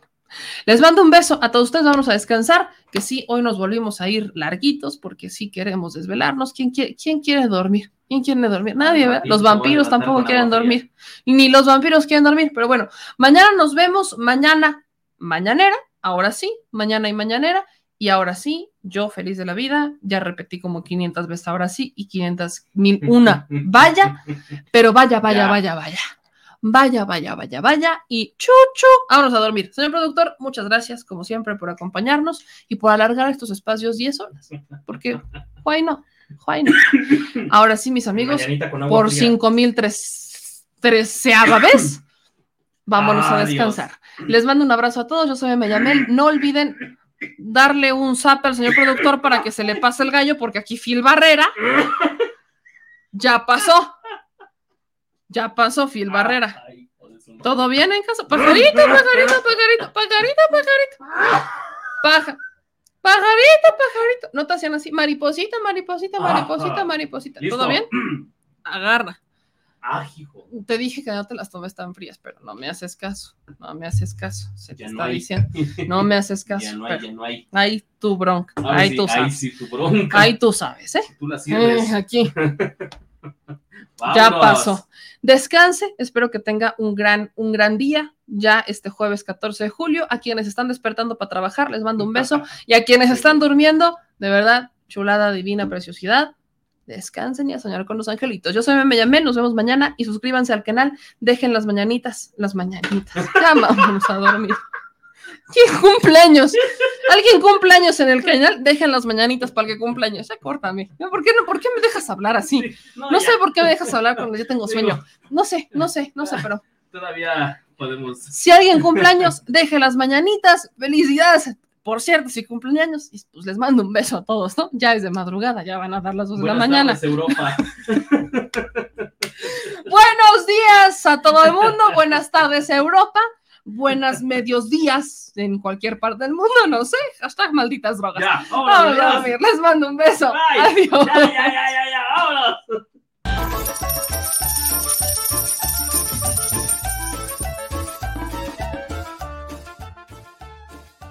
Les mando un beso a todos ustedes, vamos a descansar, que sí, hoy nos volvimos a ir larguitos porque sí queremos desvelarnos. ¿Quién quiere, quién quiere dormir? ¿Quién quiere dormir? Nadie, ¿verdad? Los vampiros tampoco quieren dormir. Ni los vampiros quieren dormir, pero bueno, mañana nos vemos, mañana, mañanera, ahora sí, mañana y mañanera, y ahora sí, yo feliz de la vida, ya repetí como 500 veces ahora sí y 500 mil una. Vaya, pero vaya, vaya, vaya, vaya. Vaya, vaya, vaya, vaya. Y chuchu, vámonos a dormir. Señor productor, muchas gracias, como siempre, por acompañarnos y por alargar estos espacios 10 horas. Porque, why no? Why no? Ahora sí, mis amigos, por 5013 vez, vámonos a descansar. Les mando un abrazo a todos. Yo soy Meyamel. No olviden darle un zap al señor productor para que se le pase el gallo, porque aquí Phil Barrera ya pasó. Ya pasó Phil Barrera. ¿Todo bien en casa? Pajarito, pajarito, pajarito, pajarito, pajarito. Paja. Pajarito, pajarito. No te hacían así. Mariposita, mariposita, mariposita, mariposita. ¿Todo bien? Agarra. Ah, hijo. Te dije que no te las tomes tan frías, pero no me haces caso. No me haces caso. Se te está diciendo. No me haces caso. Ya no hay, ya no hay. Ahí tu bronca. Ahí tú sabes. Ahí sí, tu bronca. Ahí tú sabes, ¿eh? Tú la sirves. Eh, aquí. ya pasó. Descanse, espero que tenga un gran, un gran día ya este jueves 14 de julio. A quienes están despertando para trabajar, les mando un beso. Y a quienes están durmiendo, de verdad, chulada, divina, preciosidad. Descansen y a soñar con los angelitos. Yo soy Meme Yamé, nos vemos mañana y suscríbanse al canal. Dejen las mañanitas, las mañanitas. Ya vamos a dormir. ¿Quién cumpleaños? ¿Alguien cumpleaños en el canal? Dejen las mañanitas para el que cumpleaños. Ya córtame. ¿Por qué, no, ¿Por qué me dejas hablar así? no, no sé por qué me dejas hablar cuando yo tengo sueño. No sé, no sé, no sé, pero. Todavía podemos. Si alguien cumpleaños, deje las mañanitas. Felicidades. Por cierto, si cumpleaños, pues les mando un beso a todos, ¿no? Ya es de madrugada, ya van a dar las dos de la mañana. Tardes, Europa. Buenos días a todo el mundo, buenas tardes, Europa buenas medios días en cualquier parte del mundo, no sé. Hashtag malditas drogas. Ya, vámonos, a dormir. Les mando un beso. Bye. Adiós. Ya, ya, ya, ya, ya, vámonos.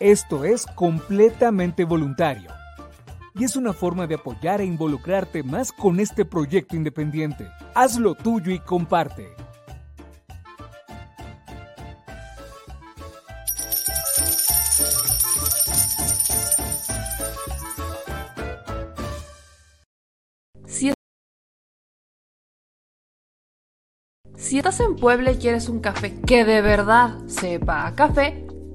esto es completamente voluntario. Y es una forma de apoyar e involucrarte más con este proyecto independiente. Hazlo tuyo y comparte. Si estás en Puebla y quieres un café que de verdad sepa a café,